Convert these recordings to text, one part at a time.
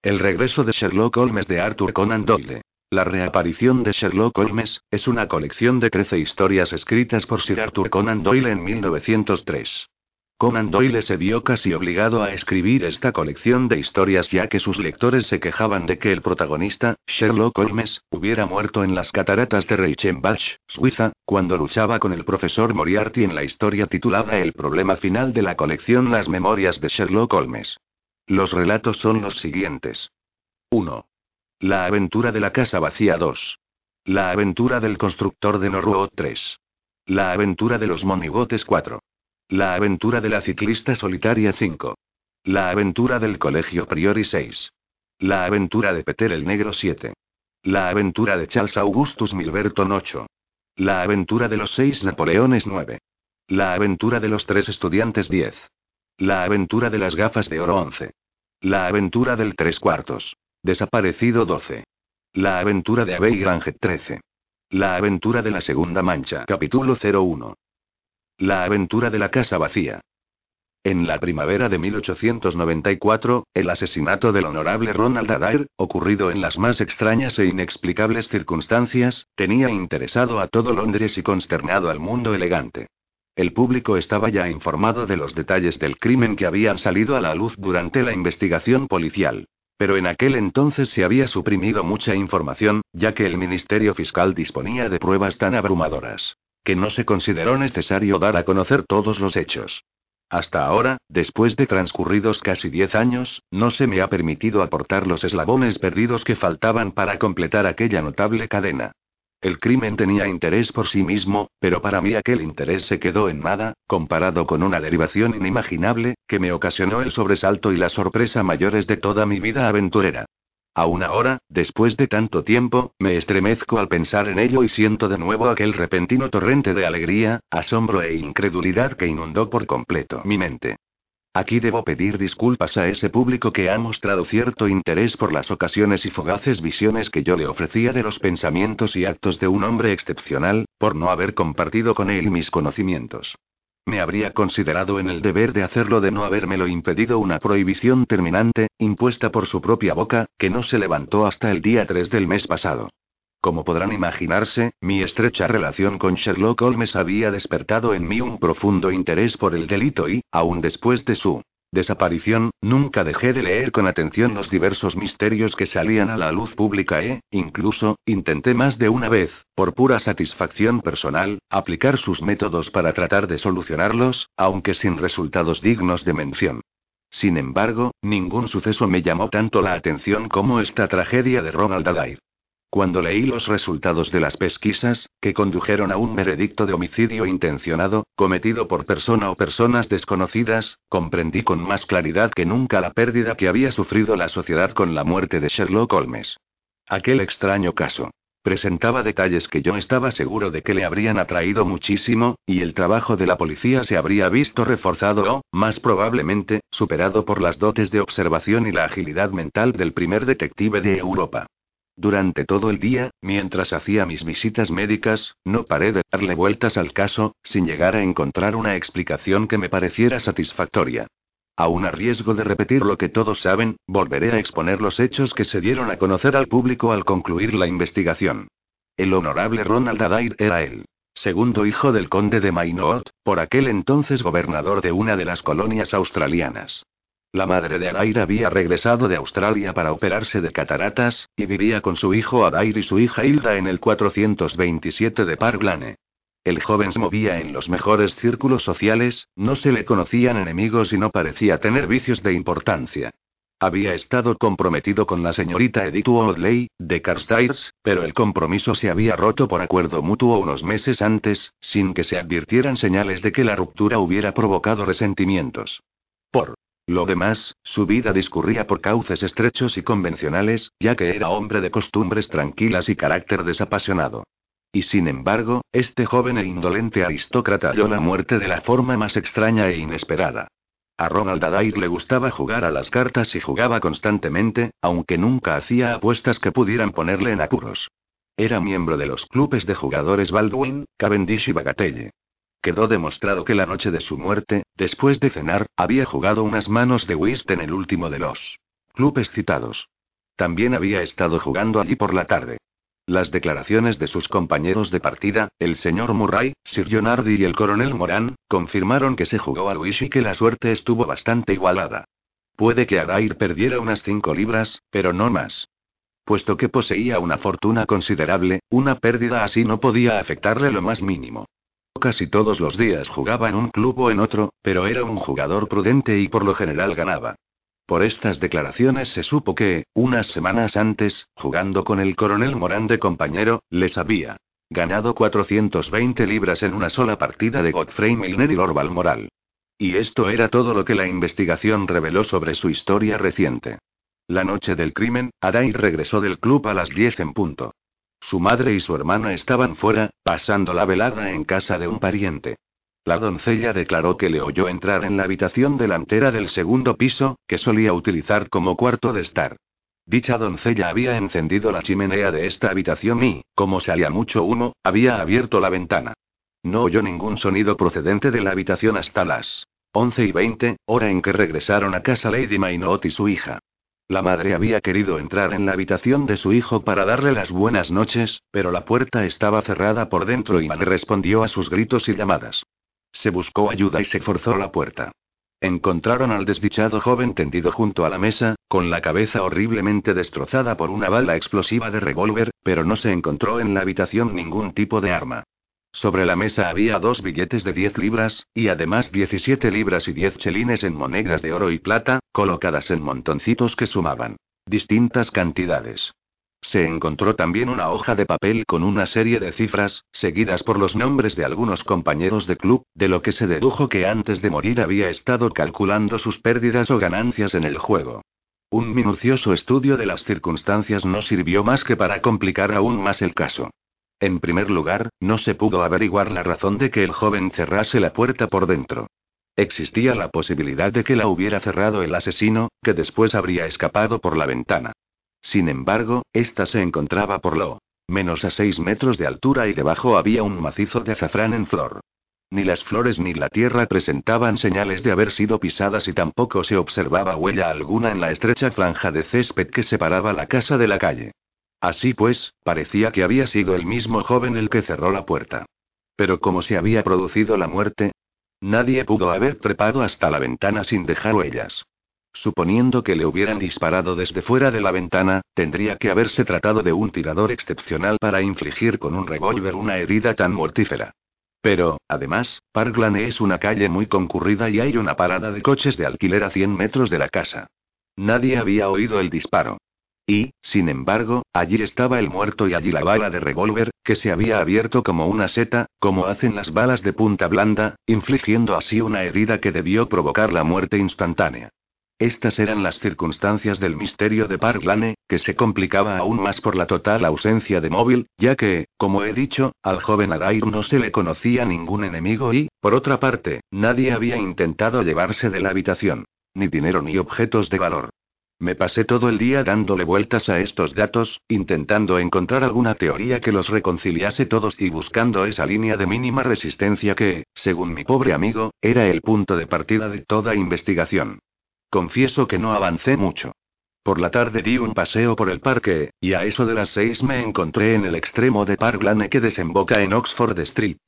El regreso de Sherlock Holmes de Arthur Conan Doyle. La reaparición de Sherlock Holmes es una colección de 13 historias escritas por Sir Arthur Conan Doyle en 1903. Conan Doyle se vio casi obligado a escribir esta colección de historias ya que sus lectores se quejaban de que el protagonista, Sherlock Holmes, hubiera muerto en las cataratas de Reichenbach, Suiza, cuando luchaba con el profesor Moriarty en la historia titulada El problema final de la colección Las Memorias de Sherlock Holmes. Los relatos son los siguientes. 1. La aventura de la casa vacía 2. La aventura del constructor de Norwood 3. La aventura de los monigotes 4. La aventura de la ciclista solitaria 5. La aventura del colegio Priori 6. La aventura de Peter el Negro 7. La aventura de Charles Augustus Milverton 8. La aventura de los seis Napoleones 9. La aventura de los tres estudiantes 10. La aventura de las gafas de oro 11. La aventura del tres cuartos. Desaparecido 12. La aventura de Abbey Grange 13. La aventura de la segunda mancha capítulo 01. La aventura de la casa vacía. En la primavera de 1894, el asesinato del honorable Ronald Adair, ocurrido en las más extrañas e inexplicables circunstancias, tenía interesado a todo Londres y consternado al mundo elegante. El público estaba ya informado de los detalles del crimen que habían salido a la luz durante la investigación policial. Pero en aquel entonces se había suprimido mucha información, ya que el Ministerio Fiscal disponía de pruebas tan abrumadoras que no se consideró necesario dar a conocer todos los hechos. Hasta ahora, después de transcurridos casi diez años, no se me ha permitido aportar los eslabones perdidos que faltaban para completar aquella notable cadena. El crimen tenía interés por sí mismo, pero para mí aquel interés se quedó en nada, comparado con una derivación inimaginable, que me ocasionó el sobresalto y la sorpresa mayores de toda mi vida aventurera. Aún ahora, después de tanto tiempo, me estremezco al pensar en ello y siento de nuevo aquel repentino torrente de alegría, asombro e incredulidad que inundó por completo mi mente. Aquí debo pedir disculpas a ese público que ha mostrado cierto interés por las ocasiones y fugaces visiones que yo le ofrecía de los pensamientos y actos de un hombre excepcional, por no haber compartido con él mis conocimientos. Me habría considerado en el deber de hacerlo de no habérmelo impedido una prohibición terminante, impuesta por su propia boca, que no se levantó hasta el día 3 del mes pasado. Como podrán imaginarse, mi estrecha relación con Sherlock Holmes había despertado en mí un profundo interés por el delito y, aun después de su desaparición, nunca dejé de leer con atención los diversos misterios que salían a la luz pública e, incluso, intenté más de una vez, por pura satisfacción personal, aplicar sus métodos para tratar de solucionarlos, aunque sin resultados dignos de mención. Sin embargo, ningún suceso me llamó tanto la atención como esta tragedia de Ronald Adair. Cuando leí los resultados de las pesquisas, que condujeron a un veredicto de homicidio intencionado, cometido por persona o personas desconocidas, comprendí con más claridad que nunca la pérdida que había sufrido la sociedad con la muerte de Sherlock Holmes. Aquel extraño caso. Presentaba detalles que yo estaba seguro de que le habrían atraído muchísimo, y el trabajo de la policía se habría visto reforzado o, más probablemente, superado por las dotes de observación y la agilidad mental del primer detective de Europa. Durante todo el día, mientras hacía mis visitas médicas, no paré de darle vueltas al caso, sin llegar a encontrar una explicación que me pareciera satisfactoria. Aún a riesgo de repetir lo que todos saben, volveré a exponer los hechos que se dieron a conocer al público al concluir la investigación. El honorable Ronald Adair era el segundo hijo del conde de Maynooth, por aquel entonces gobernador de una de las colonias australianas. La madre de Adair había regresado de Australia para operarse de cataratas, y vivía con su hijo Adair y su hija Hilda en el 427 de Park Lane. El joven se movía en los mejores círculos sociales, no se le conocían enemigos y no parecía tener vicios de importancia. Había estado comprometido con la señorita Edith Audley, de Carstairs, pero el compromiso se había roto por acuerdo mutuo unos meses antes, sin que se advirtieran señales de que la ruptura hubiera provocado resentimientos. Por lo demás, su vida discurría por cauces estrechos y convencionales, ya que era hombre de costumbres tranquilas y carácter desapasionado. Y sin embargo, este joven e indolente aristócrata halló la muerte de la forma más extraña e inesperada. A Ronald Adair le gustaba jugar a las cartas y jugaba constantemente, aunque nunca hacía apuestas que pudieran ponerle en apuros. Era miembro de los clubes de jugadores Baldwin, Cavendish y Bagatelle. Quedó demostrado que la noche de su muerte, después de cenar, había jugado unas manos de whist en el último de los club excitados. También había estado jugando allí por la tarde. Las declaraciones de sus compañeros de partida, el señor Murray, Sir John y el coronel Moran, confirmaron que se jugó a Luis y que la suerte estuvo bastante igualada. Puede que Adair perdiera unas cinco libras, pero no más. Puesto que poseía una fortuna considerable, una pérdida así no podía afectarle lo más mínimo. Casi todos los días jugaba en un club o en otro, pero era un jugador prudente y por lo general ganaba. Por estas declaraciones se supo que, unas semanas antes, jugando con el coronel Morán de compañero, les había ganado 420 libras en una sola partida de Godfrey Milner y Lord Balmoral. Y esto era todo lo que la investigación reveló sobre su historia reciente. La noche del crimen, Adai regresó del club a las 10 en punto. Su madre y su hermana estaban fuera, pasando la velada en casa de un pariente. La doncella declaró que le oyó entrar en la habitación delantera del segundo piso, que solía utilizar como cuarto de estar. Dicha doncella había encendido la chimenea de esta habitación y, como salía mucho humo, había abierto la ventana. No oyó ningún sonido procedente de la habitación hasta las 11 y 20, hora en que regresaron a casa Lady Maynot y su hija. La madre había querido entrar en la habitación de su hijo para darle las buenas noches, pero la puerta estaba cerrada por dentro y mal respondió a sus gritos y llamadas. Se buscó ayuda y se forzó la puerta. Encontraron al desdichado joven tendido junto a la mesa, con la cabeza horriblemente destrozada por una bala explosiva de revólver, pero no se encontró en la habitación ningún tipo de arma. Sobre la mesa había dos billetes de 10 libras, y además 17 libras y 10 chelines en monedas de oro y plata, colocadas en montoncitos que sumaban distintas cantidades. Se encontró también una hoja de papel con una serie de cifras, seguidas por los nombres de algunos compañeros de club, de lo que se dedujo que antes de morir había estado calculando sus pérdidas o ganancias en el juego. Un minucioso estudio de las circunstancias no sirvió más que para complicar aún más el caso. En primer lugar, no se pudo averiguar la razón de que el joven cerrase la puerta por dentro. Existía la posibilidad de que la hubiera cerrado el asesino, que después habría escapado por la ventana. Sin embargo, ésta se encontraba por lo menos a seis metros de altura y debajo había un macizo de azafrán en flor. Ni las flores ni la tierra presentaban señales de haber sido pisadas y tampoco se observaba huella alguna en la estrecha franja de césped que separaba la casa de la calle. Así pues, parecía que había sido el mismo joven el que cerró la puerta. Pero ¿cómo se había producido la muerte? Nadie pudo haber trepado hasta la ventana sin dejar huellas. Suponiendo que le hubieran disparado desde fuera de la ventana, tendría que haberse tratado de un tirador excepcional para infligir con un revólver una herida tan mortífera. Pero, además, Park Lane es una calle muy concurrida y hay una parada de coches de alquiler a 100 metros de la casa. Nadie había oído el disparo. Y, sin embargo, allí estaba el muerto y allí la bala de revólver, que se había abierto como una seta, como hacen las balas de punta blanda, infligiendo así una herida que debió provocar la muerte instantánea. Estas eran las circunstancias del misterio de Park Lane, que se complicaba aún más por la total ausencia de móvil, ya que, como he dicho, al joven Adair no se le conocía ningún enemigo y, por otra parte, nadie había intentado llevarse de la habitación. Ni dinero ni objetos de valor. Me pasé todo el día dándole vueltas a estos datos, intentando encontrar alguna teoría que los reconciliase todos y buscando esa línea de mínima resistencia que, según mi pobre amigo, era el punto de partida de toda investigación. Confieso que no avancé mucho. Por la tarde di un paseo por el parque, y a eso de las seis me encontré en el extremo de Park Lane que desemboca en Oxford Street.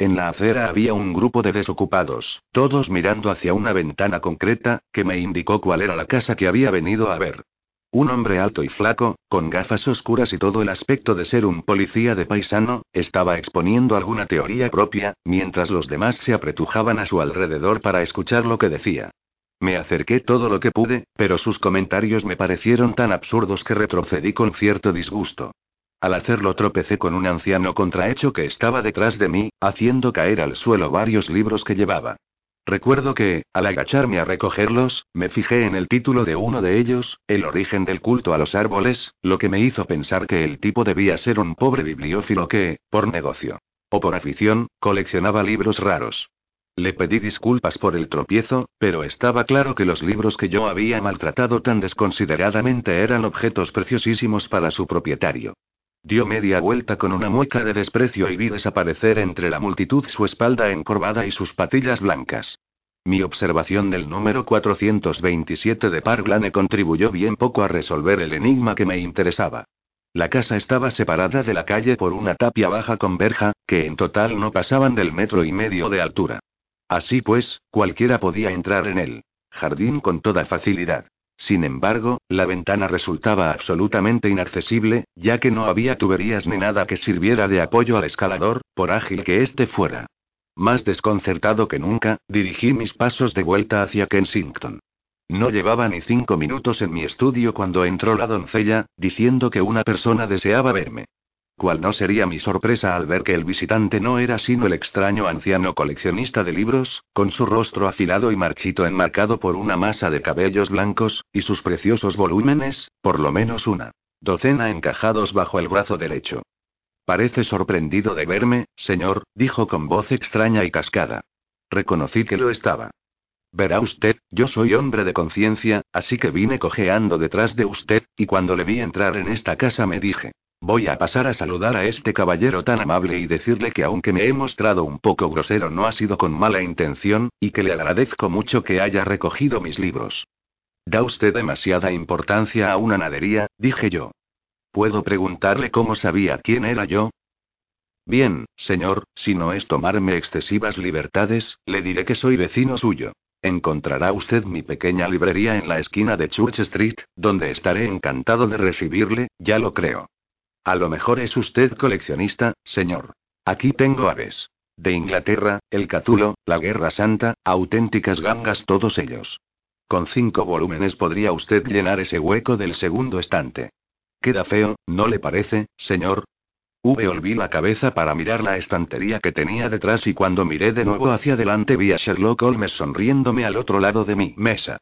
En la acera había un grupo de desocupados, todos mirando hacia una ventana concreta, que me indicó cuál era la casa que había venido a ver. Un hombre alto y flaco, con gafas oscuras y todo el aspecto de ser un policía de paisano, estaba exponiendo alguna teoría propia, mientras los demás se apretujaban a su alrededor para escuchar lo que decía. Me acerqué todo lo que pude, pero sus comentarios me parecieron tan absurdos que retrocedí con cierto disgusto. Al hacerlo tropecé con un anciano contrahecho que estaba detrás de mí, haciendo caer al suelo varios libros que llevaba. Recuerdo que, al agacharme a recogerlos, me fijé en el título de uno de ellos, El origen del culto a los árboles, lo que me hizo pensar que el tipo debía ser un pobre bibliófilo que, por negocio o por afición, coleccionaba libros raros. Le pedí disculpas por el tropiezo, pero estaba claro que los libros que yo había maltratado tan desconsideradamente eran objetos preciosísimos para su propietario. Dio media vuelta con una mueca de desprecio y vi desaparecer entre la multitud su espalda encorvada y sus patillas blancas. Mi observación del número 427 de Parglane contribuyó bien poco a resolver el enigma que me interesaba. La casa estaba separada de la calle por una tapia baja con verja, que en total no pasaban del metro y medio de altura. Así pues, cualquiera podía entrar en el jardín con toda facilidad. Sin embargo, la ventana resultaba absolutamente inaccesible, ya que no había tuberías ni nada que sirviera de apoyo al escalador, por ágil que éste fuera. Más desconcertado que nunca, dirigí mis pasos de vuelta hacia Kensington. No llevaba ni cinco minutos en mi estudio cuando entró la doncella, diciendo que una persona deseaba verme. ¿Cuál no sería mi sorpresa al ver que el visitante no era sino el extraño anciano coleccionista de libros, con su rostro afilado y marchito enmarcado por una masa de cabellos blancos, y sus preciosos volúmenes, por lo menos una docena encajados bajo el brazo derecho? Parece sorprendido de verme, señor, dijo con voz extraña y cascada. Reconocí que lo estaba. Verá usted, yo soy hombre de conciencia, así que vine cojeando detrás de usted, y cuando le vi entrar en esta casa me dije, voy a pasar a saludar a este caballero tan amable y decirle que aunque me he mostrado un poco grosero no ha sido con mala intención, y que le agradezco mucho que haya recogido mis libros. Da usted demasiada importancia a una nadería, dije yo. ¿Puedo preguntarle cómo sabía quién era yo? Bien, señor, si no es tomarme excesivas libertades, le diré que soy vecino suyo. Encontrará usted mi pequeña librería en la esquina de Church Street, donde estaré encantado de recibirle, ya lo creo. A lo mejor es usted coleccionista, señor. Aquí tengo aves. De Inglaterra, el Catulo, la Guerra Santa, auténticas gangas todos ellos. Con cinco volúmenes podría usted llenar ese hueco del segundo estante. Queda feo, ¿no le parece, señor? V volví la cabeza para mirar la estantería que tenía detrás y cuando miré de nuevo hacia adelante vi a Sherlock Holmes sonriéndome al otro lado de mi mesa.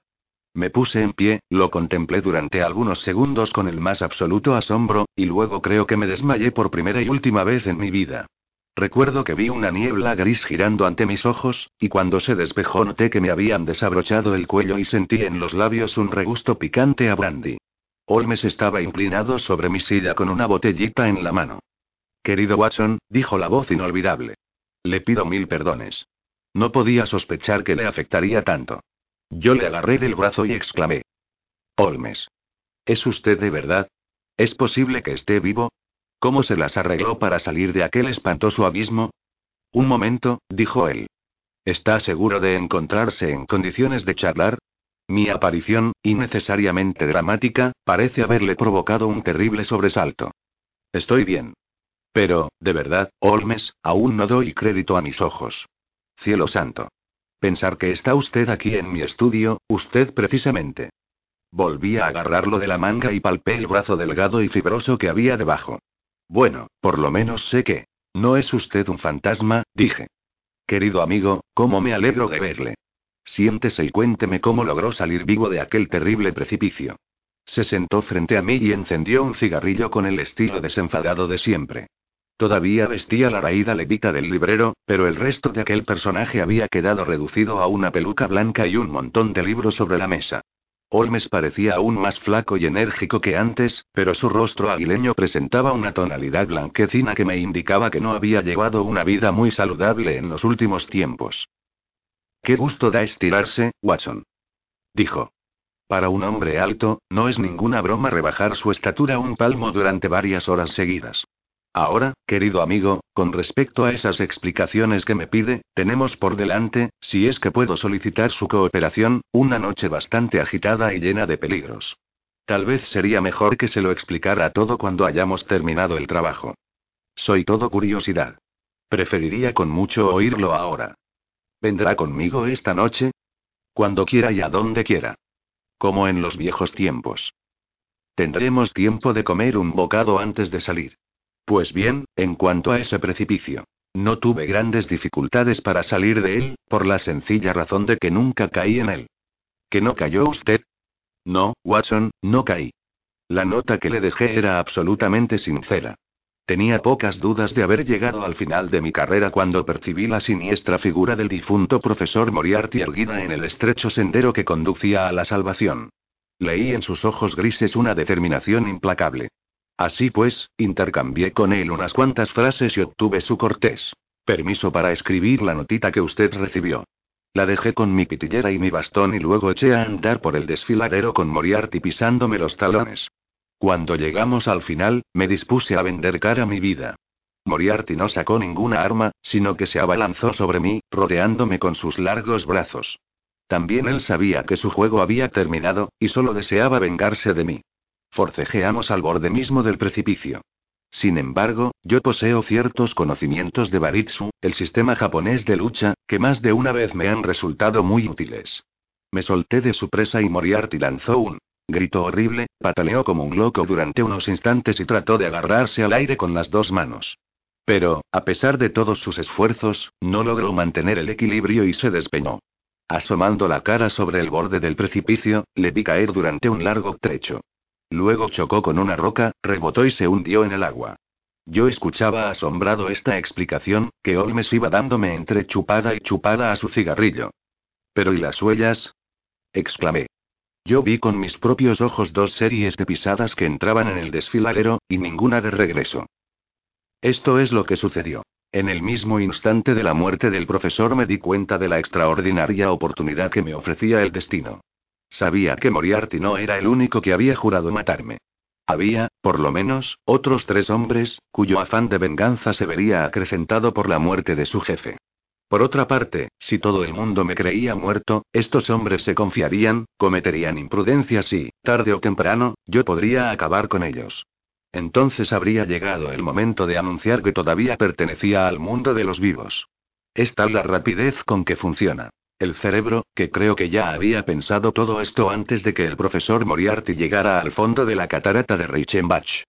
Me puse en pie, lo contemplé durante algunos segundos con el más absoluto asombro, y luego creo que me desmayé por primera y última vez en mi vida. Recuerdo que vi una niebla gris girando ante mis ojos, y cuando se despejó noté que me habían desabrochado el cuello y sentí en los labios un regusto picante a brandy. Holmes estaba inclinado sobre mi silla con una botellita en la mano. Querido Watson, dijo la voz inolvidable. Le pido mil perdones. No podía sospechar que le afectaría tanto. Yo le agarré del brazo y exclamé. Holmes. ¿Es usted de verdad? ¿Es posible que esté vivo? ¿Cómo se las arregló para salir de aquel espantoso abismo? Un momento, dijo él. ¿Está seguro de encontrarse en condiciones de charlar? Mi aparición, innecesariamente dramática, parece haberle provocado un terrible sobresalto. Estoy bien. Pero, de verdad, Holmes, aún no doy crédito a mis ojos. Cielo santo. Pensar que está usted aquí en mi estudio, usted precisamente. Volví a agarrarlo de la manga y palpé el brazo delgado y fibroso que había debajo. Bueno, por lo menos sé que. No es usted un fantasma, dije. Querido amigo, cómo me alegro de verle. Siéntese y cuénteme cómo logró salir vivo de aquel terrible precipicio. Se sentó frente a mí y encendió un cigarrillo con el estilo desenfadado de siempre. Todavía vestía la raída levita del librero, pero el resto de aquel personaje había quedado reducido a una peluca blanca y un montón de libros sobre la mesa. Holmes parecía aún más flaco y enérgico que antes, pero su rostro aguileño presentaba una tonalidad blanquecina que me indicaba que no había llevado una vida muy saludable en los últimos tiempos. Qué gusto da estirarse, Watson. Dijo. Para un hombre alto, no es ninguna broma rebajar su estatura un palmo durante varias horas seguidas. Ahora, querido amigo, con respecto a esas explicaciones que me pide, tenemos por delante, si es que puedo solicitar su cooperación, una noche bastante agitada y llena de peligros. Tal vez sería mejor que se lo explicara todo cuando hayamos terminado el trabajo. Soy todo curiosidad. Preferiría con mucho oírlo ahora. ¿Vendrá conmigo esta noche? Cuando quiera y a donde quiera. Como en los viejos tiempos. Tendremos tiempo de comer un bocado antes de salir. Pues bien, en cuanto a ese precipicio. No tuve grandes dificultades para salir de él, por la sencilla razón de que nunca caí en él. ¿Que no cayó usted? No, Watson, no caí. La nota que le dejé era absolutamente sincera. Tenía pocas dudas de haber llegado al final de mi carrera cuando percibí la siniestra figura del difunto profesor Moriarty erguida en el estrecho sendero que conducía a la salvación. Leí en sus ojos grises una determinación implacable. Así pues, intercambié con él unas cuantas frases y obtuve su cortés permiso para escribir la notita que usted recibió. La dejé con mi pitillera y mi bastón y luego eché a andar por el desfiladero con Moriarty pisándome los talones. Cuando llegamos al final, me dispuse a vender cara mi vida. Moriarty no sacó ninguna arma, sino que se abalanzó sobre mí, rodeándome con sus largos brazos. También él sabía que su juego había terminado, y solo deseaba vengarse de mí. Forcejeamos al borde mismo del precipicio. Sin embargo, yo poseo ciertos conocimientos de Baritsu, el sistema japonés de lucha, que más de una vez me han resultado muy útiles. Me solté de su presa y Moriarty lanzó un grito horrible, pataleó como un loco durante unos instantes y trató de agarrarse al aire con las dos manos. Pero, a pesar de todos sus esfuerzos, no logró mantener el equilibrio y se despeñó. Asomando la cara sobre el borde del precipicio, le vi caer durante un largo trecho. Luego chocó con una roca, rebotó y se hundió en el agua. Yo escuchaba asombrado esta explicación, que Olmes iba dándome entre chupada y chupada a su cigarrillo. ¿Pero y las huellas? exclamé. Yo vi con mis propios ojos dos series de pisadas que entraban en el desfiladero, y ninguna de regreso. Esto es lo que sucedió. En el mismo instante de la muerte del profesor me di cuenta de la extraordinaria oportunidad que me ofrecía el destino. Sabía que Moriarty no era el único que había jurado matarme. Había, por lo menos, otros tres hombres, cuyo afán de venganza se vería acrecentado por la muerte de su jefe. Por otra parte, si todo el mundo me creía muerto, estos hombres se confiarían, cometerían imprudencias y, tarde o temprano, yo podría acabar con ellos. Entonces habría llegado el momento de anunciar que todavía pertenecía al mundo de los vivos. Es tal la rapidez con que funciona. El cerebro, que creo que ya había pensado todo esto antes de que el profesor Moriarty llegara al fondo de la catarata de Reichenbach.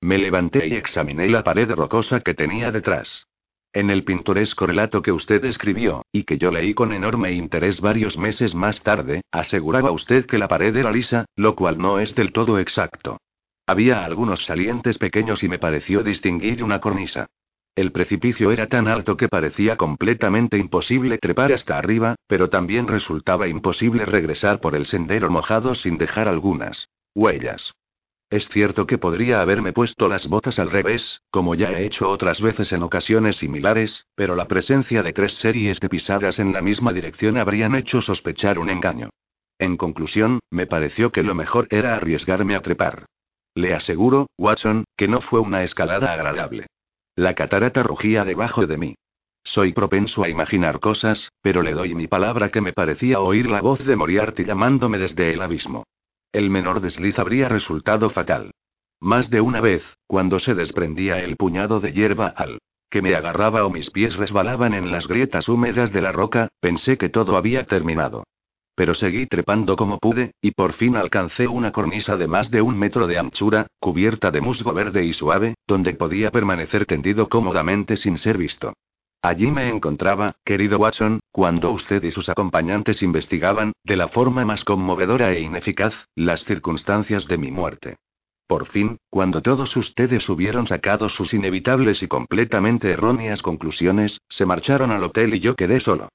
Me levanté y examiné la pared rocosa que tenía detrás. En el pintoresco relato que usted escribió, y que yo leí con enorme interés varios meses más tarde, aseguraba usted que la pared era lisa, lo cual no es del todo exacto. Había algunos salientes pequeños y me pareció distinguir una cornisa. El precipicio era tan alto que parecía completamente imposible trepar hasta arriba, pero también resultaba imposible regresar por el sendero mojado sin dejar algunas huellas. Es cierto que podría haberme puesto las botas al revés, como ya he hecho otras veces en ocasiones similares, pero la presencia de tres series de pisadas en la misma dirección habrían hecho sospechar un engaño. En conclusión, me pareció que lo mejor era arriesgarme a trepar. Le aseguro, Watson, que no fue una escalada agradable. La catarata rugía debajo de mí. Soy propenso a imaginar cosas, pero le doy mi palabra que me parecía oír la voz de Moriarty llamándome desde el abismo. El menor desliz habría resultado fatal. Más de una vez, cuando se desprendía el puñado de hierba al que me agarraba o mis pies resbalaban en las grietas húmedas de la roca, pensé que todo había terminado. Pero seguí trepando como pude, y por fin alcancé una cornisa de más de un metro de anchura, cubierta de musgo verde y suave, donde podía permanecer tendido cómodamente sin ser visto. Allí me encontraba, querido Watson, cuando usted y sus acompañantes investigaban, de la forma más conmovedora e ineficaz, las circunstancias de mi muerte. Por fin, cuando todos ustedes hubieron sacado sus inevitables y completamente erróneas conclusiones, se marcharon al hotel y yo quedé solo.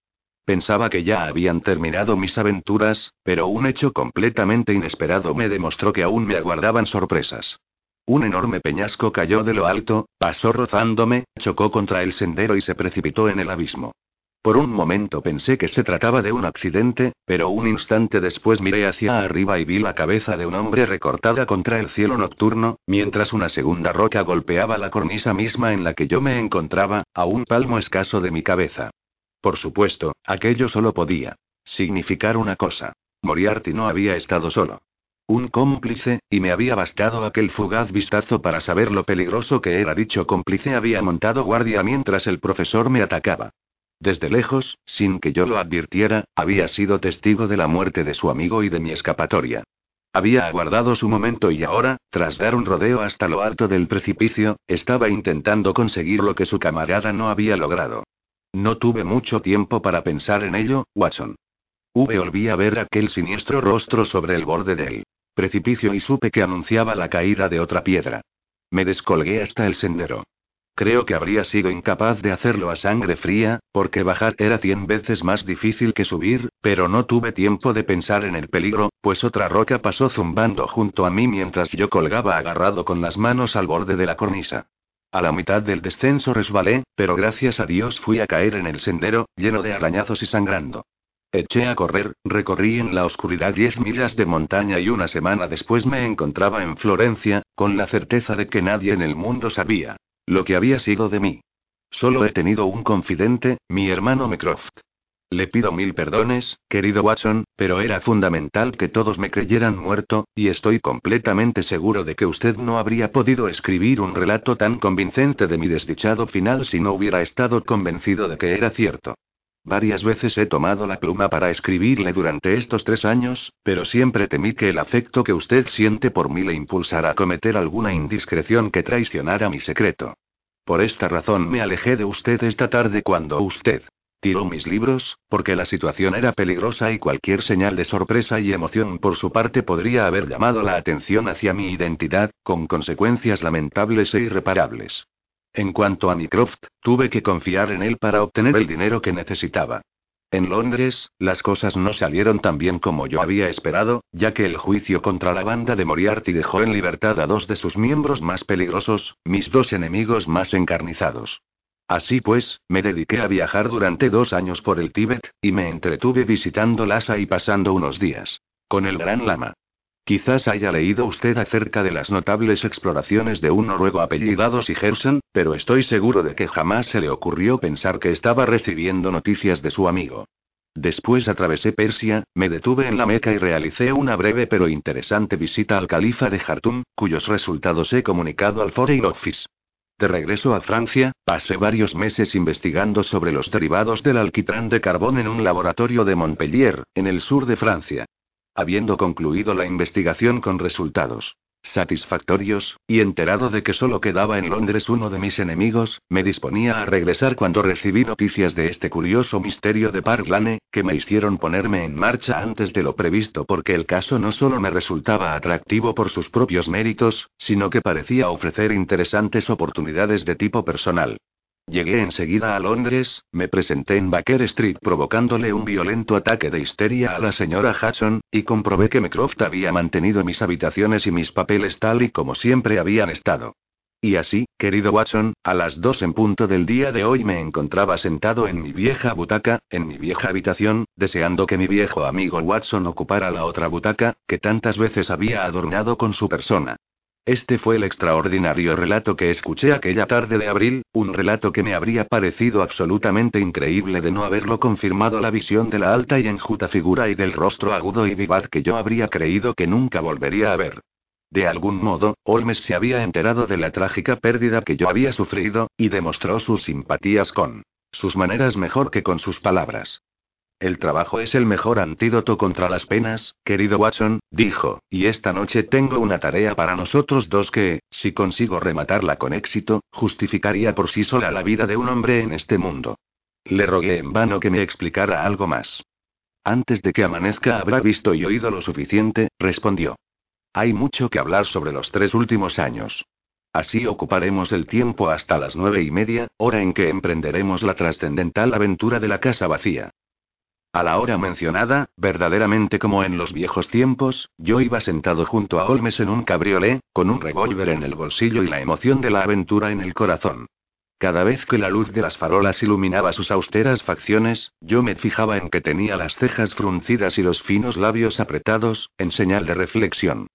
Pensaba que ya habían terminado mis aventuras, pero un hecho completamente inesperado me demostró que aún me aguardaban sorpresas. Un enorme peñasco cayó de lo alto, pasó rozándome, chocó contra el sendero y se precipitó en el abismo. Por un momento pensé que se trataba de un accidente, pero un instante después miré hacia arriba y vi la cabeza de un hombre recortada contra el cielo nocturno, mientras una segunda roca golpeaba la cornisa misma en la que yo me encontraba, a un palmo escaso de mi cabeza. Por supuesto, aquello solo podía significar una cosa. Moriarty no había estado solo. Un cómplice, y me había bastado aquel fugaz vistazo para saber lo peligroso que era dicho cómplice había montado guardia mientras el profesor me atacaba. Desde lejos, sin que yo lo advirtiera, había sido testigo de la muerte de su amigo y de mi escapatoria. Había aguardado su momento y ahora, tras dar un rodeo hasta lo alto del precipicio, estaba intentando conseguir lo que su camarada no había logrado. No tuve mucho tiempo para pensar en ello, Watson. V volví a ver aquel siniestro rostro sobre el borde del precipicio y supe que anunciaba la caída de otra piedra. Me descolgué hasta el sendero. Creo que habría sido incapaz de hacerlo a sangre fría, porque bajar era cien veces más difícil que subir, pero no tuve tiempo de pensar en el peligro, pues otra roca pasó zumbando junto a mí mientras yo colgaba agarrado con las manos al borde de la cornisa. A la mitad del descenso resbalé, pero gracias a Dios fui a caer en el sendero, lleno de arañazos y sangrando. Eché a correr, recorrí en la oscuridad diez millas de montaña y una semana después me encontraba en Florencia, con la certeza de que nadie en el mundo sabía lo que había sido de mí. Solo he tenido un confidente, mi hermano Mecroft. Le pido mil perdones, querido Watson, pero era fundamental que todos me creyeran muerto, y estoy completamente seguro de que usted no habría podido escribir un relato tan convincente de mi desdichado final si no hubiera estado convencido de que era cierto. Varias veces he tomado la pluma para escribirle durante estos tres años, pero siempre temí que el afecto que usted siente por mí le impulsara a cometer alguna indiscreción que traicionara mi secreto. Por esta razón me alejé de usted esta tarde cuando usted Tiró mis libros, porque la situación era peligrosa y cualquier señal de sorpresa y emoción por su parte podría haber llamado la atención hacia mi identidad, con consecuencias lamentables e irreparables. En cuanto a Mycroft, tuve que confiar en él para obtener el dinero que necesitaba. En Londres, las cosas no salieron tan bien como yo había esperado, ya que el juicio contra la banda de Moriarty dejó en libertad a dos de sus miembros más peligrosos, mis dos enemigos más encarnizados. Así pues, me dediqué a viajar durante dos años por el Tíbet, y me entretuve visitando Lhasa y pasando unos días con el Gran Lama. Quizás haya leído usted acerca de las notables exploraciones de un noruego apellidado Sigerson, pero estoy seguro de que jamás se le ocurrió pensar que estaba recibiendo noticias de su amigo. Después atravesé Persia, me detuve en la Meca y realicé una breve pero interesante visita al califa de Jartum, cuyos resultados he comunicado al Foreign Office. De regreso a Francia, pasé varios meses investigando sobre los derivados del alquitrán de carbón en un laboratorio de Montpellier, en el sur de Francia. Habiendo concluido la investigación con resultados satisfactorios, y enterado de que solo quedaba en Londres uno de mis enemigos, me disponía a regresar cuando recibí noticias de este curioso misterio de Park Lane, que me hicieron ponerme en marcha antes de lo previsto porque el caso no solo me resultaba atractivo por sus propios méritos, sino que parecía ofrecer interesantes oportunidades de tipo personal. Llegué enseguida a Londres, me presenté en Baker Street provocándole un violento ataque de histeria a la señora Hudson, y comprobé que Mecroft había mantenido mis habitaciones y mis papeles tal y como siempre habían estado. Y así, querido Watson, a las dos en punto del día de hoy me encontraba sentado en mi vieja butaca, en mi vieja habitación, deseando que mi viejo amigo Watson ocupara la otra butaca, que tantas veces había adornado con su persona. Este fue el extraordinario relato que escuché aquella tarde de abril, un relato que me habría parecido absolutamente increíble de no haberlo confirmado la visión de la alta y enjuta figura y del rostro agudo y vivaz que yo habría creído que nunca volvería a ver. De algún modo, Holmes se había enterado de la trágica pérdida que yo había sufrido, y demostró sus simpatías con sus maneras mejor que con sus palabras. El trabajo es el mejor antídoto contra las penas, querido Watson, dijo, y esta noche tengo una tarea para nosotros dos que, si consigo rematarla con éxito, justificaría por sí sola la vida de un hombre en este mundo. Le rogué en vano que me explicara algo más. Antes de que amanezca habrá visto y oído lo suficiente, respondió. Hay mucho que hablar sobre los tres últimos años. Así ocuparemos el tiempo hasta las nueve y media, hora en que emprenderemos la trascendental aventura de la casa vacía. A la hora mencionada, verdaderamente como en los viejos tiempos, yo iba sentado junto a Holmes en un cabriolé, con un revólver en el bolsillo y la emoción de la aventura en el corazón. Cada vez que la luz de las farolas iluminaba sus austeras facciones, yo me fijaba en que tenía las cejas fruncidas y los finos labios apretados, en señal de reflexión.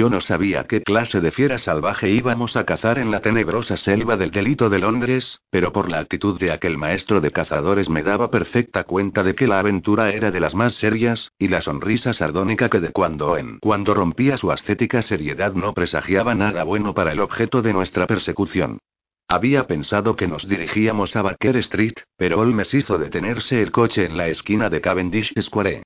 Yo no sabía qué clase de fiera salvaje íbamos a cazar en la tenebrosa selva del delito de Londres, pero por la actitud de aquel maestro de cazadores me daba perfecta cuenta de que la aventura era de las más serias, y la sonrisa sardónica que de cuando en cuando rompía su ascética seriedad no presagiaba nada bueno para el objeto de nuestra persecución. Había pensado que nos dirigíamos a Baker Street, pero Holmes hizo detenerse el coche en la esquina de Cavendish Square.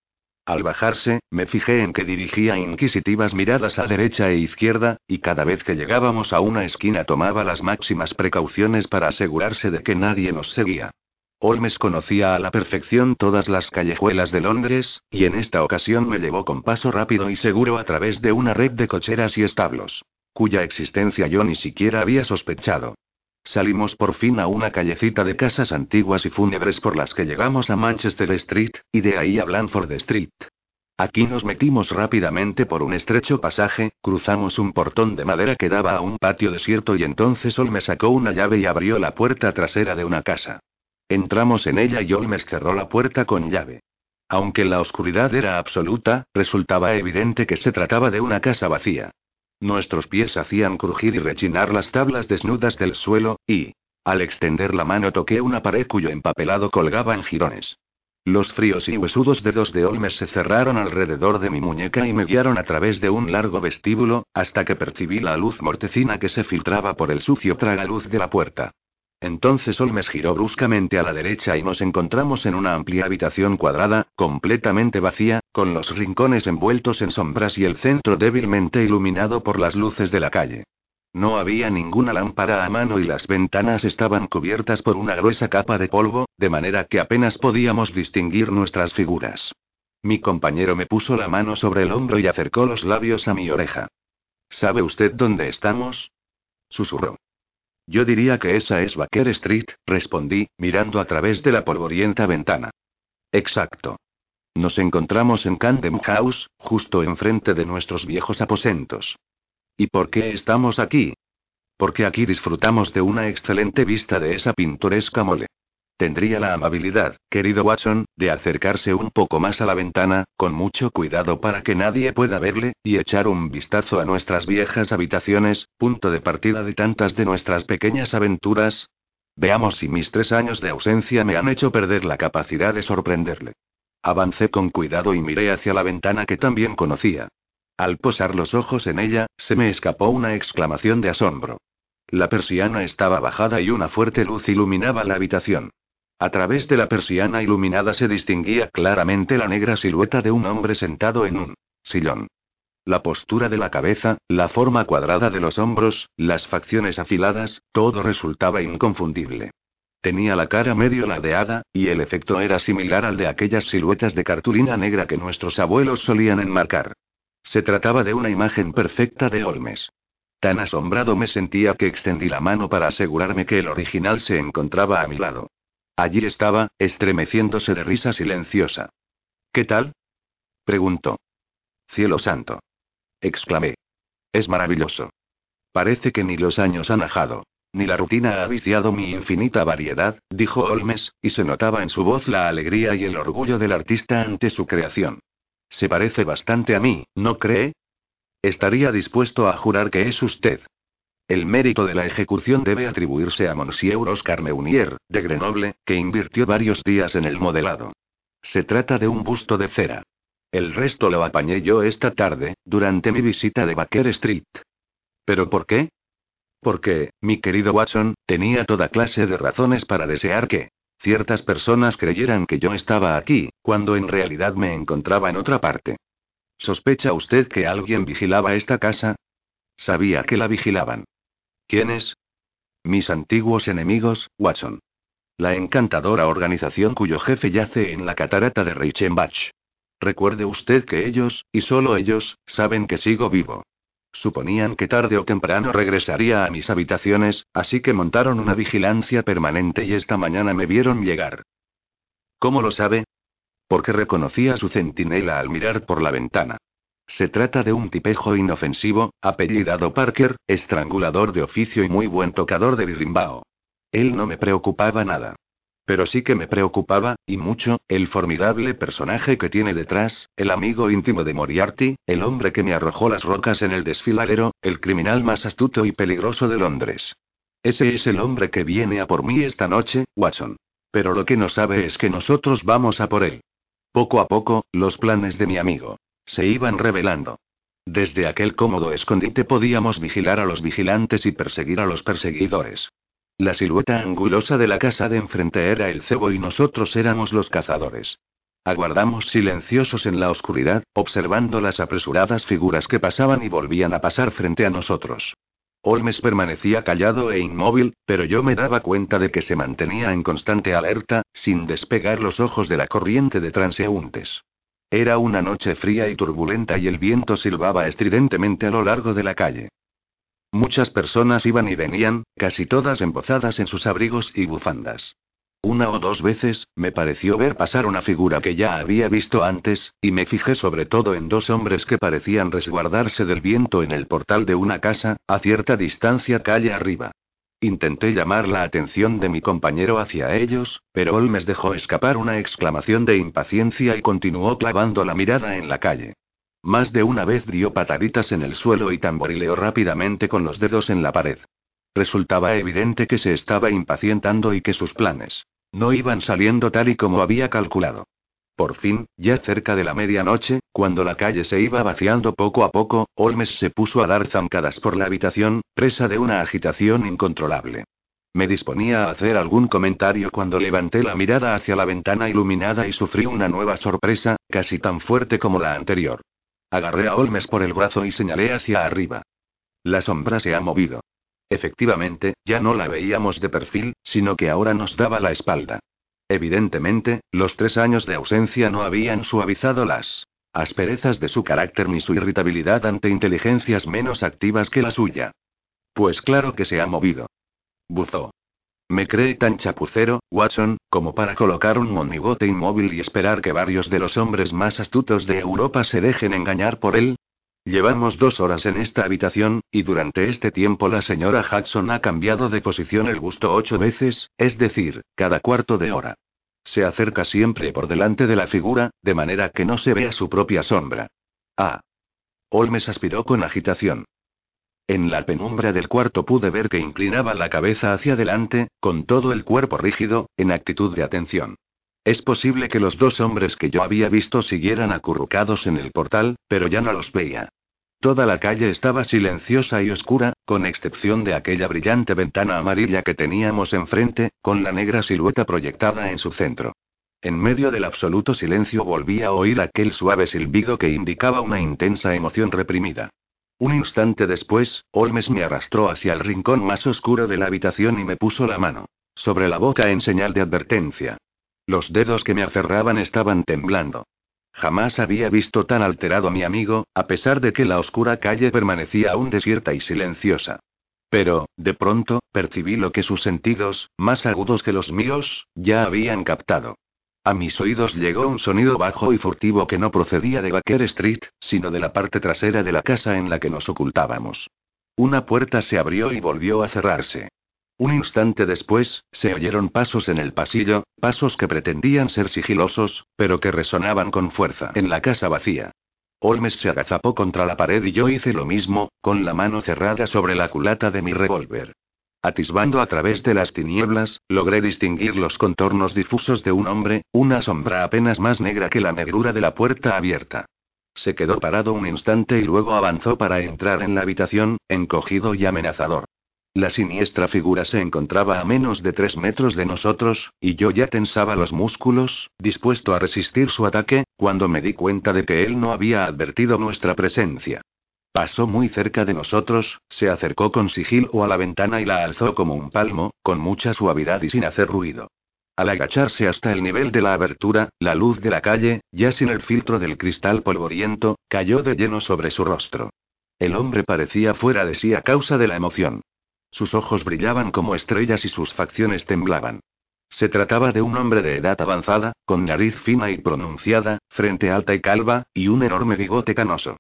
Al bajarse, me fijé en que dirigía inquisitivas miradas a derecha e izquierda, y cada vez que llegábamos a una esquina tomaba las máximas precauciones para asegurarse de que nadie nos seguía. Holmes conocía a la perfección todas las callejuelas de Londres, y en esta ocasión me llevó con paso rápido y seguro a través de una red de cocheras y establos, cuya existencia yo ni siquiera había sospechado. Salimos por fin a una callecita de casas antiguas y fúnebres por las que llegamos a Manchester Street, y de ahí a Blandford Street. Aquí nos metimos rápidamente por un estrecho pasaje, cruzamos un portón de madera que daba a un patio desierto y entonces me sacó una llave y abrió la puerta trasera de una casa. Entramos en ella y Olmes cerró la puerta con llave. Aunque la oscuridad era absoluta, resultaba evidente que se trataba de una casa vacía. Nuestros pies hacían crujir y rechinar las tablas desnudas del suelo, y, al extender la mano toqué una pared cuyo empapelado colgaba en jirones. Los fríos y huesudos dedos de Olmes se cerraron alrededor de mi muñeca y me guiaron a través de un largo vestíbulo, hasta que percibí la luz mortecina que se filtraba por el sucio tragaluz de la puerta. Entonces Olmes giró bruscamente a la derecha y nos encontramos en una amplia habitación cuadrada, completamente vacía, con los rincones envueltos en sombras y el centro débilmente iluminado por las luces de la calle. No había ninguna lámpara a mano y las ventanas estaban cubiertas por una gruesa capa de polvo, de manera que apenas podíamos distinguir nuestras figuras. Mi compañero me puso la mano sobre el hombro y acercó los labios a mi oreja. ¿Sabe usted dónde estamos? Susurró. Yo diría que esa es Baker Street, respondí, mirando a través de la polvorienta ventana. Exacto. Nos encontramos en Camden House, justo enfrente de nuestros viejos aposentos. ¿Y por qué estamos aquí? Porque aquí disfrutamos de una excelente vista de esa pintoresca mole. Tendría la amabilidad, querido Watson, de acercarse un poco más a la ventana, con mucho cuidado para que nadie pueda verle, y echar un vistazo a nuestras viejas habitaciones, punto de partida de tantas de nuestras pequeñas aventuras. Veamos si mis tres años de ausencia me han hecho perder la capacidad de sorprenderle. Avancé con cuidado y miré hacia la ventana que también conocía. Al posar los ojos en ella, se me escapó una exclamación de asombro. La persiana estaba bajada y una fuerte luz iluminaba la habitación. A través de la persiana iluminada se distinguía claramente la negra silueta de un hombre sentado en un sillón. La postura de la cabeza, la forma cuadrada de los hombros, las facciones afiladas, todo resultaba inconfundible. Tenía la cara medio ladeada, y el efecto era similar al de aquellas siluetas de cartulina negra que nuestros abuelos solían enmarcar. Se trataba de una imagen perfecta de Olmes. Tan asombrado me sentía que extendí la mano para asegurarme que el original se encontraba a mi lado. Allí estaba, estremeciéndose de risa silenciosa. ¿Qué tal? preguntó. Cielo santo. exclamé. Es maravilloso. Parece que ni los años han ajado. Ni la rutina ha viciado mi infinita variedad, dijo Olmes, y se notaba en su voz la alegría y el orgullo del artista ante su creación. Se parece bastante a mí, ¿no cree? Estaría dispuesto a jurar que es usted. El mérito de la ejecución debe atribuirse a Monsieur Oscar Meunier, de Grenoble, que invirtió varios días en el modelado. Se trata de un busto de cera. El resto lo apañé yo esta tarde, durante mi visita de Baker Street. ¿Pero por qué? Porque, mi querido Watson, tenía toda clase de razones para desear que, Ciertas personas creyeran que yo estaba aquí, cuando en realidad me encontraba en otra parte. ¿Sospecha usted que alguien vigilaba esta casa? Sabía que la vigilaban. ¿Quiénes? Mis antiguos enemigos, Watson. La encantadora organización cuyo jefe yace en la catarata de Reichenbach. Recuerde usted que ellos, y solo ellos, saben que sigo vivo. Suponían que tarde o temprano regresaría a mis habitaciones, así que montaron una vigilancia permanente y esta mañana me vieron llegar. ¿Cómo lo sabe? Porque reconocí a su centinela al mirar por la ventana. Se trata de un tipejo inofensivo, apellidado Parker, estrangulador de oficio y muy buen tocador de birimbao. Él no me preocupaba nada. Pero sí que me preocupaba, y mucho, el formidable personaje que tiene detrás, el amigo íntimo de Moriarty, el hombre que me arrojó las rocas en el desfiladero, el criminal más astuto y peligroso de Londres. Ese es el hombre que viene a por mí esta noche, Watson. Pero lo que no sabe es que nosotros vamos a por él. Poco a poco, los planes de mi amigo se iban revelando. Desde aquel cómodo escondite podíamos vigilar a los vigilantes y perseguir a los perseguidores. La silueta angulosa de la casa de enfrente era el cebo y nosotros éramos los cazadores. Aguardamos silenciosos en la oscuridad, observando las apresuradas figuras que pasaban y volvían a pasar frente a nosotros. Holmes permanecía callado e inmóvil, pero yo me daba cuenta de que se mantenía en constante alerta, sin despegar los ojos de la corriente de transeúntes. Era una noche fría y turbulenta y el viento silbaba estridentemente a lo largo de la calle. Muchas personas iban y venían, casi todas embozadas en sus abrigos y bufandas. Una o dos veces, me pareció ver pasar una figura que ya había visto antes, y me fijé sobre todo en dos hombres que parecían resguardarse del viento en el portal de una casa, a cierta distancia calle arriba. Intenté llamar la atención de mi compañero hacia ellos, pero Holmes dejó escapar una exclamación de impaciencia y continuó clavando la mirada en la calle. Más de una vez dio pataditas en el suelo y tamborileó rápidamente con los dedos en la pared. Resultaba evidente que se estaba impacientando y que sus planes no iban saliendo tal y como había calculado. Por fin, ya cerca de la medianoche, cuando la calle se iba vaciando poco a poco, Holmes se puso a dar zancadas por la habitación, presa de una agitación incontrolable. Me disponía a hacer algún comentario cuando levanté la mirada hacia la ventana iluminada y sufrí una nueva sorpresa, casi tan fuerte como la anterior. Agarré a Holmes por el brazo y señalé hacia arriba. La sombra se ha movido. Efectivamente, ya no la veíamos de perfil, sino que ahora nos daba la espalda. Evidentemente, los tres años de ausencia no habían suavizado las asperezas de su carácter ni su irritabilidad ante inteligencias menos activas que la suya. Pues claro que se ha movido. Buzó. Me cree tan chapucero, Watson, como para colocar un monigote inmóvil y esperar que varios de los hombres más astutos de Europa se dejen engañar por él. Llevamos dos horas en esta habitación, y durante este tiempo la señora Jackson ha cambiado de posición el busto ocho veces, es decir, cada cuarto de hora. Se acerca siempre por delante de la figura, de manera que no se vea su propia sombra. Ah. Holmes aspiró con agitación. En la penumbra del cuarto pude ver que inclinaba la cabeza hacia adelante, con todo el cuerpo rígido, en actitud de atención. Es posible que los dos hombres que yo había visto siguieran acurrucados en el portal, pero ya no los veía. Toda la calle estaba silenciosa y oscura, con excepción de aquella brillante ventana amarilla que teníamos enfrente, con la negra silueta proyectada en su centro. En medio del absoluto silencio volví a oír aquel suave silbido que indicaba una intensa emoción reprimida. Un instante después, Holmes me arrastró hacia el rincón más oscuro de la habitación y me puso la mano sobre la boca en señal de advertencia. Los dedos que me aferraban estaban temblando. Jamás había visto tan alterado a mi amigo, a pesar de que la oscura calle permanecía aún desierta y silenciosa. Pero, de pronto, percibí lo que sus sentidos, más agudos que los míos, ya habían captado. A mis oídos llegó un sonido bajo y furtivo que no procedía de Baker Street, sino de la parte trasera de la casa en la que nos ocultábamos. Una puerta se abrió y volvió a cerrarse. Un instante después, se oyeron pasos en el pasillo, pasos que pretendían ser sigilosos, pero que resonaban con fuerza en la casa vacía. Holmes se agazapó contra la pared y yo hice lo mismo, con la mano cerrada sobre la culata de mi revólver. Atisbando a través de las tinieblas, logré distinguir los contornos difusos de un hombre, una sombra apenas más negra que la negrura de la puerta abierta. Se quedó parado un instante y luego avanzó para entrar en la habitación, encogido y amenazador. La siniestra figura se encontraba a menos de tres metros de nosotros, y yo ya tensaba los músculos, dispuesto a resistir su ataque, cuando me di cuenta de que él no había advertido nuestra presencia. Pasó muy cerca de nosotros, se acercó con sigilo a la ventana y la alzó como un palmo, con mucha suavidad y sin hacer ruido. Al agacharse hasta el nivel de la abertura, la luz de la calle, ya sin el filtro del cristal polvoriento, cayó de lleno sobre su rostro. El hombre parecía fuera de sí a causa de la emoción. Sus ojos brillaban como estrellas y sus facciones temblaban. Se trataba de un hombre de edad avanzada, con nariz fina y pronunciada, frente alta y calva, y un enorme bigote canoso.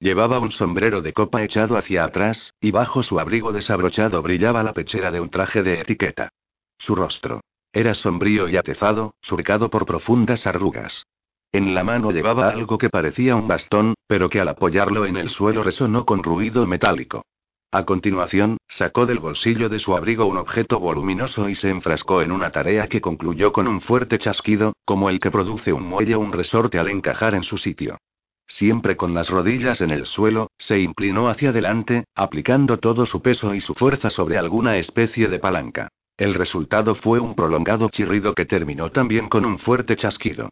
Llevaba un sombrero de copa echado hacia atrás, y bajo su abrigo desabrochado brillaba la pechera de un traje de etiqueta. Su rostro era sombrío y atezado, surcado por profundas arrugas. En la mano llevaba algo que parecía un bastón, pero que al apoyarlo en el suelo resonó con ruido metálico. A continuación, sacó del bolsillo de su abrigo un objeto voluminoso y se enfrascó en una tarea que concluyó con un fuerte chasquido, como el que produce un muelle o un resorte al encajar en su sitio. Siempre con las rodillas en el suelo, se inclinó hacia adelante, aplicando todo su peso y su fuerza sobre alguna especie de palanca. El resultado fue un prolongado chirrido que terminó también con un fuerte chasquido.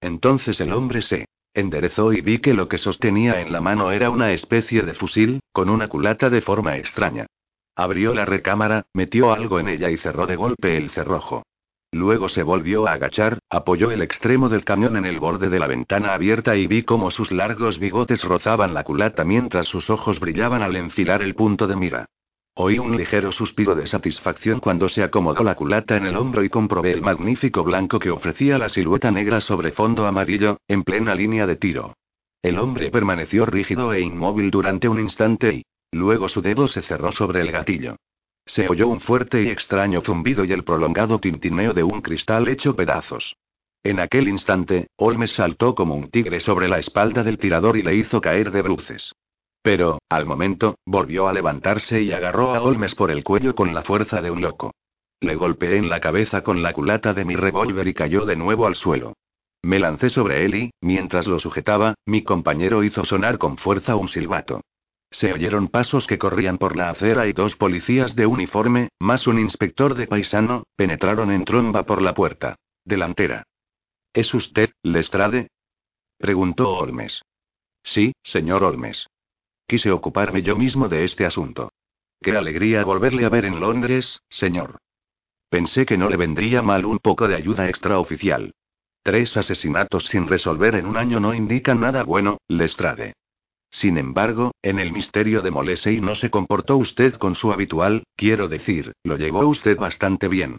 Entonces el hombre se Enderezó y vi que lo que sostenía en la mano era una especie de fusil, con una culata de forma extraña. Abrió la recámara, metió algo en ella y cerró de golpe el cerrojo. Luego se volvió a agachar, apoyó el extremo del cañón en el borde de la ventana abierta y vi cómo sus largos bigotes rozaban la culata mientras sus ojos brillaban al enfilar el punto de mira. Oí un ligero suspiro de satisfacción cuando se acomodó la culata en el hombro y comprobé el magnífico blanco que ofrecía la silueta negra sobre fondo amarillo, en plena línea de tiro. El hombre permaneció rígido e inmóvil durante un instante y, luego su dedo se cerró sobre el gatillo. Se oyó un fuerte y extraño zumbido y el prolongado tintineo de un cristal hecho pedazos. En aquel instante, Holmes saltó como un tigre sobre la espalda del tirador y le hizo caer de bruces. Pero, al momento, volvió a levantarse y agarró a Holmes por el cuello con la fuerza de un loco. Le golpeé en la cabeza con la culata de mi revólver y cayó de nuevo al suelo. Me lancé sobre él y, mientras lo sujetaba, mi compañero hizo sonar con fuerza un silbato. Se oyeron pasos que corrían por la acera y dos policías de uniforme, más un inspector de paisano, penetraron en tromba por la puerta. Delantera. ¿Es usted, Lestrade? preguntó Olmes. Sí, señor Olmes. Quise ocuparme yo mismo de este asunto. Qué alegría volverle a ver en Londres, señor. Pensé que no le vendría mal un poco de ayuda extraoficial. Tres asesinatos sin resolver en un año no indican nada bueno, Lestrade. Sin embargo, en el misterio de Molesey no se comportó usted con su habitual, quiero decir, lo llevó usted bastante bien.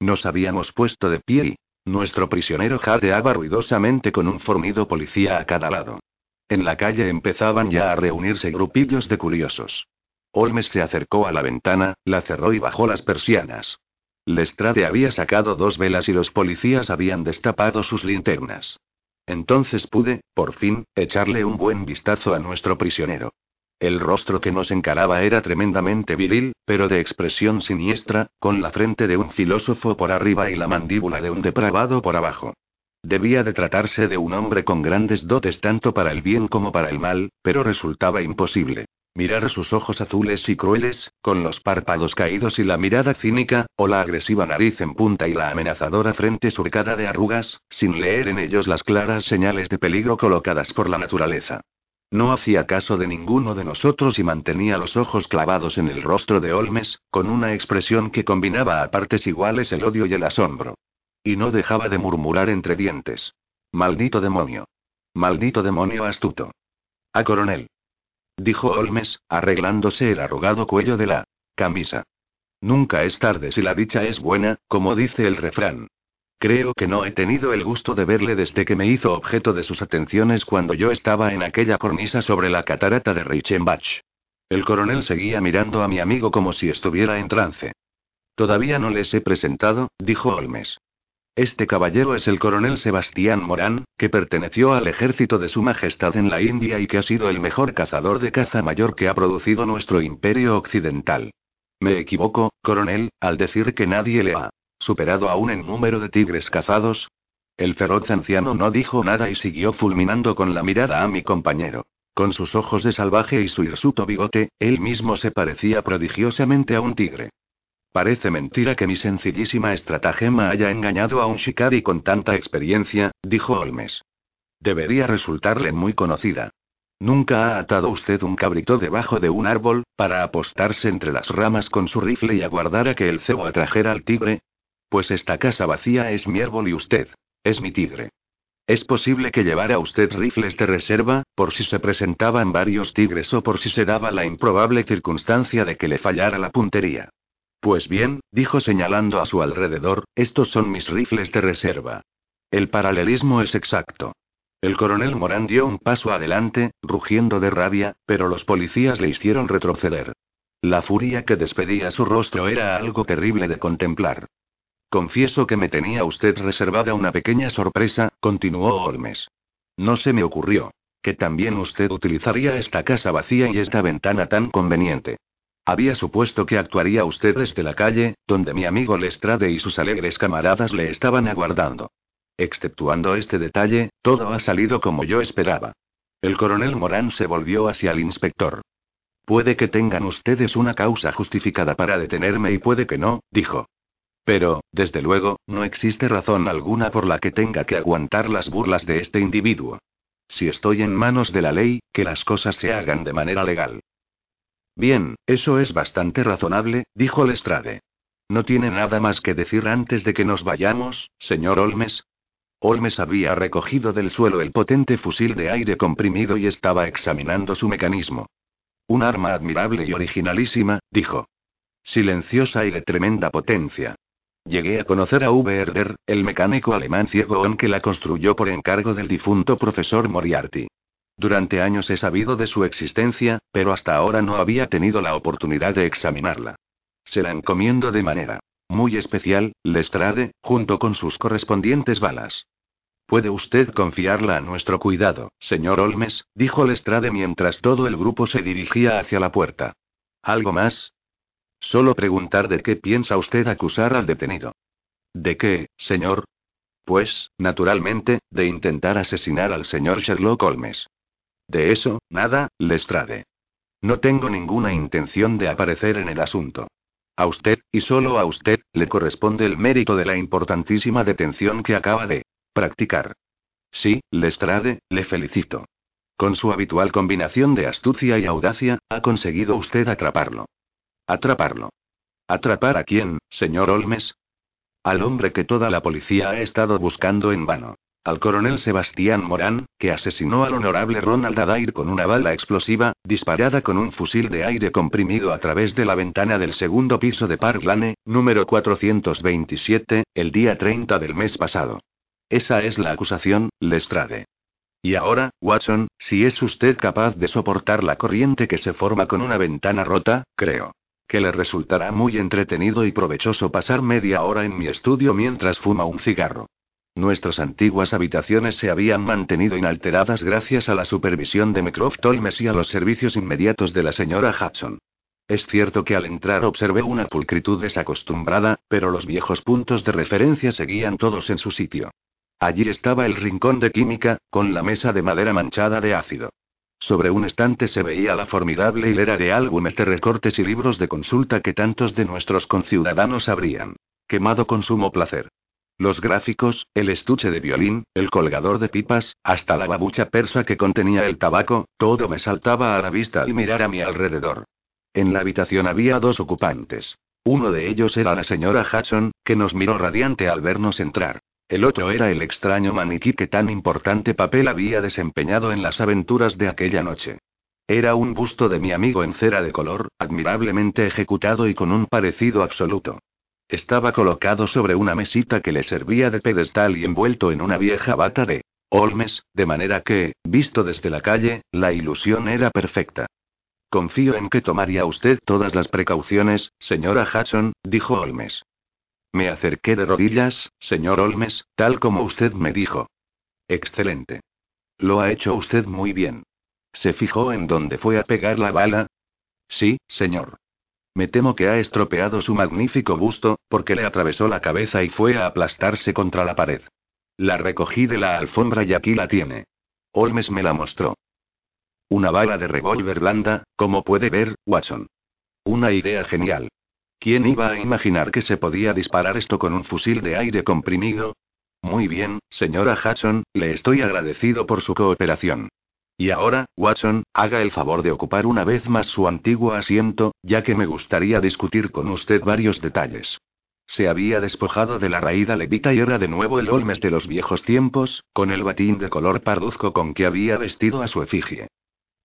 Nos habíamos puesto de pie y nuestro prisionero jadeaba ruidosamente con un fornido policía a cada lado. En la calle empezaban ya a reunirse grupillos de curiosos. Holmes se acercó a la ventana, la cerró y bajó las persianas. Lestrade había sacado dos velas y los policías habían destapado sus linternas. Entonces pude, por fin, echarle un buen vistazo a nuestro prisionero. El rostro que nos encaraba era tremendamente viril, pero de expresión siniestra, con la frente de un filósofo por arriba y la mandíbula de un depravado por abajo. Debía de tratarse de un hombre con grandes dotes tanto para el bien como para el mal, pero resultaba imposible. Mirar sus ojos azules y crueles, con los párpados caídos y la mirada cínica, o la agresiva nariz en punta y la amenazadora frente surcada de arrugas, sin leer en ellos las claras señales de peligro colocadas por la naturaleza. No hacía caso de ninguno de nosotros y mantenía los ojos clavados en el rostro de Olmes, con una expresión que combinaba a partes iguales el odio y el asombro. Y no dejaba de murmurar entre dientes. Maldito demonio. Maldito demonio astuto. A coronel dijo Holmes, arreglándose el arrugado cuello de la camisa. Nunca es tarde si la dicha es buena, como dice el refrán. Creo que no he tenido el gusto de verle desde que me hizo objeto de sus atenciones cuando yo estaba en aquella cornisa sobre la catarata de Reichenbach. El coronel seguía mirando a mi amigo como si estuviera en trance. Todavía no les he presentado, dijo Holmes. Este caballero es el coronel Sebastián Morán, que perteneció al ejército de Su Majestad en la India y que ha sido el mejor cazador de caza mayor que ha producido nuestro imperio occidental. Me equivoco, coronel, al decir que nadie le ha superado aún en número de tigres cazados. El feroz anciano no dijo nada y siguió fulminando con la mirada a mi compañero. Con sus ojos de salvaje y su hirsuto bigote, él mismo se parecía prodigiosamente a un tigre. Parece mentira que mi sencillísima estratagema haya engañado a un shikari con tanta experiencia, dijo Holmes. Debería resultarle muy conocida. ¿Nunca ha atado usted un cabrito debajo de un árbol, para apostarse entre las ramas con su rifle y aguardar a que el cebo atrajera al tigre? Pues esta casa vacía es mi árbol y usted, es mi tigre. Es posible que llevara usted rifles de reserva, por si se presentaban varios tigres o por si se daba la improbable circunstancia de que le fallara la puntería. Pues bien, dijo señalando a su alrededor, estos son mis rifles de reserva. El paralelismo es exacto. El coronel Morán dio un paso adelante, rugiendo de rabia, pero los policías le hicieron retroceder. La furia que despedía su rostro era algo terrible de contemplar. Confieso que me tenía usted reservada una pequeña sorpresa, continuó Holmes. No se me ocurrió. Que también usted utilizaría esta casa vacía y esta ventana tan conveniente. Había supuesto que actuaría usted desde la calle, donde mi amigo Lestrade y sus alegres camaradas le estaban aguardando. Exceptuando este detalle, todo ha salido como yo esperaba. El coronel Morán se volvió hacia el inspector. Puede que tengan ustedes una causa justificada para detenerme y puede que no, dijo. Pero, desde luego, no existe razón alguna por la que tenga que aguantar las burlas de este individuo. Si estoy en manos de la ley, que las cosas se hagan de manera legal. Bien, eso es bastante razonable, dijo Lestrade. ¿No tiene nada más que decir antes de que nos vayamos, señor Olmes? Olmes había recogido del suelo el potente fusil de aire comprimido y estaba examinando su mecanismo. Un arma admirable y originalísima, dijo. Silenciosa y de tremenda potencia. Llegué a conocer a V. Herder, el mecánico alemán ciego que la construyó por encargo del difunto profesor Moriarty. Durante años he sabido de su existencia, pero hasta ahora no había tenido la oportunidad de examinarla. Se la encomiendo de manera muy especial, Lestrade, junto con sus correspondientes balas. Puede usted confiarla a nuestro cuidado, señor Olmes, dijo Lestrade mientras todo el grupo se dirigía hacia la puerta. ¿Algo más? Solo preguntar de qué piensa usted acusar al detenido. ¿De qué, señor? Pues, naturalmente, de intentar asesinar al señor Sherlock Holmes. De eso, nada, Lestrade. No tengo ninguna intención de aparecer en el asunto. A usted, y solo a usted, le corresponde el mérito de la importantísima detención que acaba de practicar. Sí, Lestrade, le felicito. Con su habitual combinación de astucia y audacia, ha conseguido usted atraparlo. Atraparlo. ¿Atrapar a quién, señor Olmes? Al hombre que toda la policía ha estado buscando en vano. Al coronel Sebastián Morán, que asesinó al honorable Ronald Adair con una bala explosiva, disparada con un fusil de aire comprimido a través de la ventana del segundo piso de Park Lane, número 427, el día 30 del mes pasado. Esa es la acusación, Lestrade. Y ahora, Watson, si es usted capaz de soportar la corriente que se forma con una ventana rota, creo que le resultará muy entretenido y provechoso pasar media hora en mi estudio mientras fuma un cigarro. Nuestras antiguas habitaciones se habían mantenido inalteradas gracias a la supervisión de Holmes y a los servicios inmediatos de la señora Hudson. Es cierto que al entrar observé una pulcritud desacostumbrada, pero los viejos puntos de referencia seguían todos en su sitio. Allí estaba el rincón de química, con la mesa de madera manchada de ácido. Sobre un estante se veía la formidable hilera de álbumes de recortes y libros de consulta que tantos de nuestros conciudadanos habrían quemado con sumo placer. Los gráficos, el estuche de violín, el colgador de pipas, hasta la babucha persa que contenía el tabaco, todo me saltaba a la vista al mirar a mi alrededor. En la habitación había dos ocupantes. Uno de ellos era la señora Hudson, que nos miró radiante al vernos entrar. El otro era el extraño maniquí que tan importante papel había desempeñado en las aventuras de aquella noche. Era un busto de mi amigo en cera de color, admirablemente ejecutado y con un parecido absoluto. Estaba colocado sobre una mesita que le servía de pedestal y envuelto en una vieja bata de Olmes, de manera que, visto desde la calle, la ilusión era perfecta. Confío en que tomaría usted todas las precauciones, señora Hudson, dijo Olmes. Me acerqué de rodillas, señor Olmes, tal como usted me dijo. Excelente. Lo ha hecho usted muy bien. ¿Se fijó en dónde fue a pegar la bala? Sí, señor. Me temo que ha estropeado su magnífico busto, porque le atravesó la cabeza y fue a aplastarse contra la pared. La recogí de la alfombra y aquí la tiene. Olmes me la mostró. Una bala de revólver blanda, como puede ver, Watson. Una idea genial. ¿Quién iba a imaginar que se podía disparar esto con un fusil de aire comprimido? Muy bien, señora Hudson, le estoy agradecido por su cooperación. Y ahora, Watson, haga el favor de ocupar una vez más su antiguo asiento, ya que me gustaría discutir con usted varios detalles. Se había despojado de la raída levita y era de nuevo el Olmes de los viejos tiempos, con el batín de color parduzco con que había vestido a su efigie.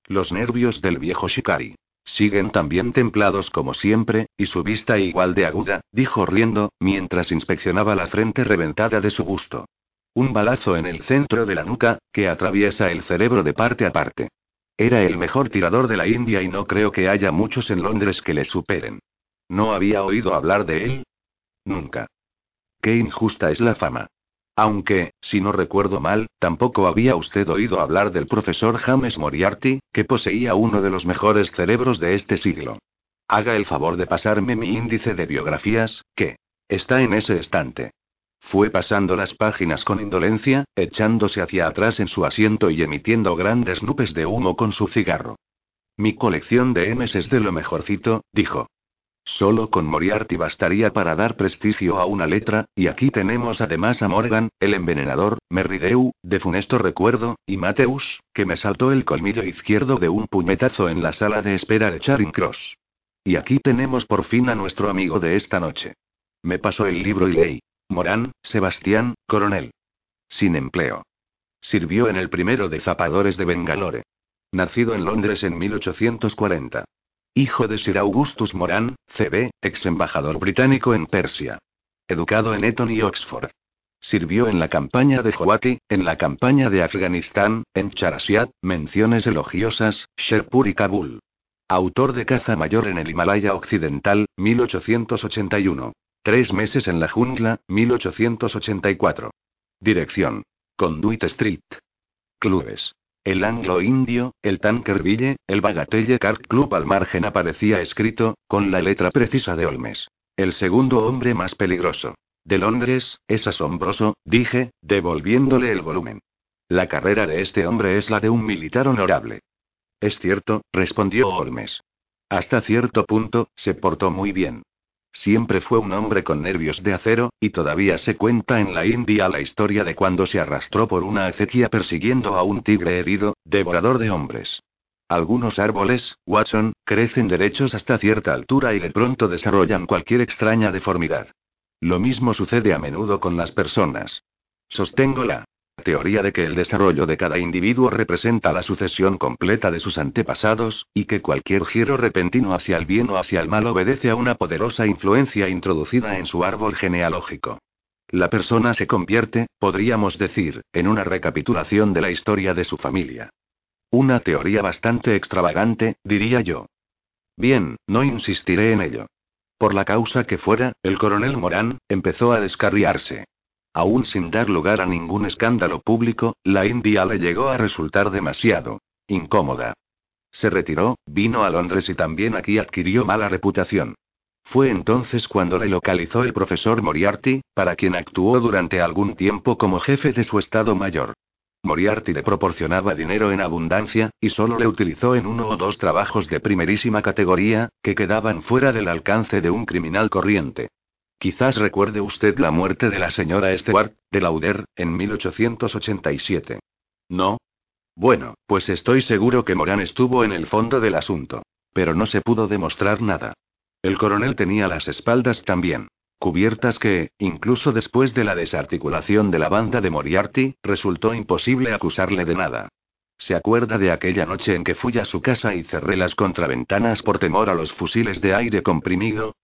Los nervios del viejo Shikari. Siguen también templados como siempre, y su vista igual de aguda, dijo riendo, mientras inspeccionaba la frente reventada de su busto. Un balazo en el centro de la nuca, que atraviesa el cerebro de parte a parte. Era el mejor tirador de la India y no creo que haya muchos en Londres que le superen. ¿No había oído hablar de él? Nunca. Qué injusta es la fama. Aunque, si no recuerdo mal, tampoco había usted oído hablar del profesor James Moriarty, que poseía uno de los mejores cerebros de este siglo. Haga el favor de pasarme mi índice de biografías, que está en ese estante. Fue pasando las páginas con indolencia, echándose hacia atrás en su asiento y emitiendo grandes nubes de humo con su cigarro. Mi colección de M's es de lo mejorcito, dijo. Solo con Moriarty bastaría para dar prestigio a una letra, y aquí tenemos además a Morgan, el envenenador, Merrideu, de funesto recuerdo, y Mateus, que me saltó el colmillo izquierdo de un puñetazo en la sala de espera de Charing Cross. Y aquí tenemos por fin a nuestro amigo de esta noche. Me pasó el libro y leí. Morán, Sebastián, coronel. Sin empleo. Sirvió en el primero de zapadores de Bengalore. Nacido en Londres en 1840. Hijo de Sir Augustus Moran, CB, ex embajador británico en Persia. Educado en Eton y Oxford. Sirvió en la campaña de Jowati, en la campaña de Afganistán, en Charasiat, menciones elogiosas, Sherpur y Kabul. Autor de Caza Mayor en el Himalaya Occidental, 1881. Tres meses en la jungla, 1884. Dirección. Conduit Street. Clubes. El Anglo Indio, el Tankerville, el Bagatelle Card Club al margen aparecía escrito, con la letra precisa de Olmes. El segundo hombre más peligroso. De Londres, es asombroso, dije, devolviéndole el volumen. La carrera de este hombre es la de un militar honorable. Es cierto, respondió Holmes. Hasta cierto punto, se portó muy bien. Siempre fue un hombre con nervios de acero, y todavía se cuenta en la India la historia de cuando se arrastró por una acequia persiguiendo a un tigre herido, devorador de hombres. Algunos árboles, Watson, crecen derechos hasta cierta altura y de pronto desarrollan cualquier extraña deformidad. Lo mismo sucede a menudo con las personas. Sostengo la teoría de que el desarrollo de cada individuo representa la sucesión completa de sus antepasados, y que cualquier giro repentino hacia el bien o hacia el mal obedece a una poderosa influencia introducida en su árbol genealógico. La persona se convierte, podríamos decir, en una recapitulación de la historia de su familia. Una teoría bastante extravagante, diría yo. Bien, no insistiré en ello. Por la causa que fuera, el coronel Morán empezó a descarriarse. Aún sin dar lugar a ningún escándalo público, la India le llegó a resultar demasiado incómoda. Se retiró, vino a Londres y también aquí adquirió mala reputación. Fue entonces cuando le localizó el profesor Moriarty, para quien actuó durante algún tiempo como jefe de su Estado Mayor. Moriarty le proporcionaba dinero en abundancia, y solo le utilizó en uno o dos trabajos de primerísima categoría, que quedaban fuera del alcance de un criminal corriente. Quizás recuerde usted la muerte de la señora Stewart, de Lauder, en 1887. ¿No? Bueno, pues estoy seguro que Morán estuvo en el fondo del asunto. Pero no se pudo demostrar nada. El coronel tenía las espaldas también. Cubiertas que, incluso después de la desarticulación de la banda de Moriarty, resultó imposible acusarle de nada. ¿Se acuerda de aquella noche en que fui a su casa y cerré las contraventanas por temor a los fusiles de aire comprimido?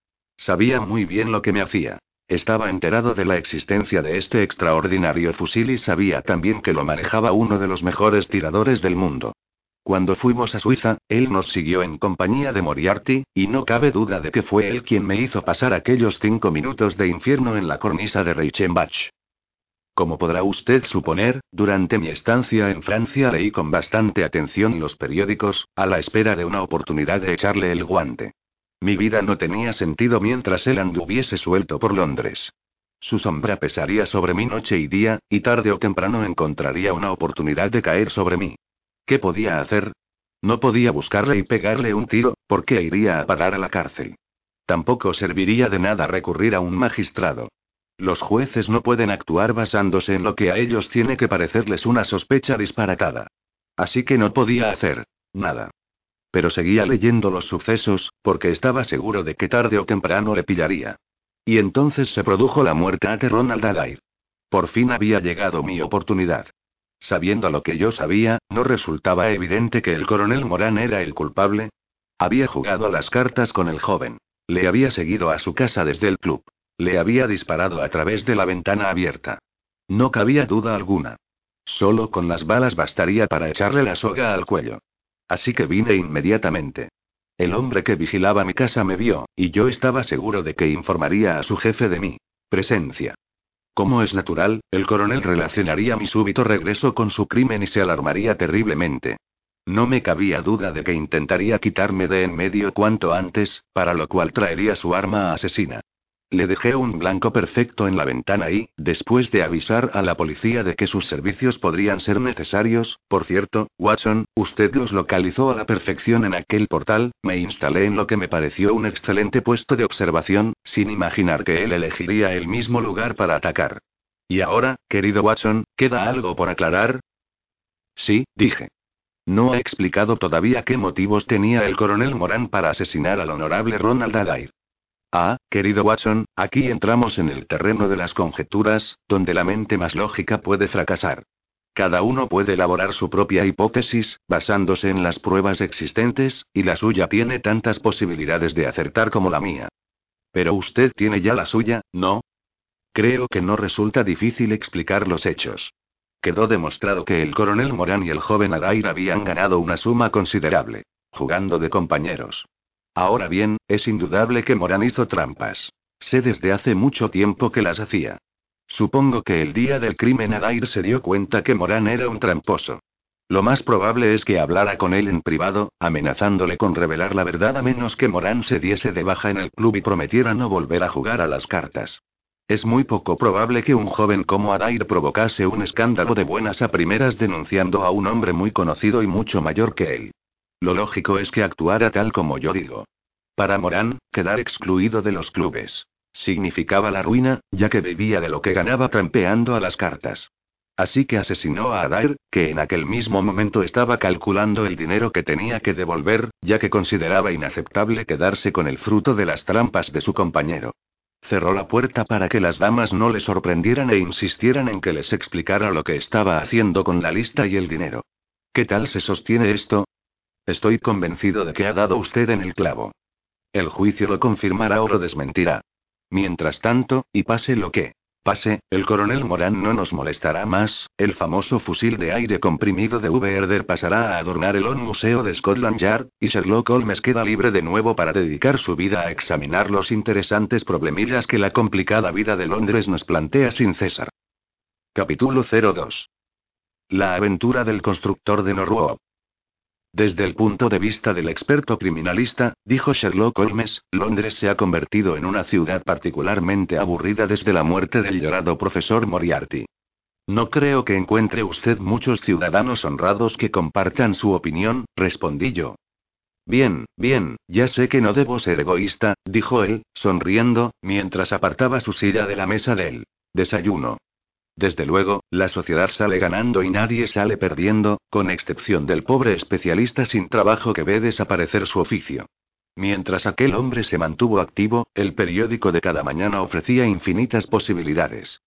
Sabía muy bien lo que me hacía. Estaba enterado de la existencia de este extraordinario fusil y sabía también que lo manejaba uno de los mejores tiradores del mundo. Cuando fuimos a Suiza, él nos siguió en compañía de Moriarty, y no cabe duda de que fue él quien me hizo pasar aquellos cinco minutos de infierno en la cornisa de Reichenbach. Como podrá usted suponer, durante mi estancia en Francia leí con bastante atención los periódicos, a la espera de una oportunidad de echarle el guante. Mi vida no tenía sentido mientras él anduviese suelto por Londres. Su sombra pesaría sobre mí noche y día, y tarde o temprano encontraría una oportunidad de caer sobre mí. ¿Qué podía hacer? No podía buscarle y pegarle un tiro, porque iría a parar a la cárcel. Tampoco serviría de nada recurrir a un magistrado. Los jueces no pueden actuar basándose en lo que a ellos tiene que parecerles una sospecha disparatada. Así que no podía hacer nada. Pero seguía leyendo los sucesos, porque estaba seguro de que tarde o temprano le pillaría. Y entonces se produjo la muerte de Ronald Adair. Por fin había llegado mi oportunidad. Sabiendo lo que yo sabía, ¿no resultaba evidente que el coronel Morán era el culpable? Había jugado a las cartas con el joven. Le había seguido a su casa desde el club. Le había disparado a través de la ventana abierta. No cabía duda alguna. Solo con las balas bastaría para echarle la soga al cuello. Así que vine inmediatamente. El hombre que vigilaba mi casa me vio, y yo estaba seguro de que informaría a su jefe de mi presencia. Como es natural, el coronel relacionaría mi súbito regreso con su crimen y se alarmaría terriblemente. No me cabía duda de que intentaría quitarme de en medio cuanto antes, para lo cual traería su arma asesina. Le dejé un blanco perfecto en la ventana y, después de avisar a la policía de que sus servicios podrían ser necesarios, por cierto, Watson, usted los localizó a la perfección en aquel portal, me instalé en lo que me pareció un excelente puesto de observación, sin imaginar que él elegiría el mismo lugar para atacar. Y ahora, querido Watson, ¿queda algo por aclarar? Sí, dije. No ha explicado todavía qué motivos tenía el coronel Morán para asesinar al honorable Ronald Adair. Ah, querido Watson, aquí entramos en el terreno de las conjeturas, donde la mente más lógica puede fracasar. Cada uno puede elaborar su propia hipótesis, basándose en las pruebas existentes, y la suya tiene tantas posibilidades de acertar como la mía. Pero usted tiene ya la suya, ¿no? Creo que no resulta difícil explicar los hechos. Quedó demostrado que el coronel Morán y el joven Adair habían ganado una suma considerable. jugando de compañeros. Ahora bien, es indudable que Morán hizo trampas. Sé desde hace mucho tiempo que las hacía. Supongo que el día del crimen Adair se dio cuenta que Morán era un tramposo. Lo más probable es que hablara con él en privado, amenazándole con revelar la verdad a menos que Morán se diese de baja en el club y prometiera no volver a jugar a las cartas. Es muy poco probable que un joven como Adair provocase un escándalo de buenas a primeras denunciando a un hombre muy conocido y mucho mayor que él. Lo lógico es que actuara tal como yo digo. Para Morán, quedar excluido de los clubes. Significaba la ruina, ya que vivía de lo que ganaba trampeando a las cartas. Así que asesinó a Adair, que en aquel mismo momento estaba calculando el dinero que tenía que devolver, ya que consideraba inaceptable quedarse con el fruto de las trampas de su compañero. Cerró la puerta para que las damas no le sorprendieran e insistieran en que les explicara lo que estaba haciendo con la lista y el dinero. ¿Qué tal se sostiene esto? Estoy convencido de que ha dado usted en el clavo. El juicio lo confirmará o lo desmentirá. Mientras tanto, y pase lo que pase, el coronel Morán no nos molestará más, el famoso fusil de aire comprimido de V. Herder pasará a adornar el Museo de Scotland Yard, y Sherlock Holmes queda libre de nuevo para dedicar su vida a examinar los interesantes problemillas que la complicada vida de Londres nos plantea sin cesar. Capítulo 02. La aventura del constructor de Norwalk. Desde el punto de vista del experto criminalista, dijo Sherlock Holmes, Londres se ha convertido en una ciudad particularmente aburrida desde la muerte del llorado profesor Moriarty. No creo que encuentre usted muchos ciudadanos honrados que compartan su opinión, respondí yo. Bien, bien, ya sé que no debo ser egoísta, dijo él, sonriendo, mientras apartaba su silla de la mesa del desayuno. Desde luego, la sociedad sale ganando y nadie sale perdiendo, con excepción del pobre especialista sin trabajo que ve desaparecer su oficio. Mientras aquel hombre se mantuvo activo, el periódico de cada mañana ofrecía infinitas posibilidades.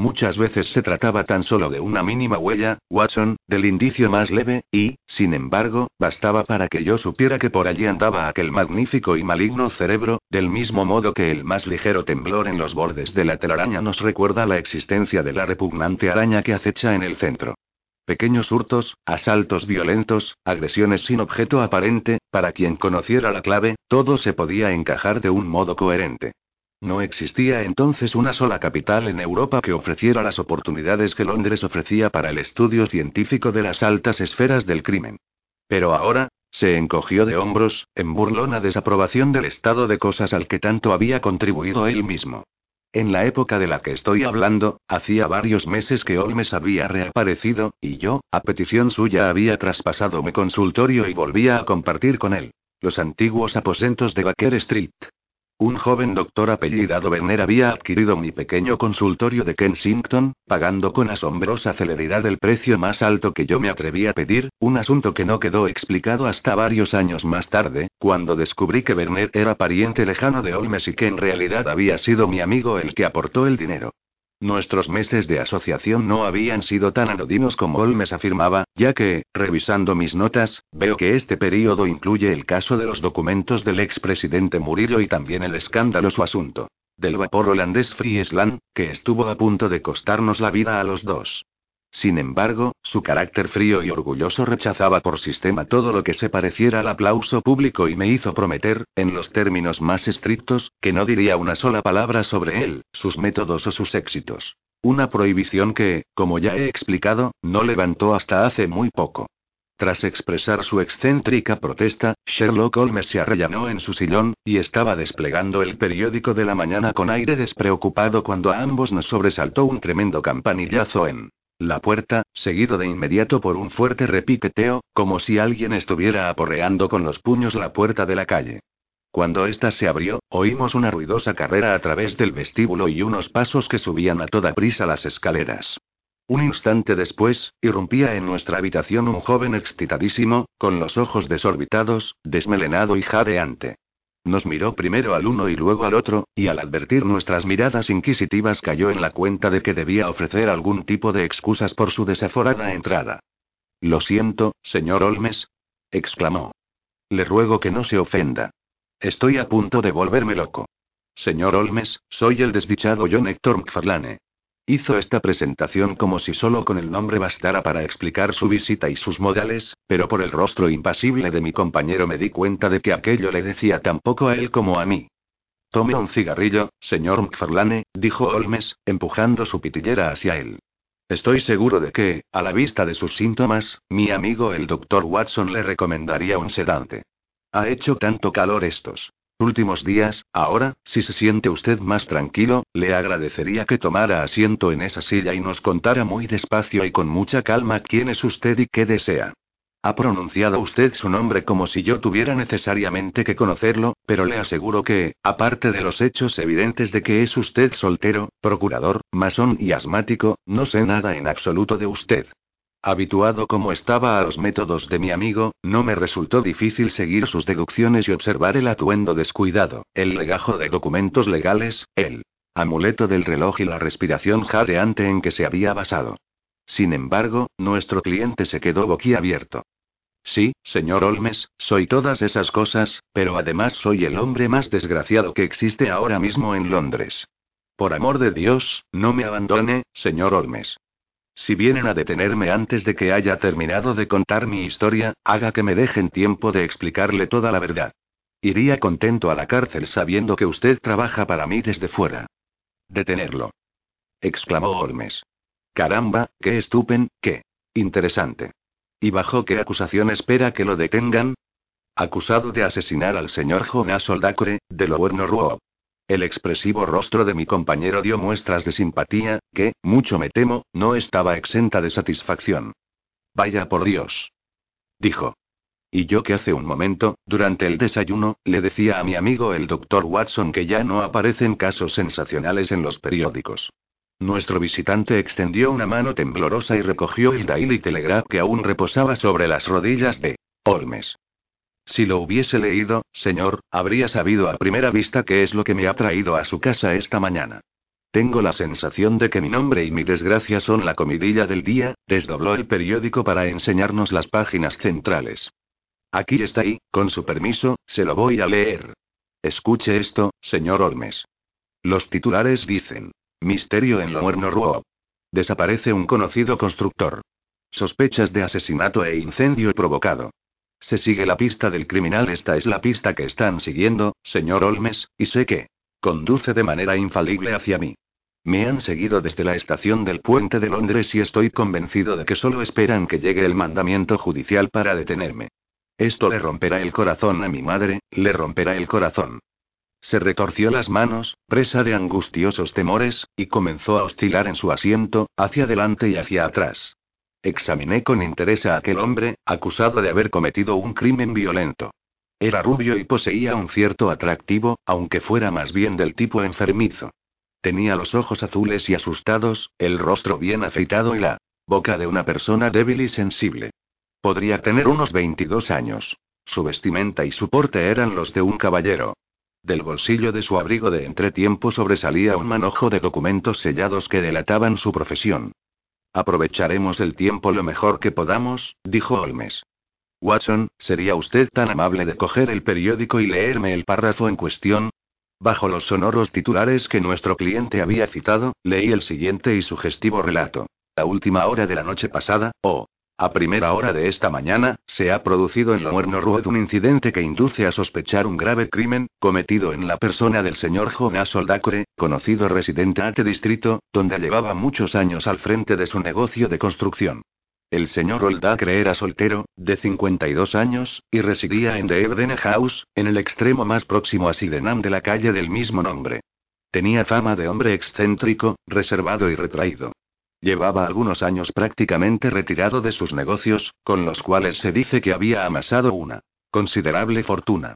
Muchas veces se trataba tan solo de una mínima huella, Watson, del indicio más leve, y, sin embargo, bastaba para que yo supiera que por allí andaba aquel magnífico y maligno cerebro, del mismo modo que el más ligero temblor en los bordes de la telaraña nos recuerda la existencia de la repugnante araña que acecha en el centro. Pequeños hurtos, asaltos violentos, agresiones sin objeto aparente, para quien conociera la clave, todo se podía encajar de un modo coherente. No existía entonces una sola capital en Europa que ofreciera las oportunidades que Londres ofrecía para el estudio científico de las altas esferas del crimen. Pero ahora, se encogió de hombros, en burlona desaprobación del estado de cosas al que tanto había contribuido él mismo. En la época de la que estoy hablando, hacía varios meses que Holmes había reaparecido, y yo, a petición suya, había traspasado mi consultorio y volvía a compartir con él los antiguos aposentos de Baker Street. Un joven doctor apellidado Werner había adquirido mi pequeño consultorio de Kensington, pagando con asombrosa celeridad el precio más alto que yo me atreví a pedir, un asunto que no quedó explicado hasta varios años más tarde, cuando descubrí que Werner era pariente lejano de Holmes y que en realidad había sido mi amigo el que aportó el dinero. Nuestros meses de asociación no habían sido tan anodinos como Holmes afirmaba, ya que, revisando mis notas, veo que este periodo incluye el caso de los documentos del expresidente Murillo y también el escandaloso asunto del vapor holandés Friesland, que estuvo a punto de costarnos la vida a los dos. Sin embargo, su carácter frío y orgulloso rechazaba por sistema todo lo que se pareciera al aplauso público y me hizo prometer, en los términos más estrictos, que no diría una sola palabra sobre él, sus métodos o sus éxitos. Una prohibición que, como ya he explicado, no levantó hasta hace muy poco. Tras expresar su excéntrica protesta, Sherlock Holmes se arrellanó en su sillón, y estaba desplegando el periódico de la mañana con aire despreocupado cuando a ambos nos sobresaltó un tremendo campanillazo en la puerta, seguido de inmediato por un fuerte repiqueteo, como si alguien estuviera aporreando con los puños la puerta de la calle. Cuando ésta se abrió, oímos una ruidosa carrera a través del vestíbulo y unos pasos que subían a toda prisa las escaleras. Un instante después, irrumpía en nuestra habitación un joven excitadísimo, con los ojos desorbitados, desmelenado y jadeante. Nos miró primero al uno y luego al otro, y al advertir nuestras miradas inquisitivas cayó en la cuenta de que debía ofrecer algún tipo de excusas por su desaforada entrada. Lo siento, señor Olmes. exclamó. Le ruego que no se ofenda. Estoy a punto de volverme loco. Señor Olmes, soy el desdichado John Héctor McFarlane. Hizo esta presentación como si solo con el nombre bastara para explicar su visita y sus modales, pero por el rostro impasible de mi compañero me di cuenta de que aquello le decía tan poco a él como a mí. Tome un cigarrillo, señor McFarlane, dijo Holmes, empujando su pitillera hacia él. Estoy seguro de que, a la vista de sus síntomas, mi amigo el doctor Watson le recomendaría un sedante. Ha hecho tanto calor estos últimos días, ahora, si se siente usted más tranquilo, le agradecería que tomara asiento en esa silla y nos contara muy despacio y con mucha calma quién es usted y qué desea. Ha pronunciado usted su nombre como si yo tuviera necesariamente que conocerlo, pero le aseguro que, aparte de los hechos evidentes de que es usted soltero, procurador, masón y asmático, no sé nada en absoluto de usted. Habituado como estaba a los métodos de mi amigo, no me resultó difícil seguir sus deducciones y observar el atuendo descuidado, el legajo de documentos legales, el amuleto del reloj y la respiración jadeante en que se había basado. Sin embargo, nuestro cliente se quedó boquiabierto. Sí, señor Olmes, soy todas esas cosas, pero además soy el hombre más desgraciado que existe ahora mismo en Londres. Por amor de Dios, no me abandone, señor Olmes. Si vienen a detenerme antes de que haya terminado de contar mi historia, haga que me dejen tiempo de explicarle toda la verdad. Iría contento a la cárcel sabiendo que usted trabaja para mí desde fuera. Detenerlo. exclamó Olmes. Caramba, qué estupen, qué interesante. ¿Y bajo qué acusación espera que lo detengan? Acusado de asesinar al señor Jonas Oldacre, de Ruo. El expresivo rostro de mi compañero dio muestras de simpatía, que, mucho me temo, no estaba exenta de satisfacción. Vaya por Dios. Dijo. Y yo que hace un momento, durante el desayuno, le decía a mi amigo el doctor Watson que ya no aparecen casos sensacionales en los periódicos. Nuestro visitante extendió una mano temblorosa y recogió el Daily Telegraph que aún reposaba sobre las rodillas de Holmes. Si lo hubiese leído, señor, habría sabido a primera vista qué es lo que me ha traído a su casa esta mañana. Tengo la sensación de que mi nombre y mi desgracia son la comidilla del día, desdobló el periódico para enseñarnos las páginas centrales. Aquí está y, con su permiso, se lo voy a leer. Escuche esto, señor Holmes. Los titulares dicen, Misterio en Lomuerno Ruo. Desaparece un conocido constructor. Sospechas de asesinato e incendio provocado. Se sigue la pista del criminal. Esta es la pista que están siguiendo, señor Olmes, y sé que conduce de manera infalible hacia mí. Me han seguido desde la estación del puente de Londres y estoy convencido de que solo esperan que llegue el mandamiento judicial para detenerme. Esto le romperá el corazón a mi madre, le romperá el corazón. Se retorció las manos, presa de angustiosos temores, y comenzó a oscilar en su asiento, hacia adelante y hacia atrás. Examiné con interés a aquel hombre, acusado de haber cometido un crimen violento. Era rubio y poseía un cierto atractivo, aunque fuera más bien del tipo enfermizo. Tenía los ojos azules y asustados, el rostro bien afeitado y la boca de una persona débil y sensible. Podría tener unos 22 años. Su vestimenta y su porte eran los de un caballero. Del bolsillo de su abrigo de entretiempo sobresalía un manojo de documentos sellados que delataban su profesión. Aprovecharemos el tiempo lo mejor que podamos, dijo Holmes. Watson, ¿sería usted tan amable de coger el periódico y leerme el párrafo en cuestión? Bajo los sonoros titulares que nuestro cliente había citado, leí el siguiente y sugestivo relato. La última hora de la noche pasada, o, a primera hora de esta mañana, se ha producido en Lomuerno Road un incidente que induce a sospechar un grave crimen, cometido en la persona del señor Jonas Oldacre, conocido residente a este distrito, donde llevaba muchos años al frente de su negocio de construcción. El señor Oldacre era soltero, de 52 años, y residía en The Evden House, en el extremo más próximo a Sydenham de la calle del mismo nombre. Tenía fama de hombre excéntrico, reservado y retraído. Llevaba algunos años prácticamente retirado de sus negocios, con los cuales se dice que había amasado una considerable fortuna.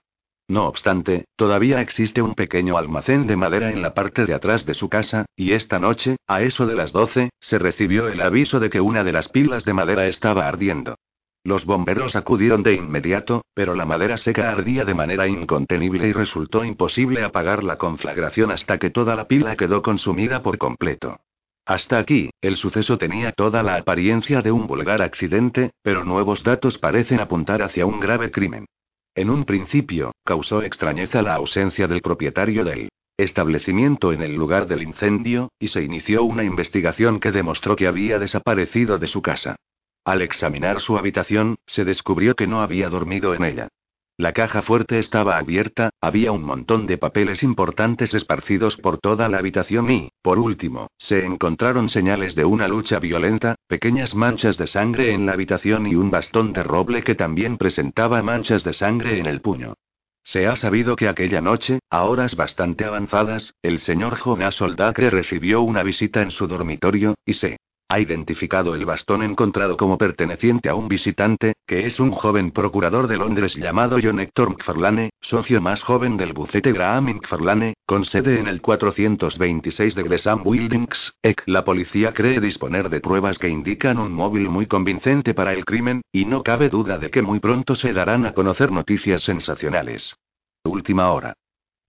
No obstante, todavía existe un pequeño almacén de madera en la parte de atrás de su casa, y esta noche, a eso de las 12, se recibió el aviso de que una de las pilas de madera estaba ardiendo. Los bomberos acudieron de inmediato, pero la madera seca ardía de manera incontenible y resultó imposible apagar la conflagración hasta que toda la pila quedó consumida por completo. Hasta aquí, el suceso tenía toda la apariencia de un vulgar accidente, pero nuevos datos parecen apuntar hacia un grave crimen. En un principio, causó extrañeza la ausencia del propietario del establecimiento en el lugar del incendio, y se inició una investigación que demostró que había desaparecido de su casa. Al examinar su habitación, se descubrió que no había dormido en ella. La caja fuerte estaba abierta, había un montón de papeles importantes esparcidos por toda la habitación y, por último, se encontraron señales de una lucha violenta, pequeñas manchas de sangre en la habitación y un bastón de roble que también presentaba manchas de sangre en el puño. Se ha sabido que aquella noche, a horas bastante avanzadas, el señor Jonas Soldacre recibió una visita en su dormitorio, y se ha identificado el bastón encontrado como perteneciente a un visitante, que es un joven procurador de Londres llamado John Hector McFarlane, socio más joven del bucete Graham McFarlane, con sede en el 426 de Gresham Buildings, EC. La policía cree disponer de pruebas que indican un móvil muy convincente para el crimen, y no cabe duda de que muy pronto se darán a conocer noticias sensacionales. Última hora.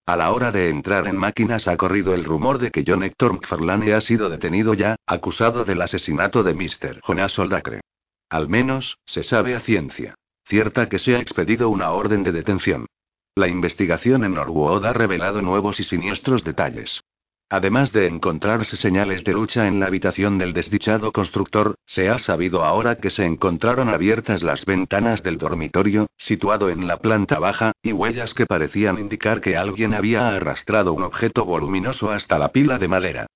A la hora de entrar en máquinas ha corrido el rumor de que John Hector McFarlane ha sido detenido ya, acusado del asesinato de Mr. Jonas Oldacre. Al menos, se sabe a ciencia. Cierta que se ha expedido una orden de detención. La investigación en Norwood ha revelado nuevos y siniestros detalles. Además de encontrarse señales de lucha en la habitación del desdichado constructor, se ha sabido ahora que se encontraron abiertas las ventanas del dormitorio, situado en la planta baja, y huellas que parecían indicar que alguien había arrastrado un objeto voluminoso hasta la pila de madera.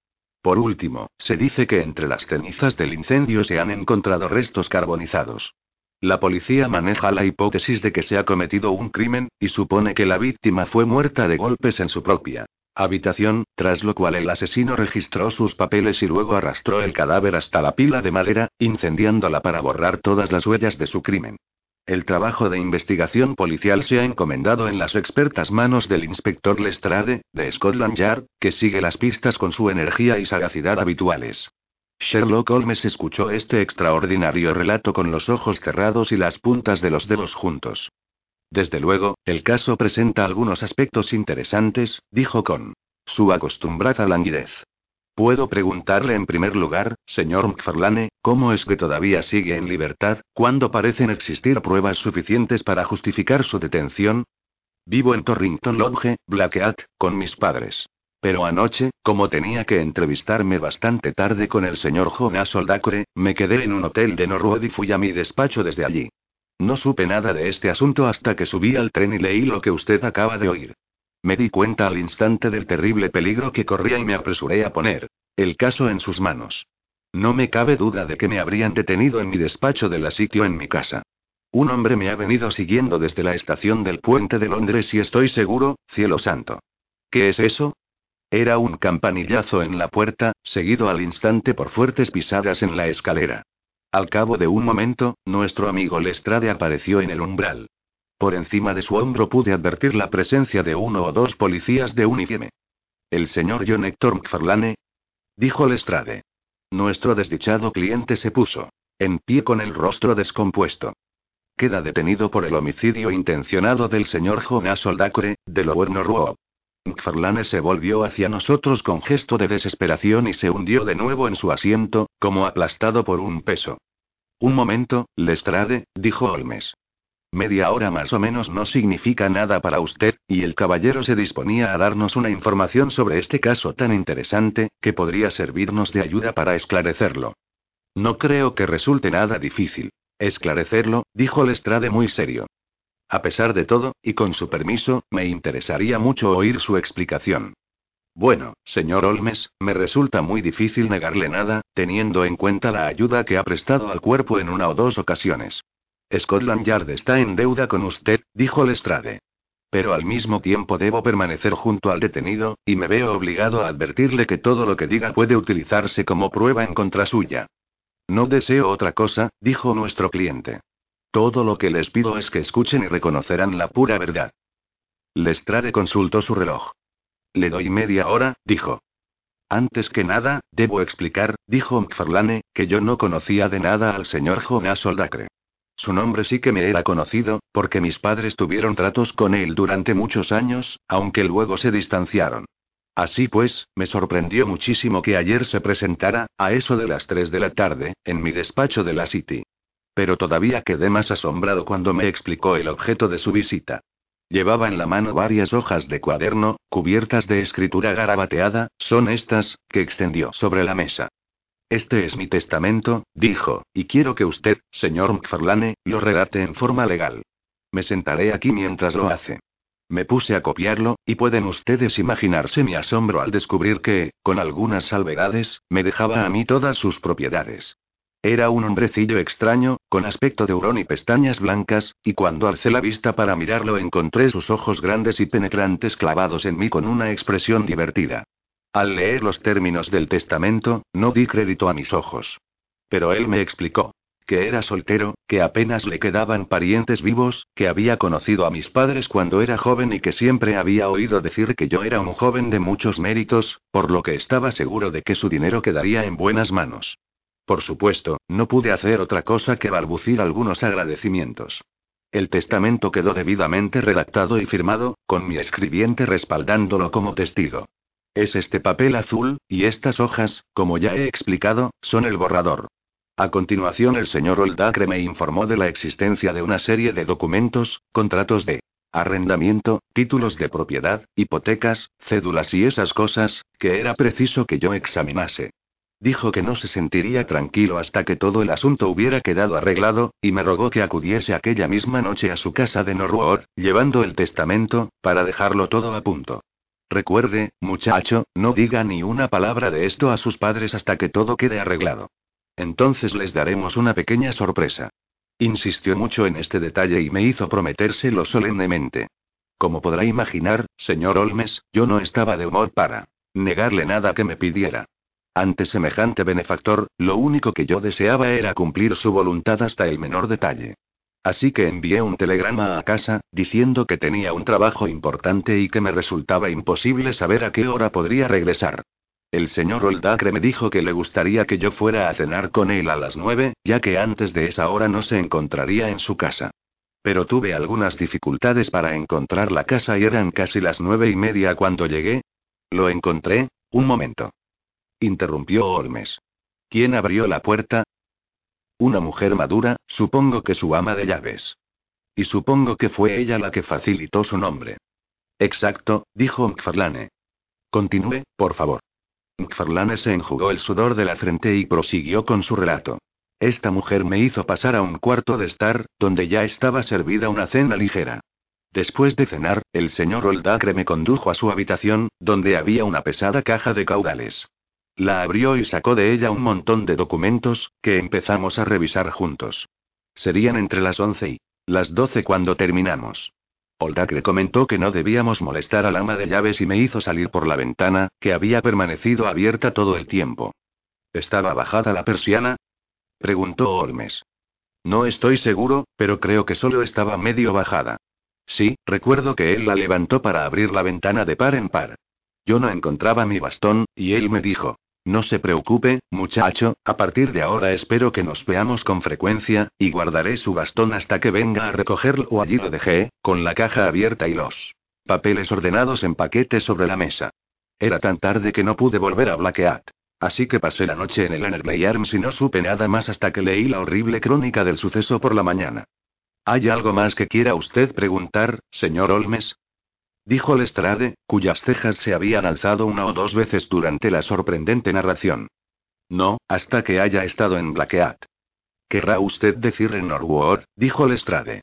Por último, se dice que entre las cenizas del incendio se han encontrado restos carbonizados. La policía maneja la hipótesis de que se ha cometido un crimen, y supone que la víctima fue muerta de golpes en su propia habitación, tras lo cual el asesino registró sus papeles y luego arrastró el cadáver hasta la pila de madera, incendiándola para borrar todas las huellas de su crimen. El trabajo de investigación policial se ha encomendado en las expertas manos del inspector Lestrade, de Scotland Yard, que sigue las pistas con su energía y sagacidad habituales. Sherlock Holmes escuchó este extraordinario relato con los ojos cerrados y las puntas de los dedos juntos. Desde luego, el caso presenta algunos aspectos interesantes, dijo con su acostumbrada languidez. Puedo preguntarle en primer lugar, señor McFarlane, ¿cómo es que todavía sigue en libertad, cuando parecen existir pruebas suficientes para justificar su detención? Vivo en Torrington Lodge, Blackheath, con mis padres. Pero anoche, como tenía que entrevistarme bastante tarde con el señor Jonas Oldacre, me quedé en un hotel de Norwood y fui a mi despacho desde allí. No supe nada de este asunto hasta que subí al tren y leí lo que usted acaba de oír. Me di cuenta al instante del terrible peligro que corría y me apresuré a poner el caso en sus manos. No me cabe duda de que me habrían detenido en mi despacho de la sitio en mi casa. Un hombre me ha venido siguiendo desde la estación del puente de Londres y estoy seguro, cielo santo. ¿Qué es eso? Era un campanillazo en la puerta, seguido al instante por fuertes pisadas en la escalera. Al cabo de un momento, nuestro amigo Lestrade apareció en el umbral. Por encima de su hombro pude advertir la presencia de uno o dos policías de uniforme. ¿El señor John Hector McFarlane? Dijo Lestrade. Nuestro desdichado cliente se puso en pie con el rostro descompuesto. Queda detenido por el homicidio intencionado del señor Jonas Oldacre, de Lower Norwood. McFarlane se volvió hacia nosotros con gesto de desesperación y se hundió de nuevo en su asiento, como aplastado por un peso. Un momento, Lestrade, dijo Holmes. Media hora más o menos no significa nada para usted, y el caballero se disponía a darnos una información sobre este caso tan interesante, que podría servirnos de ayuda para esclarecerlo. No creo que resulte nada difícil. Esclarecerlo, dijo Lestrade muy serio. A pesar de todo, y con su permiso, me interesaría mucho oír su explicación. Bueno, señor Olmes, me resulta muy difícil negarle nada, teniendo en cuenta la ayuda que ha prestado al cuerpo en una o dos ocasiones. Scotland Yard está en deuda con usted, dijo Lestrade. Pero al mismo tiempo debo permanecer junto al detenido, y me veo obligado a advertirle que todo lo que diga puede utilizarse como prueba en contra suya. No deseo otra cosa, dijo nuestro cliente. Todo lo que les pido es que escuchen y reconocerán la pura verdad. Lestrade consultó su reloj. Le doy media hora, dijo. Antes que nada, debo explicar, dijo McFarlane, que yo no conocía de nada al señor Jonas Oldacre. Su nombre sí que me era conocido, porque mis padres tuvieron tratos con él durante muchos años, aunque luego se distanciaron. Así pues, me sorprendió muchísimo que ayer se presentara, a eso de las 3 de la tarde, en mi despacho de la City. Pero todavía quedé más asombrado cuando me explicó el objeto de su visita. Llevaba en la mano varias hojas de cuaderno, cubiertas de escritura garabateada, son estas, que extendió sobre la mesa. Este es mi testamento, dijo, y quiero que usted, señor McFarlane, lo redacte en forma legal. Me sentaré aquí mientras lo hace. Me puse a copiarlo, y pueden ustedes imaginarse mi asombro al descubrir que, con algunas salvedades, me dejaba a mí todas sus propiedades. Era un hombrecillo extraño, con aspecto de hurón y pestañas blancas, y cuando alcé la vista para mirarlo encontré sus ojos grandes y penetrantes clavados en mí con una expresión divertida. Al leer los términos del testamento, no di crédito a mis ojos. Pero él me explicó que era soltero, que apenas le quedaban parientes vivos, que había conocido a mis padres cuando era joven y que siempre había oído decir que yo era un joven de muchos méritos, por lo que estaba seguro de que su dinero quedaría en buenas manos. Por supuesto, no pude hacer otra cosa que balbucir algunos agradecimientos. El testamento quedó debidamente redactado y firmado, con mi escribiente respaldándolo como testigo. Es este papel azul, y estas hojas, como ya he explicado, son el borrador. A continuación el señor Oldacre me informó de la existencia de una serie de documentos, contratos de arrendamiento, títulos de propiedad, hipotecas, cédulas y esas cosas, que era preciso que yo examinase. Dijo que no se sentiría tranquilo hasta que todo el asunto hubiera quedado arreglado, y me rogó que acudiese aquella misma noche a su casa de Norwood, llevando el testamento, para dejarlo todo a punto. Recuerde, muchacho, no diga ni una palabra de esto a sus padres hasta que todo quede arreglado. Entonces les daremos una pequeña sorpresa. Insistió mucho en este detalle y me hizo prometérselo solemnemente. Como podrá imaginar, señor Olmes, yo no estaba de humor para negarle nada que me pidiera. Ante semejante benefactor, lo único que yo deseaba era cumplir su voluntad hasta el menor detalle. Así que envié un telegrama a casa, diciendo que tenía un trabajo importante y que me resultaba imposible saber a qué hora podría regresar. El señor Oldacre me dijo que le gustaría que yo fuera a cenar con él a las nueve, ya que antes de esa hora no se encontraría en su casa. Pero tuve algunas dificultades para encontrar la casa y eran casi las nueve y media cuando llegué. Lo encontré, un momento. Interrumpió Olmes. ¿Quién abrió la puerta? Una mujer madura, supongo que su ama de llaves. Y supongo que fue ella la que facilitó su nombre. Exacto, dijo McFarlane. Continúe, por favor. McFarlane se enjugó el sudor de la frente y prosiguió con su relato. Esta mujer me hizo pasar a un cuarto de estar, donde ya estaba servida una cena ligera. Después de cenar, el señor Oldacre me condujo a su habitación, donde había una pesada caja de caudales. La abrió y sacó de ella un montón de documentos, que empezamos a revisar juntos. Serían entre las once y las doce cuando terminamos. Oldacre comentó que no debíamos molestar al ama de llaves y me hizo salir por la ventana, que había permanecido abierta todo el tiempo. ¿Estaba bajada la persiana? preguntó Olmes. No estoy seguro, pero creo que solo estaba medio bajada. Sí, recuerdo que él la levantó para abrir la ventana de par en par. Yo no encontraba mi bastón, y él me dijo, no se preocupe, muchacho, a partir de ahora espero que nos veamos con frecuencia, y guardaré su bastón hasta que venga a recogerlo o allí lo dejé, con la caja abierta y los papeles ordenados en paquetes sobre la mesa. Era tan tarde que no pude volver a Blackheath. Así que pasé la noche en el Energy Arms y no supe nada más hasta que leí la horrible crónica del suceso por la mañana. ¿Hay algo más que quiera usted preguntar, señor Olmes? Dijo Lestrade, cuyas cejas se habían alzado una o dos veces durante la sorprendente narración. No, hasta que haya estado en Blackheath. ¿Querrá usted decir en Norwood? dijo Lestrade.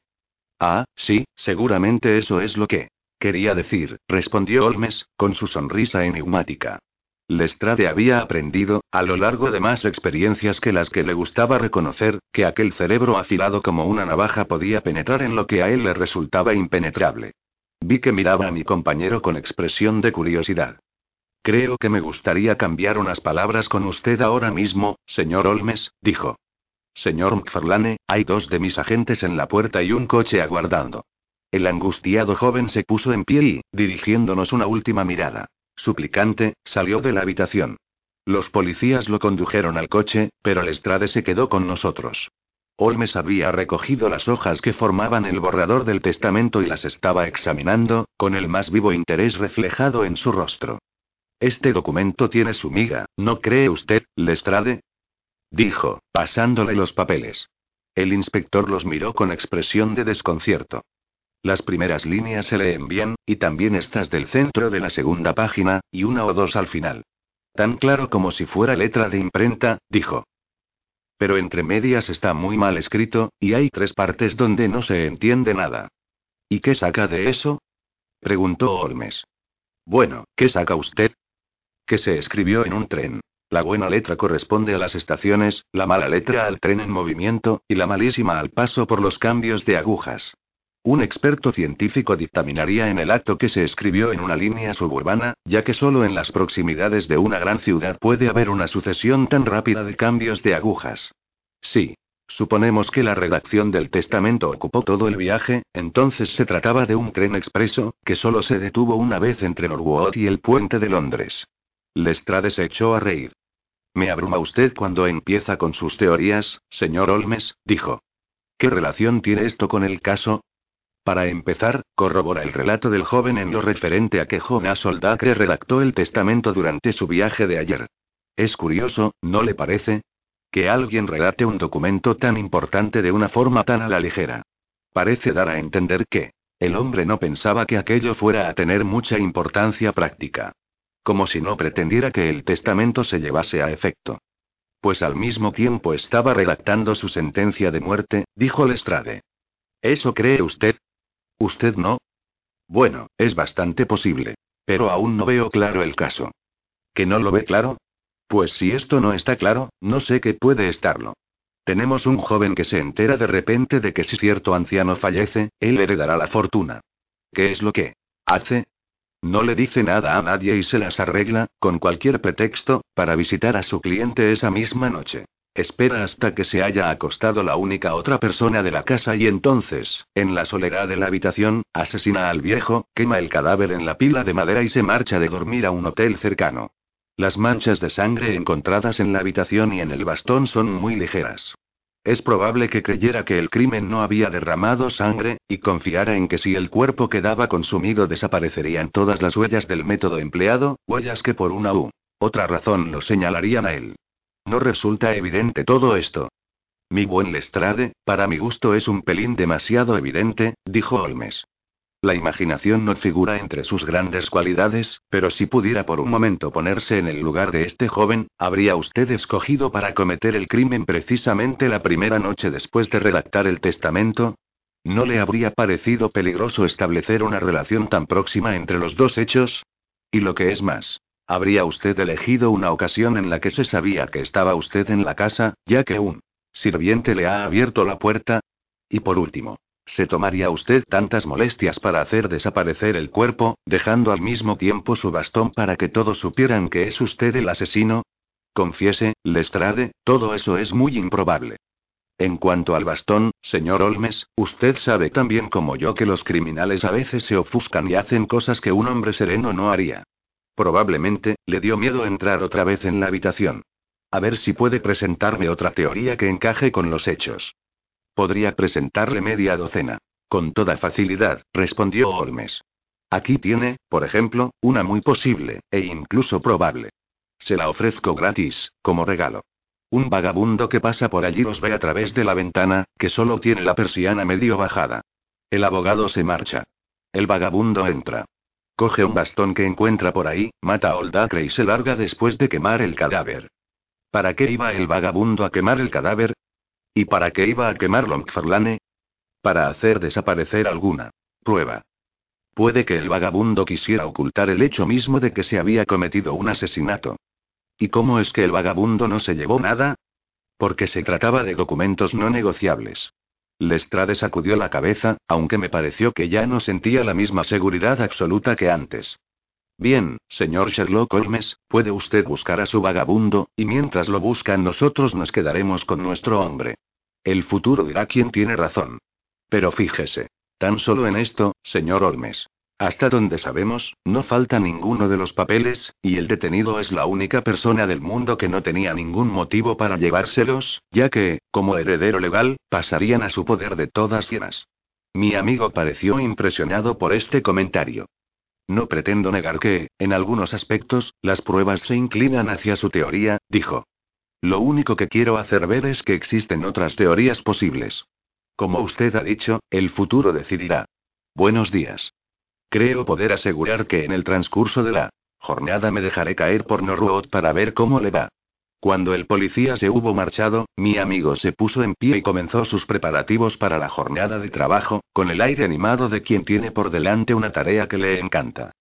Ah, sí, seguramente eso es lo que quería decir, respondió Holmes, con su sonrisa enigmática. Lestrade había aprendido, a lo largo de más experiencias que las que le gustaba reconocer, que aquel cerebro afilado como una navaja podía penetrar en lo que a él le resultaba impenetrable. Vi que miraba a mi compañero con expresión de curiosidad. Creo que me gustaría cambiar unas palabras con usted ahora mismo, señor Olmes, dijo. Señor McFarlane, hay dos de mis agentes en la puerta y un coche aguardando. El angustiado joven se puso en pie y, dirigiéndonos una última mirada, suplicante, salió de la habitación. Los policías lo condujeron al coche, pero Lestrade se quedó con nosotros. Holmes había recogido las hojas que formaban el borrador del testamento y las estaba examinando, con el más vivo interés reflejado en su rostro. Este documento tiene su miga, ¿no cree usted, Lestrade? Dijo, pasándole los papeles. El inspector los miró con expresión de desconcierto. Las primeras líneas se leen bien, y también estas del centro de la segunda página, y una o dos al final. Tan claro como si fuera letra de imprenta, dijo. Pero entre medias está muy mal escrito, y hay tres partes donde no se entiende nada. ¿Y qué saca de eso? preguntó Holmes. Bueno, ¿qué saca usted? Que se escribió en un tren. La buena letra corresponde a las estaciones, la mala letra al tren en movimiento, y la malísima al paso por los cambios de agujas. Un experto científico dictaminaría en el acto que se escribió en una línea suburbana, ya que solo en las proximidades de una gran ciudad puede haber una sucesión tan rápida de cambios de agujas. Sí. Suponemos que la redacción del testamento ocupó todo el viaje, entonces se trataba de un tren expreso, que solo se detuvo una vez entre Norwood y el puente de Londres. Lestrade se echó a reír. Me abruma usted cuando empieza con sus teorías, señor Olmes, dijo. ¿Qué relación tiene esto con el caso? Para empezar, corrobora el relato del joven en lo referente a que Jonas Oldacre redactó el testamento durante su viaje de ayer. Es curioso, ¿no le parece? Que alguien relate un documento tan importante de una forma tan a la ligera. Parece dar a entender que el hombre no pensaba que aquello fuera a tener mucha importancia práctica. Como si no pretendiera que el testamento se llevase a efecto. Pues al mismo tiempo estaba redactando su sentencia de muerte, dijo Lestrade. ¿Eso cree usted? ¿Usted no? Bueno, es bastante posible. Pero aún no veo claro el caso. ¿Que no lo ve claro? Pues si esto no está claro, no sé qué puede estarlo. Tenemos un joven que se entera de repente de que si cierto anciano fallece, él heredará la fortuna. ¿Qué es lo que hace? No le dice nada a nadie y se las arregla, con cualquier pretexto, para visitar a su cliente esa misma noche. Espera hasta que se haya acostado la única otra persona de la casa y entonces, en la soledad de la habitación, asesina al viejo, quema el cadáver en la pila de madera y se marcha de dormir a un hotel cercano. Las manchas de sangre encontradas en la habitación y en el bastón son muy ligeras. Es probable que creyera que el crimen no había derramado sangre, y confiara en que si el cuerpo quedaba consumido desaparecerían todas las huellas del método empleado, huellas que por una u otra razón lo señalarían a él. No resulta evidente todo esto. Mi buen Lestrade, para mi gusto es un pelín demasiado evidente, dijo Holmes. La imaginación no figura entre sus grandes cualidades, pero si pudiera por un momento ponerse en el lugar de este joven, ¿habría usted escogido para cometer el crimen precisamente la primera noche después de redactar el testamento? ¿No le habría parecido peligroso establecer una relación tan próxima entre los dos hechos? Y lo que es más, Habría usted elegido una ocasión en la que se sabía que estaba usted en la casa, ya que un sirviente le ha abierto la puerta. Y por último, ¿se tomaría usted tantas molestias para hacer desaparecer el cuerpo, dejando al mismo tiempo su bastón para que todos supieran que es usted el asesino? Confiese, Lestrade, todo eso es muy improbable. En cuanto al bastón, señor Olmes, usted sabe tan bien como yo que los criminales a veces se ofuscan y hacen cosas que un hombre sereno no haría. Probablemente, le dio miedo entrar otra vez en la habitación. A ver si puede presentarme otra teoría que encaje con los hechos. Podría presentarle media docena. Con toda facilidad, respondió Holmes. Aquí tiene, por ejemplo, una muy posible, e incluso probable. Se la ofrezco gratis, como regalo. Un vagabundo que pasa por allí los ve a través de la ventana, que solo tiene la persiana medio bajada. El abogado se marcha. El vagabundo entra. Coge un bastón que encuentra por ahí, mata a Oldacre y se larga después de quemar el cadáver. ¿Para qué iba el vagabundo a quemar el cadáver? ¿Y para qué iba a quemarlo McFarlane? Para hacer desaparecer alguna prueba. Puede que el vagabundo quisiera ocultar el hecho mismo de que se había cometido un asesinato. ¿Y cómo es que el vagabundo no se llevó nada? Porque se trataba de documentos no negociables. Lestrade sacudió la cabeza, aunque me pareció que ya no sentía la misma seguridad absoluta que antes. Bien, señor Sherlock Holmes, puede usted buscar a su vagabundo, y mientras lo buscan nosotros nos quedaremos con nuestro hombre. El futuro dirá quién tiene razón. Pero fíjese. Tan solo en esto, señor Holmes. Hasta donde sabemos, no falta ninguno de los papeles, y el detenido es la única persona del mundo que no tenía ningún motivo para llevárselos, ya que, como heredero legal, pasarían a su poder de todas llenas. Mi amigo pareció impresionado por este comentario. No pretendo negar que, en algunos aspectos, las pruebas se inclinan hacia su teoría, dijo. Lo único que quiero hacer ver es que existen otras teorías posibles. Como usted ha dicho, el futuro decidirá. Buenos días. Creo poder asegurar que en el transcurso de la jornada me dejaré caer por Norwood para ver cómo le va. Cuando el policía se hubo marchado, mi amigo se puso en pie y comenzó sus preparativos para la jornada de trabajo, con el aire animado de quien tiene por delante una tarea que le encanta.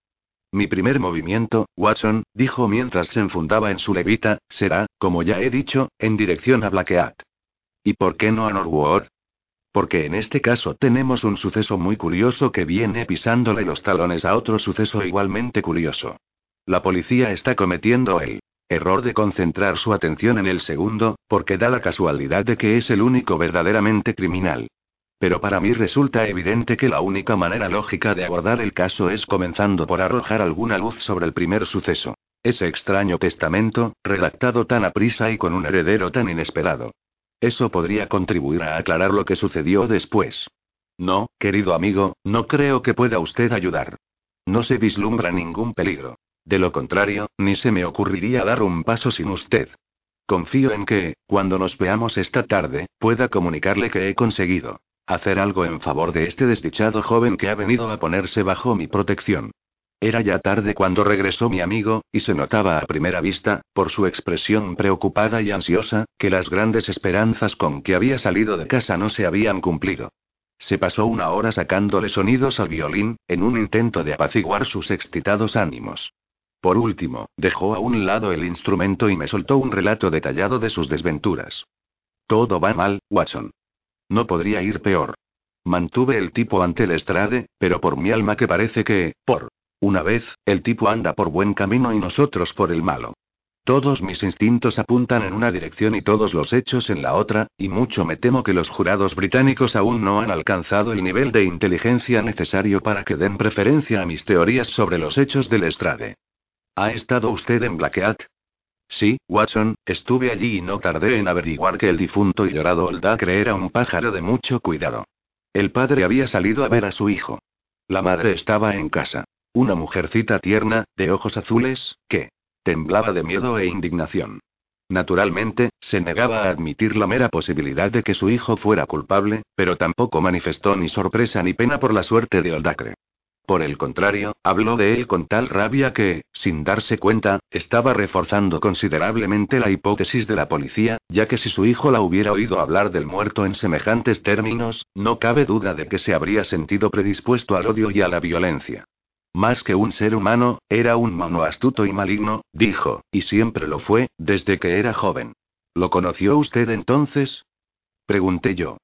Mi primer movimiento, Watson, dijo mientras se enfundaba en su levita, será, como ya he dicho, en dirección a Blackheath. ¿Y por qué no a Norwood? Porque en este caso tenemos un suceso muy curioso que viene pisándole los talones a otro suceso igualmente curioso. La policía está cometiendo el error de concentrar su atención en el segundo, porque da la casualidad de que es el único verdaderamente criminal. Pero para mí resulta evidente que la única manera lógica de abordar el caso es comenzando por arrojar alguna luz sobre el primer suceso. Ese extraño testamento, redactado tan aprisa y con un heredero tan inesperado. Eso podría contribuir a aclarar lo que sucedió después. No, querido amigo, no creo que pueda usted ayudar. No se vislumbra ningún peligro. De lo contrario, ni se me ocurriría dar un paso sin usted. Confío en que, cuando nos veamos esta tarde, pueda comunicarle que he conseguido hacer algo en favor de este desdichado joven que ha venido a ponerse bajo mi protección. Era ya tarde cuando regresó mi amigo, y se notaba a primera vista, por su expresión preocupada y ansiosa, que las grandes esperanzas con que había salido de casa no se habían cumplido. Se pasó una hora sacándole sonidos al violín, en un intento de apaciguar sus excitados ánimos. Por último, dejó a un lado el instrumento y me soltó un relato detallado de sus desventuras. Todo va mal, Watson. No podría ir peor. Mantuve el tipo ante el estrade, pero por mi alma que parece que, por una vez, el tipo anda por buen camino y nosotros por el malo. Todos mis instintos apuntan en una dirección y todos los hechos en la otra, y mucho me temo que los jurados británicos aún no han alcanzado el nivel de inteligencia necesario para que den preferencia a mis teorías sobre los hechos del estrade. ¿Ha estado usted en Blackheath? Sí, Watson, estuve allí y no tardé en averiguar que el difunto y llorado Oldacre era un pájaro de mucho cuidado. El padre había salido a ver a su hijo. La madre estaba en casa. Una mujercita tierna, de ojos azules, que temblaba de miedo e indignación. Naturalmente, se negaba a admitir la mera posibilidad de que su hijo fuera culpable, pero tampoco manifestó ni sorpresa ni pena por la suerte de Oldacre. Por el contrario, habló de él con tal rabia que, sin darse cuenta, estaba reforzando considerablemente la hipótesis de la policía, ya que si su hijo la hubiera oído hablar del muerto en semejantes términos, no cabe duda de que se habría sentido predispuesto al odio y a la violencia. Más que un ser humano, era un mono astuto y maligno, dijo, y siempre lo fue, desde que era joven. ¿Lo conoció usted entonces? Pregunté yo.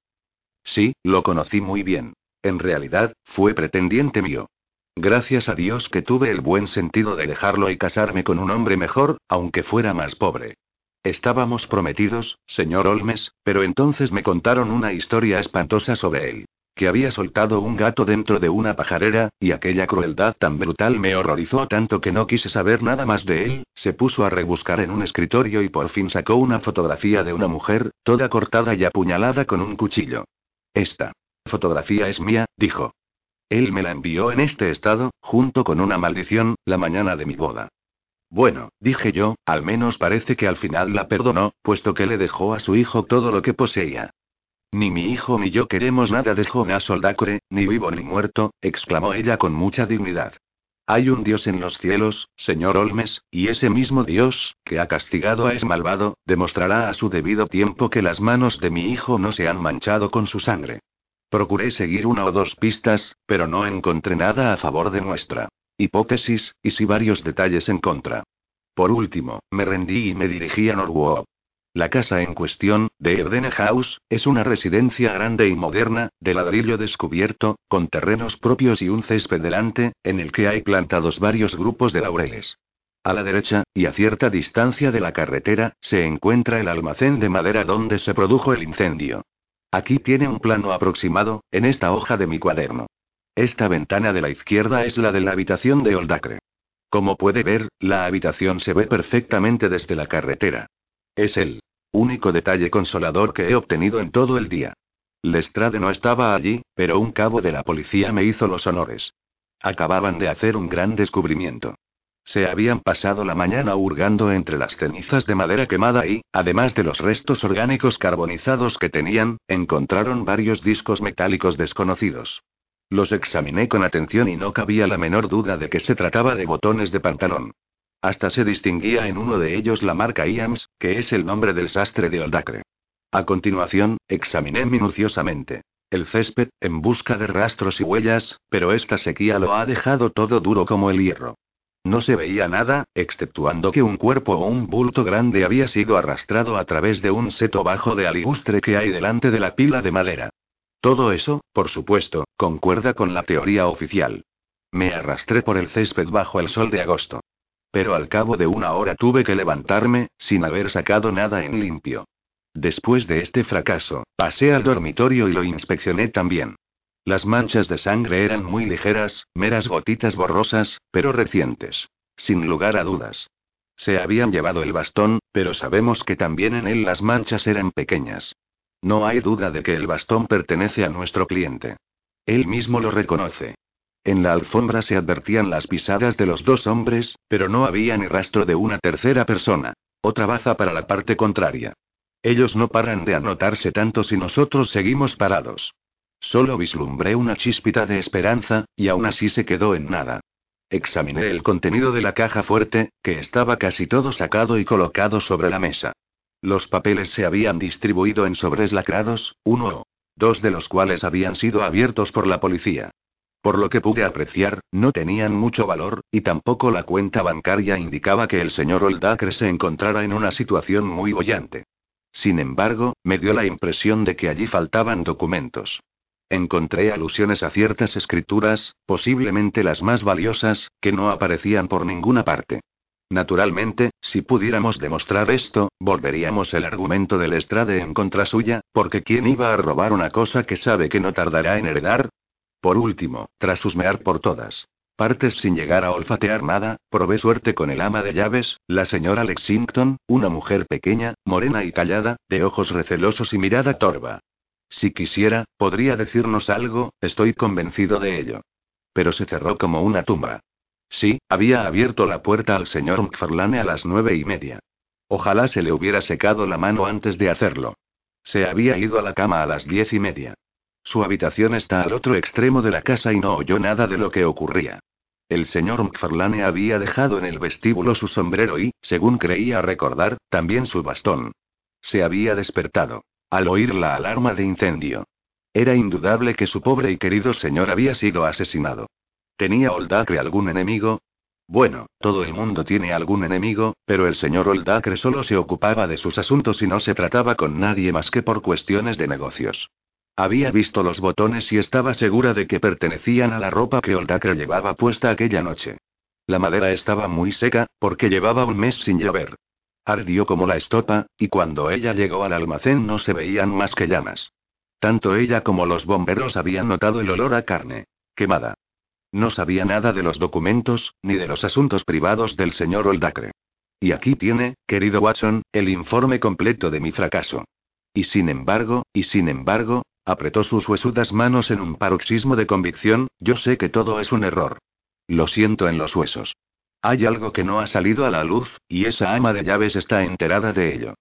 Sí, lo conocí muy bien. En realidad, fue pretendiente mío. Gracias a Dios que tuve el buen sentido de dejarlo y casarme con un hombre mejor, aunque fuera más pobre. Estábamos prometidos, señor Olmes, pero entonces me contaron una historia espantosa sobre él. Que había soltado un gato dentro de una pajarera, y aquella crueldad tan brutal me horrorizó tanto que no quise saber nada más de él, se puso a rebuscar en un escritorio y por fin sacó una fotografía de una mujer, toda cortada y apuñalada con un cuchillo. Esta fotografía es mía, dijo. Él me la envió en este estado, junto con una maldición, la mañana de mi boda. Bueno, dije yo, al menos parece que al final la perdonó, puesto que le dejó a su hijo todo lo que poseía. Ni mi hijo ni yo queremos nada de Jonas Soldacre, ni vivo ni muerto, exclamó ella con mucha dignidad. Hay un Dios en los cielos, señor Olmes, y ese mismo Dios, que ha castigado a ese malvado, demostrará a su debido tiempo que las manos de mi hijo no se han manchado con su sangre. Procuré seguir una o dos pistas, pero no encontré nada a favor de nuestra hipótesis, y sí varios detalles en contra. Por último, me rendí y me dirigí a Norwood. La casa en cuestión, de Erdene House, es una residencia grande y moderna, de ladrillo descubierto, con terrenos propios y un césped delante, en el que hay plantados varios grupos de laureles. A la derecha, y a cierta distancia de la carretera, se encuentra el almacén de madera donde se produjo el incendio. Aquí tiene un plano aproximado, en esta hoja de mi cuaderno. Esta ventana de la izquierda es la de la habitación de Oldacre. Como puede ver, la habitación se ve perfectamente desde la carretera. Es el único detalle consolador que he obtenido en todo el día. Lestrade no estaba allí, pero un cabo de la policía me hizo los honores. Acababan de hacer un gran descubrimiento. Se habían pasado la mañana hurgando entre las cenizas de madera quemada y, además de los restos orgánicos carbonizados que tenían, encontraron varios discos metálicos desconocidos. Los examiné con atención y no cabía la menor duda de que se trataba de botones de pantalón. Hasta se distinguía en uno de ellos la marca IAMS, que es el nombre del sastre de Oldacre. A continuación, examiné minuciosamente el césped, en busca de rastros y huellas, pero esta sequía lo ha dejado todo duro como el hierro. No se veía nada, exceptuando que un cuerpo o un bulto grande había sido arrastrado a través de un seto bajo de aligustre que hay delante de la pila de madera. Todo eso, por supuesto, concuerda con la teoría oficial. Me arrastré por el césped bajo el sol de agosto. Pero al cabo de una hora tuve que levantarme, sin haber sacado nada en limpio. Después de este fracaso, pasé al dormitorio y lo inspeccioné también. Las manchas de sangre eran muy ligeras, meras gotitas borrosas, pero recientes. Sin lugar a dudas. Se habían llevado el bastón, pero sabemos que también en él las manchas eran pequeñas. No hay duda de que el bastón pertenece a nuestro cliente. Él mismo lo reconoce. En la alfombra se advertían las pisadas de los dos hombres, pero no había ni rastro de una tercera persona. Otra baza para la parte contraria. Ellos no paran de anotarse tanto si nosotros seguimos parados. Solo vislumbré una chispita de esperanza, y aún así se quedó en nada. Examiné el contenido de la caja fuerte, que estaba casi todo sacado y colocado sobre la mesa. Los papeles se habían distribuido en sobres lacrados, uno o dos de los cuales habían sido abiertos por la policía. Por lo que pude apreciar, no tenían mucho valor, y tampoco la cuenta bancaria indicaba que el señor Oldacre se encontrara en una situación muy bollante. Sin embargo, me dio la impresión de que allí faltaban documentos. Encontré alusiones a ciertas escrituras, posiblemente las más valiosas, que no aparecían por ninguna parte. Naturalmente, si pudiéramos demostrar esto, volveríamos el argumento del Estrade en contra suya, porque ¿quién iba a robar una cosa que sabe que no tardará en heredar? Por último, tras husmear por todas partes sin llegar a olfatear nada, probé suerte con el ama de llaves, la señora Lexington, una mujer pequeña, morena y callada, de ojos recelosos y mirada torva. Si quisiera, podría decirnos algo, estoy convencido de ello. Pero se cerró como una tumba. Sí, había abierto la puerta al señor McFarlane a las nueve y media. Ojalá se le hubiera secado la mano antes de hacerlo. Se había ido a la cama a las diez y media. Su habitación está al otro extremo de la casa y no oyó nada de lo que ocurría. El señor McFarlane había dejado en el vestíbulo su sombrero y, según creía recordar, también su bastón. Se había despertado al oír la alarma de incendio. Era indudable que su pobre y querido señor había sido asesinado. ¿Tenía Oldacre algún enemigo? Bueno, todo el mundo tiene algún enemigo, pero el señor Oldacre solo se ocupaba de sus asuntos y no se trataba con nadie más que por cuestiones de negocios. Había visto los botones y estaba segura de que pertenecían a la ropa que Oldacre llevaba puesta aquella noche. La madera estaba muy seca, porque llevaba un mes sin llover. Ardió como la estopa, y cuando ella llegó al almacén no se veían más que llamas. Tanto ella como los bomberos habían notado el olor a carne quemada. No sabía nada de los documentos, ni de los asuntos privados del señor Oldacre. Y aquí tiene, querido Watson, el informe completo de mi fracaso. Y sin embargo, y sin embargo, apretó sus huesudas manos en un paroxismo de convicción, yo sé que todo es un error. Lo siento en los huesos. Hay algo que no ha salido a la luz, y esa ama de llaves está enterada de ello.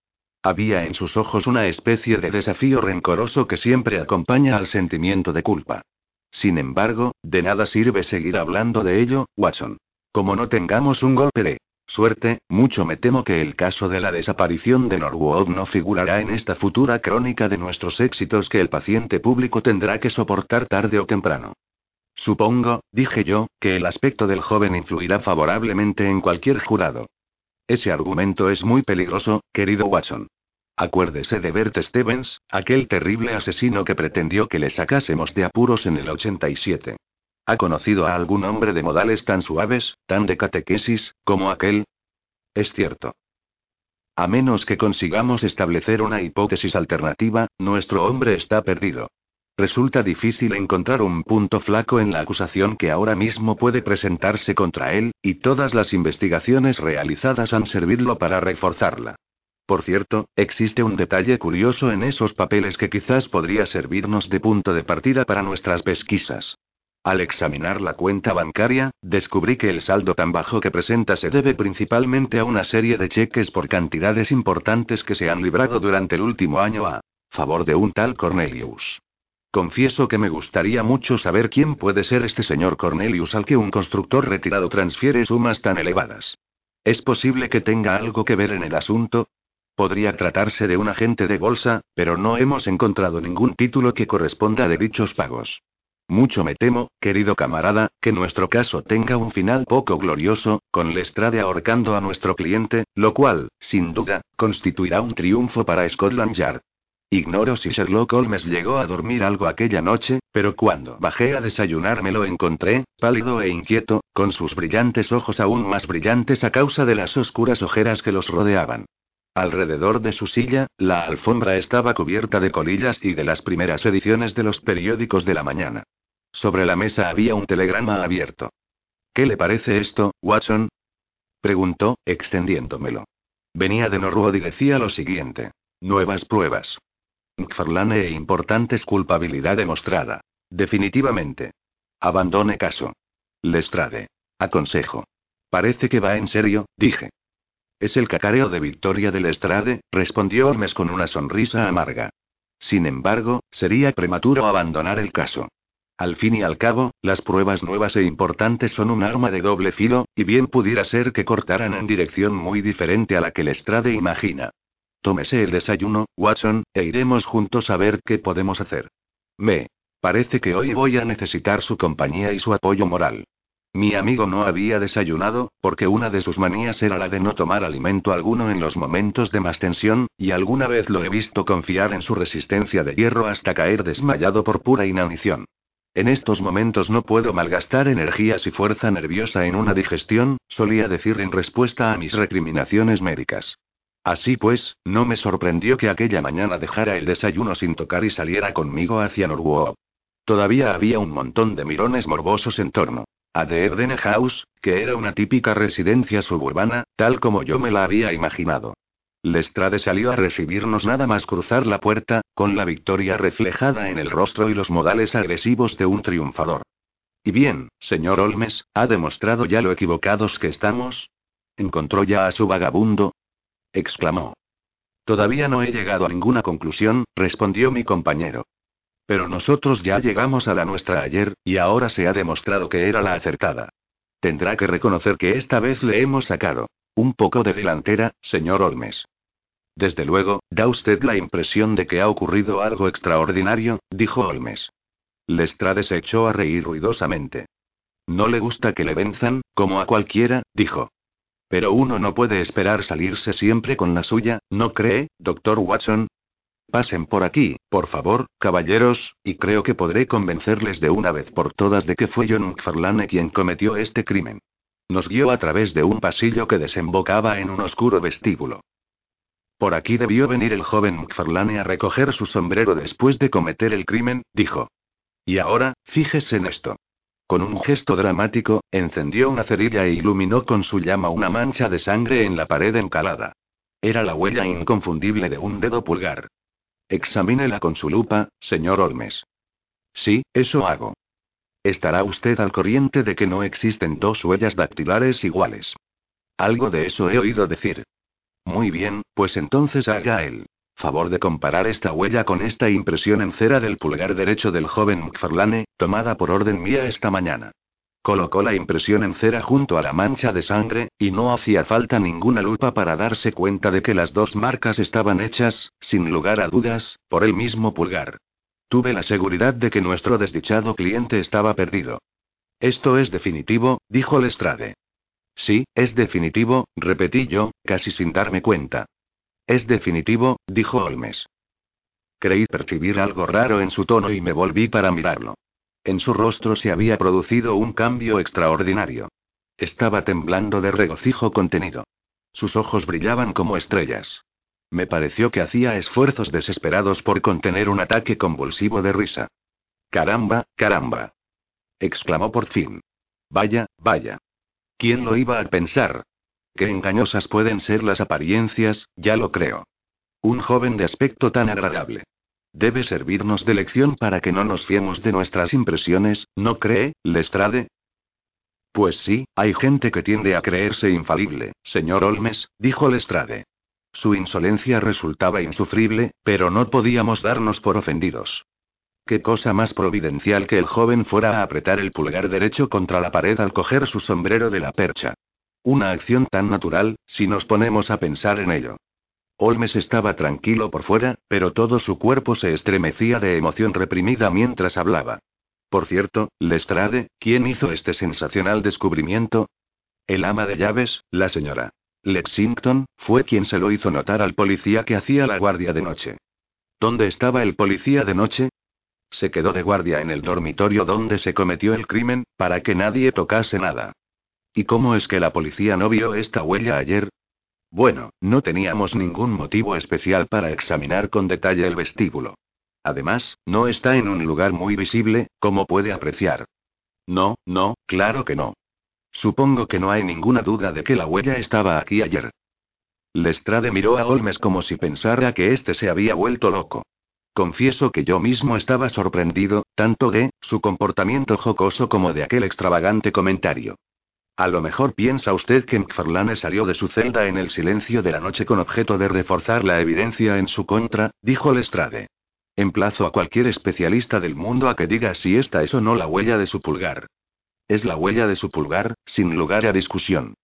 Había en sus ojos una especie de desafío rencoroso que siempre acompaña al sentimiento de culpa. Sin embargo, de nada sirve seguir hablando de ello, Watson. Como no tengamos un golpe de suerte, mucho me temo que el caso de la desaparición de Norwood no figurará en esta futura crónica de nuestros éxitos que el paciente público tendrá que soportar tarde o temprano. Supongo, dije yo, que el aspecto del joven influirá favorablemente en cualquier jurado. Ese argumento es muy peligroso, querido Watson. Acuérdese de Bert Stevens, aquel terrible asesino que pretendió que le sacásemos de apuros en el 87. ¿Ha conocido a algún hombre de modales tan suaves, tan de catequesis, como aquel? Es cierto. A menos que consigamos establecer una hipótesis alternativa, nuestro hombre está perdido. Resulta difícil encontrar un punto flaco en la acusación que ahora mismo puede presentarse contra él, y todas las investigaciones realizadas han servido para reforzarla. Por cierto, existe un detalle curioso en esos papeles que quizás podría servirnos de punto de partida para nuestras pesquisas. Al examinar la cuenta bancaria, descubrí que el saldo tan bajo que presenta se debe principalmente a una serie de cheques por cantidades importantes que se han librado durante el último año a favor de un tal Cornelius. Confieso que me gustaría mucho saber quién puede ser este señor Cornelius al que un constructor retirado transfiere sumas tan elevadas. ¿Es posible que tenga algo que ver en el asunto? Podría tratarse de un agente de bolsa, pero no hemos encontrado ningún título que corresponda de dichos pagos. Mucho me temo, querido camarada, que nuestro caso tenga un final poco glorioso, con Lestrade ahorcando a nuestro cliente, lo cual, sin duda, constituirá un triunfo para Scotland Yard. Ignoro si Sherlock Holmes llegó a dormir algo aquella noche, pero cuando bajé a desayunar me lo encontré, pálido e inquieto, con sus brillantes ojos aún más brillantes a causa de las oscuras ojeras que los rodeaban. Alrededor de su silla, la alfombra estaba cubierta de colillas y de las primeras ediciones de los periódicos de la mañana. Sobre la mesa había un telegrama abierto. ¿Qué le parece esto, Watson? preguntó, extendiéndomelo. Venía de Norwood y decía lo siguiente. Nuevas pruebas. McFarlane e importantes culpabilidad demostrada. Definitivamente. Abandone caso. Lestrade. Aconsejo. Parece que va en serio, dije. Es el cacareo de Victoria del Lestrade, respondió Holmes con una sonrisa amarga. Sin embargo, sería prematuro abandonar el caso. Al fin y al cabo, las pruebas nuevas e importantes son un arma de doble filo, y bien pudiera ser que cortaran en dirección muy diferente a la que Lestrade imagina. Tómese el desayuno, Watson, e iremos juntos a ver qué podemos hacer. Me. Parece que hoy voy a necesitar su compañía y su apoyo moral. Mi amigo no había desayunado, porque una de sus manías era la de no tomar alimento alguno en los momentos de más tensión, y alguna vez lo he visto confiar en su resistencia de hierro hasta caer desmayado por pura inanición. En estos momentos no puedo malgastar energías y fuerza nerviosa en una digestión, solía decir en respuesta a mis recriminaciones médicas. Así pues, no me sorprendió que aquella mañana dejara el desayuno sin tocar y saliera conmigo hacia Norwood. Todavía había un montón de mirones morbosos en torno. A The Eden House, que era una típica residencia suburbana, tal como yo me la había imaginado. Lestrade salió a recibirnos nada más cruzar la puerta, con la victoria reflejada en el rostro y los modales agresivos de un triunfador. Y bien, señor Olmes, ¿ha demostrado ya lo equivocados que estamos? ¿Encontró ya a su vagabundo? exclamó. Todavía no he llegado a ninguna conclusión, respondió mi compañero. Pero nosotros ya llegamos a la nuestra ayer, y ahora se ha demostrado que era la acertada. Tendrá que reconocer que esta vez le hemos sacado. Un poco de delantera, señor Olmes. Desde luego, da usted la impresión de que ha ocurrido algo extraordinario, dijo Olmes. Lestrade se echó a reír ruidosamente. No le gusta que le venzan, como a cualquiera, dijo. Pero uno no puede esperar salirse siempre con la suya, ¿no cree, doctor Watson? Pasen por aquí, por favor, caballeros, y creo que podré convencerles de una vez por todas de que fue John McFarlane quien cometió este crimen. Nos guió a través de un pasillo que desembocaba en un oscuro vestíbulo. Por aquí debió venir el joven McFarlane a recoger su sombrero después de cometer el crimen, dijo. Y ahora, fíjese en esto. Con un gesto dramático, encendió una cerilla e iluminó con su llama una mancha de sangre en la pared encalada. Era la huella inconfundible de un dedo pulgar. Examínela con su lupa, señor Olmes. Sí, eso hago. Estará usted al corriente de que no existen dos huellas dactilares iguales. Algo de eso he oído decir. Muy bien, pues entonces haga el favor de comparar esta huella con esta impresión en cera del pulgar derecho del joven McFarlane, tomada por orden mía esta mañana. Colocó la impresión en cera junto a la mancha de sangre, y no hacía falta ninguna lupa para darse cuenta de que las dos marcas estaban hechas, sin lugar a dudas, por el mismo pulgar. Tuve la seguridad de que nuestro desdichado cliente estaba perdido. Esto es definitivo, dijo Lestrade. Sí, es definitivo, repetí yo, casi sin darme cuenta. Es definitivo, dijo Holmes. Creí percibir algo raro en su tono y me volví para mirarlo. En su rostro se había producido un cambio extraordinario. Estaba temblando de regocijo contenido. Sus ojos brillaban como estrellas. Me pareció que hacía esfuerzos desesperados por contener un ataque convulsivo de risa. Caramba, caramba. exclamó por fin. Vaya, vaya. ¿Quién lo iba a pensar? Qué engañosas pueden ser las apariencias, ya lo creo. Un joven de aspecto tan agradable. Debe servirnos de lección para que no nos fiemos de nuestras impresiones, ¿no cree, Lestrade? Pues sí, hay gente que tiende a creerse infalible, señor Olmes, dijo Lestrade. Su insolencia resultaba insufrible, pero no podíamos darnos por ofendidos. Qué cosa más providencial que el joven fuera a apretar el pulgar derecho contra la pared al coger su sombrero de la percha. Una acción tan natural, si nos ponemos a pensar en ello. Holmes estaba tranquilo por fuera, pero todo su cuerpo se estremecía de emoción reprimida mientras hablaba. Por cierto, Lestrade, ¿quién hizo este sensacional descubrimiento? El ama de llaves, la señora. Lexington, fue quien se lo hizo notar al policía que hacía la guardia de noche. ¿Dónde estaba el policía de noche? Se quedó de guardia en el dormitorio donde se cometió el crimen, para que nadie tocase nada. ¿Y cómo es que la policía no vio esta huella ayer? Bueno, no teníamos ningún motivo especial para examinar con detalle el vestíbulo. Además, no está en un lugar muy visible, como puede apreciar. No, no, claro que no. Supongo que no hay ninguna duda de que la huella estaba aquí ayer. Lestrade miró a Holmes como si pensara que éste se había vuelto loco. Confieso que yo mismo estaba sorprendido, tanto de su comportamiento jocoso como de aquel extravagante comentario. A lo mejor piensa usted que McFarlane salió de su celda en el silencio de la noche con objeto de reforzar la evidencia en su contra, dijo Lestrade. Emplazo a cualquier especialista del mundo a que diga si esta es o no la huella de su pulgar. Es la huella de su pulgar, sin lugar a discusión.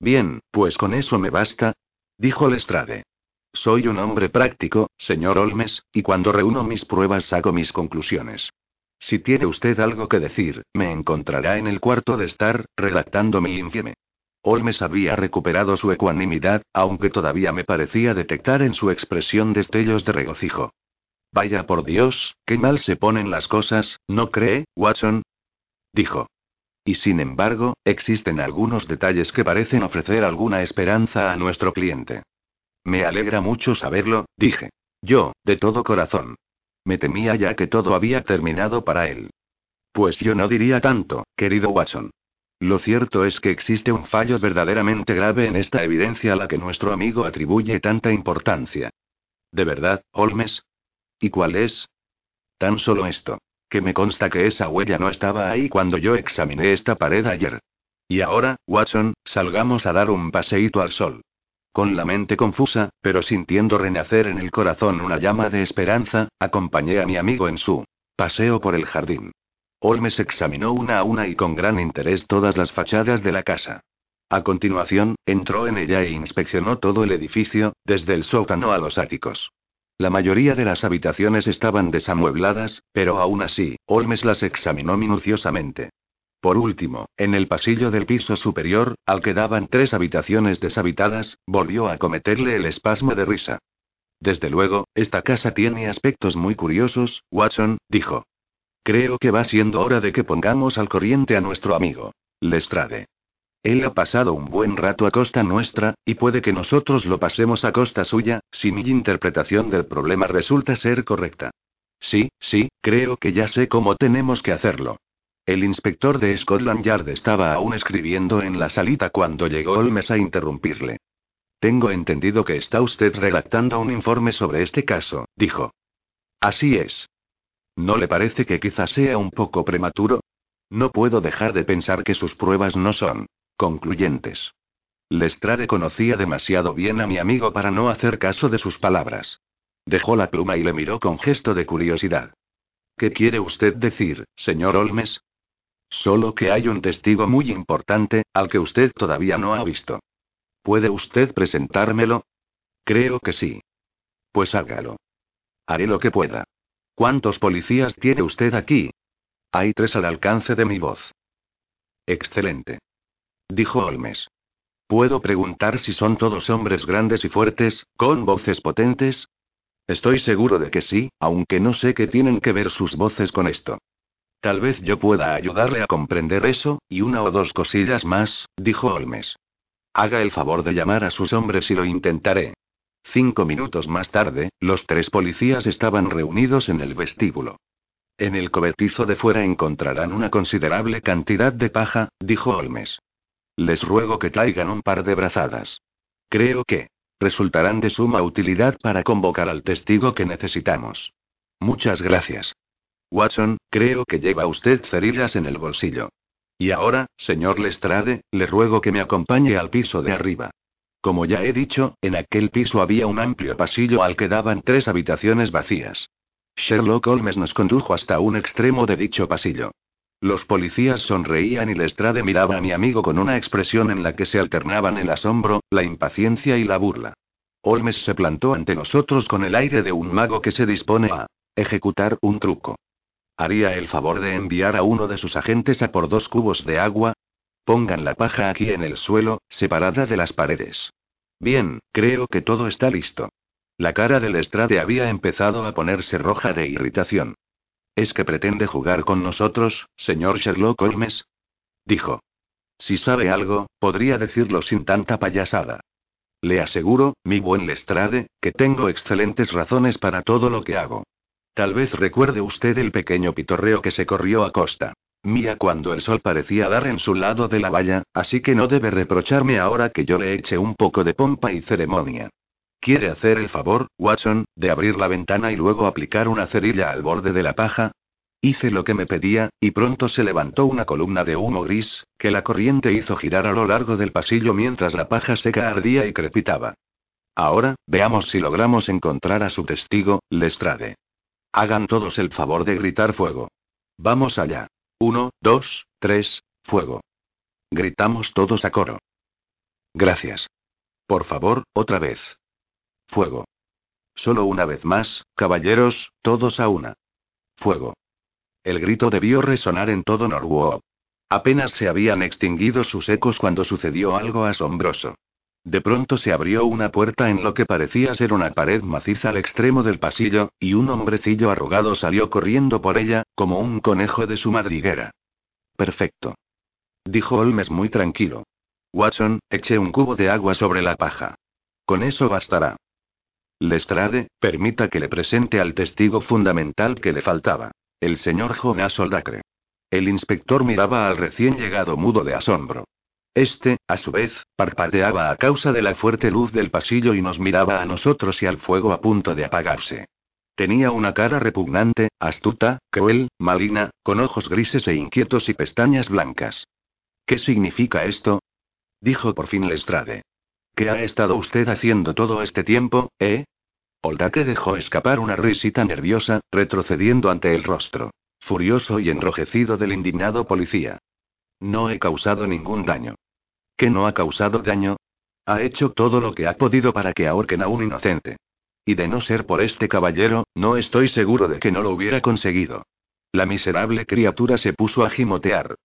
Bien, pues con eso me basta, dijo Lestrade. Soy un hombre práctico, señor Olmes, y cuando reúno mis pruebas saco mis conclusiones. Si tiene usted algo que decir, me encontrará en el cuarto de estar, redactando mi infieme. Olmes había recuperado su ecuanimidad, aunque todavía me parecía detectar en su expresión destellos de regocijo. Vaya por Dios, qué mal se ponen las cosas, ¿no cree, Watson? dijo. Y sin embargo, existen algunos detalles que parecen ofrecer alguna esperanza a nuestro cliente. Me alegra mucho saberlo, dije. Yo, de todo corazón. Me temía ya que todo había terminado para él. Pues yo no diría tanto, querido Watson. Lo cierto es que existe un fallo verdaderamente grave en esta evidencia a la que nuestro amigo atribuye tanta importancia. ¿De verdad, Holmes? ¿Y cuál es? Tan solo esto que me consta que esa huella no estaba ahí cuando yo examiné esta pared ayer. Y ahora, Watson, salgamos a dar un paseíto al sol. Con la mente confusa, pero sintiendo renacer en el corazón una llama de esperanza, acompañé a mi amigo en su paseo por el jardín. Holmes examinó una a una y con gran interés todas las fachadas de la casa. A continuación, entró en ella e inspeccionó todo el edificio, desde el sótano a los áticos. La mayoría de las habitaciones estaban desamuebladas, pero aún así, Holmes las examinó minuciosamente. Por último, en el pasillo del piso superior, al que daban tres habitaciones deshabitadas, volvió a cometerle el espasmo de risa. Desde luego, esta casa tiene aspectos muy curiosos, Watson, dijo. Creo que va siendo hora de que pongamos al corriente a nuestro amigo. Lestrade. Él ha pasado un buen rato a costa nuestra, y puede que nosotros lo pasemos a costa suya, si mi interpretación del problema resulta ser correcta. Sí, sí, creo que ya sé cómo tenemos que hacerlo. El inspector de Scotland Yard estaba aún escribiendo en la salita cuando llegó Holmes a interrumpirle. Tengo entendido que está usted redactando un informe sobre este caso, dijo. Así es. ¿No le parece que quizás sea un poco prematuro? No puedo dejar de pensar que sus pruebas no son concluyentes. Lestrade conocía demasiado bien a mi amigo para no hacer caso de sus palabras. Dejó la pluma y le miró con gesto de curiosidad. ¿Qué quiere usted decir, señor Olmes? Solo que hay un testigo muy importante, al que usted todavía no ha visto. ¿Puede usted presentármelo? Creo que sí. Pues hágalo. Haré lo que pueda. ¿Cuántos policías tiene usted aquí? Hay tres al alcance de mi voz. Excelente dijo Holmes. ¿Puedo preguntar si son todos hombres grandes y fuertes, con voces potentes? Estoy seguro de que sí, aunque no sé qué tienen que ver sus voces con esto. Tal vez yo pueda ayudarle a comprender eso, y una o dos cosillas más, dijo Holmes. Haga el favor de llamar a sus hombres y lo intentaré. Cinco minutos más tarde, los tres policías estaban reunidos en el vestíbulo. En el cobertizo de fuera encontrarán una considerable cantidad de paja, dijo Holmes. Les ruego que traigan un par de brazadas. Creo que resultarán de suma utilidad para convocar al testigo que necesitamos. Muchas gracias. Watson, creo que lleva usted cerillas en el bolsillo. Y ahora, señor Lestrade, le ruego que me acompañe al piso de arriba. Como ya he dicho, en aquel piso había un amplio pasillo al que daban tres habitaciones vacías. Sherlock Holmes nos condujo hasta un extremo de dicho pasillo. Los policías sonreían y Lestrade miraba a mi amigo con una expresión en la que se alternaban el asombro, la impaciencia y la burla. Holmes se plantó ante nosotros con el aire de un mago que se dispone a ejecutar un truco. ¿Haría el favor de enviar a uno de sus agentes a por dos cubos de agua? Pongan la paja aquí en el suelo, separada de las paredes. Bien, creo que todo está listo. La cara del Lestrade había empezado a ponerse roja de irritación. ¿Es que pretende jugar con nosotros, señor Sherlock Holmes? Dijo. Si sabe algo, podría decirlo sin tanta payasada. Le aseguro, mi buen Lestrade, que tengo excelentes razones para todo lo que hago. Tal vez recuerde usted el pequeño pitorreo que se corrió a costa mía cuando el sol parecía dar en su lado de la valla, así que no debe reprocharme ahora que yo le eche un poco de pompa y ceremonia. ¿Quiere hacer el favor, Watson, de abrir la ventana y luego aplicar una cerilla al borde de la paja? Hice lo que me pedía, y pronto se levantó una columna de humo gris, que la corriente hizo girar a lo largo del pasillo mientras la paja seca ardía y crepitaba. Ahora, veamos si logramos encontrar a su testigo, Lestrade. Hagan todos el favor de gritar fuego. Vamos allá. Uno, dos, tres, fuego. Gritamos todos a coro. Gracias. Por favor, otra vez. Fuego. Solo una vez más, caballeros, todos a una. Fuego. El grito debió resonar en todo Norwood. Apenas se habían extinguido sus ecos cuando sucedió algo asombroso. De pronto se abrió una puerta en lo que parecía ser una pared maciza al extremo del pasillo, y un hombrecillo arrugado salió corriendo por ella, como un conejo de su madriguera. Perfecto. Dijo Holmes muy tranquilo. Watson, eché un cubo de agua sobre la paja. Con eso bastará. Lestrade, permita que le presente al testigo fundamental que le faltaba. El señor Jonas Oldacre. El inspector miraba al recién llegado mudo de asombro. Este, a su vez, parpadeaba a causa de la fuerte luz del pasillo y nos miraba a nosotros y al fuego a punto de apagarse. Tenía una cara repugnante, astuta, cruel, maligna, con ojos grises e inquietos y pestañas blancas. ¿Qué significa esto? dijo por fin Lestrade. ¿Qué ha estado usted haciendo todo este tiempo, eh? Oldake dejó escapar una risita nerviosa, retrocediendo ante el rostro. Furioso y enrojecido del indignado policía. No he causado ningún daño. ¿Qué no ha causado daño? Ha hecho todo lo que ha podido para que ahorquen a un inocente. Y de no ser por este caballero, no estoy seguro de que no lo hubiera conseguido. La miserable criatura se puso a gimotear.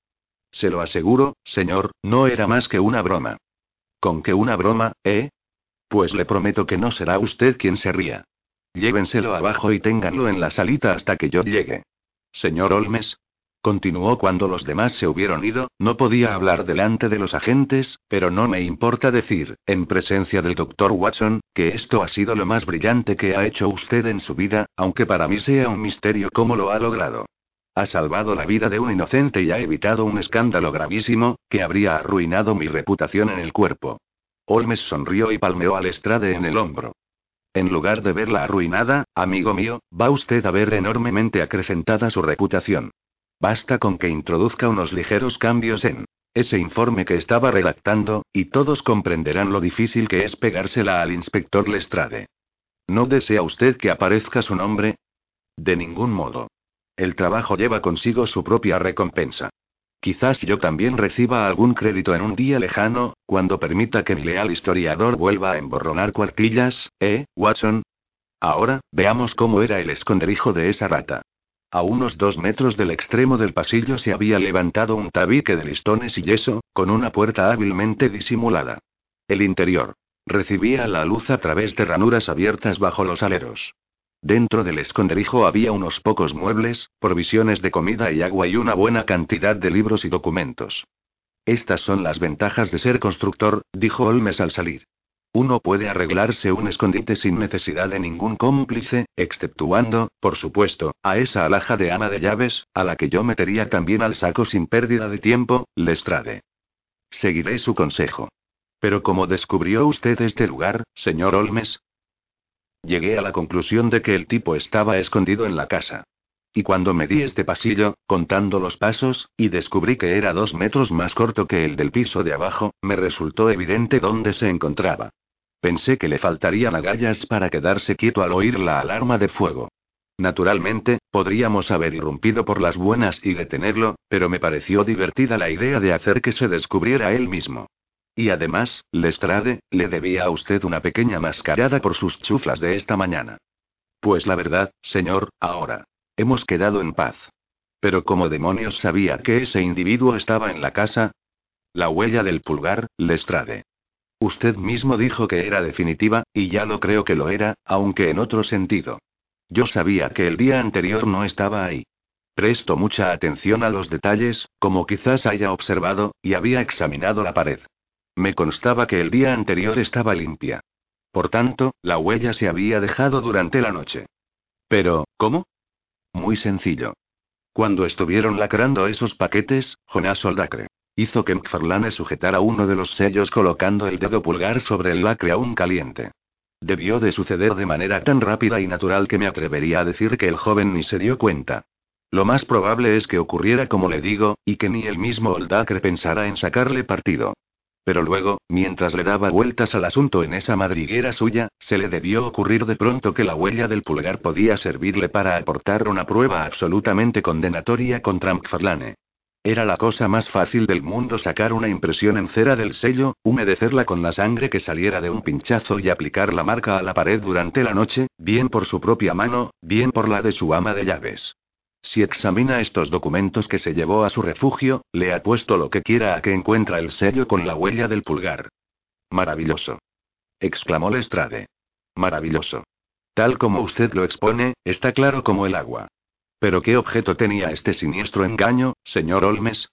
Se lo aseguro, señor, no era más que una broma. ¿Con qué una broma, eh? Pues le prometo que no será usted quien se ría. Llévenselo abajo y ténganlo en la salita hasta que yo llegue. Señor Olmes. Continuó cuando los demás se hubieron ido, no podía hablar delante de los agentes, pero no me importa decir, en presencia del doctor Watson, que esto ha sido lo más brillante que ha hecho usted en su vida, aunque para mí sea un misterio cómo lo ha logrado. Ha salvado la vida de un inocente y ha evitado un escándalo gravísimo, que habría arruinado mi reputación en el cuerpo. Holmes sonrió y palmeó al estrade en el hombro. En lugar de verla arruinada, amigo mío, va usted a ver enormemente acrecentada su reputación. Basta con que introduzca unos ligeros cambios en ese informe que estaba redactando, y todos comprenderán lo difícil que es pegársela al inspector Lestrade. ¿No desea usted que aparezca su nombre? De ningún modo. El trabajo lleva consigo su propia recompensa. Quizás yo también reciba algún crédito en un día lejano, cuando permita que mi leal historiador vuelva a emborronar cuartillas, ¿eh, Watson? Ahora, veamos cómo era el esconderijo de esa rata. A unos dos metros del extremo del pasillo se había levantado un tabique de listones y yeso, con una puerta hábilmente disimulada. El interior. Recibía la luz a través de ranuras abiertas bajo los aleros. Dentro del esconderijo había unos pocos muebles, provisiones de comida y agua y una buena cantidad de libros y documentos. Estas son las ventajas de ser constructor, dijo Holmes al salir. Uno puede arreglarse un escondite sin necesidad de ningún cómplice, exceptuando, por supuesto, a esa alhaja de ama de llaves, a la que yo metería también al saco sin pérdida de tiempo, Lestrade. Seguiré su consejo. Pero ¿cómo descubrió usted este lugar, señor Holmes? Llegué a la conclusión de que el tipo estaba escondido en la casa. Y cuando medí este pasillo, contando los pasos, y descubrí que era dos metros más corto que el del piso de abajo, me resultó evidente dónde se encontraba. Pensé que le faltarían agallas para quedarse quieto al oír la alarma de fuego. Naturalmente, podríamos haber irrumpido por las buenas y detenerlo, pero me pareció divertida la idea de hacer que se descubriera él mismo. Y además, Lestrade, le debía a usted una pequeña mascarada por sus chuflas de esta mañana. Pues la verdad, señor, ahora. Hemos quedado en paz. Pero ¿cómo demonios sabía que ese individuo estaba en la casa? La huella del pulgar, Lestrade. Usted mismo dijo que era definitiva, y ya lo creo que lo era, aunque en otro sentido. Yo sabía que el día anterior no estaba ahí. Presto mucha atención a los detalles, como quizás haya observado, y había examinado la pared. Me constaba que el día anterior estaba limpia. Por tanto, la huella se había dejado durante la noche. Pero, ¿cómo? Muy sencillo. Cuando estuvieron lacrando esos paquetes, Jonás Soldacre hizo que McFarlane sujetara uno de los sellos colocando el dedo pulgar sobre el lacre aún caliente. Debió de suceder de manera tan rápida y natural que me atrevería a decir que el joven ni se dio cuenta. Lo más probable es que ocurriera como le digo, y que ni el mismo Oldacre pensara en sacarle partido. Pero luego, mientras le daba vueltas al asunto en esa madriguera suya, se le debió ocurrir de pronto que la huella del pulgar podía servirle para aportar una prueba absolutamente condenatoria contra McFarlane. Era la cosa más fácil del mundo sacar una impresión en cera del sello, humedecerla con la sangre que saliera de un pinchazo y aplicar la marca a la pared durante la noche, bien por su propia mano, bien por la de su ama de llaves. Si examina estos documentos que se llevó a su refugio, le apuesto lo que quiera a que encuentra el sello con la huella del pulgar. Maravilloso. exclamó Lestrade. Maravilloso. Tal como usted lo expone, está claro como el agua. Pero ¿qué objeto tenía este siniestro engaño, señor Olmes?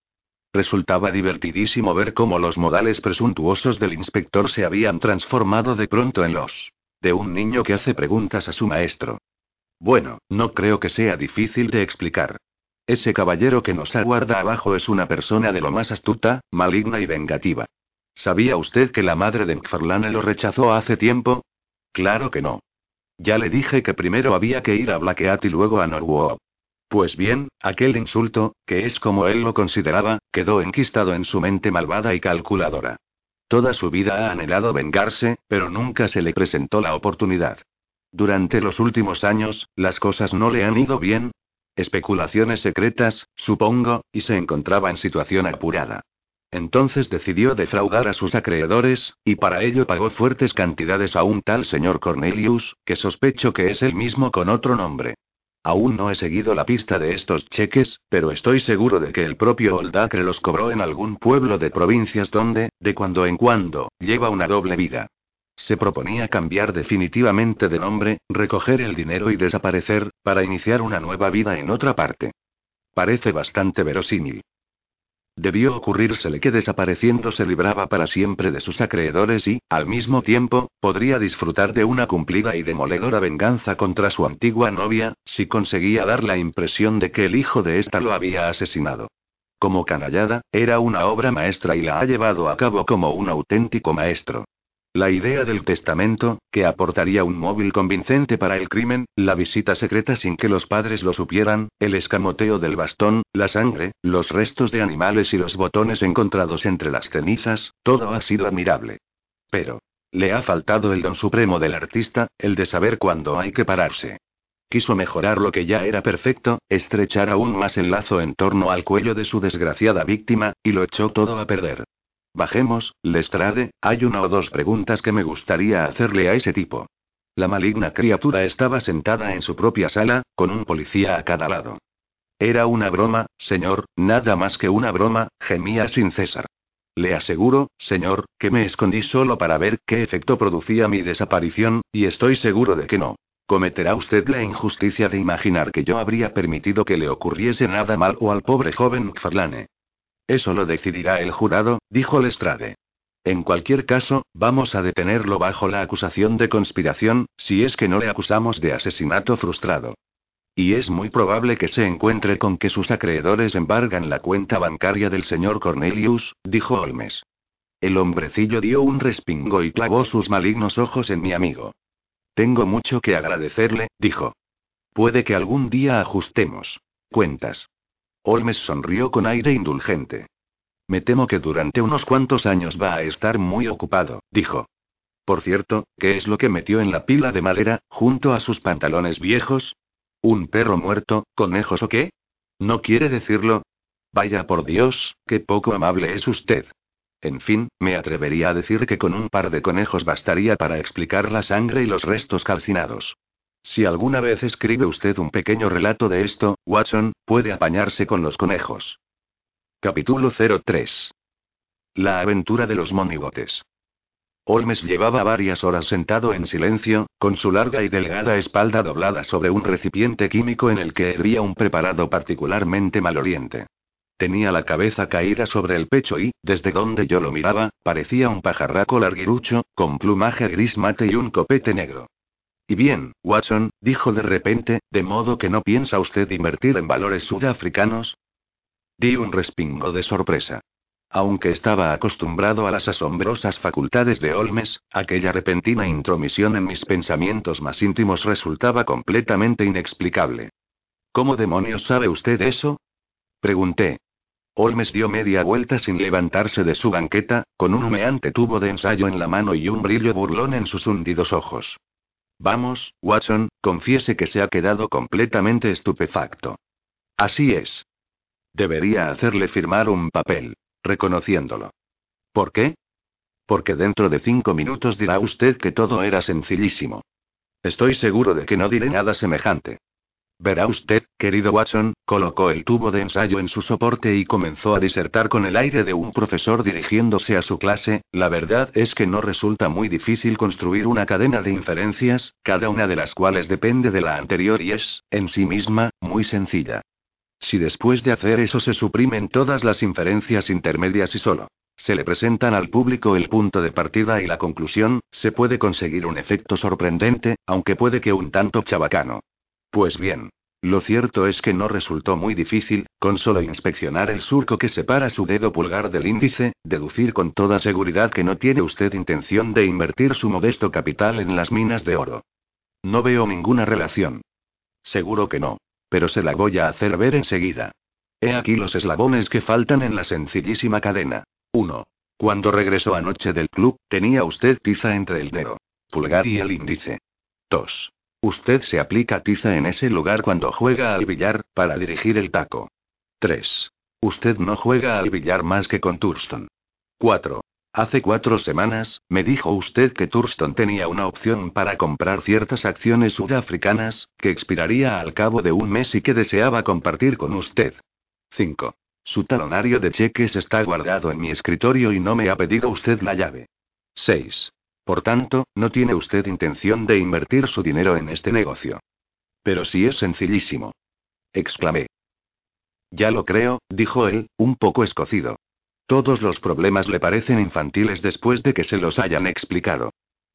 Resultaba divertidísimo ver cómo los modales presuntuosos del inspector se habían transformado de pronto en los de un niño que hace preguntas a su maestro. Bueno, no creo que sea difícil de explicar. Ese caballero que nos aguarda abajo es una persona de lo más astuta, maligna y vengativa. ¿Sabía usted que la madre de McFarlane lo rechazó hace tiempo? Claro que no. Ya le dije que primero había que ir a Blackheath y luego a Norwood. Pues bien, aquel insulto, que es como él lo consideraba, quedó enquistado en su mente malvada y calculadora. Toda su vida ha anhelado vengarse, pero nunca se le presentó la oportunidad. Durante los últimos años, las cosas no le han ido bien. Especulaciones secretas, supongo, y se encontraba en situación apurada. Entonces decidió defraudar a sus acreedores, y para ello pagó fuertes cantidades a un tal señor Cornelius, que sospecho que es el mismo con otro nombre. Aún no he seguido la pista de estos cheques, pero estoy seguro de que el propio Oldacre los cobró en algún pueblo de provincias donde, de cuando en cuando, lleva una doble vida. Se proponía cambiar definitivamente de nombre, recoger el dinero y desaparecer, para iniciar una nueva vida en otra parte. Parece bastante verosímil. Debió ocurrírsele que desapareciendo se libraba para siempre de sus acreedores y, al mismo tiempo, podría disfrutar de una cumplida y demoledora venganza contra su antigua novia, si conseguía dar la impresión de que el hijo de ésta lo había asesinado. Como canallada, era una obra maestra y la ha llevado a cabo como un auténtico maestro. La idea del testamento, que aportaría un móvil convincente para el crimen, la visita secreta sin que los padres lo supieran, el escamoteo del bastón, la sangre, los restos de animales y los botones encontrados entre las cenizas, todo ha sido admirable. Pero, le ha faltado el don supremo del artista, el de saber cuándo hay que pararse. Quiso mejorar lo que ya era perfecto, estrechar aún más el lazo en torno al cuello de su desgraciada víctima, y lo echó todo a perder. Bajemos, Lestrade, hay una o dos preguntas que me gustaría hacerle a ese tipo. La maligna criatura estaba sentada en su propia sala, con un policía a cada lado. Era una broma, señor, nada más que una broma, gemía sin cesar. Le aseguro, señor, que me escondí solo para ver qué efecto producía mi desaparición, y estoy seguro de que no. Cometerá usted la injusticia de imaginar que yo habría permitido que le ocurriese nada mal o al pobre joven McFarlane. Eso lo decidirá el jurado, dijo Lestrade. En cualquier caso, vamos a detenerlo bajo la acusación de conspiración, si es que no le acusamos de asesinato frustrado. Y es muy probable que se encuentre con que sus acreedores embargan la cuenta bancaria del señor Cornelius, dijo Holmes. El hombrecillo dio un respingo y clavó sus malignos ojos en mi amigo. Tengo mucho que agradecerle, dijo. Puede que algún día ajustemos cuentas. Holmes sonrió con aire indulgente. Me temo que durante unos cuantos años va a estar muy ocupado, dijo. Por cierto, ¿qué es lo que metió en la pila de madera, junto a sus pantalones viejos? ¿Un perro muerto, conejos o qué? ¿No quiere decirlo? Vaya por Dios, qué poco amable es usted. En fin, me atrevería a decir que con un par de conejos bastaría para explicar la sangre y los restos calcinados. Si alguna vez escribe usted un pequeño relato de esto, Watson, puede apañarse con los conejos. Capítulo 03. La aventura de los monigotes. Holmes llevaba varias horas sentado en silencio, con su larga y delgada espalda doblada sobre un recipiente químico en el que hervía un preparado particularmente maloliente. Tenía la cabeza caída sobre el pecho y, desde donde yo lo miraba, parecía un pajarraco larguirucho, con plumaje gris mate y un copete negro. Y bien, Watson, dijo de repente, ¿de modo que no piensa usted invertir en valores sudafricanos? Di un respingo de sorpresa. Aunque estaba acostumbrado a las asombrosas facultades de Holmes, aquella repentina intromisión en mis pensamientos más íntimos resultaba completamente inexplicable. ¿Cómo demonios sabe usted eso? Pregunté. Holmes dio media vuelta sin levantarse de su banqueta, con un humeante tubo de ensayo en la mano y un brillo burlón en sus hundidos ojos. Vamos, Watson, confiese que se ha quedado completamente estupefacto. Así es. Debería hacerle firmar un papel, reconociéndolo. ¿Por qué? Porque dentro de cinco minutos dirá usted que todo era sencillísimo. Estoy seguro de que no diré nada semejante. Verá usted, querido Watson, colocó el tubo de ensayo en su soporte y comenzó a disertar con el aire de un profesor dirigiéndose a su clase, la verdad es que no resulta muy difícil construir una cadena de inferencias, cada una de las cuales depende de la anterior y es, en sí misma, muy sencilla. Si después de hacer eso se suprimen todas las inferencias intermedias y solo se le presentan al público el punto de partida y la conclusión, se puede conseguir un efecto sorprendente, aunque puede que un tanto chabacano. Pues bien. Lo cierto es que no resultó muy difícil, con solo inspeccionar el surco que separa su dedo pulgar del índice, deducir con toda seguridad que no tiene usted intención de invertir su modesto capital en las minas de oro. No veo ninguna relación. Seguro que no. Pero se la voy a hacer ver enseguida. He aquí los eslabones que faltan en la sencillísima cadena. 1. Cuando regresó anoche del club, tenía usted tiza entre el dedo pulgar y el índice. 2. Usted se aplica tiza en ese lugar cuando juega al billar, para dirigir el taco. 3. Usted no juega al billar más que con Thurston. 4. Hace cuatro semanas, me dijo usted que Thurston tenía una opción para comprar ciertas acciones sudafricanas, que expiraría al cabo de un mes y que deseaba compartir con usted. 5. Su talonario de cheques está guardado en mi escritorio y no me ha pedido usted la llave. 6. Por tanto, no tiene usted intención de invertir su dinero en este negocio. Pero sí es sencillísimo. Exclamé. Ya lo creo, dijo él, un poco escocido. Todos los problemas le parecen infantiles después de que se los hayan explicado.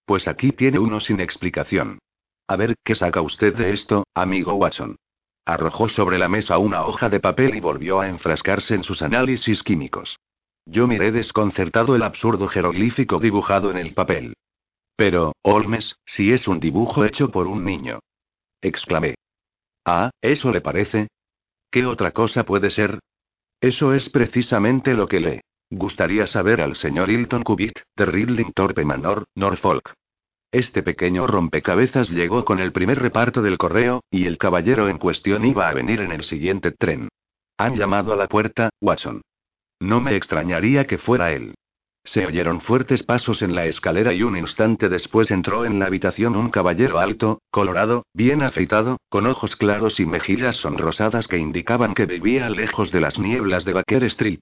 Pues aquí tiene uno sin explicación. A ver, ¿qué saca usted de esto, amigo Watson? Arrojó sobre la mesa una hoja de papel y volvió a enfrascarse en sus análisis químicos. Yo miré desconcertado el absurdo jeroglífico dibujado en el papel. Pero, Holmes, si es un dibujo hecho por un niño. Exclamé. Ah, ¿eso le parece? ¿Qué otra cosa puede ser? Eso es precisamente lo que le gustaría saber al señor Hilton Cubitt, de Ridling Torpe Manor, Norfolk. Este pequeño rompecabezas llegó con el primer reparto del correo, y el caballero en cuestión iba a venir en el siguiente tren. Han llamado a la puerta, Watson. No me extrañaría que fuera él. Se oyeron fuertes pasos en la escalera y un instante después entró en la habitación un caballero alto, colorado, bien afeitado, con ojos claros y mejillas sonrosadas que indicaban que vivía lejos de las nieblas de Baker Street.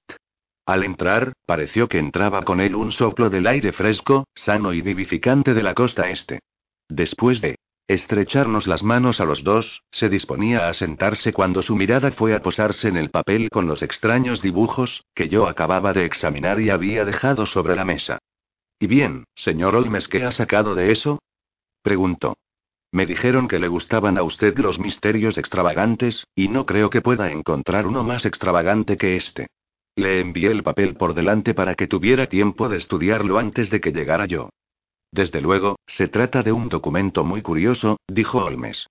Al entrar, pareció que entraba con él un soplo del aire fresco, sano y vivificante de la costa este. Después de estrecharnos las manos a los dos, se disponía a sentarse cuando su mirada fue a posarse en el papel con los extraños dibujos, que yo acababa de examinar y había dejado sobre la mesa. ¿Y bien, señor Olmes, qué ha sacado de eso? preguntó. Me dijeron que le gustaban a usted los misterios extravagantes, y no creo que pueda encontrar uno más extravagante que este. Le envié el papel por delante para que tuviera tiempo de estudiarlo antes de que llegara yo. Desde luego, se trata de un documento muy curioso, dijo Holmes.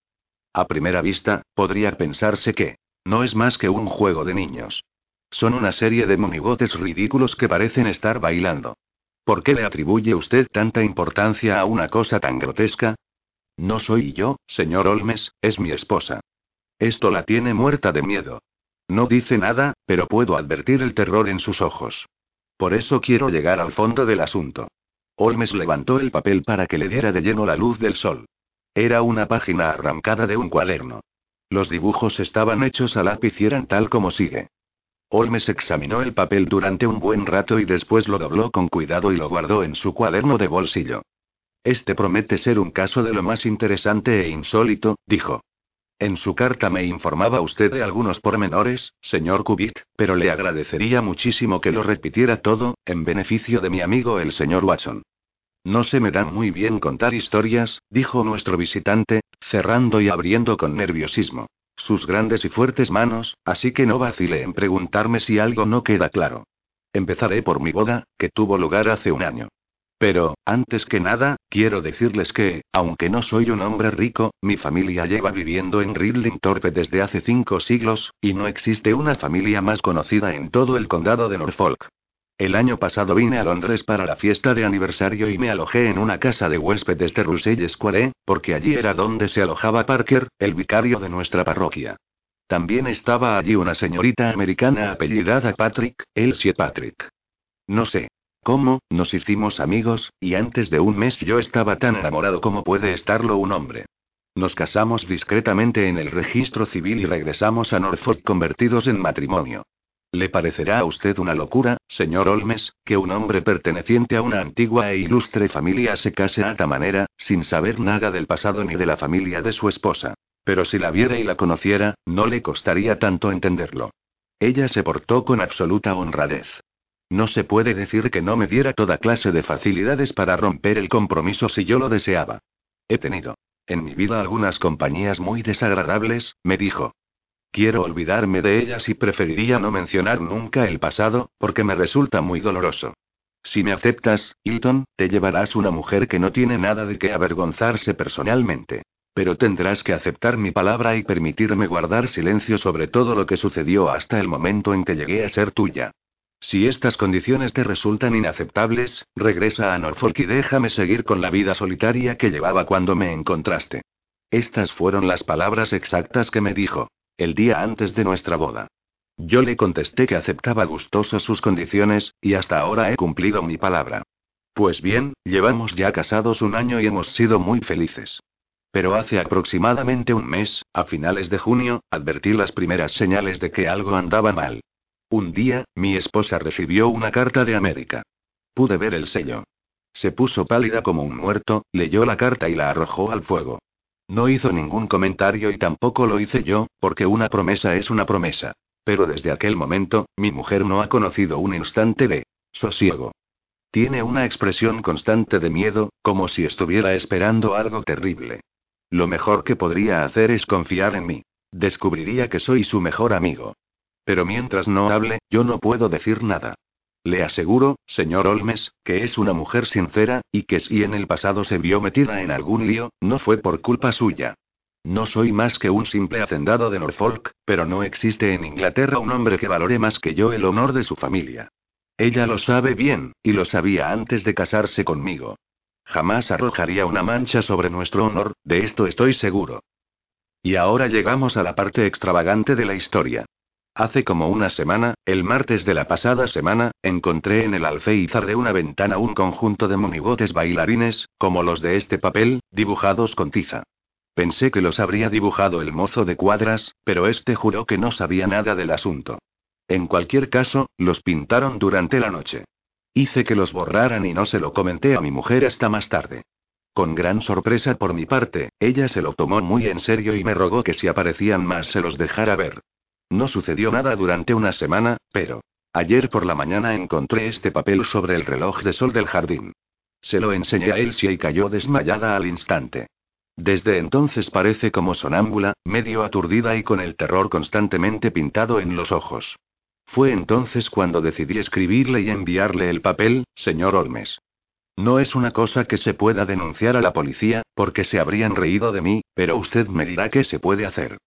A primera vista, podría pensarse que no es más que un juego de niños. Son una serie de monigotes ridículos que parecen estar bailando. ¿Por qué le atribuye usted tanta importancia a una cosa tan grotesca? No soy yo, señor Holmes, es mi esposa. Esto la tiene muerta de miedo. No dice nada, pero puedo advertir el terror en sus ojos. Por eso quiero llegar al fondo del asunto. Holmes levantó el papel para que le diera de lleno la luz del sol. Era una página arrancada de un cuaderno. Los dibujos estaban hechos a lápiz y eran tal como sigue. Holmes examinó el papel durante un buen rato y después lo dobló con cuidado y lo guardó en su cuaderno de bolsillo. Este promete ser un caso de lo más interesante e insólito, dijo. En su carta me informaba usted de algunos pormenores, señor Cubitt, pero le agradecería muchísimo que lo repitiera todo, en beneficio de mi amigo el señor Watson. No se me da muy bien contar historias, dijo nuestro visitante, cerrando y abriendo con nerviosismo sus grandes y fuertes manos, así que no vacile en preguntarme si algo no queda claro. Empezaré por mi boda, que tuvo lugar hace un año. Pero, antes que nada, quiero decirles que, aunque no soy un hombre rico, mi familia lleva viviendo en Ridling Torpe desde hace cinco siglos, y no existe una familia más conocida en todo el condado de Norfolk. El año pasado vine a Londres para la fiesta de aniversario y me alojé en una casa de huéspedes de Russell Square, porque allí era donde se alojaba Parker, el vicario de nuestra parroquia. También estaba allí una señorita americana apellidada Patrick, Elsie Patrick. No sé, ¿Cómo? Nos hicimos amigos, y antes de un mes yo estaba tan enamorado como puede estarlo un hombre. Nos casamos discretamente en el registro civil y regresamos a Norfolk convertidos en matrimonio. ¿Le parecerá a usted una locura, señor Olmes, que un hombre perteneciente a una antigua e ilustre familia se case a esta manera, sin saber nada del pasado ni de la familia de su esposa? Pero si la viera y la conociera, no le costaría tanto entenderlo. Ella se portó con absoluta honradez. No se puede decir que no me diera toda clase de facilidades para romper el compromiso si yo lo deseaba. He tenido en mi vida algunas compañías muy desagradables, me dijo. Quiero olvidarme de ellas y preferiría no mencionar nunca el pasado, porque me resulta muy doloroso. Si me aceptas, Hilton, te llevarás una mujer que no tiene nada de qué avergonzarse personalmente. Pero tendrás que aceptar mi palabra y permitirme guardar silencio sobre todo lo que sucedió hasta el momento en que llegué a ser tuya. Si estas condiciones te resultan inaceptables, regresa a Norfolk y déjame seguir con la vida solitaria que llevaba cuando me encontraste. Estas fueron las palabras exactas que me dijo, el día antes de nuestra boda. Yo le contesté que aceptaba gustoso sus condiciones, y hasta ahora he cumplido mi palabra. Pues bien, llevamos ya casados un año y hemos sido muy felices. Pero hace aproximadamente un mes, a finales de junio, advertí las primeras señales de que algo andaba mal. Un día, mi esposa recibió una carta de América. Pude ver el sello. Se puso pálida como un muerto, leyó la carta y la arrojó al fuego. No hizo ningún comentario y tampoco lo hice yo, porque una promesa es una promesa. Pero desde aquel momento, mi mujer no ha conocido un instante de sosiego. Tiene una expresión constante de miedo, como si estuviera esperando algo terrible. Lo mejor que podría hacer es confiar en mí. Descubriría que soy su mejor amigo. Pero mientras no hable, yo no puedo decir nada. Le aseguro, señor Olmes, que es una mujer sincera, y que si en el pasado se vio metida en algún lío, no fue por culpa suya. No soy más que un simple hacendado de Norfolk, pero no existe en Inglaterra un hombre que valore más que yo el honor de su familia. Ella lo sabe bien, y lo sabía antes de casarse conmigo. Jamás arrojaría una mancha sobre nuestro honor, de esto estoy seguro. Y ahora llegamos a la parte extravagante de la historia. Hace como una semana, el martes de la pasada semana, encontré en el alféizar de una ventana un conjunto de monigotes bailarines, como los de este papel, dibujados con tiza. Pensé que los habría dibujado el mozo de cuadras, pero este juró que no sabía nada del asunto. En cualquier caso, los pintaron durante la noche. Hice que los borraran y no se lo comenté a mi mujer hasta más tarde. Con gran sorpresa por mi parte, ella se lo tomó muy en serio y me rogó que si aparecían más se los dejara ver. No sucedió nada durante una semana, pero... Ayer por la mañana encontré este papel sobre el reloj de sol del jardín. Se lo enseñé a Elsie y cayó desmayada al instante. Desde entonces parece como sonámbula, medio aturdida y con el terror constantemente pintado en los ojos. Fue entonces cuando decidí escribirle y enviarle el papel, señor Olmes. No es una cosa que se pueda denunciar a la policía, porque se habrían reído de mí, pero usted me dirá qué se puede hacer.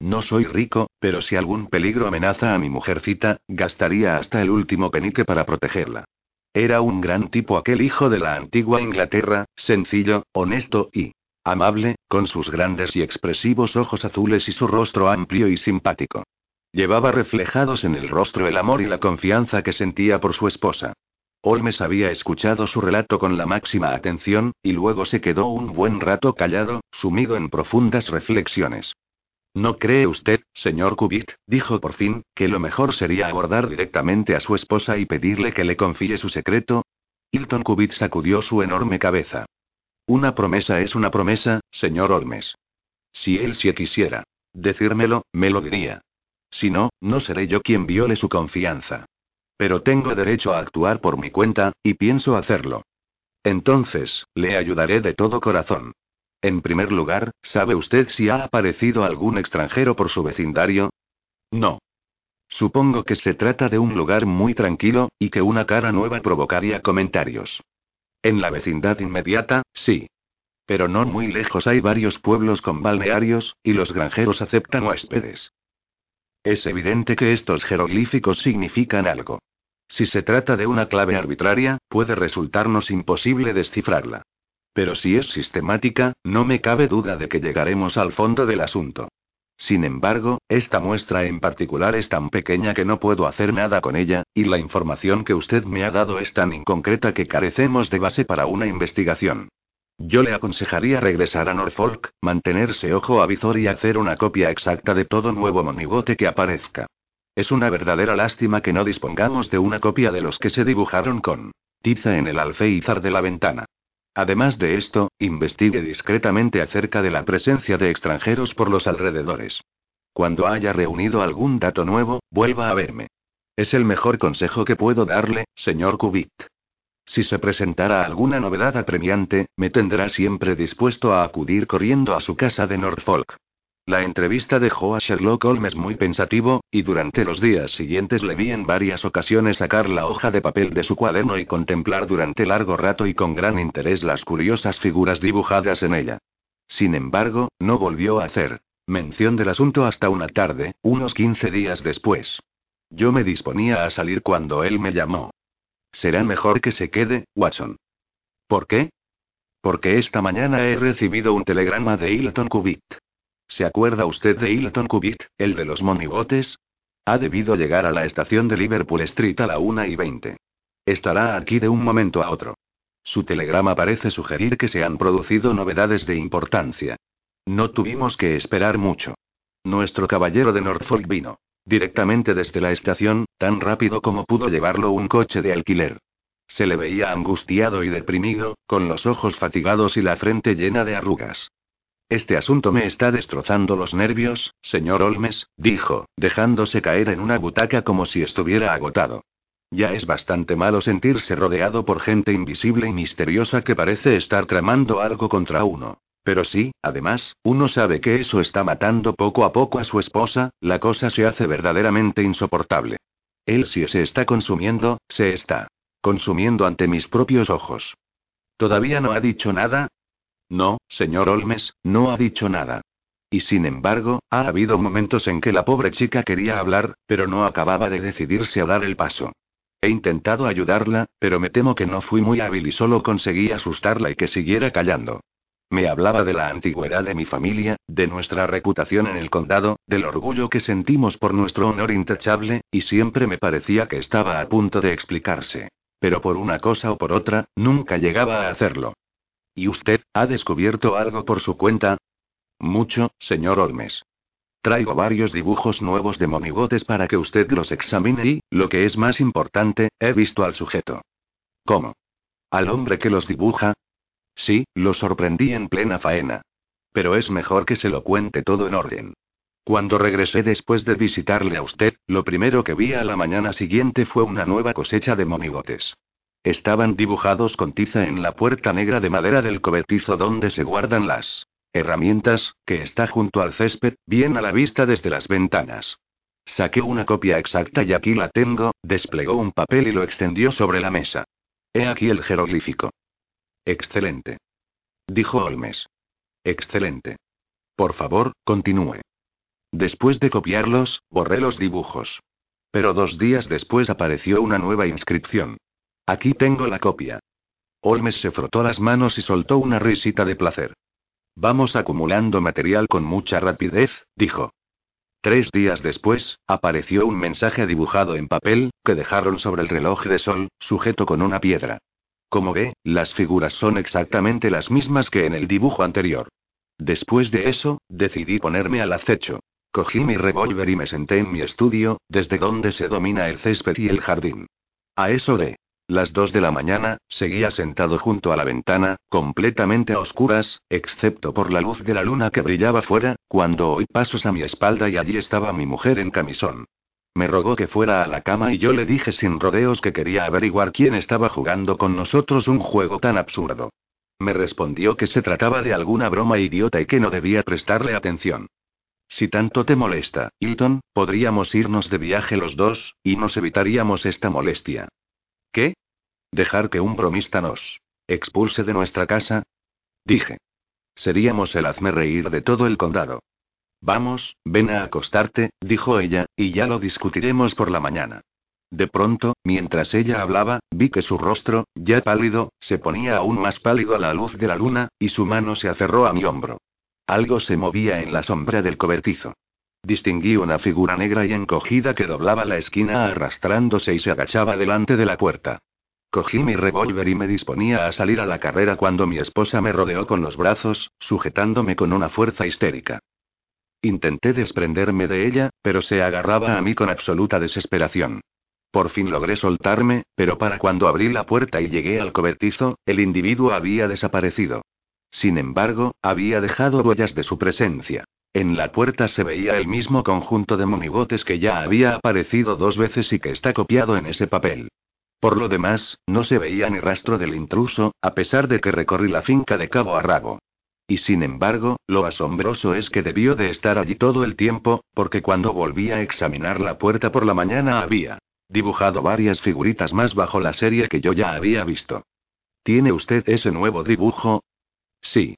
No soy rico, pero si algún peligro amenaza a mi mujercita, gastaría hasta el último penique para protegerla. Era un gran tipo aquel hijo de la antigua Inglaterra, sencillo, honesto y amable, con sus grandes y expresivos ojos azules y su rostro amplio y simpático. Llevaba reflejados en el rostro el amor y la confianza que sentía por su esposa. Holmes había escuchado su relato con la máxima atención, y luego se quedó un buen rato callado, sumido en profundas reflexiones. ¿No cree usted, señor Cubitt, dijo por fin, que lo mejor sería abordar directamente a su esposa y pedirle que le confíe su secreto? Hilton Cubitt sacudió su enorme cabeza. Una promesa es una promesa, señor Holmes. Si él sí quisiera decírmelo, me lo diría. Si no, no seré yo quien viole su confianza. Pero tengo derecho a actuar por mi cuenta, y pienso hacerlo. Entonces, le ayudaré de todo corazón. En primer lugar, ¿sabe usted si ha aparecido algún extranjero por su vecindario? No. Supongo que se trata de un lugar muy tranquilo, y que una cara nueva provocaría comentarios. En la vecindad inmediata, sí. Pero no muy lejos hay varios pueblos con balnearios, y los granjeros aceptan huéspedes. Es evidente que estos jeroglíficos significan algo. Si se trata de una clave arbitraria, puede resultarnos imposible descifrarla. Pero si es sistemática, no me cabe duda de que llegaremos al fondo del asunto. Sin embargo, esta muestra en particular es tan pequeña que no puedo hacer nada con ella, y la información que usted me ha dado es tan inconcreta que carecemos de base para una investigación. Yo le aconsejaría regresar a Norfolk, mantenerse ojo a visor y hacer una copia exacta de todo nuevo monigote que aparezca. Es una verdadera lástima que no dispongamos de una copia de los que se dibujaron con tiza en el alféizar de la ventana. Además de esto, investigue discretamente acerca de la presencia de extranjeros por los alrededores. Cuando haya reunido algún dato nuevo, vuelva a verme. Es el mejor consejo que puedo darle, señor Cubitt. Si se presentara alguna novedad apremiante, me tendrá siempre dispuesto a acudir corriendo a su casa de Norfolk. La entrevista dejó a Sherlock Holmes muy pensativo, y durante los días siguientes le vi en varias ocasiones sacar la hoja de papel de su cuaderno y contemplar durante largo rato y con gran interés las curiosas figuras dibujadas en ella. Sin embargo, no volvió a hacer mención del asunto hasta una tarde, unos 15 días después. Yo me disponía a salir cuando él me llamó. Será mejor que se quede, Watson. ¿Por qué? Porque esta mañana he recibido un telegrama de Hilton Cubitt. ¿Se acuerda usted de Hilton Cubitt, el de los monigotes? Ha debido llegar a la estación de Liverpool Street a la una y veinte. Estará aquí de un momento a otro. Su telegrama parece sugerir que se han producido novedades de importancia. No tuvimos que esperar mucho. Nuestro caballero de Norfolk vino. Directamente desde la estación, tan rápido como pudo llevarlo un coche de alquiler. Se le veía angustiado y deprimido, con los ojos fatigados y la frente llena de arrugas. Este asunto me está destrozando los nervios, señor Olmes, dijo, dejándose caer en una butaca como si estuviera agotado. Ya es bastante malo sentirse rodeado por gente invisible y misteriosa que parece estar tramando algo contra uno. Pero sí, además, uno sabe que eso está matando poco a poco a su esposa, la cosa se hace verdaderamente insoportable. Él si se está consumiendo, se está consumiendo ante mis propios ojos. ¿Todavía no ha dicho nada? No, señor Olmes, no ha dicho nada. Y sin embargo, ha habido momentos en que la pobre chica quería hablar, pero no acababa de decidirse a dar el paso. He intentado ayudarla, pero me temo que no fui muy hábil y solo conseguí asustarla y que siguiera callando. Me hablaba de la antigüedad de mi familia, de nuestra reputación en el condado, del orgullo que sentimos por nuestro honor intachable, y siempre me parecía que estaba a punto de explicarse. Pero por una cosa o por otra, nunca llegaba a hacerlo. ¿Y usted, ha descubierto algo por su cuenta? Mucho, señor Olmes. Traigo varios dibujos nuevos de monigotes para que usted los examine y, lo que es más importante, he visto al sujeto. ¿Cómo? ¿Al hombre que los dibuja? Sí, lo sorprendí en plena faena. Pero es mejor que se lo cuente todo en orden. Cuando regresé después de visitarle a usted, lo primero que vi a la mañana siguiente fue una nueva cosecha de monigotes. Estaban dibujados con tiza en la puerta negra de madera del cobertizo donde se guardan las herramientas, que está junto al césped, bien a la vista desde las ventanas. Saqué una copia exacta y aquí la tengo, desplegó un papel y lo extendió sobre la mesa. He aquí el jeroglífico. Excelente. Dijo Holmes. Excelente. Por favor, continúe. Después de copiarlos, borré los dibujos. Pero dos días después apareció una nueva inscripción. Aquí tengo la copia. Holmes se frotó las manos y soltó una risita de placer. Vamos acumulando material con mucha rapidez, dijo. Tres días después, apareció un mensaje dibujado en papel, que dejaron sobre el reloj de sol, sujeto con una piedra. Como ve, las figuras son exactamente las mismas que en el dibujo anterior. Después de eso, decidí ponerme al acecho. Cogí mi revólver y me senté en mi estudio, desde donde se domina el césped y el jardín. A eso de las dos de la mañana, seguía sentado junto a la ventana, completamente a oscuras, excepto por la luz de la luna que brillaba fuera, cuando oí pasos a mi espalda y allí estaba mi mujer en camisón. Me rogó que fuera a la cama y yo le dije sin rodeos que quería averiguar quién estaba jugando con nosotros un juego tan absurdo. Me respondió que se trataba de alguna broma idiota y que no debía prestarle atención. Si tanto te molesta, Hilton, podríamos irnos de viaje los dos, y nos evitaríamos esta molestia. ¿Qué? ¿Dejar que un bromista nos expulse de nuestra casa? Dije. Seríamos el hazme reír de todo el condado. Vamos, ven a acostarte, dijo ella, y ya lo discutiremos por la mañana. De pronto, mientras ella hablaba, vi que su rostro, ya pálido, se ponía aún más pálido a la luz de la luna, y su mano se aferró a mi hombro. Algo se movía en la sombra del cobertizo. Distinguí una figura negra y encogida que doblaba la esquina arrastrándose y se agachaba delante de la puerta. Cogí mi revólver y me disponía a salir a la carrera cuando mi esposa me rodeó con los brazos, sujetándome con una fuerza histérica. Intenté desprenderme de ella, pero se agarraba a mí con absoluta desesperación. Por fin logré soltarme, pero para cuando abrí la puerta y llegué al cobertizo, el individuo había desaparecido. Sin embargo, había dejado huellas de su presencia. En la puerta se veía el mismo conjunto de monigotes que ya había aparecido dos veces y que está copiado en ese papel. Por lo demás, no se veía ni rastro del intruso, a pesar de que recorrí la finca de cabo a rabo. Y sin embargo, lo asombroso es que debió de estar allí todo el tiempo, porque cuando volví a examinar la puerta por la mañana había dibujado varias figuritas más bajo la serie que yo ya había visto. ¿Tiene usted ese nuevo dibujo? Sí.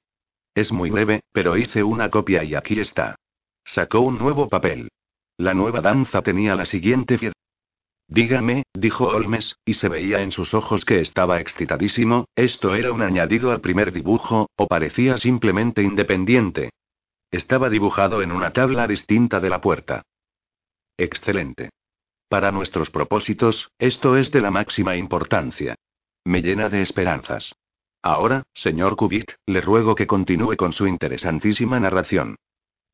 Es muy breve, pero hice una copia y aquí está. Sacó un nuevo papel. La nueva danza tenía la siguiente. Dígame, dijo Holmes, y se veía en sus ojos que estaba excitadísimo, ¿esto era un añadido al primer dibujo, o parecía simplemente independiente? Estaba dibujado en una tabla distinta de la puerta. Excelente. Para nuestros propósitos, esto es de la máxima importancia. Me llena de esperanzas. Ahora, señor Cubitt, le ruego que continúe con su interesantísima narración.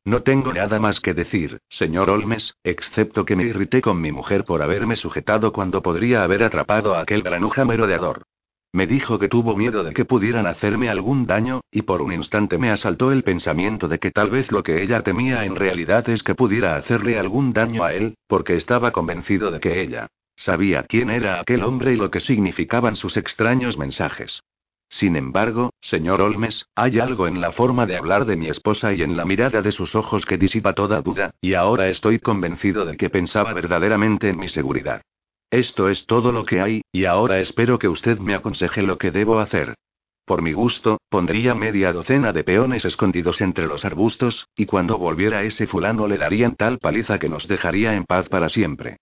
No tengo nada más que decir, señor Olmes, excepto que me irrité con mi mujer por haberme sujetado cuando podría haber atrapado a aquel granuja merodeador. Me dijo que tuvo miedo de que pudieran hacerme algún daño, y por un instante me asaltó el pensamiento de que tal vez lo que ella temía en realidad es que pudiera hacerle algún daño a él, porque estaba convencido de que ella sabía quién era aquel hombre y lo que significaban sus extraños mensajes. Sin embargo, señor Olmes, hay algo en la forma de hablar de mi esposa y en la mirada de sus ojos que disipa toda duda, y ahora estoy convencido de que pensaba verdaderamente en mi seguridad. Esto es todo lo que hay, y ahora espero que usted me aconseje lo que debo hacer. Por mi gusto, pondría media docena de peones escondidos entre los arbustos, y cuando volviera ese fulano le darían tal paliza que nos dejaría en paz para siempre.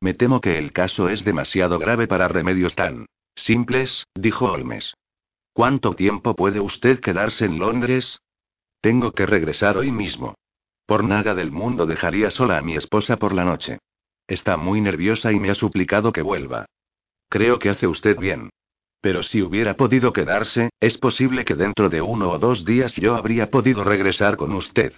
Me temo que el caso es demasiado grave para remedios tan simples, dijo Holmes. ¿Cuánto tiempo puede usted quedarse en Londres? Tengo que regresar hoy mismo. Por nada del mundo dejaría sola a mi esposa por la noche. Está muy nerviosa y me ha suplicado que vuelva. Creo que hace usted bien. Pero si hubiera podido quedarse, es posible que dentro de uno o dos días yo habría podido regresar con usted.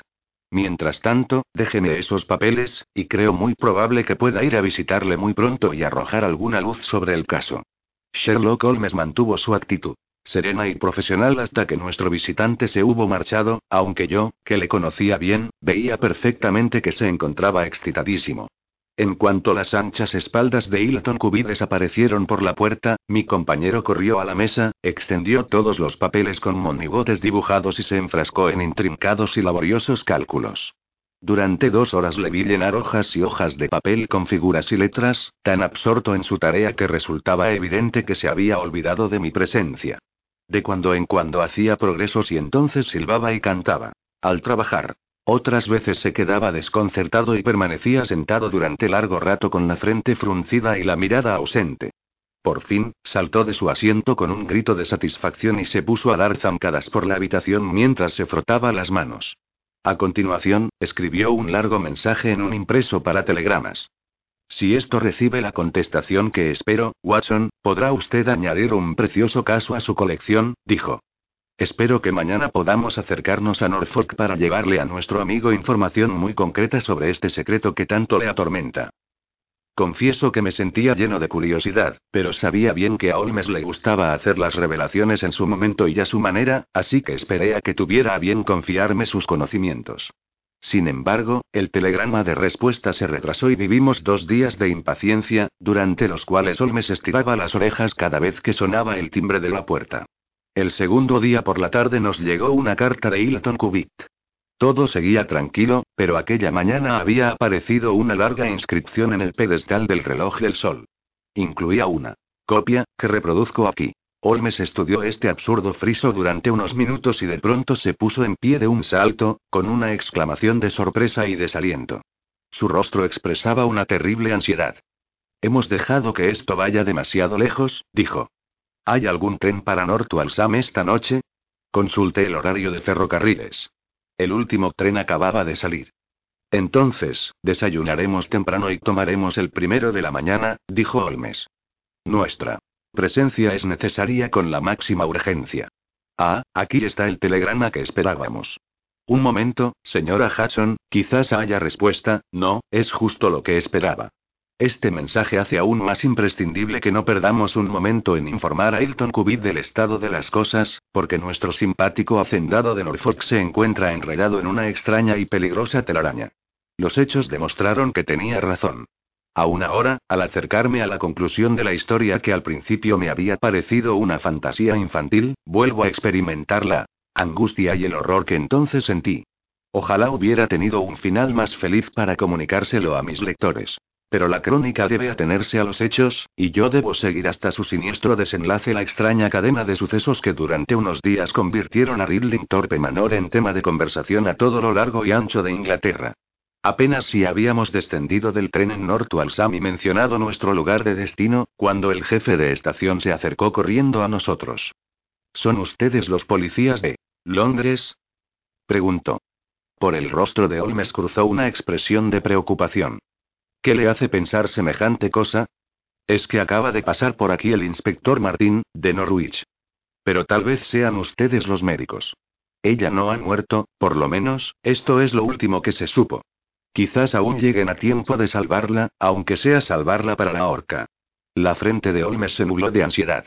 Mientras tanto, déjeme esos papeles, y creo muy probable que pueda ir a visitarle muy pronto y arrojar alguna luz sobre el caso. Sherlock Holmes mantuvo su actitud serena y profesional hasta que nuestro visitante se hubo marchado, aunque yo, que le conocía bien, veía perfectamente que se encontraba excitadísimo. En cuanto las anchas espaldas de Hilton Cuby desaparecieron por la puerta, mi compañero corrió a la mesa, extendió todos los papeles con monigotes dibujados y se enfrascó en intrincados y laboriosos cálculos. Durante dos horas le vi llenar hojas y hojas de papel con figuras y letras, tan absorto en su tarea que resultaba evidente que se había olvidado de mi presencia. De cuando en cuando hacía progresos y entonces silbaba y cantaba. Al trabajar. Otras veces se quedaba desconcertado y permanecía sentado durante largo rato con la frente fruncida y la mirada ausente. Por fin, saltó de su asiento con un grito de satisfacción y se puso a dar zancadas por la habitación mientras se frotaba las manos. A continuación, escribió un largo mensaje en un impreso para telegramas. Si esto recibe la contestación que espero, Watson, podrá usted añadir un precioso caso a su colección, dijo. Espero que mañana podamos acercarnos a Norfolk para llevarle a nuestro amigo información muy concreta sobre este secreto que tanto le atormenta. Confieso que me sentía lleno de curiosidad, pero sabía bien que a Holmes le gustaba hacer las revelaciones en su momento y a su manera, así que esperé a que tuviera a bien confiarme sus conocimientos. Sin embargo, el telegrama de respuesta se retrasó y vivimos dos días de impaciencia, durante los cuales Holmes estiraba las orejas cada vez que sonaba el timbre de la puerta. El segundo día por la tarde nos llegó una carta de Hilton Cubitt. Todo seguía tranquilo, pero aquella mañana había aparecido una larga inscripción en el pedestal del reloj del sol. Incluía una copia, que reproduzco aquí. Holmes estudió este absurdo friso durante unos minutos y de pronto se puso en pie de un salto, con una exclamación de sorpresa y desaliento. Su rostro expresaba una terrible ansiedad. Hemos dejado que esto vaya demasiado lejos, dijo. ¿Hay algún tren para North Walsham esta noche? Consulté el horario de ferrocarriles. El último tren acababa de salir. Entonces, desayunaremos temprano y tomaremos el primero de la mañana, dijo Holmes. Nuestra presencia es necesaria con la máxima urgencia. Ah, aquí está el telegrama que esperábamos. Un momento, señora Hudson, quizás haya respuesta, no, es justo lo que esperaba. Este mensaje hace aún más imprescindible que no perdamos un momento en informar a Hilton Cubitt del estado de las cosas, porque nuestro simpático hacendado de Norfolk se encuentra enredado en una extraña y peligrosa telaraña. Los hechos demostraron que tenía razón. Aún ahora, al acercarme a la conclusión de la historia que al principio me había parecido una fantasía infantil, vuelvo a experimentar la angustia y el horror que entonces sentí. Ojalá hubiera tenido un final más feliz para comunicárselo a mis lectores. Pero la crónica debe atenerse a los hechos, y yo debo seguir hasta su siniestro desenlace la extraña cadena de sucesos que durante unos días convirtieron a Ridling Torpe Manor en tema de conversación a todo lo largo y ancho de Inglaterra. Apenas si habíamos descendido del tren en North Walsham y mencionado nuestro lugar de destino, cuando el jefe de estación se acercó corriendo a nosotros. ¿Son ustedes los policías de Londres? preguntó. Por el rostro de Holmes cruzó una expresión de preocupación. ¿Qué le hace pensar semejante cosa? Es que acaba de pasar por aquí el inspector Martín, de Norwich. Pero tal vez sean ustedes los médicos. Ella no ha muerto, por lo menos, esto es lo último que se supo. Quizás aún lleguen a tiempo de salvarla, aunque sea salvarla para la horca. La frente de Olmes se nubló de ansiedad.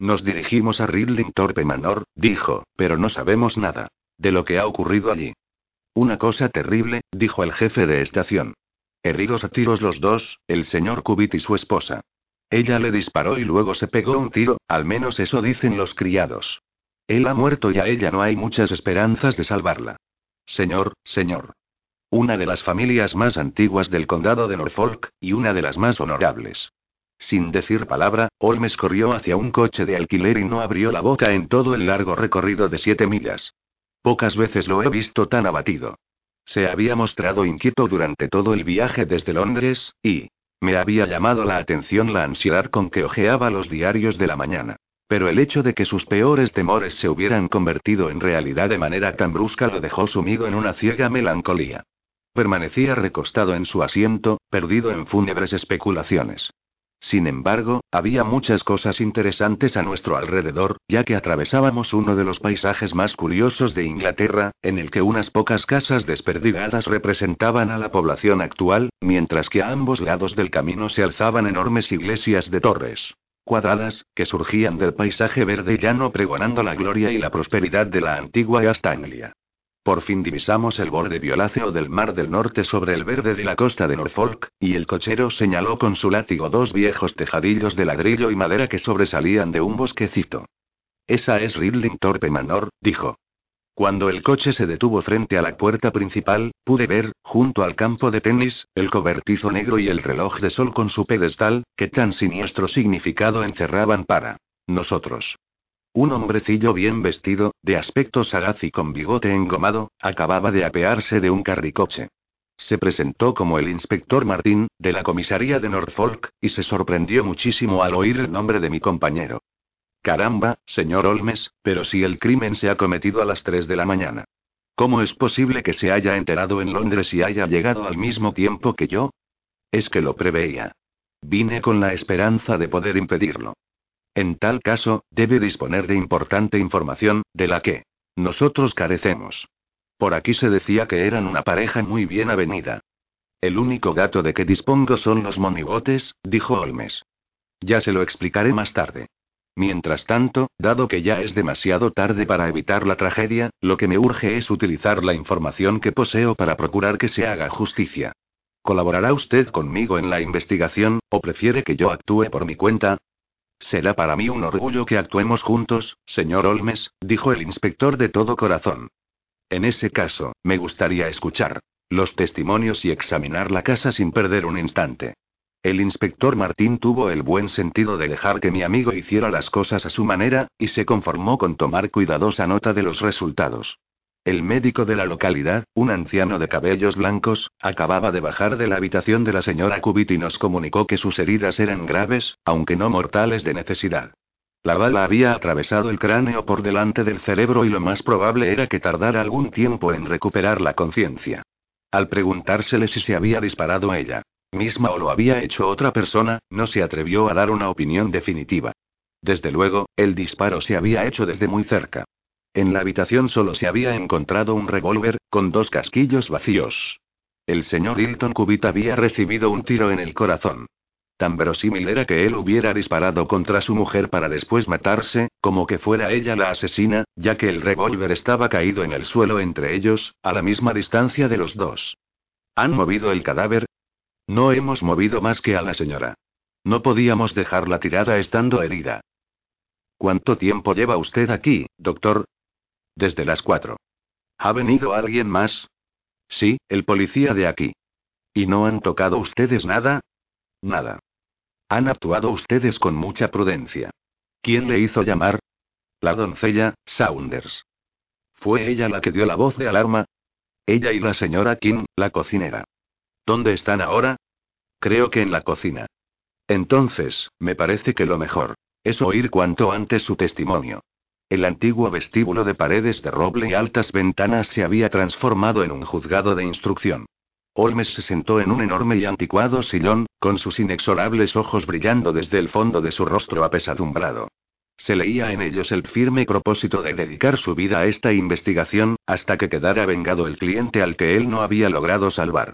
Nos dirigimos a Ridling Torpe Manor, dijo, pero no sabemos nada. De lo que ha ocurrido allí. Una cosa terrible, dijo el jefe de estación. Heridos a tiros los dos, el señor Cubit y su esposa. Ella le disparó y luego se pegó un tiro, al menos eso dicen los criados. Él ha muerto y a ella no hay muchas esperanzas de salvarla. Señor, señor. Una de las familias más antiguas del condado de Norfolk, y una de las más honorables. Sin decir palabra, Holmes corrió hacia un coche de alquiler y no abrió la boca en todo el largo recorrido de siete millas. Pocas veces lo he visto tan abatido. Se había mostrado inquieto durante todo el viaje desde Londres, y me había llamado la atención la ansiedad con que hojeaba los diarios de la mañana. Pero el hecho de que sus peores temores se hubieran convertido en realidad de manera tan brusca lo dejó sumido en una ciega melancolía. Permanecía recostado en su asiento, perdido en fúnebres especulaciones. Sin embargo, había muchas cosas interesantes a nuestro alrededor, ya que atravesábamos uno de los paisajes más curiosos de Inglaterra, en el que unas pocas casas desperdigadas representaban a la población actual, mientras que a ambos lados del camino se alzaban enormes iglesias de torres cuadradas, que surgían del paisaje verde llano pregonando la gloria y la prosperidad de la antigua East Anglia. Por fin divisamos el borde violáceo del mar del norte sobre el verde de la costa de Norfolk, y el cochero señaló con su látigo dos viejos tejadillos de ladrillo y madera que sobresalían de un bosquecito. Esa es Ridling Torpe Manor, dijo. Cuando el coche se detuvo frente a la puerta principal, pude ver, junto al campo de tenis, el cobertizo negro y el reloj de sol con su pedestal, que tan siniestro significado encerraban para nosotros. Un hombrecillo bien vestido, de aspecto sagaz y con bigote engomado, acababa de apearse de un carricoche. Se presentó como el inspector Martín, de la comisaría de Norfolk, y se sorprendió muchísimo al oír el nombre de mi compañero. Caramba, señor Olmes, pero si el crimen se ha cometido a las 3 de la mañana. ¿Cómo es posible que se haya enterado en Londres y haya llegado al mismo tiempo que yo? Es que lo preveía. Vine con la esperanza de poder impedirlo. En tal caso, debe disponer de importante información, de la que nosotros carecemos. Por aquí se decía que eran una pareja muy bien avenida. El único dato de que dispongo son los monigotes, dijo Holmes. Ya se lo explicaré más tarde. Mientras tanto, dado que ya es demasiado tarde para evitar la tragedia, lo que me urge es utilizar la información que poseo para procurar que se haga justicia. ¿Colaborará usted conmigo en la investigación, o prefiere que yo actúe por mi cuenta? Será para mí un orgullo que actuemos juntos, señor Olmes, dijo el inspector de todo corazón. En ese caso, me gustaría escuchar los testimonios y examinar la casa sin perder un instante. El inspector Martín tuvo el buen sentido de dejar que mi amigo hiciera las cosas a su manera, y se conformó con tomar cuidadosa nota de los resultados. El médico de la localidad, un anciano de cabellos blancos, acababa de bajar de la habitación de la señora Cubit y nos comunicó que sus heridas eran graves, aunque no mortales de necesidad. La bala había atravesado el cráneo por delante del cerebro y lo más probable era que tardara algún tiempo en recuperar la conciencia. Al preguntársele si se había disparado ella misma o lo había hecho otra persona, no se atrevió a dar una opinión definitiva. Desde luego, el disparo se había hecho desde muy cerca. En la habitación solo se había encontrado un revólver, con dos casquillos vacíos. El señor Hilton Cubitt había recibido un tiro en el corazón. Tan verosímil era que él hubiera disparado contra su mujer para después matarse, como que fuera ella la asesina, ya que el revólver estaba caído en el suelo entre ellos, a la misma distancia de los dos. ¿Han movido el cadáver? No hemos movido más que a la señora. No podíamos dejarla tirada estando herida. ¿Cuánto tiempo lleva usted aquí, doctor? Desde las cuatro. ¿Ha venido alguien más? Sí, el policía de aquí. ¿Y no han tocado ustedes nada? Nada. Han actuado ustedes con mucha prudencia. ¿Quién le hizo llamar? La doncella, Saunders. ¿Fue ella la que dio la voz de alarma? Ella y la señora King, la cocinera. ¿Dónde están ahora? Creo que en la cocina. Entonces, me parece que lo mejor es oír cuanto antes su testimonio. El antiguo vestíbulo de paredes de roble y altas ventanas se había transformado en un juzgado de instrucción. Holmes se sentó en un enorme y anticuado sillón, con sus inexorables ojos brillando desde el fondo de su rostro apesadumbrado. Se leía en ellos el firme propósito de dedicar su vida a esta investigación, hasta que quedara vengado el cliente al que él no había logrado salvar.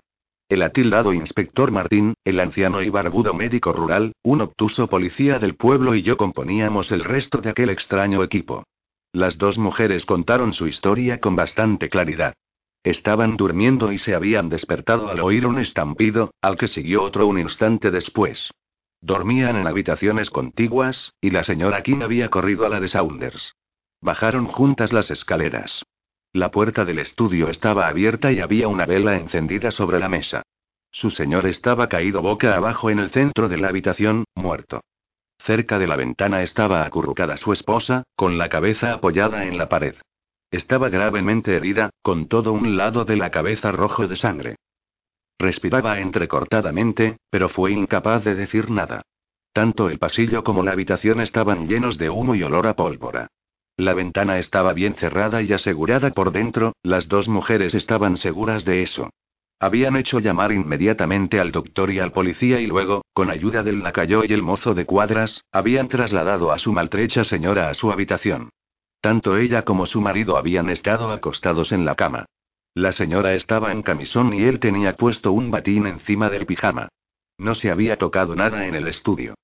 El atildado inspector Martín, el anciano y barbudo médico rural, un obtuso policía del pueblo y yo componíamos el resto de aquel extraño equipo. Las dos mujeres contaron su historia con bastante claridad. Estaban durmiendo y se habían despertado al oír un estampido, al que siguió otro un instante después. Dormían en habitaciones contiguas, y la señora King había corrido a la de Saunders. Bajaron juntas las escaleras. La puerta del estudio estaba abierta y había una vela encendida sobre la mesa. Su señor estaba caído boca abajo en el centro de la habitación, muerto. Cerca de la ventana estaba acurrucada su esposa, con la cabeza apoyada en la pared. Estaba gravemente herida, con todo un lado de la cabeza rojo de sangre. Respiraba entrecortadamente, pero fue incapaz de decir nada. Tanto el pasillo como la habitación estaban llenos de humo y olor a pólvora. La ventana estaba bien cerrada y asegurada por dentro, las dos mujeres estaban seguras de eso. Habían hecho llamar inmediatamente al doctor y al policía y luego, con ayuda del lacayo y el mozo de cuadras, habían trasladado a su maltrecha señora a su habitación. Tanto ella como su marido habían estado acostados en la cama. La señora estaba en camisón y él tenía puesto un batín encima del pijama. No se había tocado nada en el estudio.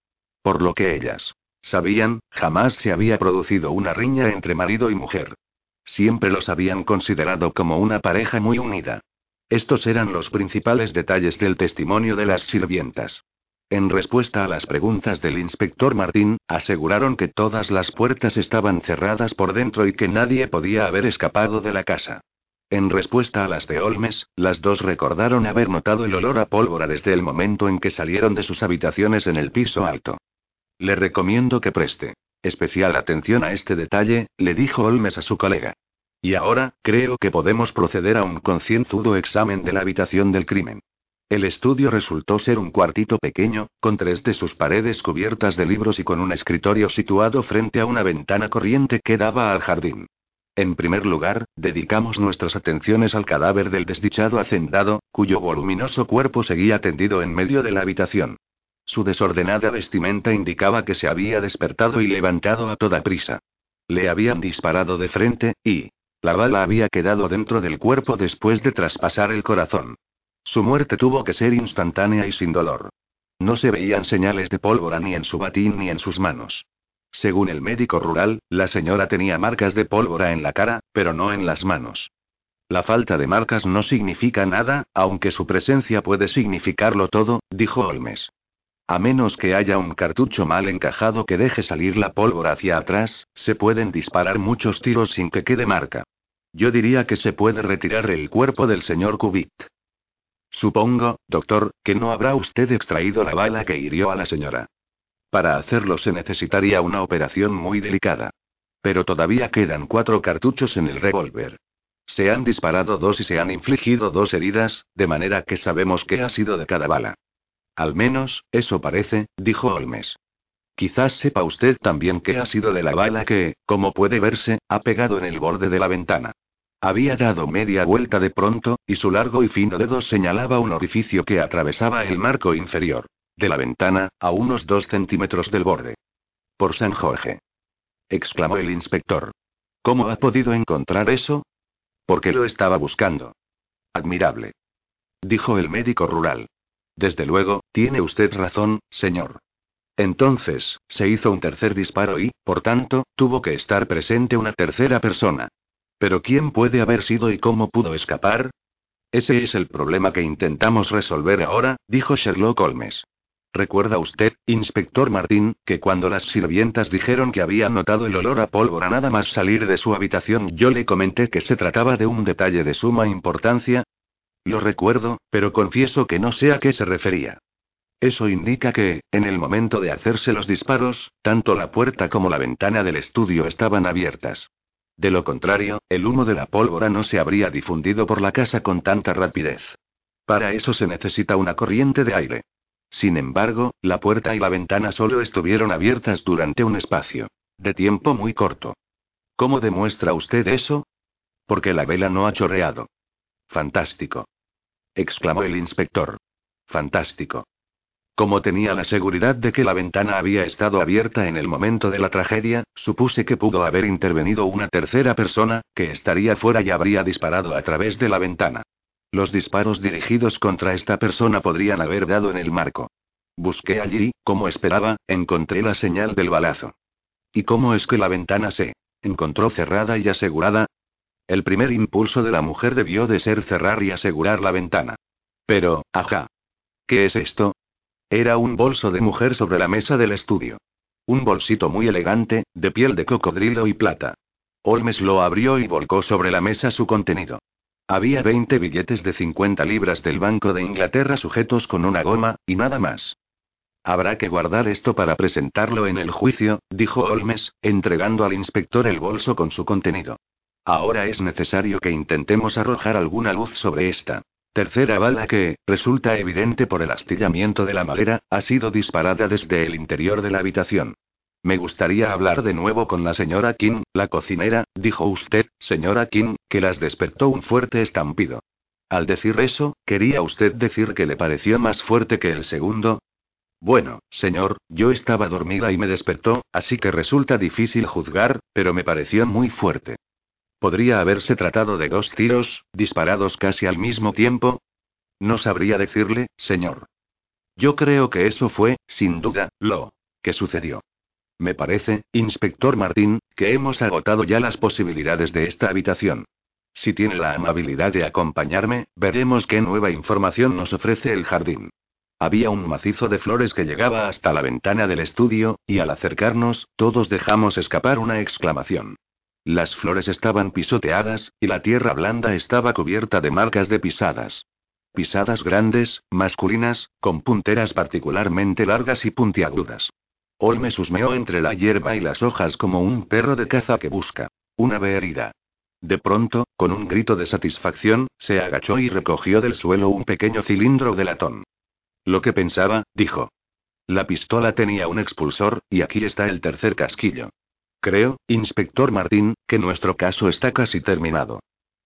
Por lo que ellas Sabían, jamás se había producido una riña entre marido y mujer. Siempre los habían considerado como una pareja muy unida. Estos eran los principales detalles del testimonio de las sirvientas. En respuesta a las preguntas del inspector Martín, aseguraron que todas las puertas estaban cerradas por dentro y que nadie podía haber escapado de la casa. En respuesta a las de Olmes, las dos recordaron haber notado el olor a pólvora desde el momento en que salieron de sus habitaciones en el piso alto. Le recomiendo que preste especial atención a este detalle, le dijo Holmes a su colega. Y ahora, creo que podemos proceder a un concienzudo examen de la habitación del crimen. El estudio resultó ser un cuartito pequeño, con tres de sus paredes cubiertas de libros y con un escritorio situado frente a una ventana corriente que daba al jardín. En primer lugar, dedicamos nuestras atenciones al cadáver del desdichado hacendado, cuyo voluminoso cuerpo seguía tendido en medio de la habitación. Su desordenada vestimenta indicaba que se había despertado y levantado a toda prisa. Le habían disparado de frente, y, la bala había quedado dentro del cuerpo después de traspasar el corazón. Su muerte tuvo que ser instantánea y sin dolor. No se veían señales de pólvora ni en su batín ni en sus manos. Según el médico rural, la señora tenía marcas de pólvora en la cara, pero no en las manos. La falta de marcas no significa nada, aunque su presencia puede significarlo todo, dijo Holmes. A menos que haya un cartucho mal encajado que deje salir la pólvora hacia atrás, se pueden disparar muchos tiros sin que quede marca. Yo diría que se puede retirar el cuerpo del señor Kubit. Supongo, doctor, que no habrá usted extraído la bala que hirió a la señora. Para hacerlo se necesitaría una operación muy delicada. Pero todavía quedan cuatro cartuchos en el revólver. Se han disparado dos y se han infligido dos heridas, de manera que sabemos qué ha sido de cada bala. Al menos, eso parece, dijo Holmes. Quizás sepa usted también qué ha sido de la bala que, como puede verse, ha pegado en el borde de la ventana. Había dado media vuelta de pronto, y su largo y fino dedo señalaba un orificio que atravesaba el marco inferior. De la ventana, a unos dos centímetros del borde. Por San Jorge. exclamó el inspector. ¿Cómo ha podido encontrar eso? Porque lo estaba buscando. Admirable. Dijo el médico rural. Desde luego, tiene usted razón, señor. Entonces, se hizo un tercer disparo y, por tanto, tuvo que estar presente una tercera persona. Pero ¿quién puede haber sido y cómo pudo escapar? Ese es el problema que intentamos resolver ahora, dijo Sherlock Holmes. ¿Recuerda usted, inspector Martín, que cuando las sirvientas dijeron que habían notado el olor a pólvora nada más salir de su habitación, yo le comenté que se trataba de un detalle de suma importancia? Lo recuerdo, pero confieso que no sé a qué se refería. Eso indica que, en el momento de hacerse los disparos, tanto la puerta como la ventana del estudio estaban abiertas. De lo contrario, el humo de la pólvora no se habría difundido por la casa con tanta rapidez. Para eso se necesita una corriente de aire. Sin embargo, la puerta y la ventana solo estuvieron abiertas durante un espacio de tiempo muy corto. ¿Cómo demuestra usted eso? Porque la vela no ha chorreado. Fantástico. Exclamó el inspector. Fantástico. Como tenía la seguridad de que la ventana había estado abierta en el momento de la tragedia, supuse que pudo haber intervenido una tercera persona, que estaría fuera y habría disparado a través de la ventana. Los disparos dirigidos contra esta persona podrían haber dado en el marco. Busqué allí, como esperaba, encontré la señal del balazo. ¿Y cómo es que la ventana se encontró cerrada y asegurada? El primer impulso de la mujer debió de ser cerrar y asegurar la ventana. Pero, ajá. ¿Qué es esto? Era un bolso de mujer sobre la mesa del estudio. Un bolsito muy elegante, de piel de cocodrilo y plata. Holmes lo abrió y volcó sobre la mesa su contenido. Había 20 billetes de 50 libras del Banco de Inglaterra sujetos con una goma, y nada más. Habrá que guardar esto para presentarlo en el juicio, dijo Holmes, entregando al inspector el bolso con su contenido. Ahora es necesario que intentemos arrojar alguna luz sobre esta Tercera bala que, resulta evidente por el astillamiento de la madera, ha sido disparada desde el interior de la habitación. Me gustaría hablar de nuevo con la señora King, la cocinera, dijo usted, señora King, que las despertó un fuerte estampido. Al decir eso, ¿quería usted decir que le pareció más fuerte que el segundo? Bueno, señor, yo estaba dormida y me despertó, así que resulta difícil juzgar, pero me pareció muy fuerte. ¿Podría haberse tratado de dos tiros, disparados casi al mismo tiempo? No sabría decirle, señor. Yo creo que eso fue, sin duda, lo que sucedió. Me parece, inspector Martín, que hemos agotado ya las posibilidades de esta habitación. Si tiene la amabilidad de acompañarme, veremos qué nueva información nos ofrece el jardín. Había un macizo de flores que llegaba hasta la ventana del estudio, y al acercarnos, todos dejamos escapar una exclamación. Las flores estaban pisoteadas, y la tierra blanda estaba cubierta de marcas de pisadas. Pisadas grandes, masculinas, con punteras particularmente largas y puntiagudas. Olmes husmeó entre la hierba y las hojas como un perro de caza que busca una herida. De pronto, con un grito de satisfacción, se agachó y recogió del suelo un pequeño cilindro de latón. Lo que pensaba, dijo. La pistola tenía un expulsor, y aquí está el tercer casquillo. Creo, inspector Martín, que nuestro caso está casi terminado.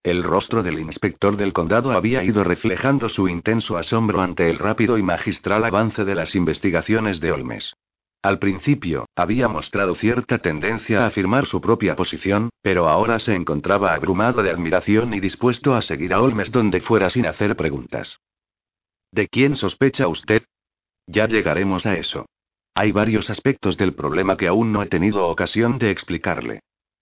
El rostro del inspector del condado había ido reflejando su intenso asombro ante el rápido y magistral avance de las investigaciones de Olmes. Al principio, había mostrado cierta tendencia a afirmar su propia posición, pero ahora se encontraba abrumado de admiración y dispuesto a seguir a Olmes donde fuera sin hacer preguntas. ¿De quién sospecha usted? Ya llegaremos a eso. Hay varios aspectos del problema que aún no he tenido ocasión de explicarle.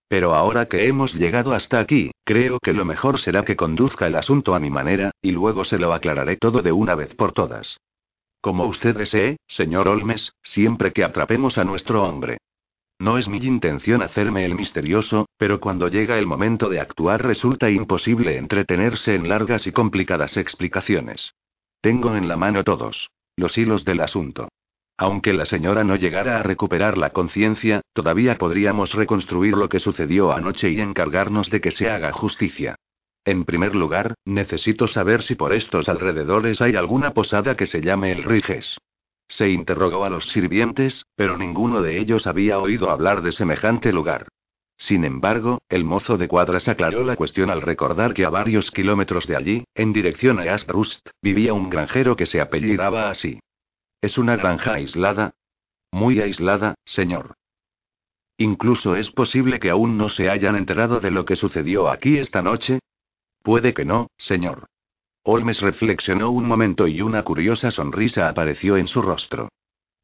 Pero ahora que hemos llegado hasta aquí, creo que lo mejor será que conduzca el asunto a mi manera, y luego se lo aclararé todo de una vez por todas. Como usted desee, señor Olmes, siempre que atrapemos a nuestro hombre. No es mi intención hacerme el misterioso, pero cuando llega el momento de actuar resulta imposible entretenerse en largas y complicadas explicaciones. Tengo en la mano todos los hilos del asunto. Aunque la señora no llegara a recuperar la conciencia, todavía podríamos reconstruir lo que sucedió anoche y encargarnos de que se haga justicia. En primer lugar, necesito saber si por estos alrededores hay alguna posada que se llame el Riges. Se interrogó a los sirvientes, pero ninguno de ellos había oído hablar de semejante lugar. Sin embargo, el mozo de cuadras aclaró la cuestión al recordar que a varios kilómetros de allí, en dirección a Astrust, vivía un granjero que se apellidaba así. ¿Es una granja aislada? Muy aislada, señor. Incluso es posible que aún no se hayan enterado de lo que sucedió aquí esta noche. Puede que no, señor. Holmes reflexionó un momento y una curiosa sonrisa apareció en su rostro.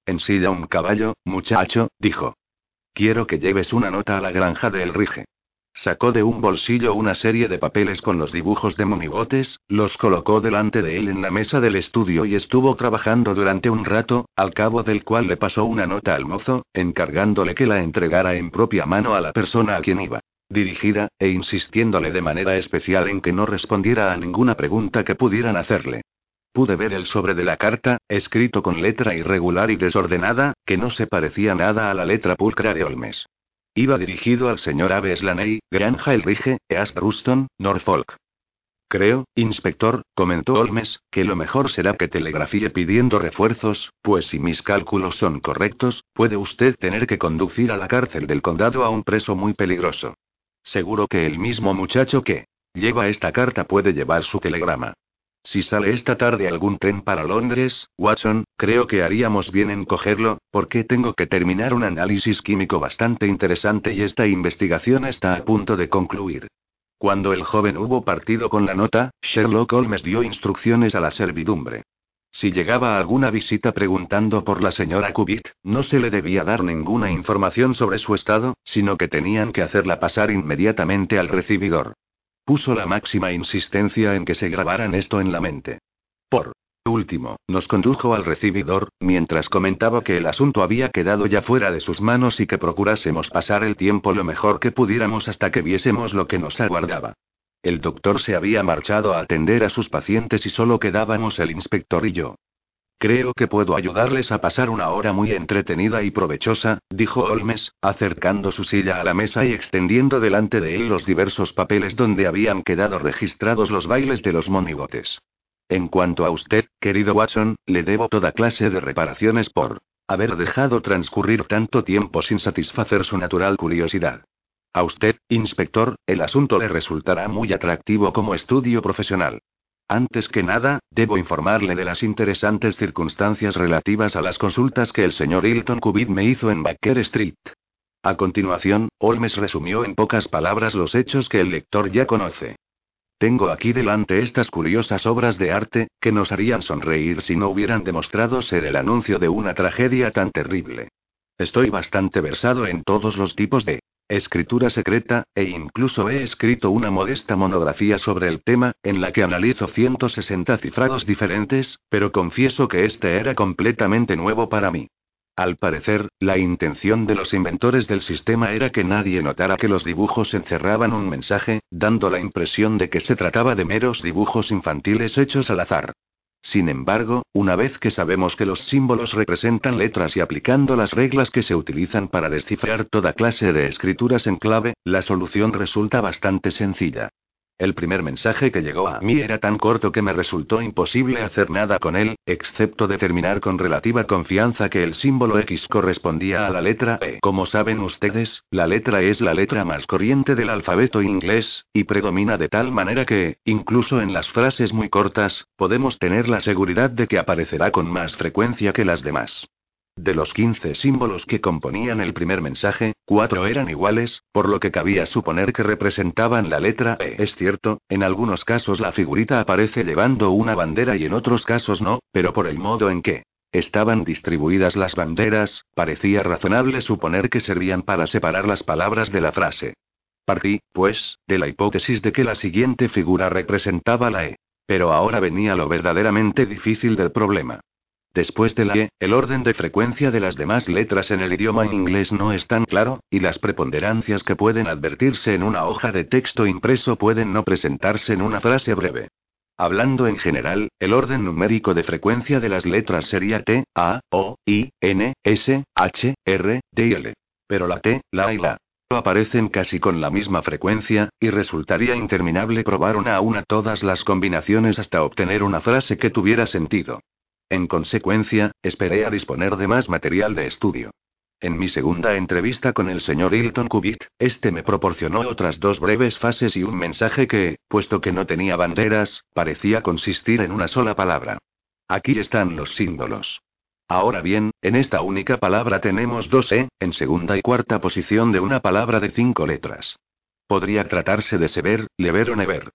Ensilla un caballo, muchacho, dijo. Quiero que lleves una nota a la granja de Rige. Sacó de un bolsillo una serie de papeles con los dibujos de monigotes, los colocó delante de él en la mesa del estudio y estuvo trabajando durante un rato, al cabo del cual le pasó una nota al mozo, encargándole que la entregara en propia mano a la persona a quien iba dirigida, e insistiéndole de manera especial en que no respondiera a ninguna pregunta que pudieran hacerle. Pude ver el sobre de la carta, escrito con letra irregular y desordenada, que no se parecía nada a la letra pulcra de Olmes. Iba dirigido al señor Aves Laney, Granja Elrige, East Ruston, Norfolk. Creo, inspector, comentó Olmes, que lo mejor será que telegrafíe pidiendo refuerzos, pues si mis cálculos son correctos, puede usted tener que conducir a la cárcel del condado a un preso muy peligroso. Seguro que el mismo muchacho que lleva esta carta puede llevar su telegrama. Si sale esta tarde algún tren para Londres, Watson, creo que haríamos bien en cogerlo, porque tengo que terminar un análisis químico bastante interesante y esta investigación está a punto de concluir. Cuando el joven hubo partido con la nota, Sherlock Holmes dio instrucciones a la servidumbre. Si llegaba alguna visita preguntando por la señora Cubitt, no se le debía dar ninguna información sobre su estado, sino que tenían que hacerla pasar inmediatamente al recibidor. Puso la máxima insistencia en que se grabaran esto en la mente. Por último, nos condujo al recibidor, mientras comentaba que el asunto había quedado ya fuera de sus manos y que procurásemos pasar el tiempo lo mejor que pudiéramos hasta que viésemos lo que nos aguardaba. El doctor se había marchado a atender a sus pacientes y solo quedábamos el inspector y yo. Creo que puedo ayudarles a pasar una hora muy entretenida y provechosa, dijo Holmes, acercando su silla a la mesa y extendiendo delante de él los diversos papeles donde habían quedado registrados los bailes de los monigotes. En cuanto a usted, querido Watson, le debo toda clase de reparaciones por haber dejado transcurrir tanto tiempo sin satisfacer su natural curiosidad. A usted, inspector, el asunto le resultará muy atractivo como estudio profesional. Antes que nada, debo informarle de las interesantes circunstancias relativas a las consultas que el señor Hilton Cubitt me hizo en Baker Street. A continuación, Holmes resumió en pocas palabras los hechos que el lector ya conoce. Tengo aquí delante estas curiosas obras de arte, que nos harían sonreír si no hubieran demostrado ser el anuncio de una tragedia tan terrible. Estoy bastante versado en todos los tipos de escritura secreta, e incluso he escrito una modesta monografía sobre el tema, en la que analizo 160 cifrados diferentes, pero confieso que este era completamente nuevo para mí. Al parecer, la intención de los inventores del sistema era que nadie notara que los dibujos encerraban un mensaje, dando la impresión de que se trataba de meros dibujos infantiles hechos al azar. Sin embargo, una vez que sabemos que los símbolos representan letras y aplicando las reglas que se utilizan para descifrar toda clase de escrituras en clave, la solución resulta bastante sencilla. El primer mensaje que llegó a mí era tan corto que me resultó imposible hacer nada con él, excepto determinar con relativa confianza que el símbolo X correspondía a la letra E. Como saben ustedes, la letra E es la letra más corriente del alfabeto inglés, y predomina de tal manera que, incluso en las frases muy cortas, podemos tener la seguridad de que aparecerá con más frecuencia que las demás. De los 15 símbolos que componían el primer mensaje, cuatro eran iguales, por lo que cabía suponer que representaban la letra E. Es cierto, en algunos casos la figurita aparece llevando una bandera y en otros casos no, pero por el modo en que estaban distribuidas las banderas, parecía razonable suponer que servían para separar las palabras de la frase. Partí, pues, de la hipótesis de que la siguiente figura representaba la E. Pero ahora venía lo verdaderamente difícil del problema. Después de la E, el orden de frecuencia de las demás letras en el idioma inglés no es tan claro, y las preponderancias que pueden advertirse en una hoja de texto impreso pueden no presentarse en una frase breve. Hablando en general, el orden numérico de frecuencia de las letras sería T, A, O, I, N, S, H, R, D y L. Pero la T, la y la aparecen casi con la misma frecuencia, y resultaría interminable probar una a una todas las combinaciones hasta obtener una frase que tuviera sentido. En consecuencia, esperé a disponer de más material de estudio. En mi segunda entrevista con el señor Hilton Cubitt, este me proporcionó otras dos breves fases y un mensaje que, puesto que no tenía banderas, parecía consistir en una sola palabra. Aquí están los símbolos. Ahora bien, en esta única palabra tenemos dos E, en segunda y cuarta posición de una palabra de cinco letras. Podría tratarse de sever, lever o never.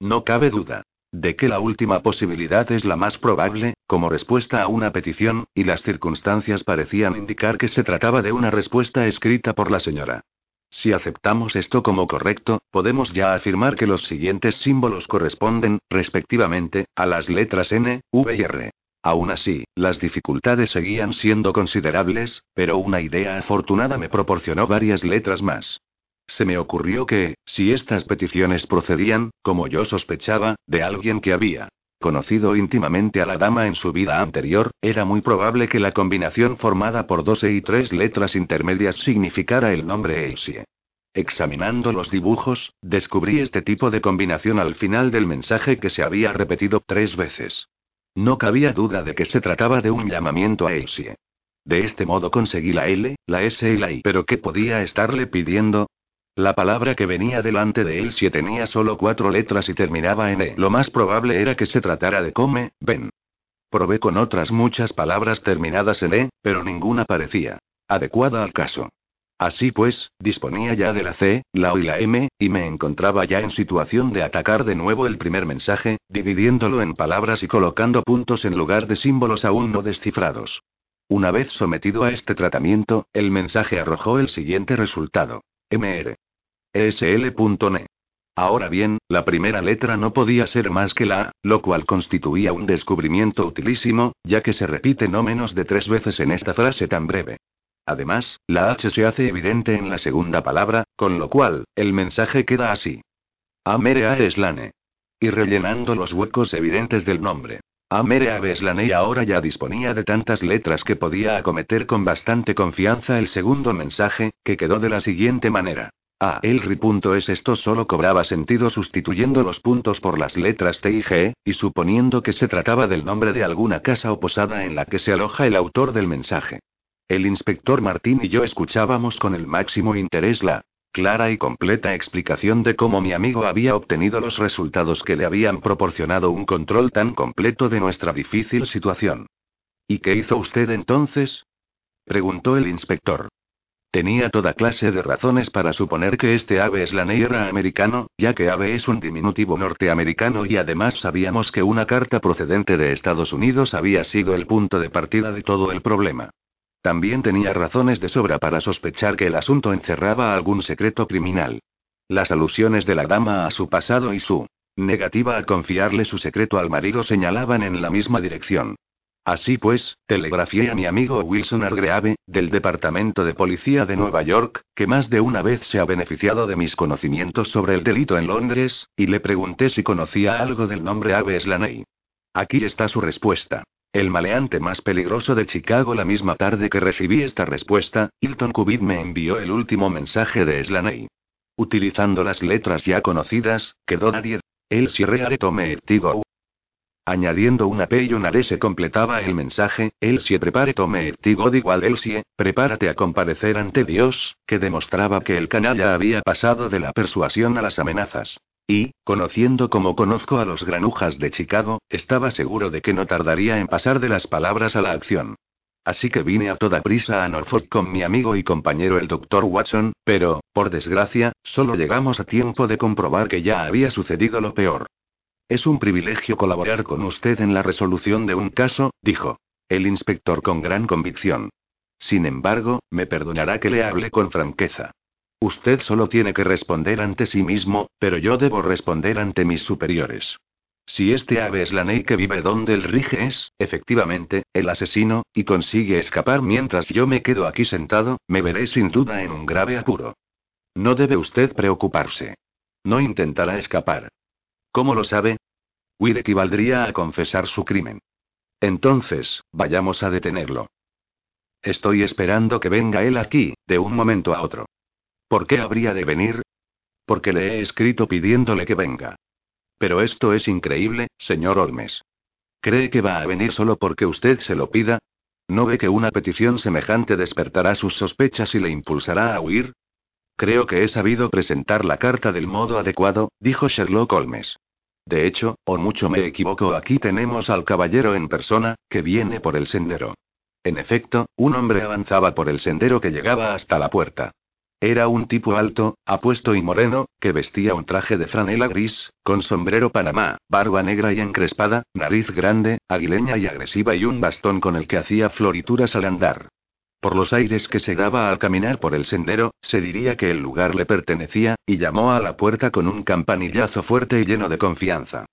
No cabe duda de que la última posibilidad es la más probable, como respuesta a una petición, y las circunstancias parecían indicar que se trataba de una respuesta escrita por la señora. Si aceptamos esto como correcto, podemos ya afirmar que los siguientes símbolos corresponden, respectivamente, a las letras N, V y R. Aún así, las dificultades seguían siendo considerables, pero una idea afortunada me proporcionó varias letras más. Se me ocurrió que, si estas peticiones procedían, como yo sospechaba, de alguien que había conocido íntimamente a la dama en su vida anterior, era muy probable que la combinación formada por 12 y tres letras intermedias significara el nombre Elsie. Examinando los dibujos, descubrí este tipo de combinación al final del mensaje que se había repetido tres veces. No cabía duda de que se trataba de un llamamiento a Elsie. De este modo conseguí la L, la S y la I. Pero ¿qué podía estarle pidiendo? La palabra que venía delante de él si tenía solo cuatro letras y terminaba en E. Lo más probable era que se tratara de come, ven. Probé con otras muchas palabras terminadas en E, pero ninguna parecía adecuada al caso. Así pues, disponía ya de la C, la O y la M, y me encontraba ya en situación de atacar de nuevo el primer mensaje, dividiéndolo en palabras y colocando puntos en lugar de símbolos aún no descifrados. Una vez sometido a este tratamiento, el mensaje arrojó el siguiente resultado. MR. ESL.NE. Ahora bien, la primera letra no podía ser más que la A, lo cual constituía un descubrimiento utilísimo, ya que se repite no menos de tres veces en esta frase tan breve. Además, la H se hace evidente en la segunda palabra, con lo cual, el mensaje queda así. Amere a Eslane. Y rellenando los huecos evidentes del nombre. Amere a Eslane ahora ya disponía de tantas letras que podía acometer con bastante confianza el segundo mensaje, que quedó de la siguiente manera. A el punto es esto solo cobraba sentido sustituyendo los puntos por las letras T y G, y suponiendo que se trataba del nombre de alguna casa o posada en la que se aloja el autor del mensaje. El inspector Martín y yo escuchábamos con el máximo interés la clara y completa explicación de cómo mi amigo había obtenido los resultados que le habían proporcionado un control tan completo de nuestra difícil situación. ¿Y qué hizo usted entonces? preguntó el inspector. Tenía toda clase de razones para suponer que este ave Slaney era americano, ya que ave es un diminutivo norteamericano y además sabíamos que una carta procedente de Estados Unidos había sido el punto de partida de todo el problema. También tenía razones de sobra para sospechar que el asunto encerraba algún secreto criminal. Las alusiones de la dama a su pasado y su negativa a confiarle su secreto al marido señalaban en la misma dirección. Así pues, telegrafié a mi amigo Wilson Argreave, del Departamento de Policía de Nueva York, que más de una vez se ha beneficiado de mis conocimientos sobre el delito en Londres, y le pregunté si conocía algo del nombre Ave Slaney. Aquí está su respuesta. El maleante más peligroso de Chicago la misma tarde que recibí esta respuesta, Hilton Kubit me envió el último mensaje de Slaney. Utilizando las letras ya conocidas, quedó nadie. El cierre tome tigo. Añadiendo una P y una D se completaba el mensaje, Elsie prepare tome tigo igual Elsie, prepárate a comparecer ante Dios, que demostraba que el canalla había pasado de la persuasión a las amenazas. Y, conociendo como conozco a los granujas de Chicago, estaba seguro de que no tardaría en pasar de las palabras a la acción. Así que vine a toda prisa a Norfolk con mi amigo y compañero el Dr. Watson, pero, por desgracia, solo llegamos a tiempo de comprobar que ya había sucedido lo peor. Es un privilegio colaborar con usted en la resolución de un caso, dijo. El inspector con gran convicción. Sin embargo, me perdonará que le hable con franqueza. Usted solo tiene que responder ante sí mismo, pero yo debo responder ante mis superiores. Si este ave es la Ney que vive donde el rige es, efectivamente, el asesino, y consigue escapar mientras yo me quedo aquí sentado, me veré sin duda en un grave apuro. No debe usted preocuparse. No intentará escapar. ¿Cómo lo sabe? Will equivaldría a confesar su crimen. Entonces, vayamos a detenerlo. Estoy esperando que venga él aquí, de un momento a otro. ¿Por qué habría de venir? Porque le he escrito pidiéndole que venga. Pero esto es increíble, señor Olmes. ¿Cree que va a venir solo porque usted se lo pida? ¿No ve que una petición semejante despertará sus sospechas y le impulsará a huir? Creo que he sabido presentar la carta del modo adecuado, dijo Sherlock Holmes. De hecho, o mucho me equivoco, aquí tenemos al caballero en persona, que viene por el sendero. En efecto, un hombre avanzaba por el sendero que llegaba hasta la puerta. Era un tipo alto, apuesto y moreno, que vestía un traje de franela gris, con sombrero panamá, barba negra y encrespada, nariz grande, aguileña y agresiva y un bastón con el que hacía florituras al andar. Por los aires que se daba al caminar por el sendero, se diría que el lugar le pertenecía, y llamó a la puerta con un campanillazo fuerte y lleno de confianza.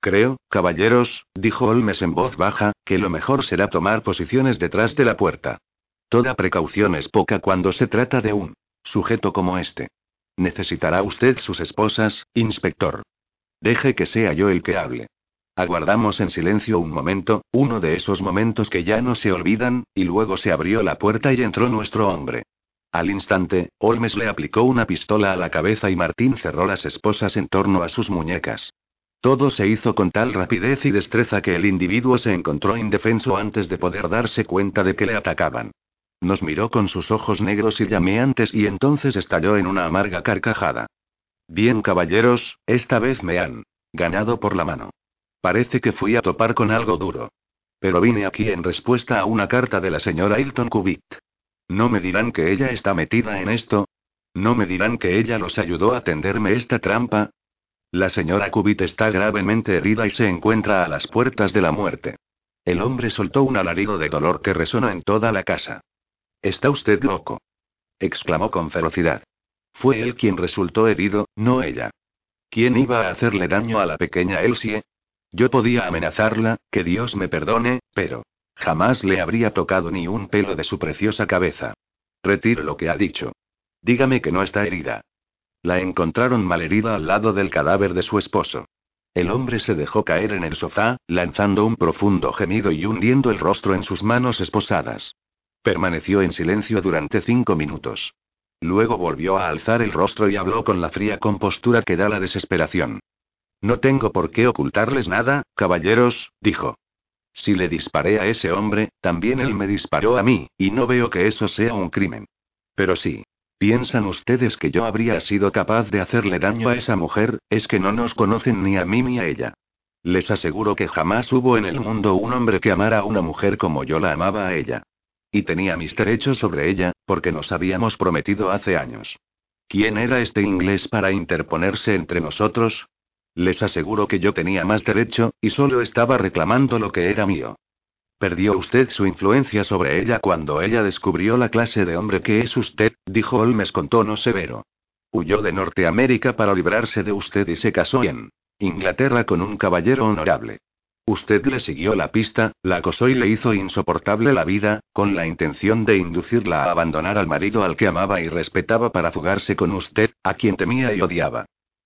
Creo, caballeros, dijo Holmes en voz baja, que lo mejor será tomar posiciones detrás de la puerta. Toda precaución es poca cuando se trata de un Sujeto como este. Necesitará usted sus esposas, inspector. Deje que sea yo el que hable. Aguardamos en silencio un momento, uno de esos momentos que ya no se olvidan, y luego se abrió la puerta y entró nuestro hombre. Al instante, Holmes le aplicó una pistola a la cabeza y Martín cerró las esposas en torno a sus muñecas. Todo se hizo con tal rapidez y destreza que el individuo se encontró indefenso antes de poder darse cuenta de que le atacaban. Nos miró con sus ojos negros y llameantes y entonces estalló en una amarga carcajada. Bien, caballeros, esta vez me han ganado por la mano. Parece que fui a topar con algo duro. Pero vine aquí en respuesta a una carta de la señora Hilton Cubitt. ¿No me dirán que ella está metida en esto? ¿No me dirán que ella los ayudó a tenderme esta trampa? La señora Cubitt está gravemente herida y se encuentra a las puertas de la muerte. El hombre soltó un alarido de dolor que resonó en toda la casa. Está usted loco. exclamó con ferocidad. Fue él quien resultó herido, no ella. ¿Quién iba a hacerle daño a la pequeña Elsie? Yo podía amenazarla, que Dios me perdone, pero jamás le habría tocado ni un pelo de su preciosa cabeza. Retiro lo que ha dicho. Dígame que no está herida. La encontraron malherida al lado del cadáver de su esposo. El hombre se dejó caer en el sofá, lanzando un profundo gemido y hundiendo el rostro en sus manos esposadas. Permaneció en silencio durante cinco minutos. Luego volvió a alzar el rostro y habló con la fría compostura que da la desesperación. No tengo por qué ocultarles nada, caballeros, dijo. Si le disparé a ese hombre, también él me disparó a mí, y no veo que eso sea un crimen. Pero sí. ¿Piensan ustedes que yo habría sido capaz de hacerle daño a esa mujer? Es que no nos conocen ni a mí ni a ella. Les aseguro que jamás hubo en el mundo un hombre que amara a una mujer como yo la amaba a ella. Y tenía mis derechos sobre ella, porque nos habíamos prometido hace años. ¿Quién era este inglés para interponerse entre nosotros? Les aseguro que yo tenía más derecho, y solo estaba reclamando lo que era mío. Perdió usted su influencia sobre ella cuando ella descubrió la clase de hombre que es usted, dijo Holmes con tono severo. Huyó de Norteamérica para librarse de usted y se casó en Inglaterra con un caballero honorable. Usted le siguió la pista, la acosó y le hizo insoportable la vida, con la intención de inducirla a abandonar al marido al que amaba y respetaba para fugarse con usted, a quien temía y odiaba.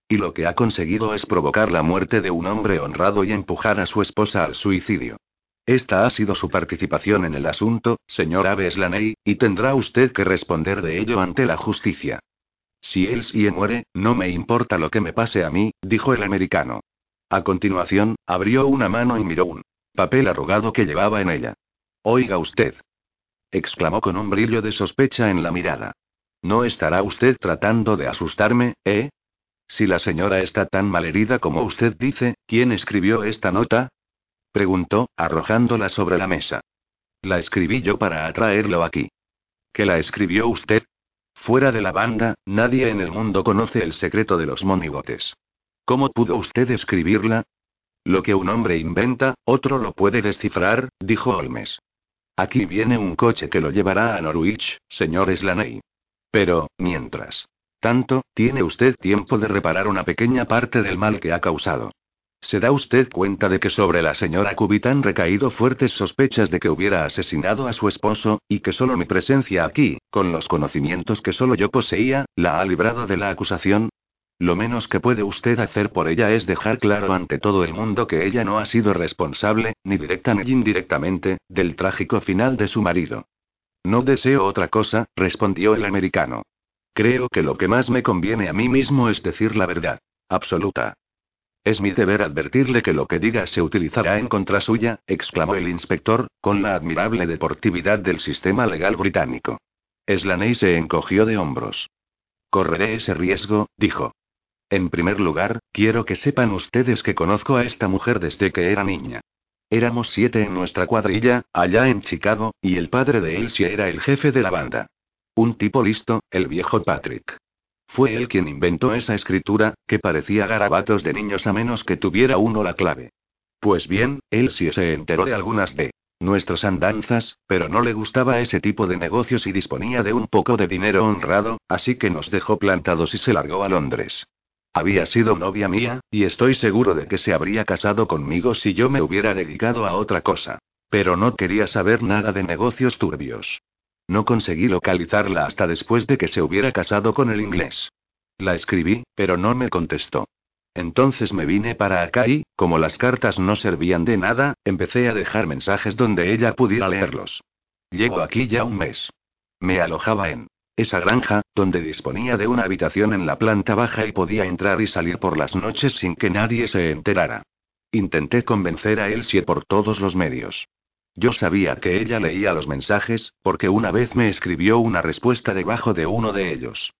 Y lo que ha conseguido es provocar la muerte de un hombre honrado y empujar a su esposa al suicidio. Esta ha sido su participación en el asunto, señor Aves Laney, y tendrá usted que responder de ello ante la justicia. Si él sí muere, no me importa lo que me pase a mí, dijo el americano. A continuación, abrió una mano y miró un papel arrugado que llevaba en ella. Oiga usted. exclamó con un brillo de sospecha en la mirada. ¿No estará usted tratando de asustarme, eh? Si la señora está tan malherida como usted dice, ¿quién escribió esta nota? preguntó, arrojándola sobre la mesa. La escribí yo para atraerlo aquí. ¿Qué la escribió usted? Fuera de la banda, nadie en el mundo conoce el secreto de los monigotes. ¿Cómo pudo usted escribirla? Lo que un hombre inventa, otro lo puede descifrar, dijo Holmes. Aquí viene un coche que lo llevará a Norwich, señor Slaney. Pero, mientras tanto, tiene usted tiempo de reparar una pequeña parte del mal que ha causado. ¿Se da usted cuenta de que sobre la señora Cubitt han recaído fuertes sospechas de que hubiera asesinado a su esposo, y que solo mi presencia aquí, con los conocimientos que solo yo poseía, la ha librado de la acusación? Lo menos que puede usted hacer por ella es dejar claro ante todo el mundo que ella no ha sido responsable, ni directa ni indirectamente, del trágico final de su marido. No deseo otra cosa, respondió el americano. Creo que lo que más me conviene a mí mismo es decir la verdad. Absoluta. Es mi deber advertirle que lo que diga se utilizará en contra suya, exclamó el inspector, con la admirable deportividad del sistema legal británico. Slaney se encogió de hombros. Correré ese riesgo, dijo. En primer lugar, quiero que sepan ustedes que conozco a esta mujer desde que era niña. Éramos siete en nuestra cuadrilla, allá en Chicago, y el padre de Elsie era el jefe de la banda. Un tipo listo, el viejo Patrick. Fue él quien inventó esa escritura, que parecía garabatos de niños a menos que tuviera uno la clave. Pues bien, sí se enteró de algunas de nuestras andanzas, pero no le gustaba ese tipo de negocios y disponía de un poco de dinero honrado, así que nos dejó plantados y se largó a Londres. Había sido novia mía, y estoy seguro de que se habría casado conmigo si yo me hubiera dedicado a otra cosa. Pero no quería saber nada de negocios turbios. No conseguí localizarla hasta después de que se hubiera casado con el inglés. La escribí, pero no me contestó. Entonces me vine para acá y, como las cartas no servían de nada, empecé a dejar mensajes donde ella pudiera leerlos. Llego aquí ya un mes. Me alojaba en esa granja, donde disponía de una habitación en la planta baja y podía entrar y salir por las noches sin que nadie se enterara. Intenté convencer a Elsie por todos los medios. Yo sabía que ella leía los mensajes, porque una vez me escribió una respuesta debajo de uno de ellos.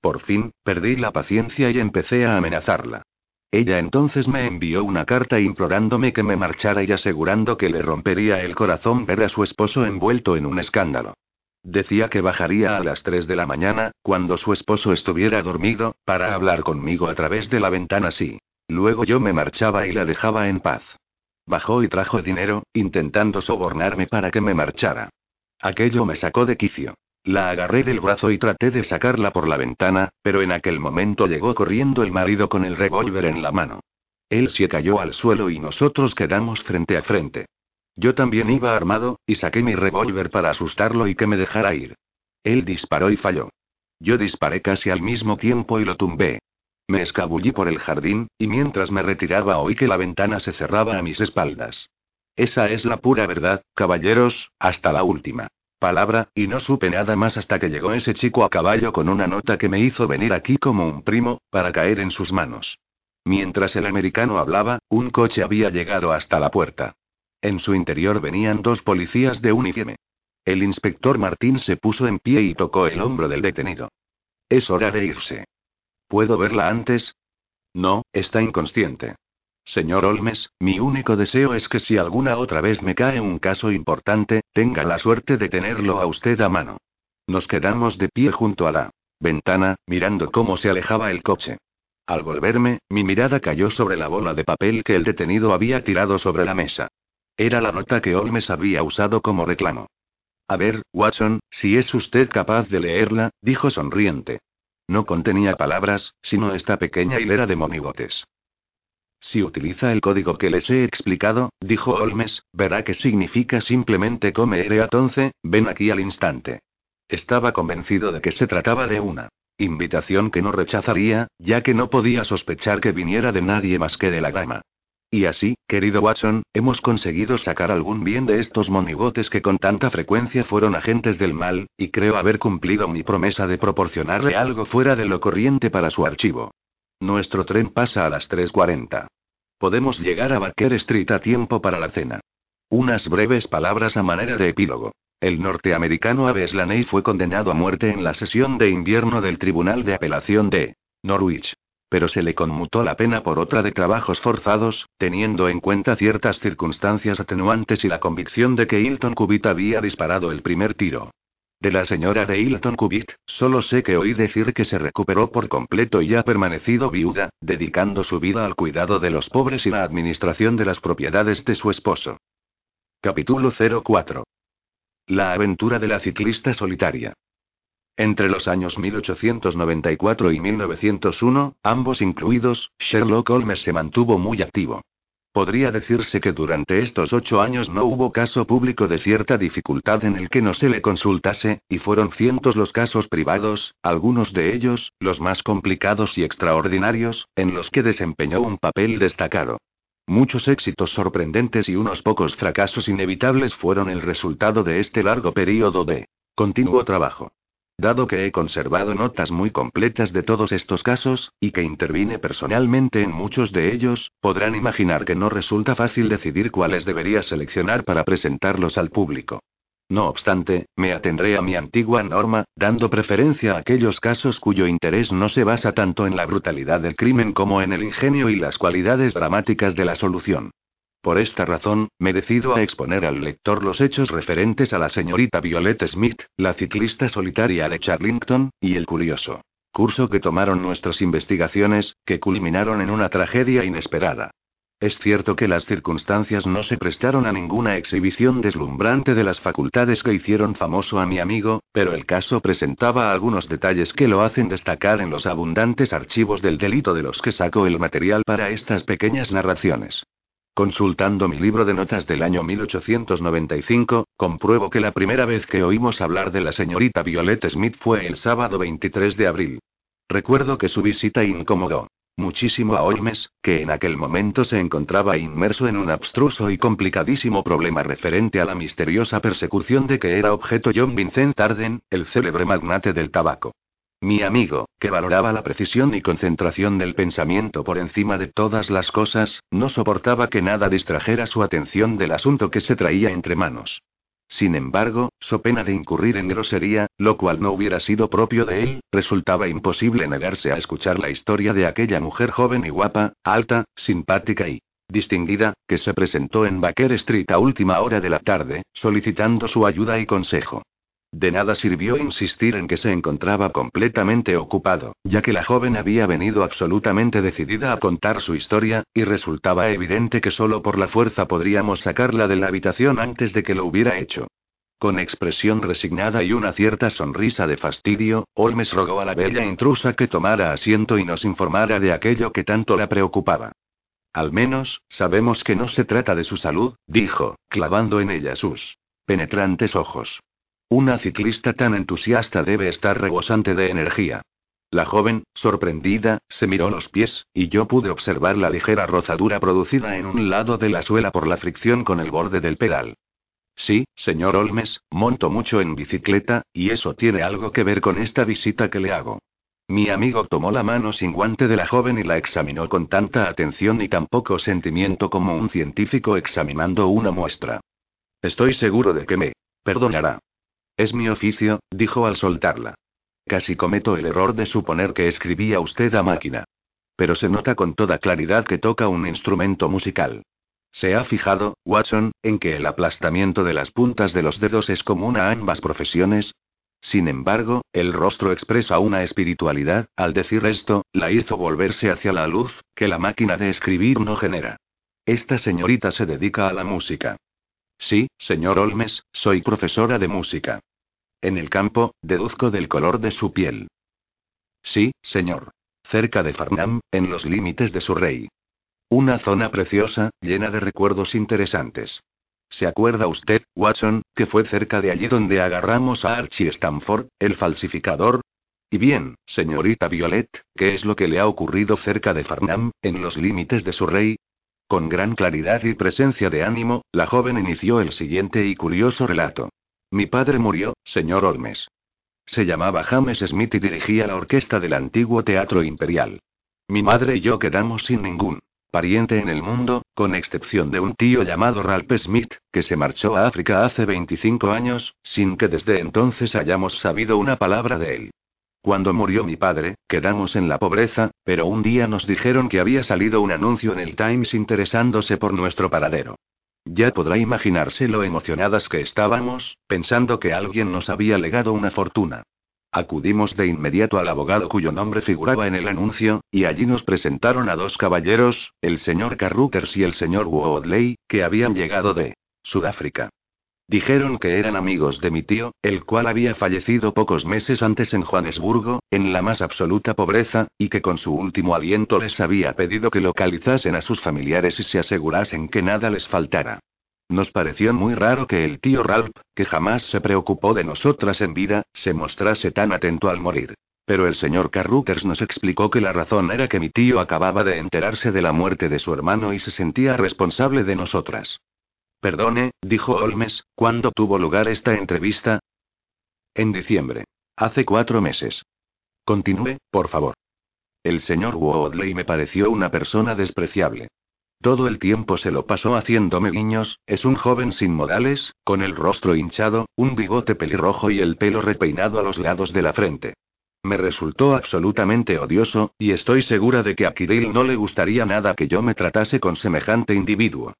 Por fin, perdí la paciencia y empecé a amenazarla. Ella entonces me envió una carta implorándome que me marchara y asegurando que le rompería el corazón ver a su esposo envuelto en un escándalo. Decía que bajaría a las 3 de la mañana, cuando su esposo estuviera dormido, para hablar conmigo a través de la ventana sí. Luego yo me marchaba y la dejaba en paz. Bajó y trajo dinero, intentando sobornarme para que me marchara. Aquello me sacó de quicio. La agarré del brazo y traté de sacarla por la ventana, pero en aquel momento llegó corriendo el marido con el revólver en la mano. Él se cayó al suelo y nosotros quedamos frente a frente. Yo también iba armado, y saqué mi revólver para asustarlo y que me dejara ir. Él disparó y falló. Yo disparé casi al mismo tiempo y lo tumbé. Me escabullí por el jardín, y mientras me retiraba oí que la ventana se cerraba a mis espaldas. Esa es la pura verdad, caballeros, hasta la última palabra, y no supe nada más hasta que llegó ese chico a caballo con una nota que me hizo venir aquí como un primo, para caer en sus manos. Mientras el americano hablaba, un coche había llegado hasta la puerta. En su interior venían dos policías de uniforme. El inspector Martín se puso en pie y tocó el hombro del detenido. Es hora de irse. ¿Puedo verla antes? No, está inconsciente. Señor Olmes, mi único deseo es que si alguna otra vez me cae un caso importante, tenga la suerte de tenerlo a usted a mano. Nos quedamos de pie junto a la ventana, mirando cómo se alejaba el coche. Al volverme, mi mirada cayó sobre la bola de papel que el detenido había tirado sobre la mesa. Era la nota que Olmes había usado como reclamo. A ver, Watson, si es usted capaz de leerla, dijo sonriente. No contenía palabras, sino esta pequeña hilera de monigotes. Si utiliza el código que les he explicado, dijo Holmes, verá que significa simplemente come entonces, ven aquí al instante. Estaba convencido de que se trataba de una Invitación que no rechazaría, ya que no podía sospechar que viniera de nadie más que de la dama. Y así, querido Watson, hemos conseguido sacar algún bien de estos monigotes que con tanta frecuencia fueron agentes del mal, y creo haber cumplido mi promesa de proporcionarle algo fuera de lo corriente para su archivo. Nuestro tren pasa a las 3.40. Podemos llegar a Baker Street a tiempo para la cena. Unas breves palabras a manera de epílogo. El norteamericano Abe Slaney fue condenado a muerte en la sesión de invierno del Tribunal de Apelación de Norwich. Pero se le conmutó la pena por otra de trabajos forzados, teniendo en cuenta ciertas circunstancias atenuantes y la convicción de que Hilton Cubitt había disparado el primer tiro. De la señora de Hilton Cubitt, solo sé que oí decir que se recuperó por completo y ha permanecido viuda, dedicando su vida al cuidado de los pobres y la administración de las propiedades de su esposo. Capítulo 04. La aventura de la ciclista solitaria. Entre los años 1894 y 1901, ambos incluidos, Sherlock Holmes se mantuvo muy activo. Podría decirse que durante estos ocho años no hubo caso público de cierta dificultad en el que no se le consultase, y fueron cientos los casos privados, algunos de ellos, los más complicados y extraordinarios, en los que desempeñó un papel destacado. Muchos éxitos sorprendentes y unos pocos fracasos inevitables fueron el resultado de este largo periodo de continuo trabajo. Dado que he conservado notas muy completas de todos estos casos, y que intervine personalmente en muchos de ellos, podrán imaginar que no resulta fácil decidir cuáles debería seleccionar para presentarlos al público. No obstante, me atendré a mi antigua norma, dando preferencia a aquellos casos cuyo interés no se basa tanto en la brutalidad del crimen como en el ingenio y las cualidades dramáticas de la solución. Por esta razón, me decido a exponer al lector los hechos referentes a la señorita Violet Smith, la ciclista solitaria de Charlington, y el curioso curso que tomaron nuestras investigaciones, que culminaron en una tragedia inesperada. Es cierto que las circunstancias no se prestaron a ninguna exhibición deslumbrante de las facultades que hicieron famoso a mi amigo, pero el caso presentaba algunos detalles que lo hacen destacar en los abundantes archivos del delito de los que saco el material para estas pequeñas narraciones. Consultando mi libro de notas del año 1895, compruebo que la primera vez que oímos hablar de la señorita Violet Smith fue el sábado 23 de abril. Recuerdo que su visita incomodó muchísimo a Holmes, que en aquel momento se encontraba inmerso en un abstruso y complicadísimo problema referente a la misteriosa persecución de que era objeto John Vincent Arden, el célebre magnate del tabaco. Mi amigo, que valoraba la precisión y concentración del pensamiento por encima de todas las cosas, no soportaba que nada distrajera su atención del asunto que se traía entre manos. Sin embargo, so pena de incurrir en grosería, lo cual no hubiera sido propio de él, resultaba imposible negarse a escuchar la historia de aquella mujer joven y guapa, alta, simpática y distinguida, que se presentó en Baker Street a última hora de la tarde, solicitando su ayuda y consejo. De nada sirvió insistir en que se encontraba completamente ocupado, ya que la joven había venido absolutamente decidida a contar su historia, y resultaba evidente que solo por la fuerza podríamos sacarla de la habitación antes de que lo hubiera hecho. Con expresión resignada y una cierta sonrisa de fastidio, Holmes rogó a la bella intrusa que tomara asiento y nos informara de aquello que tanto la preocupaba. Al menos, sabemos que no se trata de su salud, dijo, clavando en ella sus penetrantes ojos. Una ciclista tan entusiasta debe estar rebosante de energía. La joven, sorprendida, se miró los pies, y yo pude observar la ligera rozadura producida en un lado de la suela por la fricción con el borde del pedal. Sí, señor Olmes, monto mucho en bicicleta, y eso tiene algo que ver con esta visita que le hago. Mi amigo tomó la mano sin guante de la joven y la examinó con tanta atención y tan poco sentimiento como un científico examinando una muestra. Estoy seguro de que me perdonará. Es mi oficio, dijo al soltarla. Casi cometo el error de suponer que escribía usted a máquina. Pero se nota con toda claridad que toca un instrumento musical. ¿Se ha fijado, Watson, en que el aplastamiento de las puntas de los dedos es común a ambas profesiones? Sin embargo, el rostro expresa una espiritualidad, al decir esto, la hizo volverse hacia la luz, que la máquina de escribir no genera. Esta señorita se dedica a la música. Sí, señor Olmes, soy profesora de música. En el campo, deduzco del color de su piel. Sí, señor. Cerca de Farnham, en los límites de Surrey. Una zona preciosa, llena de recuerdos interesantes. ¿Se acuerda usted, Watson, que fue cerca de allí donde agarramos a Archie Stanford, el falsificador? Y bien, señorita Violet, ¿qué es lo que le ha ocurrido cerca de Farnham, en los límites de su rey? Con gran claridad y presencia de ánimo, la joven inició el siguiente y curioso relato. Mi padre murió, señor Olmes. Se llamaba James Smith y dirigía la orquesta del antiguo Teatro Imperial. Mi madre y yo quedamos sin ningún pariente en el mundo, con excepción de un tío llamado Ralph Smith, que se marchó a África hace 25 años, sin que desde entonces hayamos sabido una palabra de él. Cuando murió mi padre, quedamos en la pobreza, pero un día nos dijeron que había salido un anuncio en el Times interesándose por nuestro paradero. Ya podrá imaginarse lo emocionadas que estábamos, pensando que alguien nos había legado una fortuna. Acudimos de inmediato al abogado cuyo nombre figuraba en el anuncio, y allí nos presentaron a dos caballeros, el señor Carruthers y el señor Woodley, que habían llegado de Sudáfrica. Dijeron que eran amigos de mi tío, el cual había fallecido pocos meses antes en Johannesburgo, en la más absoluta pobreza, y que con su último aliento les había pedido que localizasen a sus familiares y se asegurasen que nada les faltara. Nos pareció muy raro que el tío Ralph, que jamás se preocupó de nosotras en vida, se mostrase tan atento al morir. Pero el señor Carruthers nos explicó que la razón era que mi tío acababa de enterarse de la muerte de su hermano y se sentía responsable de nosotras. Perdone, dijo Holmes, ¿cuándo tuvo lugar esta entrevista? En diciembre. Hace cuatro meses. Continúe, por favor. El señor Woodley me pareció una persona despreciable. Todo el tiempo se lo pasó haciéndome guiños, es un joven sin modales, con el rostro hinchado, un bigote pelirrojo y el pelo repeinado a los lados de la frente. Me resultó absolutamente odioso, y estoy segura de que a Kirill no le gustaría nada que yo me tratase con semejante individuo.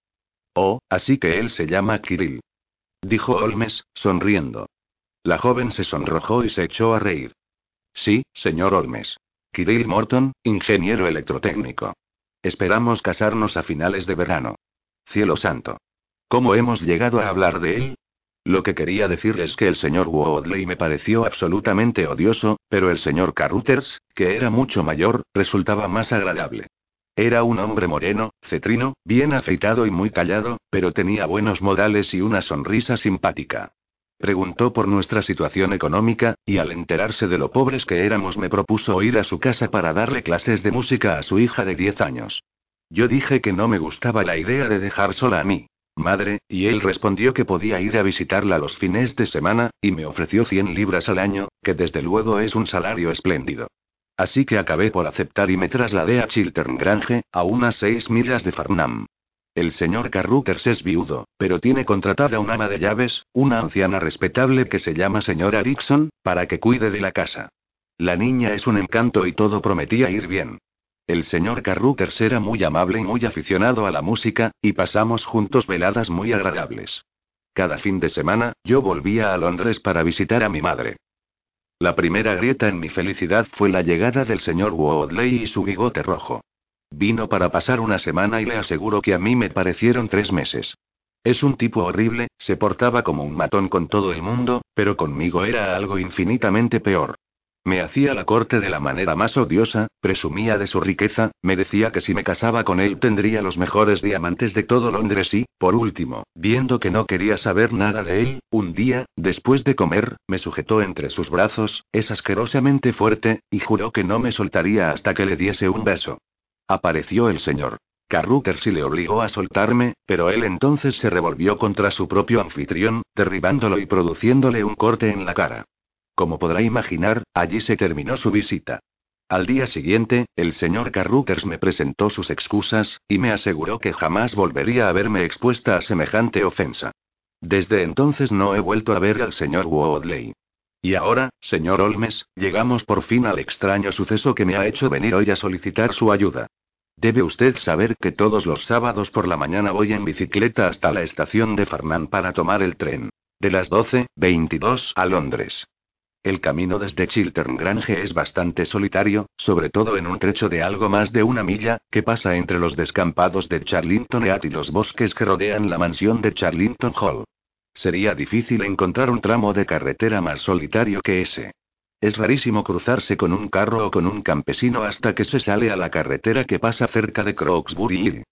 Oh, así que él se llama Kirill. Dijo Holmes, sonriendo. La joven se sonrojó y se echó a reír. Sí, señor Holmes. Kirill Morton, ingeniero electrotécnico. Esperamos casarnos a finales de verano. Cielo santo. ¿Cómo hemos llegado a hablar de él? Lo que quería decir es que el señor Woodley me pareció absolutamente odioso, pero el señor Carruthers, que era mucho mayor, resultaba más agradable. Era un hombre moreno, cetrino, bien afeitado y muy callado, pero tenía buenos modales y una sonrisa simpática. Preguntó por nuestra situación económica, y al enterarse de lo pobres que éramos me propuso ir a su casa para darle clases de música a su hija de 10 años. Yo dije que no me gustaba la idea de dejar sola a mi madre, y él respondió que podía ir a visitarla los fines de semana, y me ofreció 100 libras al año, que desde luego es un salario espléndido. Así que acabé por aceptar y me trasladé a Chiltern Grange, a unas seis millas de Farnham. El señor Carruthers es viudo, pero tiene contratada una ama de llaves, una anciana respetable que se llama señora Dixon, para que cuide de la casa. La niña es un encanto y todo prometía ir bien. El señor Carruthers era muy amable y muy aficionado a la música, y pasamos juntos veladas muy agradables. Cada fin de semana, yo volvía a Londres para visitar a mi madre. La primera grieta en mi felicidad fue la llegada del señor Woodley y su bigote rojo. Vino para pasar una semana y le aseguro que a mí me parecieron tres meses. Es un tipo horrible, se portaba como un matón con todo el mundo, pero conmigo era algo infinitamente peor. Me hacía la corte de la manera más odiosa, presumía de su riqueza, me decía que si me casaba con él tendría los mejores diamantes de todo Londres y, por último, viendo que no quería saber nada de él, un día, después de comer, me sujetó entre sus brazos, es asquerosamente fuerte, y juró que no me soltaría hasta que le diese un beso. Apareció el señor. Carruthers y le obligó a soltarme, pero él entonces se revolvió contra su propio anfitrión, derribándolo y produciéndole un corte en la cara. Como podrá imaginar, allí se terminó su visita. Al día siguiente, el señor Carruthers me presentó sus excusas, y me aseguró que jamás volvería a verme expuesta a semejante ofensa. Desde entonces no he vuelto a ver al señor Woodley. Y ahora, señor Olmes, llegamos por fin al extraño suceso que me ha hecho venir hoy a solicitar su ayuda. Debe usted saber que todos los sábados por la mañana voy en bicicleta hasta la estación de Farnham para tomar el tren. De las 12.22 a Londres. El camino desde Chiltern Grange es bastante solitario, sobre todo en un trecho de algo más de una milla, que pasa entre los descampados de Charlington Heath y los bosques que rodean la mansión de Charlington Hall. Sería difícil encontrar un tramo de carretera más solitario que ese. Es rarísimo cruzarse con un carro o con un campesino hasta que se sale a la carretera que pasa cerca de Croxbury.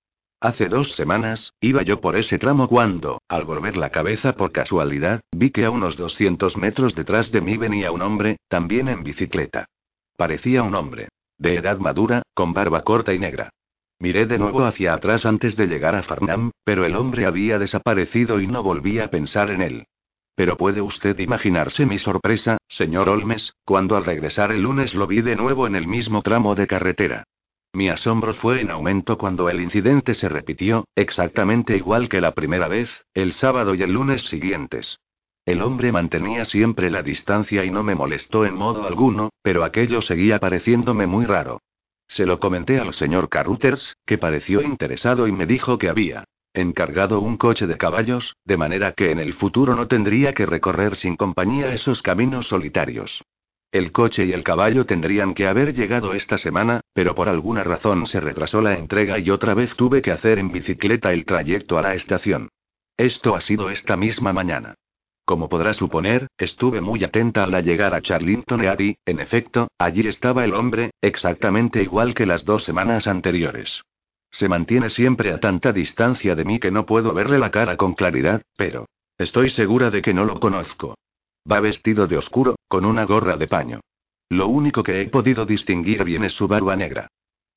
Hace dos semanas, iba yo por ese tramo cuando, al volver la cabeza por casualidad, vi que a unos 200 metros detrás de mí venía un hombre, también en bicicleta. Parecía un hombre. De edad madura, con barba corta y negra. Miré de nuevo hacia atrás antes de llegar a Farnham, pero el hombre había desaparecido y no volví a pensar en él. Pero puede usted imaginarse mi sorpresa, señor Olmes, cuando al regresar el lunes lo vi de nuevo en el mismo tramo de carretera. Mi asombro fue en aumento cuando el incidente se repitió, exactamente igual que la primera vez, el sábado y el lunes siguientes. El hombre mantenía siempre la distancia y no me molestó en modo alguno, pero aquello seguía pareciéndome muy raro. Se lo comenté al señor Carruthers, que pareció interesado y me dijo que había encargado un coche de caballos, de manera que en el futuro no tendría que recorrer sin compañía esos caminos solitarios. El coche y el caballo tendrían que haber llegado esta semana, pero por alguna razón se retrasó la entrega y otra vez tuve que hacer en bicicleta el trayecto a la estación. Esto ha sido esta misma mañana. Como podrá suponer, estuve muy atenta al llegar a Charlington Eady, en efecto, allí estaba el hombre, exactamente igual que las dos semanas anteriores. Se mantiene siempre a tanta distancia de mí que no puedo verle la cara con claridad, pero... Estoy segura de que no lo conozco. Va vestido de oscuro, con una gorra de paño. Lo único que he podido distinguir bien es su barba negra.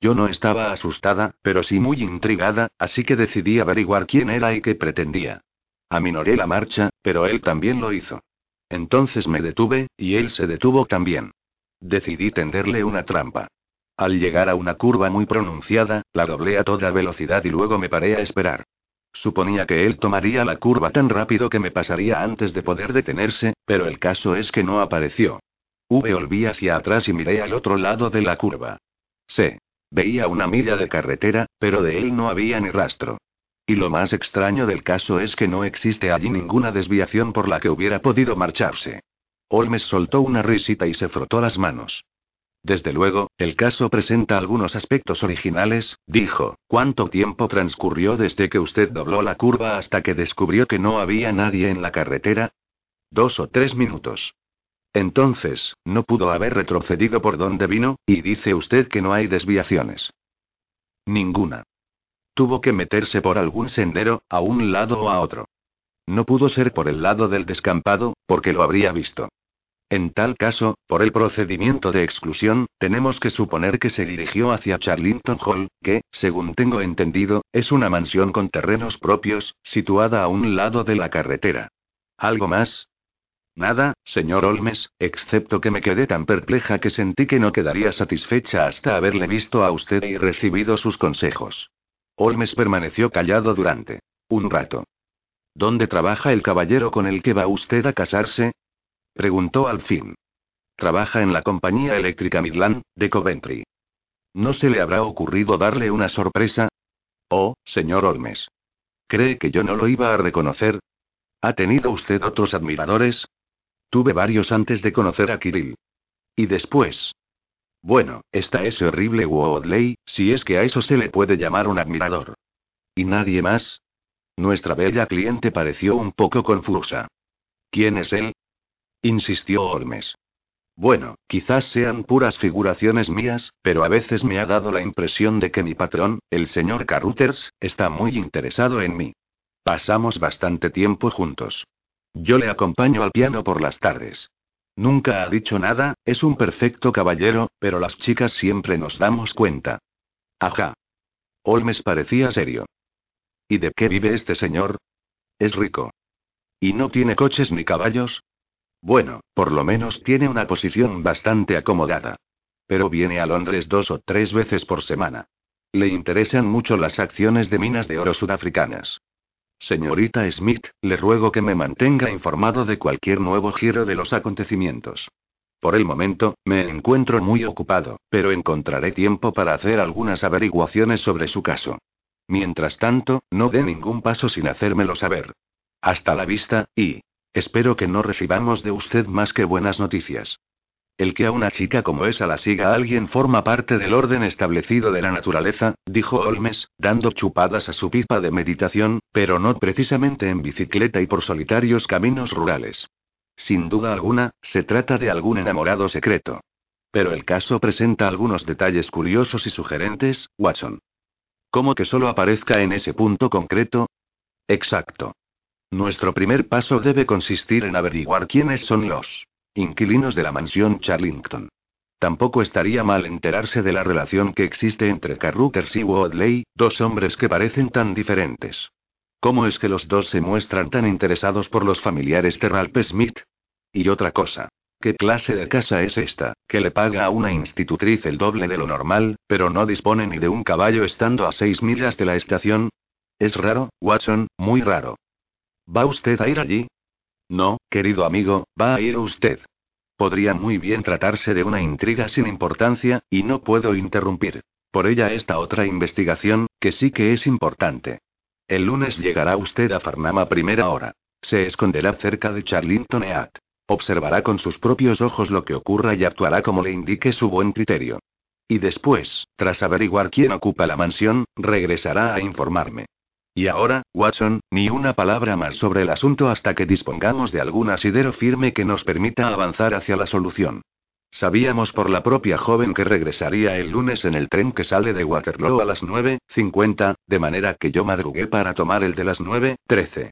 Yo no estaba asustada, pero sí muy intrigada, así que decidí averiguar quién era y qué pretendía. Aminoré la marcha, pero él también lo hizo. Entonces me detuve, y él se detuvo también. Decidí tenderle una trampa. Al llegar a una curva muy pronunciada, la doblé a toda velocidad y luego me paré a esperar. Suponía que él tomaría la curva tan rápido que me pasaría antes de poder detenerse, pero el caso es que no apareció. V volví hacia atrás y miré al otro lado de la curva. Sí. Veía una milla de carretera, pero de él no había ni rastro. Y lo más extraño del caso es que no existe allí ninguna desviación por la que hubiera podido marcharse. Holmes soltó una risita y se frotó las manos. Desde luego, el caso presenta algunos aspectos originales, dijo. ¿Cuánto tiempo transcurrió desde que usted dobló la curva hasta que descubrió que no había nadie en la carretera? Dos o tres minutos. Entonces, no pudo haber retrocedido por donde vino, y dice usted que no hay desviaciones. Ninguna. Tuvo que meterse por algún sendero, a un lado o a otro. No pudo ser por el lado del descampado, porque lo habría visto. En tal caso, por el procedimiento de exclusión, tenemos que suponer que se dirigió hacia Charlington Hall, que, según tengo entendido, es una mansión con terrenos propios, situada a un lado de la carretera. ¿Algo más? Nada, señor Olmes, excepto que me quedé tan perpleja que sentí que no quedaría satisfecha hasta haberle visto a usted y recibido sus consejos. Olmes permaneció callado durante un rato. ¿Dónde trabaja el caballero con el que va usted a casarse? Preguntó al fin. Trabaja en la compañía eléctrica Midland, de Coventry. ¿No se le habrá ocurrido darle una sorpresa? Oh, señor Olmes. ¿Cree que yo no lo iba a reconocer? ¿Ha tenido usted otros admiradores? Tuve varios antes de conocer a Kirill. ¿Y después? Bueno, está ese horrible Woodley, si es que a eso se le puede llamar un admirador. ¿Y nadie más? Nuestra bella cliente pareció un poco confusa. ¿Quién es él? Insistió Holmes. Bueno, quizás sean puras figuraciones mías, pero a veces me ha dado la impresión de que mi patrón, el señor Carruthers, está muy interesado en mí. Pasamos bastante tiempo juntos. Yo le acompaño al piano por las tardes. Nunca ha dicho nada, es un perfecto caballero, pero las chicas siempre nos damos cuenta. Ajá. Holmes parecía serio. ¿Y de qué vive este señor? Es rico. ¿Y no tiene coches ni caballos? Bueno, por lo menos tiene una posición bastante acomodada. Pero viene a Londres dos o tres veces por semana. Le interesan mucho las acciones de minas de oro sudafricanas. Señorita Smith, le ruego que me mantenga informado de cualquier nuevo giro de los acontecimientos. Por el momento, me encuentro muy ocupado, pero encontraré tiempo para hacer algunas averiguaciones sobre su caso. Mientras tanto, no dé ningún paso sin hacérmelo saber. Hasta la vista, y... Espero que no recibamos de usted más que buenas noticias. El que a una chica como esa la siga alguien forma parte del orden establecido de la naturaleza, dijo Holmes, dando chupadas a su pipa de meditación, pero no precisamente en bicicleta y por solitarios caminos rurales. Sin duda alguna, se trata de algún enamorado secreto. Pero el caso presenta algunos detalles curiosos y sugerentes, Watson. ¿Cómo que solo aparezca en ese punto concreto? Exacto. Nuestro primer paso debe consistir en averiguar quiénes son los inquilinos de la mansión Charlington. Tampoco estaría mal enterarse de la relación que existe entre Carruthers y Woodley, dos hombres que parecen tan diferentes. ¿Cómo es que los dos se muestran tan interesados por los familiares de Ralph Smith? Y otra cosa. ¿Qué clase de casa es esta, que le paga a una institutriz el doble de lo normal, pero no dispone ni de un caballo estando a seis millas de la estación? Es raro, Watson, muy raro. ¿Va usted a ir allí? No, querido amigo, va a ir usted. Podría muy bien tratarse de una intriga sin importancia, y no puedo interrumpir. Por ella esta otra investigación, que sí que es importante. El lunes llegará usted a Farnham a primera hora. Se esconderá cerca de Charlington Eat. Observará con sus propios ojos lo que ocurra y actuará como le indique su buen criterio. Y después, tras averiguar quién ocupa la mansión, regresará a informarme. Y ahora, Watson, ni una palabra más sobre el asunto hasta que dispongamos de algún asidero firme que nos permita avanzar hacia la solución. Sabíamos por la propia joven que regresaría el lunes en el tren que sale de Waterloo a las 9.50, de manera que yo madrugué para tomar el de las 9.13.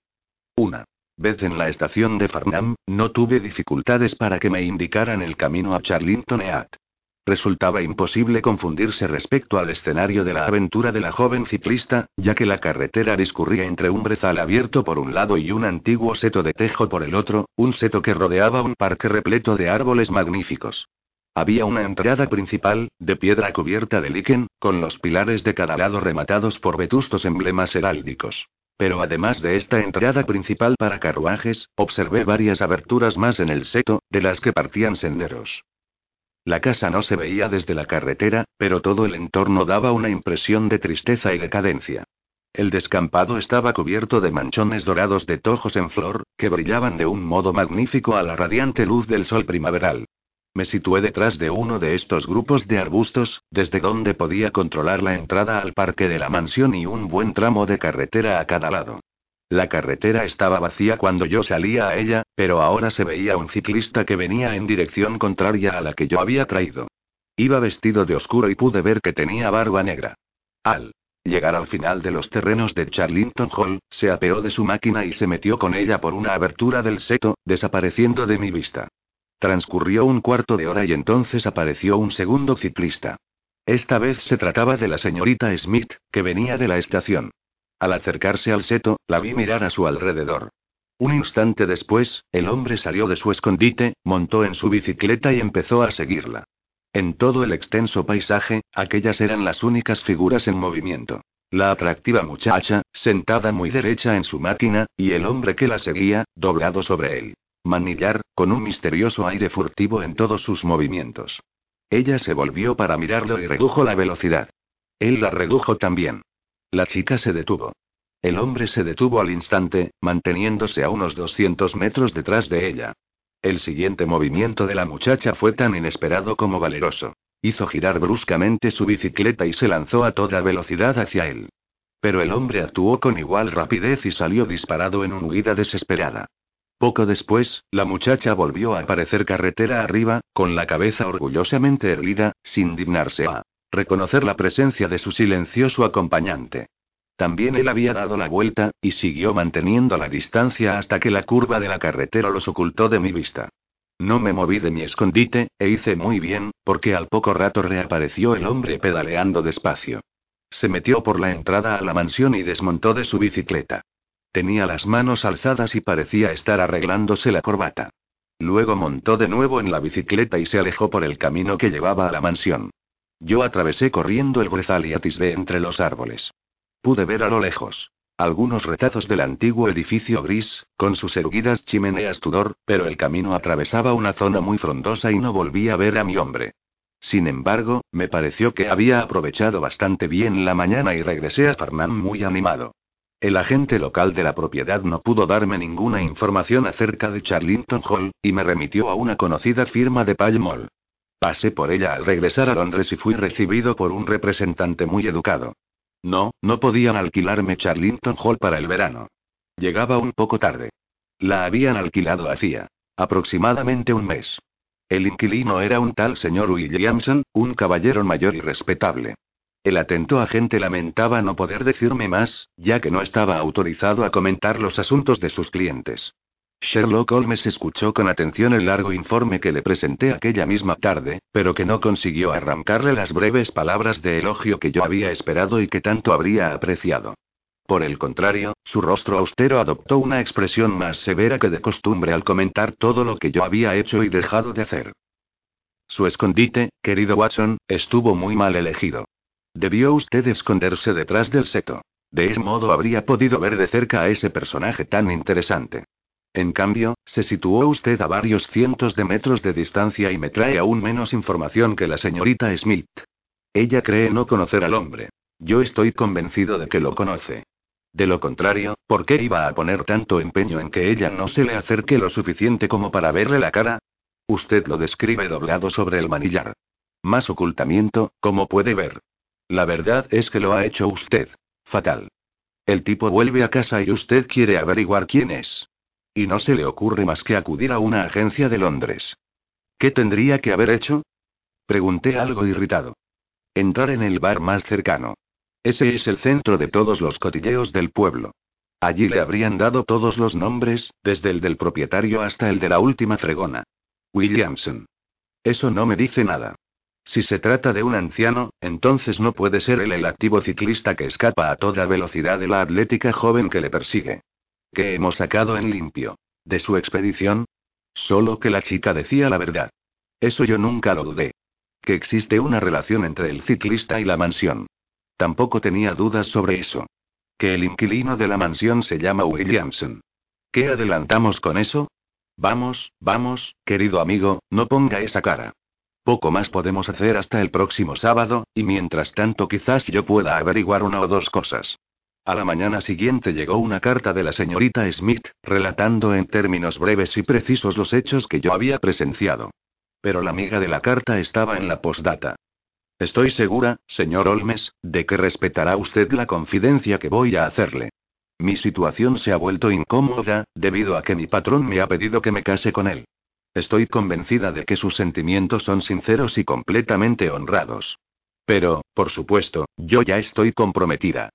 Una vez en la estación de Farnham, no tuve dificultades para que me indicaran el camino a Charlington Eat. Resultaba imposible confundirse respecto al escenario de la aventura de la joven ciclista, ya que la carretera discurría entre un brezal abierto por un lado y un antiguo seto de tejo por el otro, un seto que rodeaba un parque repleto de árboles magníficos. Había una entrada principal, de piedra cubierta de líquen, con los pilares de cada lado rematados por vetustos emblemas heráldicos. Pero además de esta entrada principal para carruajes, observé varias aberturas más en el seto, de las que partían senderos. La casa no se veía desde la carretera, pero todo el entorno daba una impresión de tristeza y decadencia. El descampado estaba cubierto de manchones dorados de tojos en flor, que brillaban de un modo magnífico a la radiante luz del sol primaveral. Me situé detrás de uno de estos grupos de arbustos, desde donde podía controlar la entrada al parque de la mansión y un buen tramo de carretera a cada lado. La carretera estaba vacía cuando yo salía a ella, pero ahora se veía un ciclista que venía en dirección contraria a la que yo había traído. Iba vestido de oscuro y pude ver que tenía barba negra. Al llegar al final de los terrenos de Charlington Hall, se apeó de su máquina y se metió con ella por una abertura del seto, desapareciendo de mi vista. Transcurrió un cuarto de hora y entonces apareció un segundo ciclista. Esta vez se trataba de la señorita Smith, que venía de la estación. Al acercarse al seto, la vi mirar a su alrededor. Un instante después, el hombre salió de su escondite, montó en su bicicleta y empezó a seguirla. En todo el extenso paisaje, aquellas eran las únicas figuras en movimiento. La atractiva muchacha, sentada muy derecha en su máquina, y el hombre que la seguía, doblado sobre él. Manillar, con un misterioso aire furtivo en todos sus movimientos. Ella se volvió para mirarlo y redujo la velocidad. Él la redujo también. La chica se detuvo. El hombre se detuvo al instante, manteniéndose a unos 200 metros detrás de ella. El siguiente movimiento de la muchacha fue tan inesperado como valeroso. Hizo girar bruscamente su bicicleta y se lanzó a toda velocidad hacia él. Pero el hombre actuó con igual rapidez y salió disparado en una huida desesperada. Poco después, la muchacha volvió a aparecer carretera arriba, con la cabeza orgullosamente erguida, sin dignarse a reconocer la presencia de su silencioso acompañante. También él había dado la vuelta, y siguió manteniendo la distancia hasta que la curva de la carretera los ocultó de mi vista. No me moví de mi escondite, e hice muy bien, porque al poco rato reapareció el hombre pedaleando despacio. Se metió por la entrada a la mansión y desmontó de su bicicleta. Tenía las manos alzadas y parecía estar arreglándose la corbata. Luego montó de nuevo en la bicicleta y se alejó por el camino que llevaba a la mansión. Yo atravesé corriendo el brezal y atisbé entre los árboles. Pude ver a lo lejos algunos retazos del antiguo edificio gris, con sus erguidas chimeneas Tudor, pero el camino atravesaba una zona muy frondosa y no volví a ver a mi hombre. Sin embargo, me pareció que había aprovechado bastante bien la mañana y regresé a Farnham muy animado. El agente local de la propiedad no pudo darme ninguna información acerca de Charlington Hall, y me remitió a una conocida firma de Pall Mall. Pasé por ella al regresar a Londres y fui recibido por un representante muy educado. No, no podían alquilarme Charlington Hall para el verano. Llegaba un poco tarde. La habían alquilado hacía aproximadamente un mes. El inquilino era un tal señor Williamson, un caballero mayor y respetable. El atento agente lamentaba no poder decirme más, ya que no estaba autorizado a comentar los asuntos de sus clientes. Sherlock Holmes escuchó con atención el largo informe que le presenté aquella misma tarde, pero que no consiguió arrancarle las breves palabras de elogio que yo había esperado y que tanto habría apreciado. Por el contrario, su rostro austero adoptó una expresión más severa que de costumbre al comentar todo lo que yo había hecho y dejado de hacer. Su escondite, querido Watson, estuvo muy mal elegido. Debió usted esconderse detrás del seto. De ese modo habría podido ver de cerca a ese personaje tan interesante. En cambio, se situó usted a varios cientos de metros de distancia y me trae aún menos información que la señorita Smith. Ella cree no conocer al hombre. Yo estoy convencido de que lo conoce. De lo contrario, ¿por qué iba a poner tanto empeño en que ella no se le acerque lo suficiente como para verle la cara? Usted lo describe doblado sobre el manillar. Más ocultamiento, como puede ver. La verdad es que lo ha hecho usted. Fatal. El tipo vuelve a casa y usted quiere averiguar quién es. Y no se le ocurre más que acudir a una agencia de Londres. ¿Qué tendría que haber hecho? Pregunté algo irritado. Entrar en el bar más cercano. Ese es el centro de todos los cotilleos del pueblo. Allí le habrían dado todos los nombres, desde el del propietario hasta el de la última fregona. Williamson. Eso no me dice nada. Si se trata de un anciano, entonces no puede ser él el activo ciclista que escapa a toda velocidad de la atlética joven que le persigue. ¿Qué hemos sacado en limpio? ¿De su expedición? Solo que la chica decía la verdad. Eso yo nunca lo dudé. Que existe una relación entre el ciclista y la mansión. Tampoco tenía dudas sobre eso. Que el inquilino de la mansión se llama Williamson. ¿Qué adelantamos con eso? Vamos, vamos, querido amigo, no ponga esa cara. Poco más podemos hacer hasta el próximo sábado, y mientras tanto quizás yo pueda averiguar una o dos cosas. A la mañana siguiente llegó una carta de la señorita Smith, relatando en términos breves y precisos los hechos que yo había presenciado. Pero la amiga de la carta estaba en la postdata. Estoy segura, señor Olmes, de que respetará usted la confidencia que voy a hacerle. Mi situación se ha vuelto incómoda, debido a que mi patrón me ha pedido que me case con él. Estoy convencida de que sus sentimientos son sinceros y completamente honrados. Pero, por supuesto, yo ya estoy comprometida.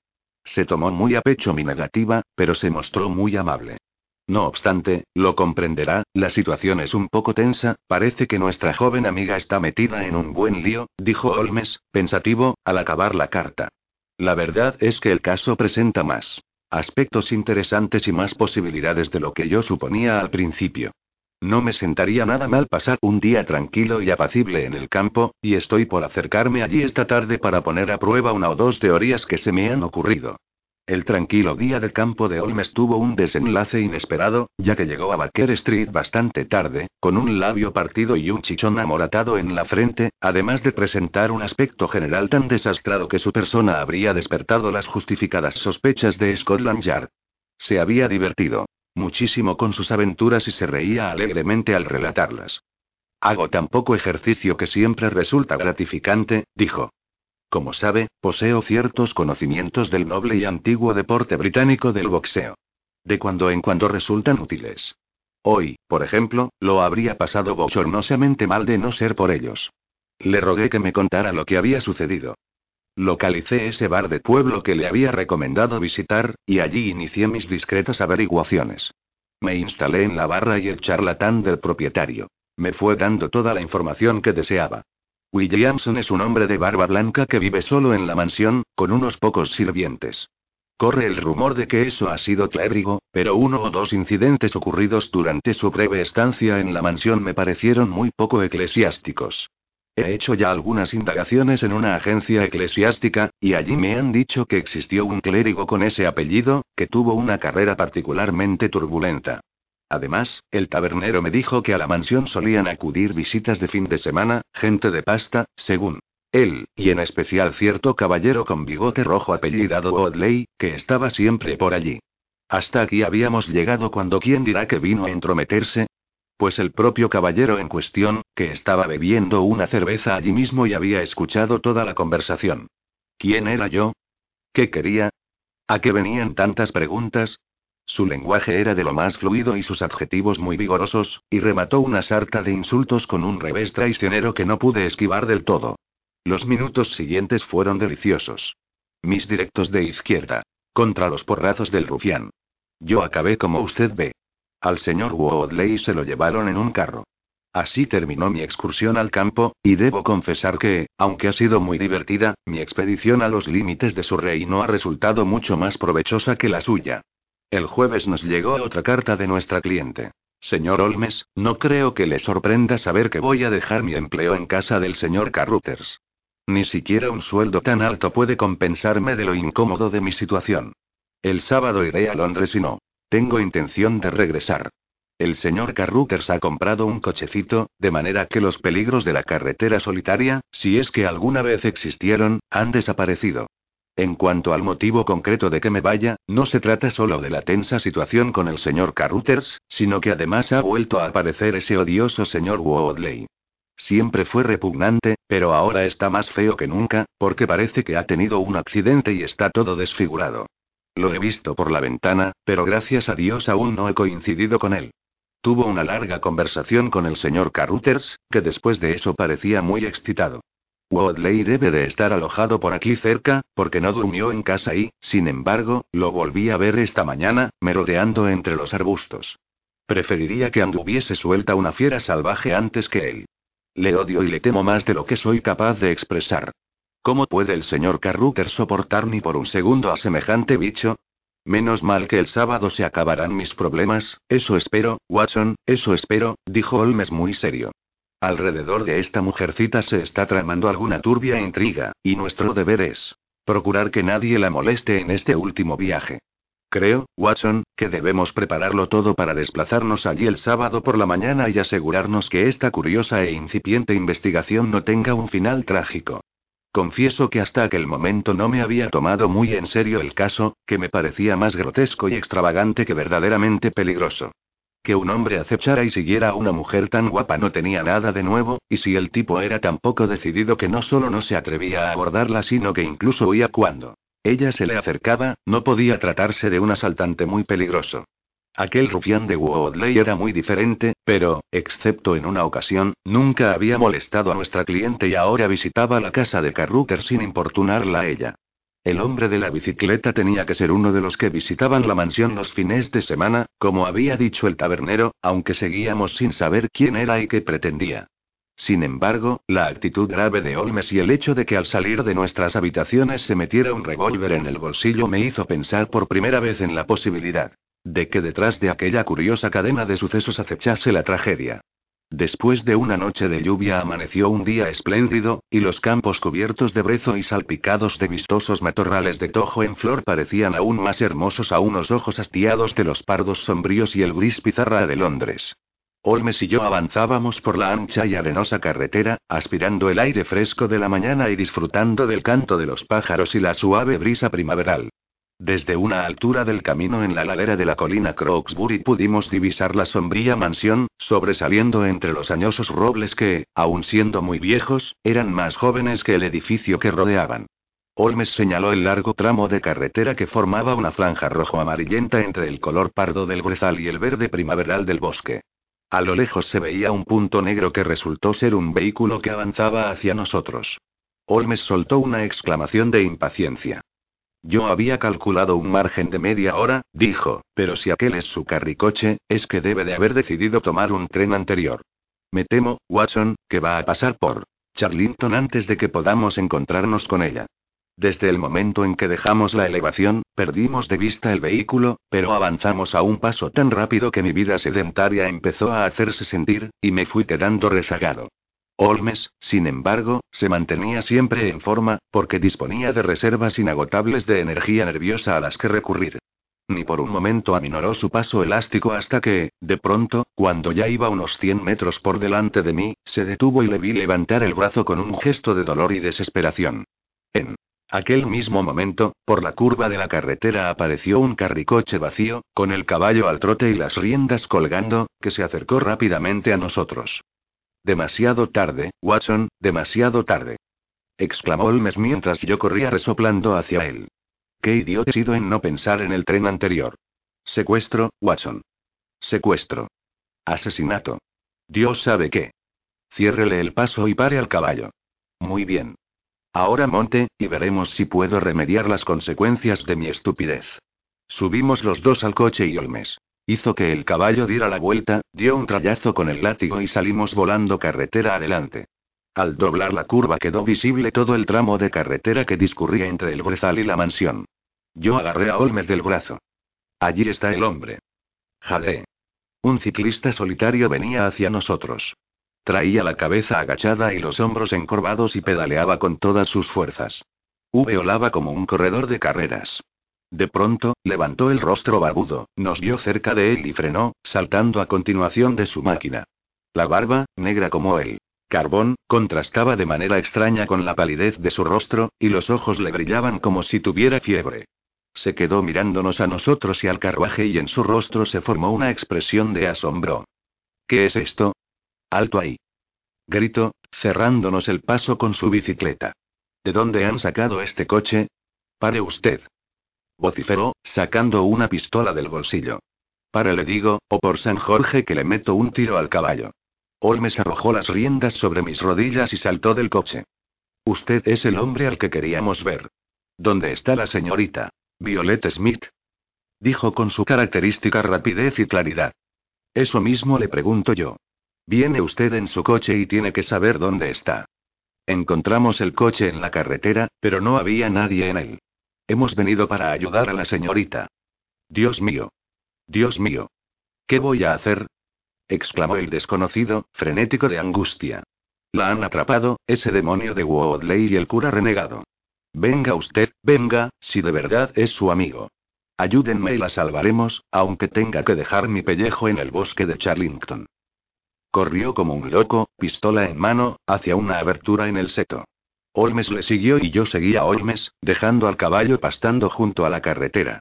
Se tomó muy a pecho mi negativa, pero se mostró muy amable. No obstante, lo comprenderá, la situación es un poco tensa, parece que nuestra joven amiga está metida en un buen lío, dijo Holmes, pensativo, al acabar la carta. La verdad es que el caso presenta más aspectos interesantes y más posibilidades de lo que yo suponía al principio. No me sentaría nada mal pasar un día tranquilo y apacible en el campo, y estoy por acercarme allí esta tarde para poner a prueba una o dos teorías que se me han ocurrido. El tranquilo día de campo de Holmes tuvo un desenlace inesperado, ya que llegó a Baker Street bastante tarde, con un labio partido y un chichón amoratado en la frente, además de presentar un aspecto general tan desastrado que su persona habría despertado las justificadas sospechas de Scotland Yard. Se había divertido muchísimo con sus aventuras y se reía alegremente al relatarlas. Hago tan poco ejercicio que siempre resulta gratificante, dijo. Como sabe, poseo ciertos conocimientos del noble y antiguo deporte británico del boxeo. De cuando en cuando resultan útiles. Hoy, por ejemplo, lo habría pasado bochornosamente mal de no ser por ellos. Le rogué que me contara lo que había sucedido. Localicé ese bar de pueblo que le había recomendado visitar, y allí inicié mis discretas averiguaciones. Me instalé en la barra y el charlatán del propietario. Me fue dando toda la información que deseaba. Williamson es un hombre de barba blanca que vive solo en la mansión, con unos pocos sirvientes. Corre el rumor de que eso ha sido clérigo, pero uno o dos incidentes ocurridos durante su breve estancia en la mansión me parecieron muy poco eclesiásticos. He hecho ya algunas indagaciones en una agencia eclesiástica, y allí me han dicho que existió un clérigo con ese apellido, que tuvo una carrera particularmente turbulenta. Además, el tabernero me dijo que a la mansión solían acudir visitas de fin de semana, gente de pasta, según él, y en especial cierto caballero con bigote rojo apellidado Bodley, que estaba siempre por allí. Hasta aquí habíamos llegado cuando quién dirá que vino a entrometerse. Pues el propio caballero en cuestión, que estaba bebiendo una cerveza allí mismo y había escuchado toda la conversación. ¿Quién era yo? ¿Qué quería? ¿A qué venían tantas preguntas? Su lenguaje era de lo más fluido y sus adjetivos muy vigorosos, y remató una sarta de insultos con un revés traicionero que no pude esquivar del todo. Los minutos siguientes fueron deliciosos. Mis directos de izquierda. Contra los porrazos del rufián. Yo acabé como usted ve. Al señor Woodley se lo llevaron en un carro. Así terminó mi excursión al campo, y debo confesar que, aunque ha sido muy divertida, mi expedición a los límites de su reino ha resultado mucho más provechosa que la suya. El jueves nos llegó otra carta de nuestra cliente. Señor Olmes, no creo que le sorprenda saber que voy a dejar mi empleo en casa del señor Carruthers. Ni siquiera un sueldo tan alto puede compensarme de lo incómodo de mi situación. El sábado iré a Londres y no. Tengo intención de regresar. El señor Carruthers ha comprado un cochecito, de manera que los peligros de la carretera solitaria, si es que alguna vez existieron, han desaparecido. En cuanto al motivo concreto de que me vaya, no se trata solo de la tensa situación con el señor Carruthers, sino que además ha vuelto a aparecer ese odioso señor Woodley. Siempre fue repugnante, pero ahora está más feo que nunca, porque parece que ha tenido un accidente y está todo desfigurado. Lo he visto por la ventana, pero gracias a Dios aún no he coincidido con él. Tuvo una larga conversación con el señor Carruthers, que después de eso parecía muy excitado. Wadley debe de estar alojado por aquí cerca, porque no durmió en casa y, sin embargo, lo volví a ver esta mañana, merodeando entre los arbustos. Preferiría que anduviese suelta una fiera salvaje antes que él. Le odio y le temo más de lo que soy capaz de expresar. ¿Cómo puede el señor Carruthers soportar ni por un segundo a semejante bicho? Menos mal que el sábado se acabarán mis problemas, eso espero, Watson, eso espero, dijo Holmes muy serio. Alrededor de esta mujercita se está tramando alguna turbia intriga, y nuestro deber es procurar que nadie la moleste en este último viaje. Creo, Watson, que debemos prepararlo todo para desplazarnos allí el sábado por la mañana y asegurarnos que esta curiosa e incipiente investigación no tenga un final trágico. Confieso que hasta aquel momento no me había tomado muy en serio el caso, que me parecía más grotesco y extravagante que verdaderamente peligroso. Que un hombre acechara y siguiera a una mujer tan guapa no tenía nada de nuevo, y si el tipo era tan poco decidido que no solo no se atrevía a abordarla, sino que incluso huía cuando ella se le acercaba, no podía tratarse de un asaltante muy peligroso. Aquel rufián de Woodley era muy diferente, pero, excepto en una ocasión, nunca había molestado a nuestra cliente y ahora visitaba la casa de Carruthers sin importunarla a ella. El hombre de la bicicleta tenía que ser uno de los que visitaban la mansión los fines de semana, como había dicho el tabernero, aunque seguíamos sin saber quién era y qué pretendía. Sin embargo, la actitud grave de Holmes y el hecho de que al salir de nuestras habitaciones se metiera un revólver en el bolsillo me hizo pensar por primera vez en la posibilidad de que detrás de aquella curiosa cadena de sucesos acechase la tragedia. Después de una noche de lluvia amaneció un día espléndido, y los campos cubiertos de brezo y salpicados de vistosos matorrales de tojo en flor parecían aún más hermosos a unos ojos hastiados de los pardos sombríos y el gris pizarra de Londres. Holmes y yo avanzábamos por la ancha y arenosa carretera, aspirando el aire fresco de la mañana y disfrutando del canto de los pájaros y la suave brisa primaveral. Desde una altura del camino en la ladera de la colina Croxbury pudimos divisar la sombría mansión, sobresaliendo entre los añosos robles que, aun siendo muy viejos, eran más jóvenes que el edificio que rodeaban. Holmes señaló el largo tramo de carretera que formaba una franja rojo-amarillenta entre el color pardo del brezal y el verde primaveral del bosque. A lo lejos se veía un punto negro que resultó ser un vehículo que avanzaba hacia nosotros. Holmes soltó una exclamación de impaciencia. Yo había calculado un margen de media hora, dijo, pero si aquel es su carricoche, es que debe de haber decidido tomar un tren anterior. Me temo, Watson, que va a pasar por Charlington antes de que podamos encontrarnos con ella. Desde el momento en que dejamos la elevación, perdimos de vista el vehículo, pero avanzamos a un paso tan rápido que mi vida sedentaria empezó a hacerse sentir, y me fui quedando rezagado. Holmes, sin embargo, se mantenía siempre en forma, porque disponía de reservas inagotables de energía nerviosa a las que recurrir. Ni por un momento aminoró su paso elástico hasta que, de pronto, cuando ya iba unos 100 metros por delante de mí, se detuvo y le vi levantar el brazo con un gesto de dolor y desesperación. En aquel mismo momento, por la curva de la carretera apareció un carricoche vacío, con el caballo al trote y las riendas colgando, que se acercó rápidamente a nosotros. Demasiado tarde, Watson, demasiado tarde. exclamó Holmes mientras yo corría resoplando hacia él. Qué idiota he sido en no pensar en el tren anterior. Secuestro, Watson. Secuestro. Asesinato. Dios sabe qué. Ciérrele el paso y pare al caballo. Muy bien. Ahora monte, y veremos si puedo remediar las consecuencias de mi estupidez. Subimos los dos al coche y Olmes Hizo que el caballo diera la vuelta, dio un trayazo con el látigo y salimos volando carretera adelante. Al doblar la curva quedó visible todo el tramo de carretera que discurría entre el brezal y la mansión. Yo agarré a Olmes del brazo. Allí está el hombre. Jade. Un ciclista solitario venía hacia nosotros. Traía la cabeza agachada y los hombros encorvados y pedaleaba con todas sus fuerzas. V olaba como un corredor de carreras. De pronto, levantó el rostro barbudo, nos vio cerca de él y frenó, saltando a continuación de su máquina. La barba, negra como él, carbón, contrastaba de manera extraña con la palidez de su rostro, y los ojos le brillaban como si tuviera fiebre. Se quedó mirándonos a nosotros y al carruaje y en su rostro se formó una expresión de asombro. ¿Qué es esto? Alto ahí. Gritó, cerrándonos el paso con su bicicleta. ¿De dónde han sacado este coche? Pare usted. Vociferó, sacando una pistola del bolsillo. Pare le digo, o por San Jorge que le meto un tiro al caballo. Olmes arrojó las riendas sobre mis rodillas y saltó del coche. Usted es el hombre al que queríamos ver. ¿Dónde está la señorita? Violet Smith. Dijo con su característica rapidez y claridad. Eso mismo le pregunto yo. Viene usted en su coche y tiene que saber dónde está. Encontramos el coche en la carretera, pero no había nadie en él. Hemos venido para ayudar a la señorita. Dios mío. Dios mío. ¿Qué voy a hacer? exclamó el desconocido, frenético de angustia. La han atrapado, ese demonio de Woodley y el cura renegado. Venga usted, venga, si de verdad es su amigo. Ayúdenme y la salvaremos, aunque tenga que dejar mi pellejo en el bosque de Charlington. Corrió como un loco, pistola en mano, hacia una abertura en el seto. Olmes le siguió y yo seguía a Olmes, dejando al caballo pastando junto a la carretera.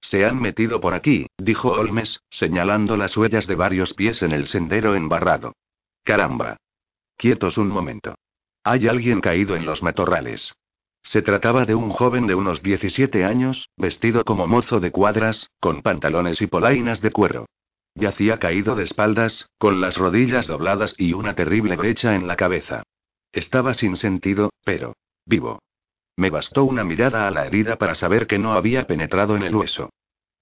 Se han metido por aquí, dijo Olmes, señalando las huellas de varios pies en el sendero embarrado. Caramba. Quietos un momento. Hay alguien caído en los matorrales. Se trataba de un joven de unos 17 años, vestido como mozo de cuadras, con pantalones y polainas de cuero. Yacía caído de espaldas, con las rodillas dobladas y una terrible brecha en la cabeza. Estaba sin sentido, pero vivo. Me bastó una mirada a la herida para saber que no había penetrado en el hueso.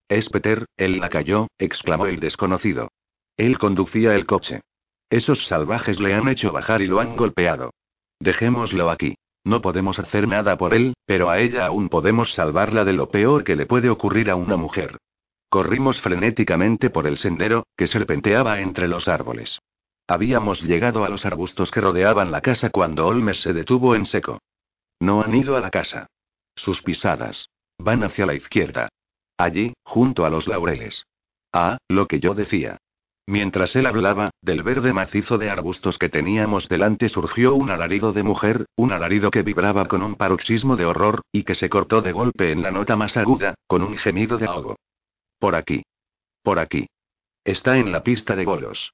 Es Peter, él la cayó, exclamó el desconocido. Él conducía el coche. Esos salvajes le han hecho bajar y lo han golpeado. Dejémoslo aquí. No podemos hacer nada por él, pero a ella aún podemos salvarla de lo peor que le puede ocurrir a una mujer. Corrimos frenéticamente por el sendero, que serpenteaba entre los árboles. Habíamos llegado a los arbustos que rodeaban la casa cuando Olmes se detuvo en seco. No han ido a la casa. Sus pisadas. Van hacia la izquierda. Allí, junto a los laureles. Ah, lo que yo decía. Mientras él hablaba, del verde macizo de arbustos que teníamos delante surgió un alarido de mujer, un alarido que vibraba con un paroxismo de horror, y que se cortó de golpe en la nota más aguda, con un gemido de ahogo. Por aquí. Por aquí. Está en la pista de golos.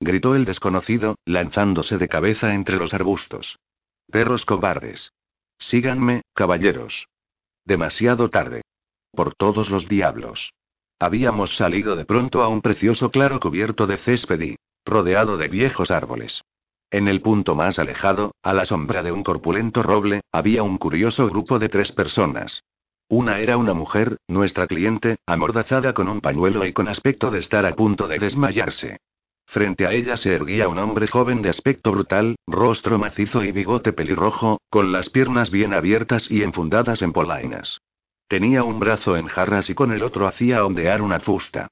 Gritó el desconocido, lanzándose de cabeza entre los arbustos. Perros cobardes. Síganme, caballeros. Demasiado tarde. Por todos los diablos. Habíamos salido de pronto a un precioso claro cubierto de césped y, rodeado de viejos árboles. En el punto más alejado, a la sombra de un corpulento roble, había un curioso grupo de tres personas. Una era una mujer, nuestra cliente, amordazada con un pañuelo y con aspecto de estar a punto de desmayarse. Frente a ella se erguía un hombre joven de aspecto brutal, rostro macizo y bigote pelirrojo, con las piernas bien abiertas y enfundadas en polainas. Tenía un brazo en jarras y con el otro hacía ondear una fusta.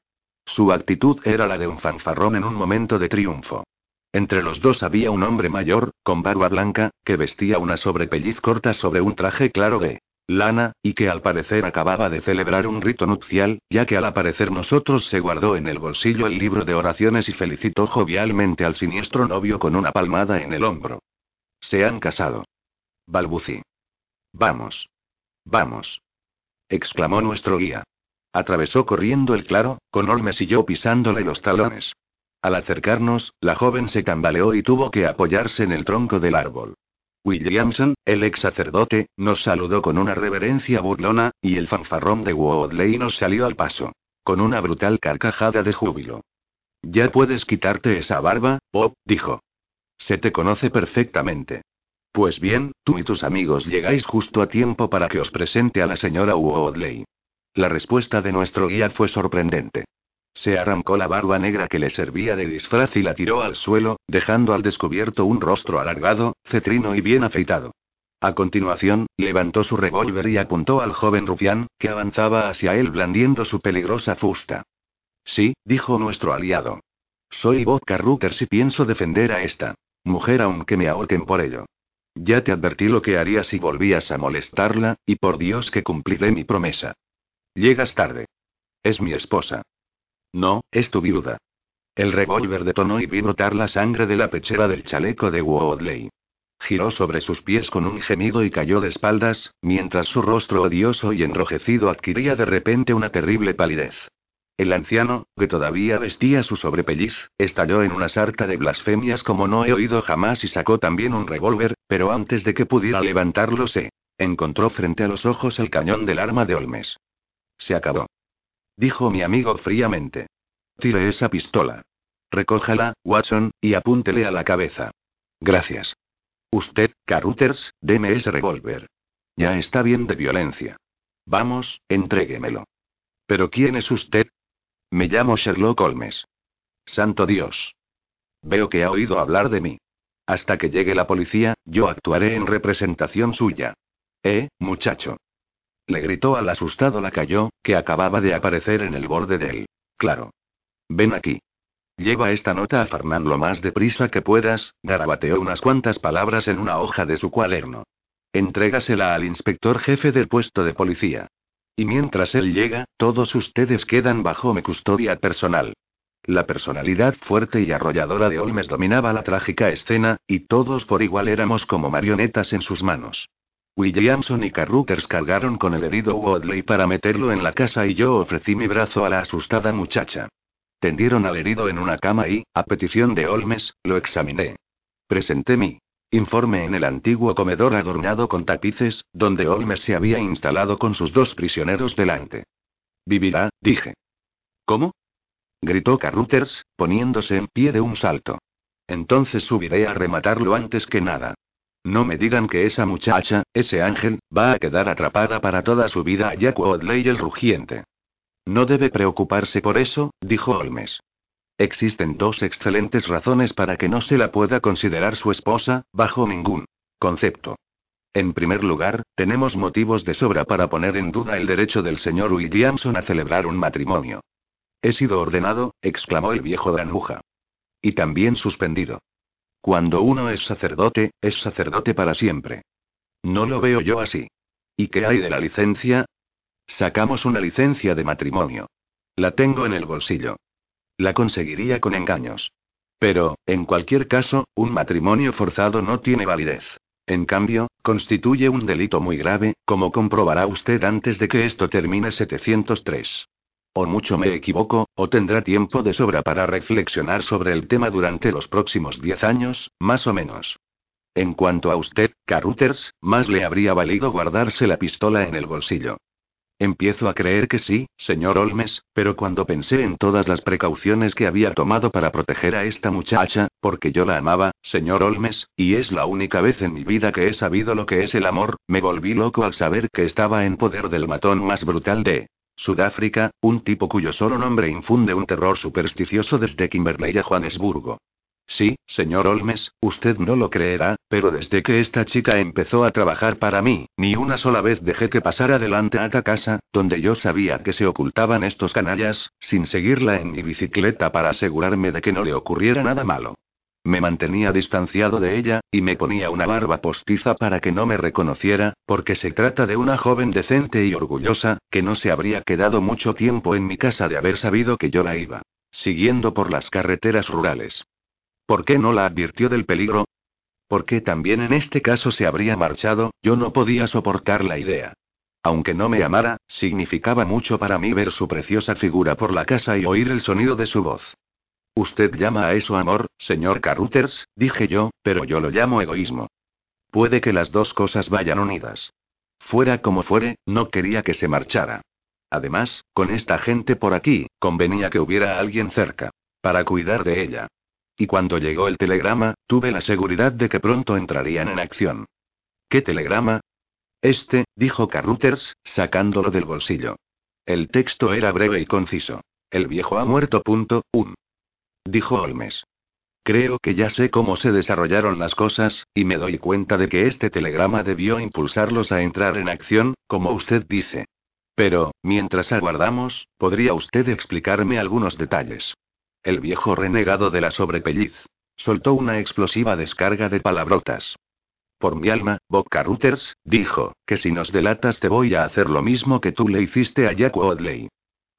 Su actitud era la de un fanfarrón en un momento de triunfo. Entre los dos había un hombre mayor, con barba blanca, que vestía una sobrepelliz corta sobre un traje claro de lana, y que al parecer acababa de celebrar un rito nupcial, ya que al aparecer nosotros se guardó en el bolsillo el libro de oraciones y felicitó jovialmente al siniestro novio con una palmada en el hombro. Se han casado. Balbucí. Vamos. Vamos. exclamó nuestro guía. Atravesó corriendo el claro, con Olmes y yo pisándole los talones. Al acercarnos, la joven se tambaleó y tuvo que apoyarse en el tronco del árbol. Williamson, el ex sacerdote, nos saludó con una reverencia burlona, y el fanfarrón de Woodley nos salió al paso. Con una brutal carcajada de júbilo. Ya puedes quitarte esa barba, Bob, dijo. Se te conoce perfectamente. Pues bien, tú y tus amigos llegáis justo a tiempo para que os presente a la señora Woodley. La respuesta de nuestro guía fue sorprendente. Se arrancó la barba negra que le servía de disfraz y la tiró al suelo, dejando al descubierto un rostro alargado, cetrino y bien afeitado. A continuación, levantó su revólver y apuntó al joven rufián, que avanzaba hacia él blandiendo su peligrosa fusta. Sí, dijo nuestro aliado. Soy Vodka Ruckers y pienso defender a esta mujer aunque me ahorquen por ello. Ya te advertí lo que haría si volvías a molestarla, y por Dios que cumpliré mi promesa. Llegas tarde. Es mi esposa. No, es tu viuda. El revólver detonó y vi brotar la sangre de la pechera del chaleco de Woodley. Giró sobre sus pies con un gemido y cayó de espaldas, mientras su rostro odioso y enrojecido adquiría de repente una terrible palidez. El anciano, que todavía vestía su sobrepelliz, estalló en una sarta de blasfemias como no he oído jamás y sacó también un revólver, pero antes de que pudiera levantarlo se encontró frente a los ojos el cañón del arma de Olmes. Se acabó. Dijo mi amigo fríamente. Tire esa pistola. Recójala, Watson, y apúntele a la cabeza. Gracias. Usted, Carruthers, deme ese revólver. Ya está bien de violencia. Vamos, entréguemelo. ¿Pero quién es usted? Me llamo Sherlock Holmes. Santo Dios. Veo que ha oído hablar de mí. Hasta que llegue la policía, yo actuaré en representación suya. ¿Eh, muchacho? Le gritó al asustado lacayo, que acababa de aparecer en el borde de él. Claro. Ven aquí. Lleva esta nota a Fernán lo más deprisa que puedas, garabateó unas cuantas palabras en una hoja de su cuaderno. Entrégasela al inspector jefe del puesto de policía. Y mientras él llega, todos ustedes quedan bajo mi custodia personal. La personalidad fuerte y arrolladora de Olmes dominaba la trágica escena, y todos por igual éramos como marionetas en sus manos. Williamson y Carruthers cargaron con el herido Wadley para meterlo en la casa y yo ofrecí mi brazo a la asustada muchacha. Tendieron al herido en una cama y, a petición de Olmes, lo examiné. Presenté mi informe en el antiguo comedor adornado con tapices, donde Olmes se había instalado con sus dos prisioneros delante. Vivirá, dije. ¿Cómo? gritó Carruthers, poniéndose en pie de un salto. Entonces subiré a rematarlo antes que nada. No me digan que esa muchacha, ese ángel, va a quedar atrapada para toda su vida a Jack Wadley el rugiente. No debe preocuparse por eso, dijo Holmes. Existen dos excelentes razones para que no se la pueda considerar su esposa, bajo ningún concepto. En primer lugar, tenemos motivos de sobra para poner en duda el derecho del señor Williamson a celebrar un matrimonio. He sido ordenado, exclamó el viejo granuja. Y también suspendido. Cuando uno es sacerdote, es sacerdote para siempre. No lo veo yo así. ¿Y qué hay de la licencia? Sacamos una licencia de matrimonio. La tengo en el bolsillo. La conseguiría con engaños. Pero, en cualquier caso, un matrimonio forzado no tiene validez. En cambio, constituye un delito muy grave, como comprobará usted antes de que esto termine 703. O mucho me equivoco, o tendrá tiempo de sobra para reflexionar sobre el tema durante los próximos diez años, más o menos. En cuanto a usted, Carruthers, más le habría valido guardarse la pistola en el bolsillo. Empiezo a creer que sí, señor Olmes, pero cuando pensé en todas las precauciones que había tomado para proteger a esta muchacha, porque yo la amaba, señor Olmes, y es la única vez en mi vida que he sabido lo que es el amor, me volví loco al saber que estaba en poder del matón más brutal de Sudáfrica, un tipo cuyo solo nombre infunde un terror supersticioso desde Kimberley a Johannesburgo. Sí, señor Olmes, usted no lo creerá, pero desde que esta chica empezó a trabajar para mí, ni una sola vez dejé que pasara adelante a casa, donde yo sabía que se ocultaban estos canallas, sin seguirla en mi bicicleta para asegurarme de que no le ocurriera nada malo. Me mantenía distanciado de ella, y me ponía una barba postiza para que no me reconociera, porque se trata de una joven decente y orgullosa, que no se habría quedado mucho tiempo en mi casa de haber sabido que yo la iba siguiendo por las carreteras rurales. ¿Por qué no la advirtió del peligro? Porque también en este caso se habría marchado, yo no podía soportar la idea. Aunque no me amara, significaba mucho para mí ver su preciosa figura por la casa y oír el sonido de su voz. Usted llama a eso amor, señor Carruthers, dije yo, pero yo lo llamo egoísmo. Puede que las dos cosas vayan unidas. Fuera como fuere, no quería que se marchara. Además, con esta gente por aquí, convenía que hubiera alguien cerca. Para cuidar de ella. Y cuando llegó el telegrama, tuve la seguridad de que pronto entrarían en acción. ¿Qué telegrama? Este, dijo Carruthers, sacándolo del bolsillo. El texto era breve y conciso. El viejo ha muerto. Punto, un. Dijo Holmes. Creo que ya sé cómo se desarrollaron las cosas, y me doy cuenta de que este telegrama debió impulsarlos a entrar en acción, como usted dice. Pero, mientras aguardamos, ¿podría usted explicarme algunos detalles? El viejo renegado de la sobrepelliz. Soltó una explosiva descarga de palabrotas. Por mi alma, Bob Carruthers, dijo, que si nos delatas te voy a hacer lo mismo que tú le hiciste a Jack Wadley.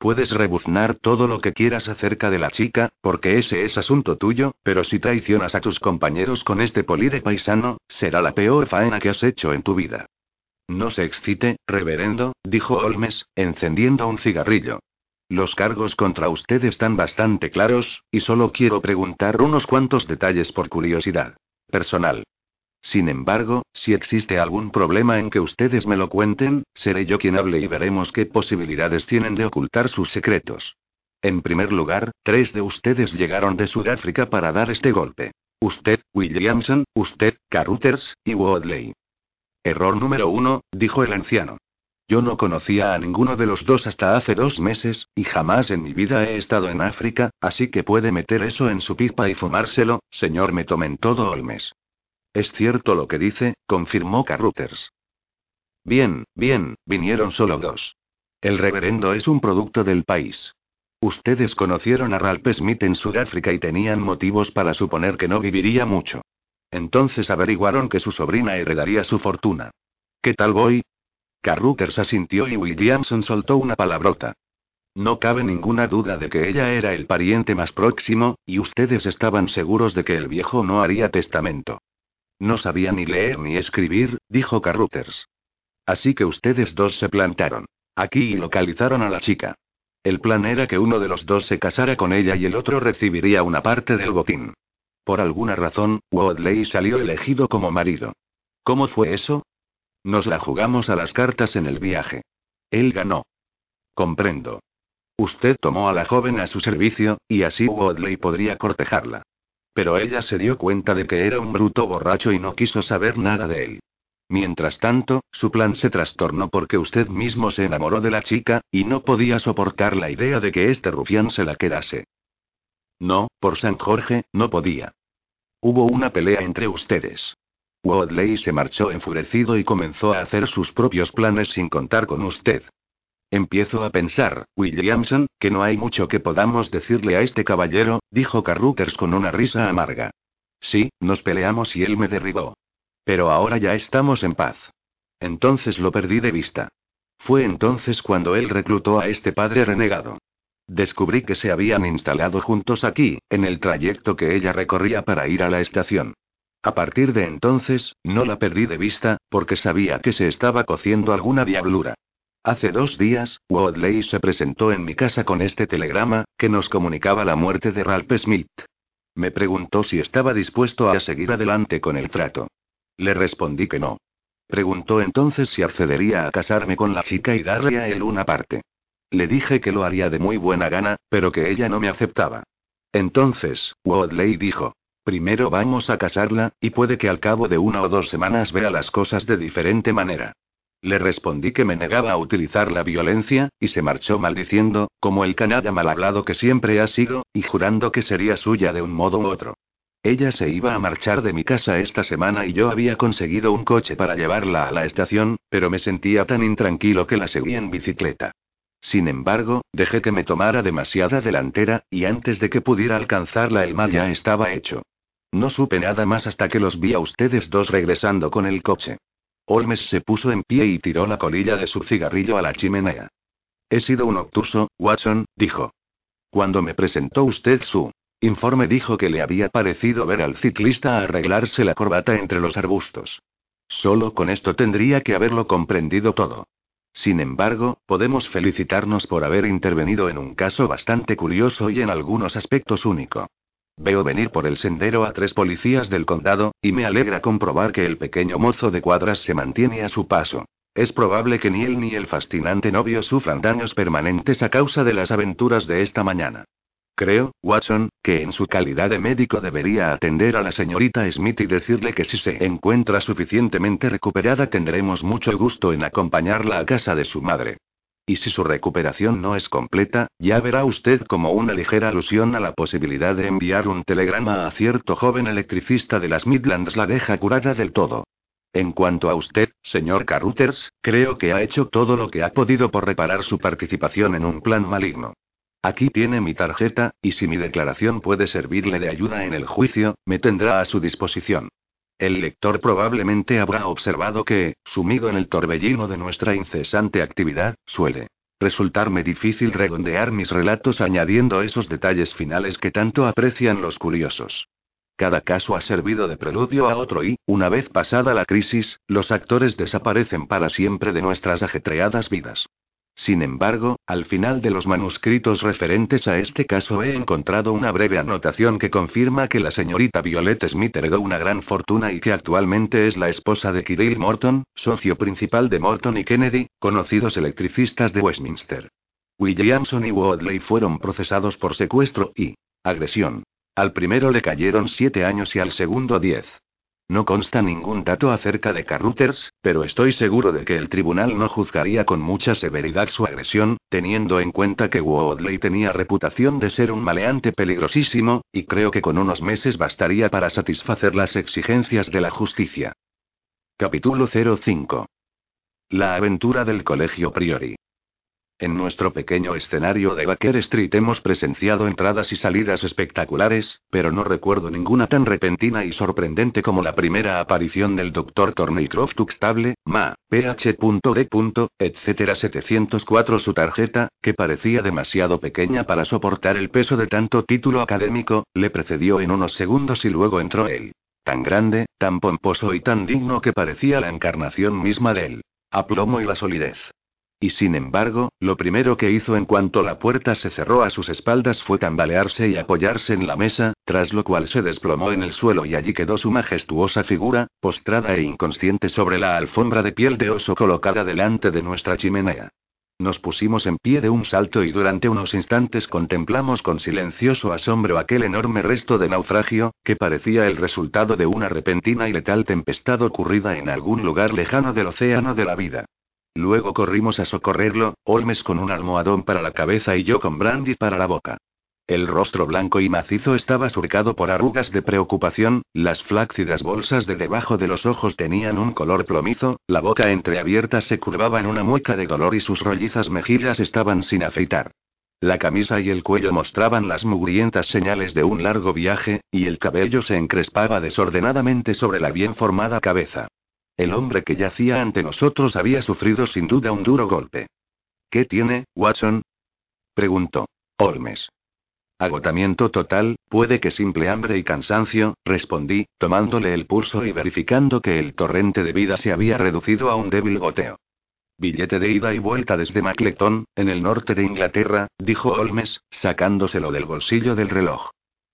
Puedes rebuznar todo lo que quieras acerca de la chica, porque ese es asunto tuyo, pero si traicionas a tus compañeros con este poli de paisano, será la peor faena que has hecho en tu vida. No se excite, reverendo, dijo Holmes, encendiendo un cigarrillo. Los cargos contra usted están bastante claros, y solo quiero preguntar unos cuantos detalles por curiosidad. Personal. Sin embargo, si existe algún problema en que ustedes me lo cuenten, seré yo quien hable y veremos qué posibilidades tienen de ocultar sus secretos. En primer lugar, tres de ustedes llegaron de Sudáfrica para dar este golpe. Usted, Williamson, usted, Carruthers, y Wadley. Error número uno, dijo el anciano. Yo no conocía a ninguno de los dos hasta hace dos meses, y jamás en mi vida he estado en África, así que puede meter eso en su pipa y fumárselo, señor me tomen todo Olmes. Es cierto lo que dice, confirmó Carruthers. Bien, bien, vinieron solo dos. El reverendo es un producto del país. Ustedes conocieron a Ralph Smith en Sudáfrica y tenían motivos para suponer que no viviría mucho. Entonces averiguaron que su sobrina heredaría su fortuna. ¿Qué tal voy? Carruthers asintió y Williamson soltó una palabrota. No cabe ninguna duda de que ella era el pariente más próximo, y ustedes estaban seguros de que el viejo no haría testamento. No sabía ni leer ni escribir, dijo Carruthers. Así que ustedes dos se plantaron. Aquí y localizaron a la chica. El plan era que uno de los dos se casara con ella y el otro recibiría una parte del botín. Por alguna razón, Wadley salió elegido como marido. ¿Cómo fue eso? Nos la jugamos a las cartas en el viaje. Él ganó. Comprendo. Usted tomó a la joven a su servicio, y así Wadley podría cortejarla. Pero ella se dio cuenta de que era un bruto borracho y no quiso saber nada de él. Mientras tanto, su plan se trastornó porque usted mismo se enamoró de la chica, y no podía soportar la idea de que este rufián se la quedase. No, por San Jorge, no podía. Hubo una pelea entre ustedes. Wadley se marchó enfurecido y comenzó a hacer sus propios planes sin contar con usted. Empiezo a pensar, Williamson, que no hay mucho que podamos decirle a este caballero, dijo Carruthers con una risa amarga. Sí, nos peleamos y él me derribó. Pero ahora ya estamos en paz. Entonces lo perdí de vista. Fue entonces cuando él reclutó a este padre renegado. Descubrí que se habían instalado juntos aquí, en el trayecto que ella recorría para ir a la estación. A partir de entonces, no la perdí de vista, porque sabía que se estaba cociendo alguna diablura. Hace dos días, Wadley se presentó en mi casa con este telegrama, que nos comunicaba la muerte de Ralph Smith. Me preguntó si estaba dispuesto a seguir adelante con el trato. Le respondí que no. Preguntó entonces si accedería a casarme con la chica y darle a él una parte. Le dije que lo haría de muy buena gana, pero que ella no me aceptaba. Entonces, Wadley dijo, primero vamos a casarla, y puede que al cabo de una o dos semanas vea las cosas de diferente manera. Le respondí que me negaba a utilizar la violencia, y se marchó maldiciendo, como el canalla mal hablado que siempre ha sido, y jurando que sería suya de un modo u otro. Ella se iba a marchar de mi casa esta semana y yo había conseguido un coche para llevarla a la estación, pero me sentía tan intranquilo que la seguí en bicicleta. Sin embargo, dejé que me tomara demasiada delantera, y antes de que pudiera alcanzarla el mal ya estaba hecho. No supe nada más hasta que los vi a ustedes dos regresando con el coche. Holmes se puso en pie y tiró la colilla de su cigarrillo a la chimenea. He sido un obtuso, Watson, dijo. Cuando me presentó usted su informe dijo que le había parecido ver al ciclista arreglarse la corbata entre los arbustos. Solo con esto tendría que haberlo comprendido todo. Sin embargo, podemos felicitarnos por haber intervenido en un caso bastante curioso y en algunos aspectos único. Veo venir por el sendero a tres policías del condado, y me alegra comprobar que el pequeño mozo de cuadras se mantiene a su paso. Es probable que ni él ni el fascinante novio sufran daños permanentes a causa de las aventuras de esta mañana. Creo, Watson, que en su calidad de médico debería atender a la señorita Smith y decirle que si se encuentra suficientemente recuperada tendremos mucho gusto en acompañarla a casa de su madre. Y si su recuperación no es completa, ya verá usted como una ligera alusión a la posibilidad de enviar un telegrama a cierto joven electricista de las Midlands la deja curada del todo. En cuanto a usted, señor Carruthers, creo que ha hecho todo lo que ha podido por reparar su participación en un plan maligno. Aquí tiene mi tarjeta, y si mi declaración puede servirle de ayuda en el juicio, me tendrá a su disposición. El lector probablemente habrá observado que, sumido en el torbellino de nuestra incesante actividad, suele resultarme difícil redondear mis relatos añadiendo esos detalles finales que tanto aprecian los curiosos. Cada caso ha servido de preludio a otro y, una vez pasada la crisis, los actores desaparecen para siempre de nuestras ajetreadas vidas. Sin embargo, al final de los manuscritos referentes a este caso he encontrado una breve anotación que confirma que la señorita Violet Smith heredó una gran fortuna y que actualmente es la esposa de Kirill Morton, socio principal de Morton y Kennedy, conocidos electricistas de Westminster. Williamson y Wadley fueron procesados por secuestro y agresión. Al primero le cayeron siete años y al segundo diez. No consta ningún dato acerca de Carruthers, pero estoy seguro de que el tribunal no juzgaría con mucha severidad su agresión, teniendo en cuenta que Woodley tenía reputación de ser un maleante peligrosísimo, y creo que con unos meses bastaría para satisfacer las exigencias de la justicia. Capítulo 05. La aventura del Colegio Priori. En nuestro pequeño escenario de Baker Street hemos presenciado entradas y salidas espectaculares, pero no recuerdo ninguna tan repentina y sorprendente como la primera aparición del Dr. Thornycroft Tuxtable, Ma, PH.D. etc. 704 su tarjeta, que parecía demasiado pequeña para soportar el peso de tanto título académico, le precedió en unos segundos y luego entró él. Tan grande, tan pomposo y tan digno que parecía la encarnación misma de él. Aplomo y la solidez. Y sin embargo, lo primero que hizo en cuanto la puerta se cerró a sus espaldas fue tambalearse y apoyarse en la mesa, tras lo cual se desplomó en el suelo y allí quedó su majestuosa figura, postrada e inconsciente sobre la alfombra de piel de oso colocada delante de nuestra chimenea. Nos pusimos en pie de un salto y durante unos instantes contemplamos con silencioso asombro aquel enorme resto de naufragio, que parecía el resultado de una repentina y letal tempestad ocurrida en algún lugar lejano del océano de la vida. Luego corrimos a socorrerlo, Holmes con un almohadón para la cabeza y yo con brandy para la boca. El rostro blanco y macizo estaba surcado por arrugas de preocupación, las flácidas bolsas de debajo de los ojos tenían un color plomizo, la boca entreabierta se curvaba en una mueca de dolor y sus rollizas mejillas estaban sin afeitar. La camisa y el cuello mostraban las mugrientas señales de un largo viaje, y el cabello se encrespaba desordenadamente sobre la bien formada cabeza. El hombre que yacía ante nosotros había sufrido sin duda un duro golpe. ¿Qué tiene, Watson? preguntó. Holmes. Agotamiento total, puede que simple hambre y cansancio, respondí, tomándole el pulso y verificando que el torrente de vida se había reducido a un débil goteo. Billete de ida y vuelta desde Macleton, en el norte de Inglaterra, dijo Holmes, sacándoselo del bolsillo del reloj.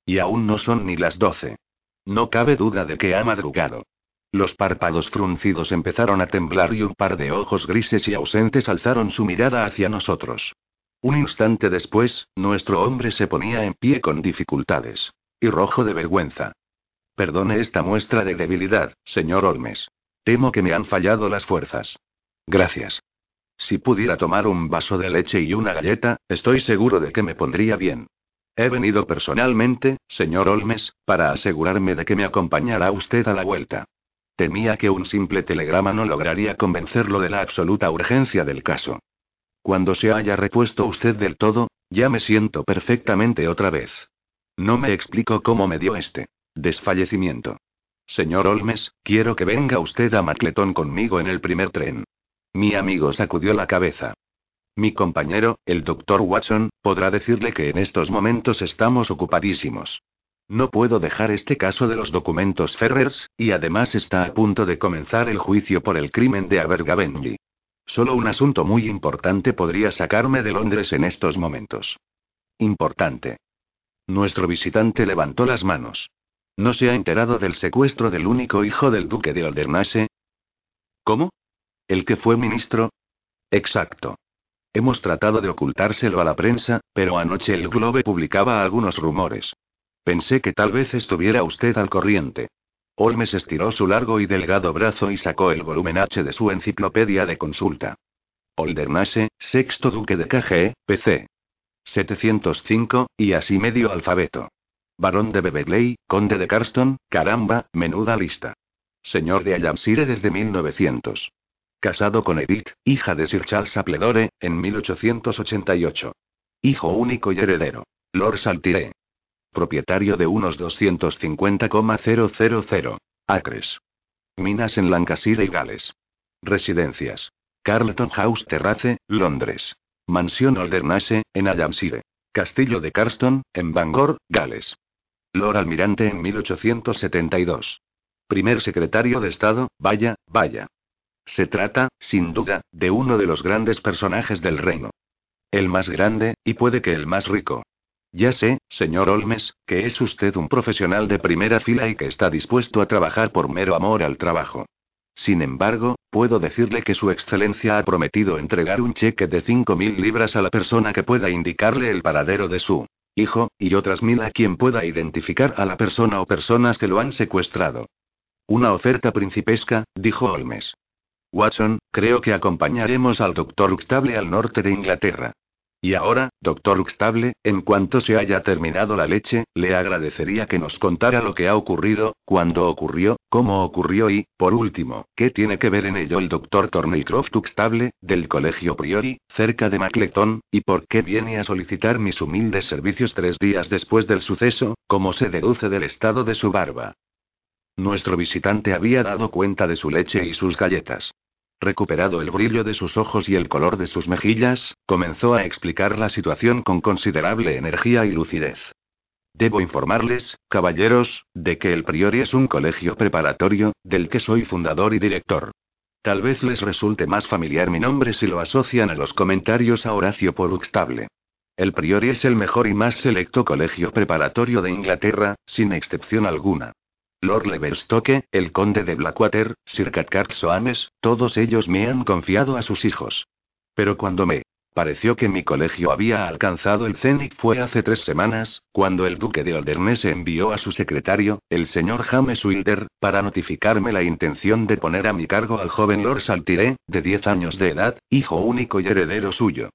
Y aún no son ni las doce. No cabe duda de que ha madrugado. Los párpados fruncidos empezaron a temblar y un par de ojos grises y ausentes alzaron su mirada hacia nosotros. Un instante después, nuestro hombre se ponía en pie con dificultades. Y rojo de vergüenza. Perdone esta muestra de debilidad, señor Olmes. Temo que me han fallado las fuerzas. Gracias. Si pudiera tomar un vaso de leche y una galleta, estoy seguro de que me pondría bien. He venido personalmente, señor Olmes, para asegurarme de que me acompañará usted a la vuelta. Temía que un simple telegrama no lograría convencerlo de la absoluta urgencia del caso. Cuando se haya repuesto usted del todo, ya me siento perfectamente otra vez. No me explico cómo me dio este desfallecimiento. Señor Olmes, quiero que venga usted a Macleton conmigo en el primer tren. Mi amigo sacudió la cabeza. Mi compañero, el doctor Watson, podrá decirle que en estos momentos estamos ocupadísimos. No puedo dejar este caso de los documentos Ferrers, y además está a punto de comenzar el juicio por el crimen de Abergavenny. Solo un asunto muy importante podría sacarme de Londres en estos momentos. Importante. Nuestro visitante levantó las manos. ¿No se ha enterado del secuestro del único hijo del duque de Aldernase? ¿Cómo? ¿El que fue ministro? Exacto. Hemos tratado de ocultárselo a la prensa, pero anoche el Globe publicaba algunos rumores. Pensé que tal vez estuviera usted al corriente. Holmes estiró su largo y delgado brazo y sacó el volumen H de su enciclopedia de consulta. Oldernase, sexto duque de KG, PC. 705, y así medio alfabeto. Barón de Beverley, conde de Carston, caramba, menuda lista. Señor de Ayamsire desde 1900. Casado con Edith, hija de Sir Charles Appledore, en 1888. Hijo único y heredero. Lord Saltire. Propietario de unos 250,000 acres. Minas en Lancashire y Gales. Residencias. Carlton House Terrace, Londres. Mansión Aldernase, en Ayamsire. Castillo de Carston, en Bangor, Gales. Lord Almirante en 1872. Primer secretario de Estado, vaya, vaya. Se trata, sin duda, de uno de los grandes personajes del reino. El más grande, y puede que el más rico. Ya sé, señor Olmes, que es usted un profesional de primera fila y que está dispuesto a trabajar por mero amor al trabajo. Sin embargo, puedo decirle que Su Excelencia ha prometido entregar un cheque de cinco mil libras a la persona que pueda indicarle el paradero de su hijo, y otras mil a quien pueda identificar a la persona o personas que lo han secuestrado. Una oferta principesca, dijo Olmes. Watson, creo que acompañaremos al doctor Uxtable al norte de Inglaterra. Y ahora, doctor Uxtable, en cuanto se haya terminado la leche, le agradecería que nos contara lo que ha ocurrido, cuándo ocurrió, cómo ocurrió y, por último, qué tiene que ver en ello el doctor Thornycroft Uxtable, del Colegio Priori, cerca de Macleton, y por qué viene a solicitar mis humildes servicios tres días después del suceso, como se deduce del estado de su barba. Nuestro visitante había dado cuenta de su leche y sus galletas. Recuperado el brillo de sus ojos y el color de sus mejillas, comenzó a explicar la situación con considerable energía y lucidez. Debo informarles, caballeros, de que el Priori es un colegio preparatorio, del que soy fundador y director. Tal vez les resulte más familiar mi nombre si lo asocian a los comentarios a Horacio por Uxtable. El Priori es el mejor y más selecto colegio preparatorio de Inglaterra, sin excepción alguna. Lord Leverstoke, el conde de Blackwater, Sir Cathcart Soames, todos ellos me han confiado a sus hijos. Pero cuando me pareció que mi colegio había alcanzado el cenit fue hace tres semanas, cuando el duque de Aldernese envió a su secretario, el señor James Wilder, para notificarme la intención de poner a mi cargo al joven Lord Saltire, de diez años de edad, hijo único y heredero suyo.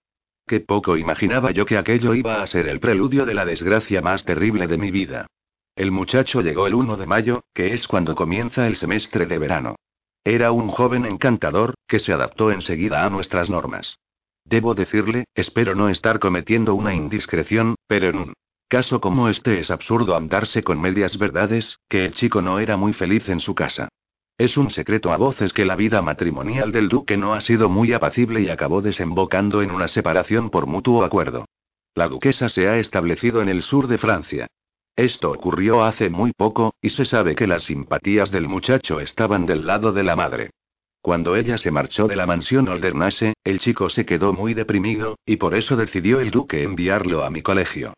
Qué poco imaginaba yo que aquello iba a ser el preludio de la desgracia más terrible de mi vida. El muchacho llegó el 1 de mayo, que es cuando comienza el semestre de verano. Era un joven encantador, que se adaptó enseguida a nuestras normas. Debo decirle, espero no estar cometiendo una indiscreción, pero en un caso como este es absurdo andarse con medias verdades, que el chico no era muy feliz en su casa. Es un secreto a voces que la vida matrimonial del duque no ha sido muy apacible y acabó desembocando en una separación por mutuo acuerdo. La duquesa se ha establecido en el sur de Francia. Esto ocurrió hace muy poco, y se sabe que las simpatías del muchacho estaban del lado de la madre. Cuando ella se marchó de la mansión Aldernase, el chico se quedó muy deprimido, y por eso decidió el duque enviarlo a mi colegio.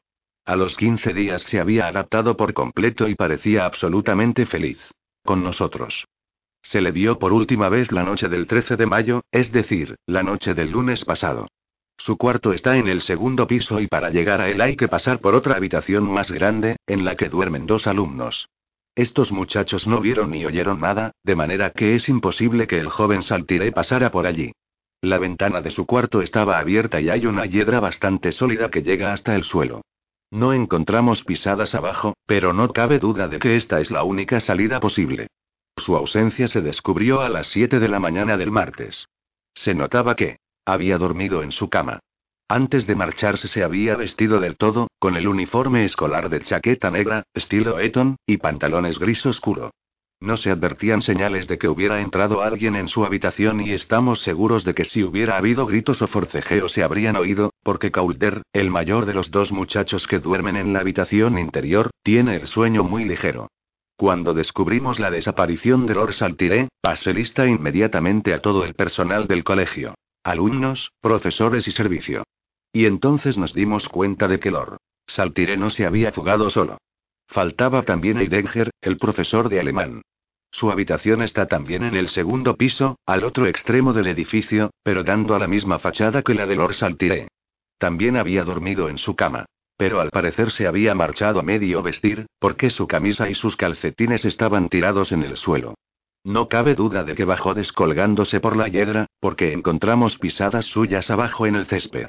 A los 15 días se había adaptado por completo y parecía absolutamente feliz. Con nosotros. Se le vio por última vez la noche del 13 de mayo, es decir, la noche del lunes pasado. Su cuarto está en el segundo piso y para llegar a él hay que pasar por otra habitación más grande, en la que duermen dos alumnos. Estos muchachos no vieron ni oyeron nada, de manera que es imposible que el joven Saltiré pasara por allí. La ventana de su cuarto estaba abierta y hay una hiedra bastante sólida que llega hasta el suelo. No encontramos pisadas abajo, pero no cabe duda de que esta es la única salida posible. Su ausencia se descubrió a las 7 de la mañana del martes. Se notaba que, había dormido en su cama. Antes de marcharse se había vestido del todo, con el uniforme escolar de chaqueta negra, estilo Eton, y pantalones gris oscuro. No se advertían señales de que hubiera entrado alguien en su habitación y estamos seguros de que si hubiera habido gritos o forcejeos se habrían oído, porque Calder, el mayor de los dos muchachos que duermen en la habitación interior, tiene el sueño muy ligero. Cuando descubrimos la desaparición de Lord Saltiré, pasé lista inmediatamente a todo el personal del colegio. Alumnos, profesores y servicio. Y entonces nos dimos cuenta de que Lord Saltiré no se había fugado solo. Faltaba también Eidenger, el profesor de alemán. Su habitación está también en el segundo piso, al otro extremo del edificio, pero dando a la misma fachada que la de Lord Saltiré. También había dormido en su cama. Pero al parecer se había marchado a medio vestir, porque su camisa y sus calcetines estaban tirados en el suelo. No cabe duda de que bajó descolgándose por la hiedra, porque encontramos pisadas suyas abajo en el césped.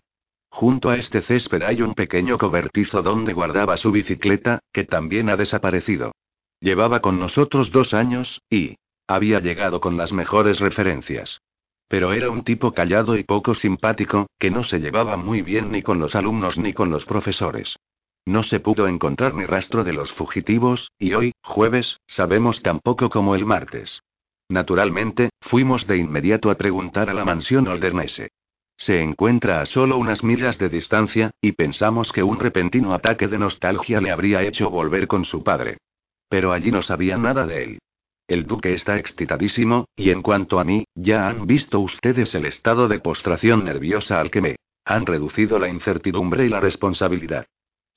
Junto a este césped hay un pequeño cobertizo donde guardaba su bicicleta, que también ha desaparecido. Llevaba con nosotros dos años, y había llegado con las mejores referencias. Pero era un tipo callado y poco simpático, que no se llevaba muy bien ni con los alumnos ni con los profesores. No se pudo encontrar ni rastro de los fugitivos, y hoy, jueves, sabemos tan poco como el martes. Naturalmente, fuimos de inmediato a preguntar a la mansión Oldernese. Se encuentra a solo unas millas de distancia, y pensamos que un repentino ataque de nostalgia le habría hecho volver con su padre. Pero allí no sabía nada de él. El duque está excitadísimo, y en cuanto a mí, ya han visto ustedes el estado de postración nerviosa al que me han reducido la incertidumbre y la responsabilidad.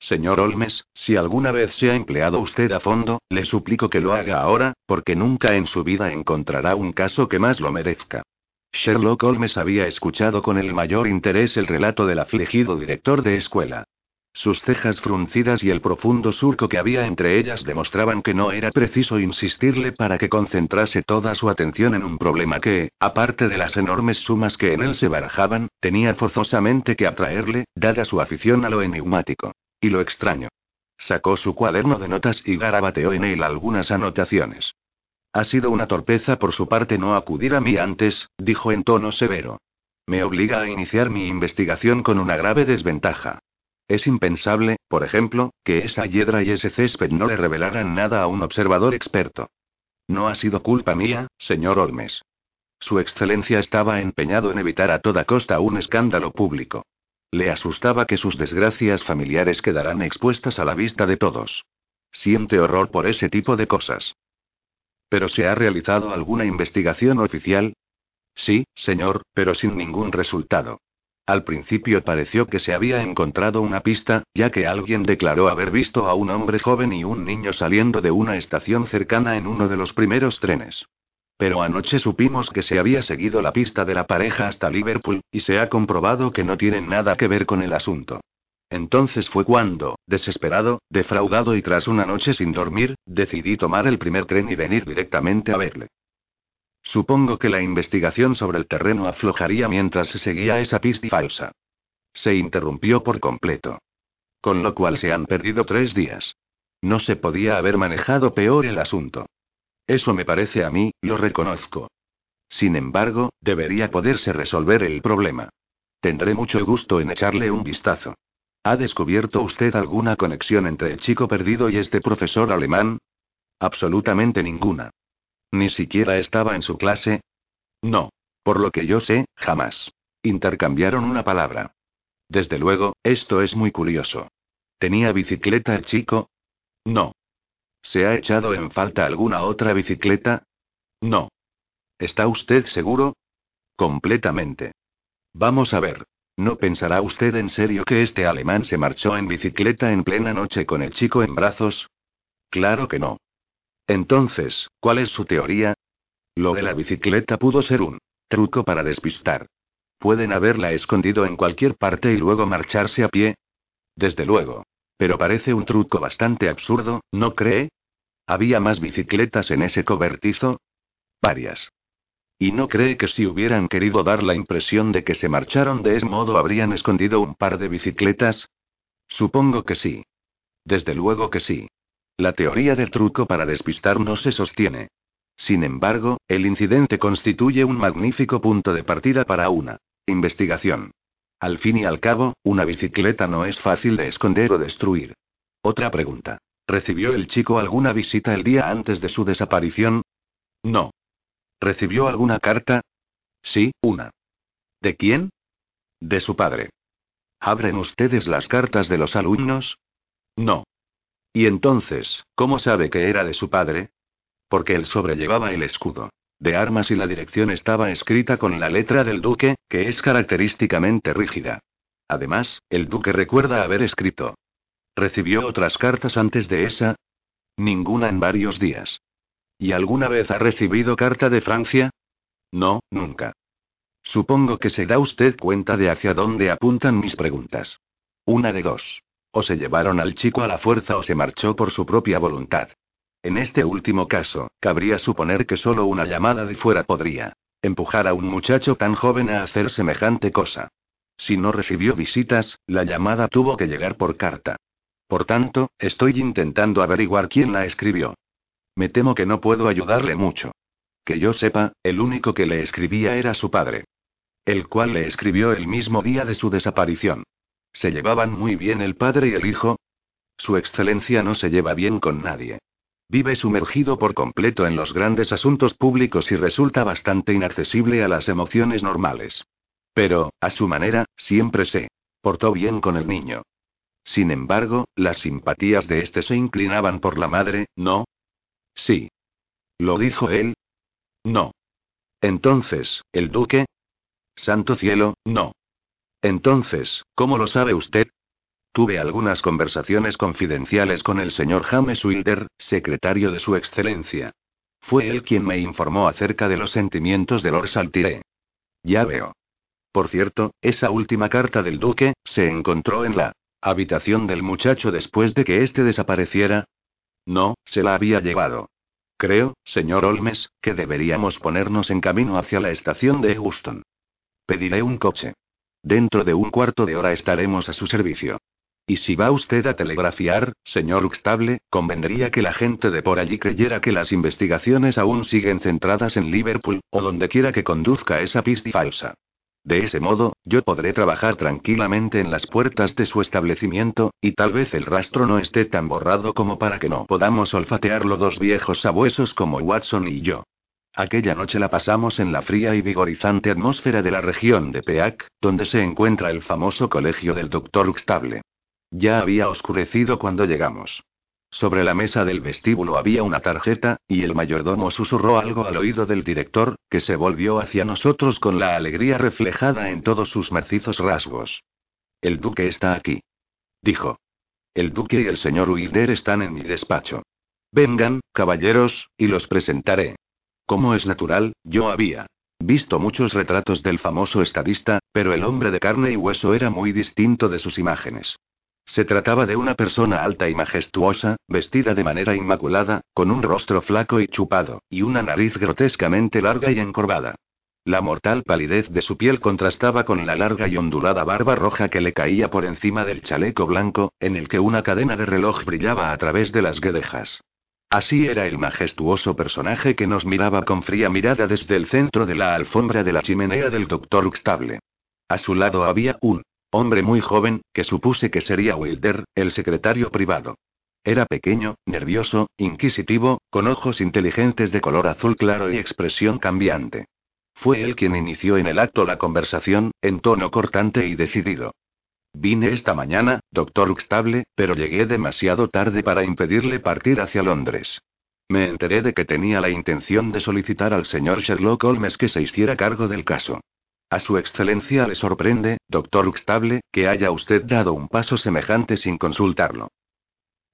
Señor Olmes, si alguna vez se ha empleado usted a fondo, le suplico que lo haga ahora, porque nunca en su vida encontrará un caso que más lo merezca. Sherlock Holmes había escuchado con el mayor interés el relato del afligido director de escuela. Sus cejas fruncidas y el profundo surco que había entre ellas demostraban que no era preciso insistirle para que concentrase toda su atención en un problema que, aparte de las enormes sumas que en él se barajaban, tenía forzosamente que atraerle, dada su afición a lo enigmático. Y lo extraño. Sacó su cuaderno de notas y garabateó en él algunas anotaciones. Ha sido una torpeza por su parte no acudir a mí antes, dijo en tono severo. Me obliga a iniciar mi investigación con una grave desventaja. Es impensable, por ejemplo, que esa hiedra y ese césped no le revelaran nada a un observador experto. No ha sido culpa mía, señor Olmes. Su excelencia estaba empeñado en evitar a toda costa un escándalo público. Le asustaba que sus desgracias familiares quedaran expuestas a la vista de todos. Siente horror por ese tipo de cosas. ¿Pero se ha realizado alguna investigación oficial? Sí, señor, pero sin ningún resultado. Al principio pareció que se había encontrado una pista, ya que alguien declaró haber visto a un hombre joven y un niño saliendo de una estación cercana en uno de los primeros trenes. Pero anoche supimos que se había seguido la pista de la pareja hasta Liverpool, y se ha comprobado que no tienen nada que ver con el asunto. Entonces fue cuando, desesperado, defraudado y tras una noche sin dormir, decidí tomar el primer tren y venir directamente a verle. Supongo que la investigación sobre el terreno aflojaría mientras se seguía esa pista falsa. Se interrumpió por completo. Con lo cual se han perdido tres días. No se podía haber manejado peor el asunto. Eso me parece a mí, lo reconozco. Sin embargo, debería poderse resolver el problema. Tendré mucho gusto en echarle un vistazo. ¿Ha descubierto usted alguna conexión entre el chico perdido y este profesor alemán? Absolutamente ninguna. ¿Ni siquiera estaba en su clase? No. Por lo que yo sé, jamás. Intercambiaron una palabra. Desde luego, esto es muy curioso. ¿Tenía bicicleta el chico? No. ¿Se ha echado en falta alguna otra bicicleta? No. ¿Está usted seguro? Completamente. Vamos a ver. ¿No pensará usted en serio que este alemán se marchó en bicicleta en plena noche con el chico en brazos? Claro que no. Entonces, ¿cuál es su teoría? Lo de la bicicleta pudo ser un truco para despistar. Pueden haberla escondido en cualquier parte y luego marcharse a pie. Desde luego. Pero parece un truco bastante absurdo, ¿no cree? ¿Había más bicicletas en ese cobertizo? Varias. ¿Y no cree que si hubieran querido dar la impresión de que se marcharon de ese modo habrían escondido un par de bicicletas? Supongo que sí. Desde luego que sí. La teoría del truco para despistar no se sostiene. Sin embargo, el incidente constituye un magnífico punto de partida para una investigación. Al fin y al cabo, una bicicleta no es fácil de esconder o destruir. Otra pregunta. ¿Recibió el chico alguna visita el día antes de su desaparición? No. ¿Recibió alguna carta? Sí, una. ¿De quién? De su padre. ¿Abren ustedes las cartas de los alumnos? No. ¿Y entonces, cómo sabe que era de su padre? Porque el sobre llevaba el escudo de armas y la dirección estaba escrita con la letra del duque, que es característicamente rígida. Además, el duque recuerda haber escrito. ¿Recibió otras cartas antes de esa? Ninguna en varios días. ¿Y alguna vez ha recibido carta de Francia? No, nunca. Supongo que se da usted cuenta de hacia dónde apuntan mis preguntas. Una de dos. O se llevaron al chico a la fuerza o se marchó por su propia voluntad. En este último caso, cabría suponer que solo una llamada de fuera podría empujar a un muchacho tan joven a hacer semejante cosa. Si no recibió visitas, la llamada tuvo que llegar por carta. Por tanto, estoy intentando averiguar quién la escribió. Me temo que no puedo ayudarle mucho. Que yo sepa, el único que le escribía era su padre. El cual le escribió el mismo día de su desaparición. ¿Se llevaban muy bien el padre y el hijo? Su excelencia no se lleva bien con nadie. Vive sumergido por completo en los grandes asuntos públicos y resulta bastante inaccesible a las emociones normales. Pero, a su manera, siempre se portó bien con el niño. Sin embargo, las simpatías de este se inclinaban por la madre, ¿no? Sí. ¿Lo dijo él? No. Entonces, ¿el duque? Santo cielo, no. Entonces, ¿cómo lo sabe usted? Tuve algunas conversaciones confidenciales con el señor James Wilder, secretario de su excelencia. Fue él quien me informó acerca de los sentimientos de Lord Saltire. Ya veo. Por cierto, esa última carta del duque, ¿se encontró en la habitación del muchacho después de que éste desapareciera? No, se la había llevado. Creo, señor Olmes, que deberíamos ponernos en camino hacia la estación de Houston. Pediré un coche. Dentro de un cuarto de hora estaremos a su servicio. Y si va usted a telegrafiar, señor Uxtable, convendría que la gente de por allí creyera que las investigaciones aún siguen centradas en Liverpool, o donde quiera que conduzca esa pista falsa. De ese modo, yo podré trabajar tranquilamente en las puertas de su establecimiento, y tal vez el rastro no esté tan borrado como para que no podamos olfatearlo dos viejos sabuesos como Watson y yo. Aquella noche la pasamos en la fría y vigorizante atmósfera de la región de Peac, donde se encuentra el famoso colegio del Dr. Uxtable. Ya había oscurecido cuando llegamos. Sobre la mesa del vestíbulo había una tarjeta, y el mayordomo susurró algo al oído del director, que se volvió hacia nosotros con la alegría reflejada en todos sus macizos rasgos. El duque está aquí. Dijo. El duque y el señor Wilder están en mi despacho. Vengan, caballeros, y los presentaré. Como es natural, yo había visto muchos retratos del famoso estadista, pero el hombre de carne y hueso era muy distinto de sus imágenes. Se trataba de una persona alta y majestuosa, vestida de manera inmaculada, con un rostro flaco y chupado, y una nariz grotescamente larga y encorvada. La mortal palidez de su piel contrastaba con la larga y ondulada barba roja que le caía por encima del chaleco blanco, en el que una cadena de reloj brillaba a través de las guedejas. Así era el majestuoso personaje que nos miraba con fría mirada desde el centro de la alfombra de la chimenea del doctor Uxtable. A su lado había un Hombre muy joven, que supuse que sería Wilder, el secretario privado. Era pequeño, nervioso, inquisitivo, con ojos inteligentes de color azul claro y expresión cambiante. Fue él quien inició en el acto la conversación, en tono cortante y decidido. Vine esta mañana, doctor Uxtable, pero llegué demasiado tarde para impedirle partir hacia Londres. Me enteré de que tenía la intención de solicitar al señor Sherlock Holmes que se hiciera cargo del caso. A su excelencia le sorprende, doctor Uxtable, que haya usted dado un paso semejante sin consultarlo.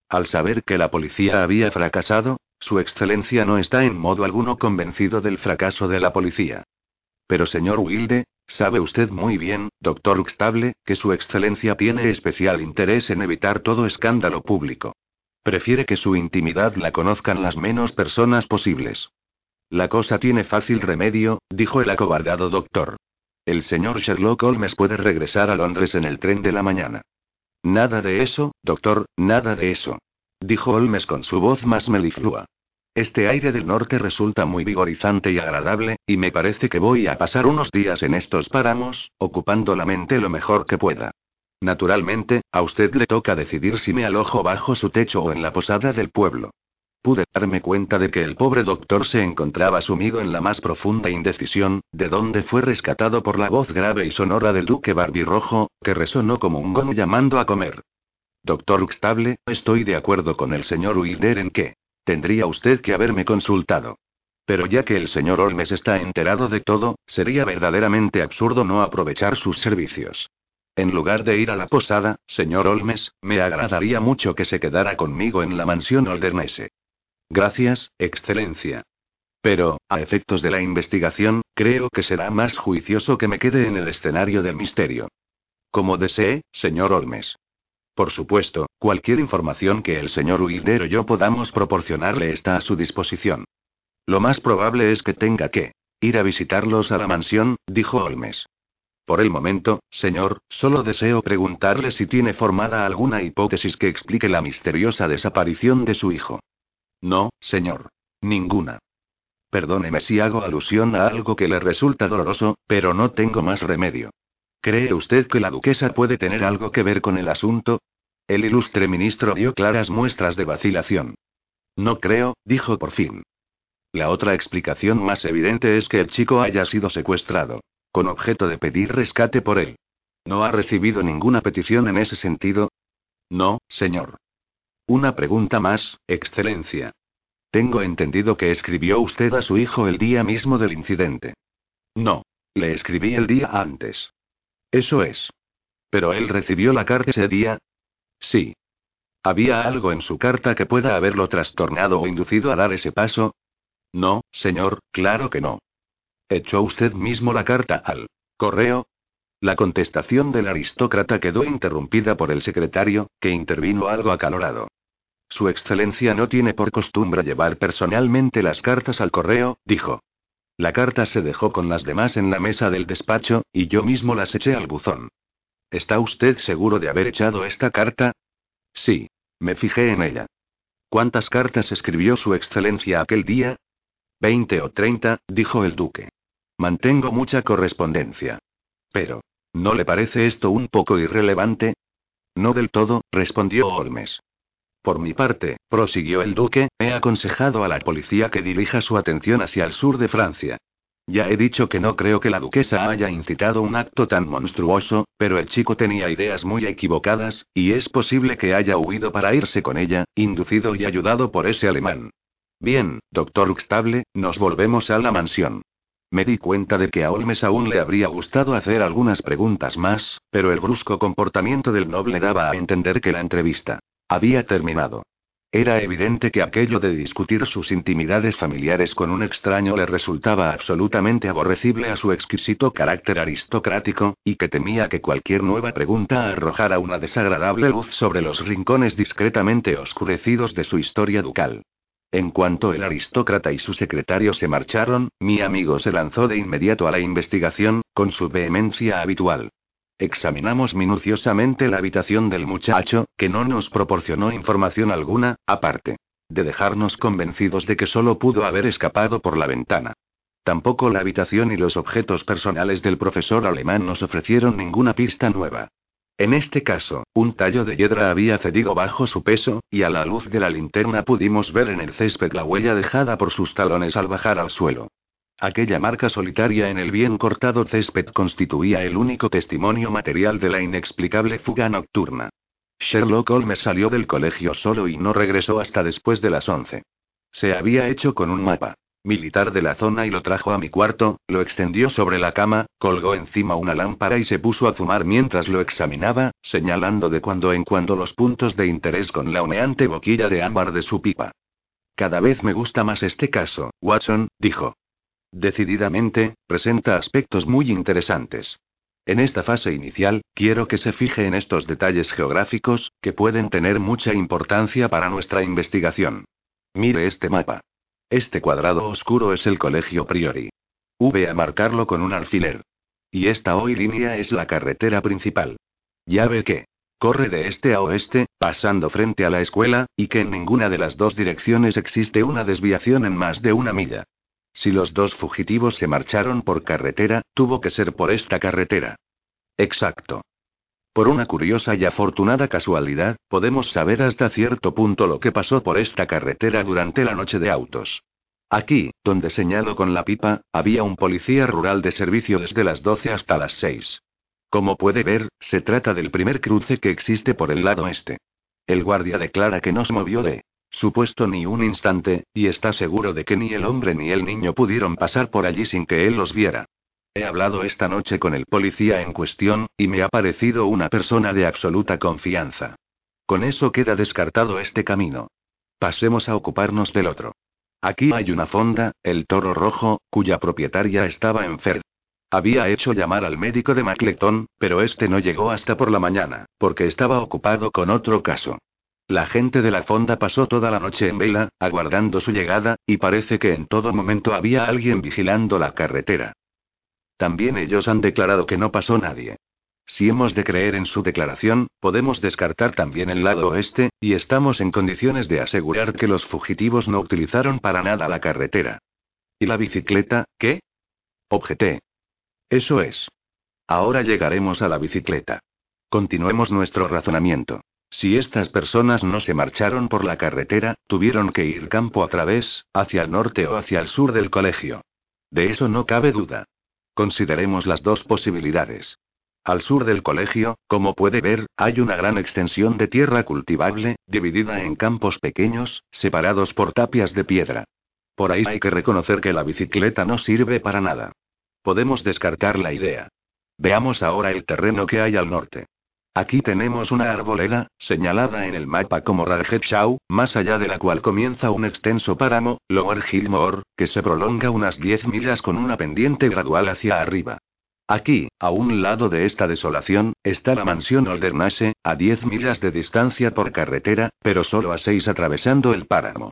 Al saber que la policía había fracasado, su excelencia no está en modo alguno convencido del fracaso de la policía. Pero señor Wilde, sabe usted muy bien, doctor Uxtable, que su excelencia tiene especial interés en evitar todo escándalo público. Prefiere que su intimidad la conozcan las menos personas posibles. La cosa tiene fácil remedio, dijo el acobardado doctor. El señor Sherlock Holmes puede regresar a Londres en el tren de la mañana. Nada de eso, doctor, nada de eso. Dijo Holmes con su voz más meliflua. Este aire del norte resulta muy vigorizante y agradable, y me parece que voy a pasar unos días en estos páramos, ocupando la mente lo mejor que pueda. Naturalmente, a usted le toca decidir si me alojo bajo su techo o en la posada del pueblo. Pude darme cuenta de que el pobre doctor se encontraba sumido en la más profunda indecisión, de donde fue rescatado por la voz grave y sonora del duque Barbirrojo, que resonó como un gong llamando a comer. Doctor Uxtable, estoy de acuerdo con el señor Wilder en que tendría usted que haberme consultado. Pero ya que el señor Olmes está enterado de todo, sería verdaderamente absurdo no aprovechar sus servicios. En lugar de ir a la posada, señor Olmes, me agradaría mucho que se quedara conmigo en la mansión Oldernese. Gracias, Excelencia. Pero, a efectos de la investigación, creo que será más juicioso que me quede en el escenario del misterio. Como desee, señor Olmes. Por supuesto, cualquier información que el señor Wilder o yo podamos proporcionarle está a su disposición. Lo más probable es que tenga que ir a visitarlos a la mansión, dijo Holmes. Por el momento, señor, solo deseo preguntarle si tiene formada alguna hipótesis que explique la misteriosa desaparición de su hijo. No, señor. Ninguna. Perdóneme si hago alusión a algo que le resulta doloroso, pero no tengo más remedio. ¿Cree usted que la duquesa puede tener algo que ver con el asunto? El ilustre ministro dio claras muestras de vacilación. No creo, dijo por fin. La otra explicación más evidente es que el chico haya sido secuestrado, con objeto de pedir rescate por él. ¿No ha recibido ninguna petición en ese sentido? No, señor. Una pregunta más, Excelencia. Tengo entendido que escribió usted a su hijo el día mismo del incidente. No. Le escribí el día antes. Eso es. ¿Pero él recibió la carta ese día? Sí. ¿Había algo en su carta que pueda haberlo trastornado o inducido a dar ese paso? No, señor, claro que no. ¿Echó usted mismo la carta al correo? La contestación del aristócrata quedó interrumpida por el secretario, que intervino algo acalorado. Su excelencia no tiene por costumbre llevar personalmente las cartas al correo, dijo. La carta se dejó con las demás en la mesa del despacho, y yo mismo las eché al buzón. ¿Está usted seguro de haber echado esta carta? Sí. Me fijé en ella. ¿Cuántas cartas escribió su excelencia aquel día? Veinte o treinta, dijo el duque. Mantengo mucha correspondencia. Pero, ¿no le parece esto un poco irrelevante? No del todo, respondió Holmes. Por mi parte, prosiguió el duque, he aconsejado a la policía que dirija su atención hacia el sur de Francia. Ya he dicho que no creo que la duquesa haya incitado un acto tan monstruoso, pero el chico tenía ideas muy equivocadas, y es posible que haya huido para irse con ella, inducido y ayudado por ese alemán. Bien, doctor Uxtable, nos volvemos a la mansión. Me di cuenta de que a Holmes aún le habría gustado hacer algunas preguntas más, pero el brusco comportamiento del noble daba a entender que la entrevista había terminado. Era evidente que aquello de discutir sus intimidades familiares con un extraño le resultaba absolutamente aborrecible a su exquisito carácter aristocrático, y que temía que cualquier nueva pregunta arrojara una desagradable luz sobre los rincones discretamente oscurecidos de su historia ducal. En cuanto el aristócrata y su secretario se marcharon, mi amigo se lanzó de inmediato a la investigación, con su vehemencia habitual. Examinamos minuciosamente la habitación del muchacho, que no nos proporcionó información alguna, aparte de dejarnos convencidos de que solo pudo haber escapado por la ventana. Tampoco la habitación y los objetos personales del profesor alemán nos ofrecieron ninguna pista nueva. En este caso, un tallo de hiedra había cedido bajo su peso, y a la luz de la linterna pudimos ver en el césped la huella dejada por sus talones al bajar al suelo. Aquella marca solitaria en el bien cortado césped constituía el único testimonio material de la inexplicable fuga nocturna. Sherlock Holmes salió del colegio solo y no regresó hasta después de las once. Se había hecho con un mapa militar de la zona y lo trajo a mi cuarto, lo extendió sobre la cama, colgó encima una lámpara y se puso a fumar mientras lo examinaba, señalando de cuando en cuando los puntos de interés con la humeante boquilla de ámbar de su pipa. Cada vez me gusta más este caso, Watson, dijo. Decididamente, presenta aspectos muy interesantes. En esta fase inicial, quiero que se fije en estos detalles geográficos, que pueden tener mucha importancia para nuestra investigación. Mire este mapa. Este cuadrado oscuro es el colegio Priori. V a marcarlo con un alfiler. Y esta hoy línea es la carretera principal. Ya ve que corre de este a oeste, pasando frente a la escuela, y que en ninguna de las dos direcciones existe una desviación en más de una milla. Si los dos fugitivos se marcharon por carretera, tuvo que ser por esta carretera. Exacto. Por una curiosa y afortunada casualidad, podemos saber hasta cierto punto lo que pasó por esta carretera durante la noche de autos. Aquí, donde señalo con la pipa, había un policía rural de servicio desde las 12 hasta las 6. Como puede ver, se trata del primer cruce que existe por el lado este. El guardia declara que no se movió de supuesto ni un instante, y está seguro de que ni el hombre ni el niño pudieron pasar por allí sin que él los viera. He hablado esta noche con el policía en cuestión, y me ha parecido una persona de absoluta confianza. Con eso queda descartado este camino. Pasemos a ocuparnos del otro. Aquí hay una fonda, el toro rojo, cuya propietaria estaba enferma. Había hecho llamar al médico de Macleton, pero este no llegó hasta por la mañana, porque estaba ocupado con otro caso. La gente de la fonda pasó toda la noche en vela, aguardando su llegada, y parece que en todo momento había alguien vigilando la carretera. También ellos han declarado que no pasó nadie. Si hemos de creer en su declaración, podemos descartar también el lado oeste, y estamos en condiciones de asegurar que los fugitivos no utilizaron para nada la carretera. ¿Y la bicicleta, qué? Objeté. Eso es. Ahora llegaremos a la bicicleta. Continuemos nuestro razonamiento. Si estas personas no se marcharon por la carretera, tuvieron que ir campo a través, hacia el norte o hacia el sur del colegio. De eso no cabe duda. Consideremos las dos posibilidades. Al sur del colegio, como puede ver, hay una gran extensión de tierra cultivable, dividida en campos pequeños, separados por tapias de piedra. Por ahí hay que reconocer que la bicicleta no sirve para nada. Podemos descartar la idea. Veamos ahora el terreno que hay al norte. Aquí tenemos una arboleda, señalada en el mapa como Rajet más allá de la cual comienza un extenso páramo, Lower Hillmore, que se prolonga unas 10 millas con una pendiente gradual hacia arriba. Aquí, a un lado de esta desolación, está la mansión Oldernase, a 10 millas de distancia por carretera, pero solo a 6 atravesando el páramo.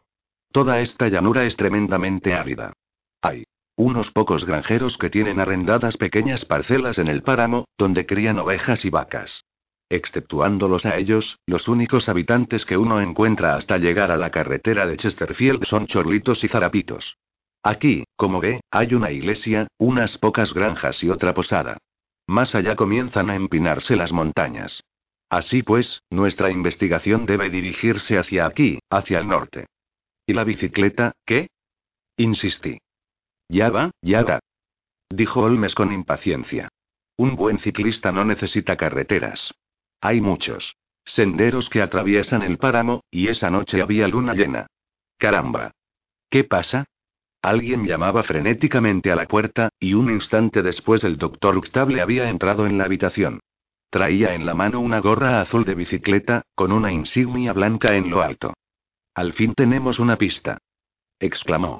Toda esta llanura es tremendamente árida. Hay unos pocos granjeros que tienen arrendadas pequeñas parcelas en el páramo, donde crían ovejas y vacas. Exceptuándolos a ellos, los únicos habitantes que uno encuentra hasta llegar a la carretera de Chesterfield son chorlitos y zarapitos. Aquí, como ve, hay una iglesia, unas pocas granjas y otra posada. Más allá comienzan a empinarse las montañas. Así pues, nuestra investigación debe dirigirse hacia aquí, hacia el norte. ¿Y la bicicleta, qué? Insistí. Ya va, ya va. Dijo Holmes con impaciencia. Un buen ciclista no necesita carreteras. Hay muchos senderos que atraviesan el páramo, y esa noche había luna llena. Caramba. ¿Qué pasa? Alguien llamaba frenéticamente a la puerta, y un instante después el doctor Uxtable había entrado en la habitación. Traía en la mano una gorra azul de bicicleta, con una insignia blanca en lo alto. Al fin tenemos una pista. exclamó.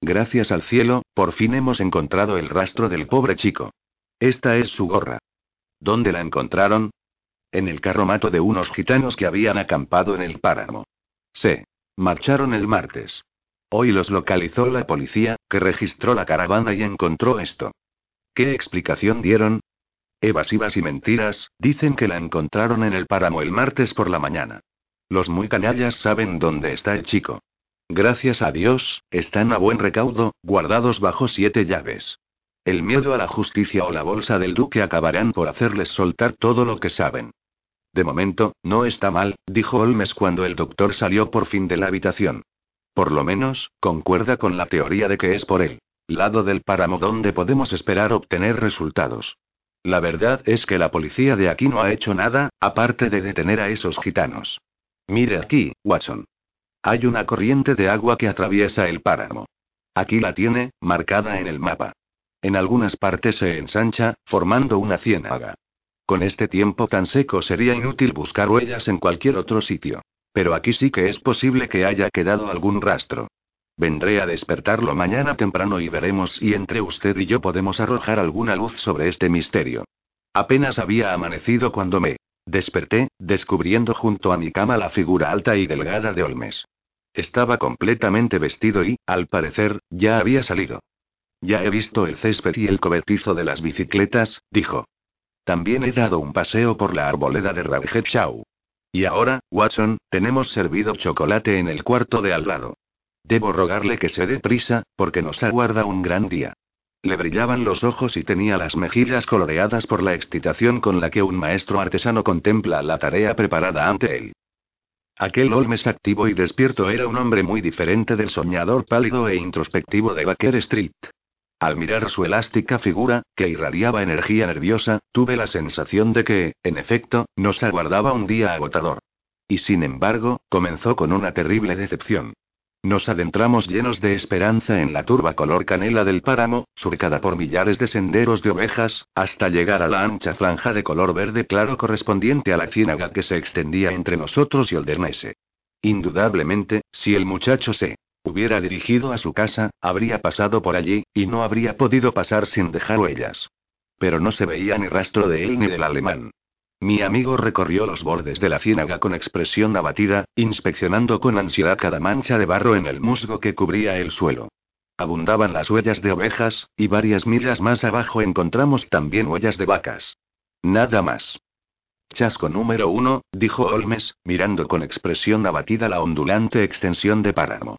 Gracias al cielo, por fin hemos encontrado el rastro del pobre chico. Esta es su gorra. ¿Dónde la encontraron? En el carromato de unos gitanos que habían acampado en el páramo. Se marcharon el martes. Hoy los localizó la policía, que registró la caravana y encontró esto. ¿Qué explicación dieron? Evasivas y mentiras, dicen que la encontraron en el páramo el martes por la mañana. Los muy canallas saben dónde está el chico. Gracias a Dios, están a buen recaudo, guardados bajo siete llaves. El miedo a la justicia o la bolsa del duque acabarán por hacerles soltar todo lo que saben. De momento, no está mal, dijo Holmes cuando el doctor salió por fin de la habitación. Por lo menos, concuerda con la teoría de que es por el lado del páramo donde podemos esperar obtener resultados. La verdad es que la policía de aquí no ha hecho nada, aparte de detener a esos gitanos. Mire aquí, Watson. Hay una corriente de agua que atraviesa el páramo. Aquí la tiene, marcada en el mapa. En algunas partes se ensancha, formando una ciénaga. Con este tiempo tan seco sería inútil buscar huellas en cualquier otro sitio. Pero aquí sí que es posible que haya quedado algún rastro. Vendré a despertarlo mañana temprano y veremos si entre usted y yo podemos arrojar alguna luz sobre este misterio. Apenas había amanecido cuando me desperté, descubriendo junto a mi cama la figura alta y delgada de Olmes. Estaba completamente vestido y, al parecer, ya había salido. Ya he visto el césped y el cobertizo de las bicicletas, dijo. También he dado un paseo por la arboleda de Radget Shaw. Y ahora, Watson, tenemos servido chocolate en el cuarto de al lado. Debo rogarle que se dé prisa, porque nos aguarda un gran día. Le brillaban los ojos y tenía las mejillas coloreadas por la excitación con la que un maestro artesano contempla la tarea preparada ante él. Aquel Olmes activo y despierto era un hombre muy diferente del soñador pálido e introspectivo de Baker Street. Al mirar su elástica figura, que irradiaba energía nerviosa, tuve la sensación de que, en efecto, nos aguardaba un día agotador. Y sin embargo, comenzó con una terrible decepción. Nos adentramos llenos de esperanza en la turba color canela del páramo, surcada por millares de senderos de ovejas, hasta llegar a la ancha franja de color verde claro correspondiente a la ciénaga que se extendía entre nosotros y el Indudablemente, si el muchacho se Hubiera dirigido a su casa, habría pasado por allí, y no habría podido pasar sin dejar huellas. Pero no se veía ni rastro de él ni del alemán. Mi amigo recorrió los bordes de la ciénaga con expresión abatida, inspeccionando con ansiedad cada mancha de barro en el musgo que cubría el suelo. Abundaban las huellas de ovejas, y varias millas más abajo encontramos también huellas de vacas. Nada más. Chasco número uno, dijo Holmes, mirando con expresión abatida la ondulante extensión de páramo.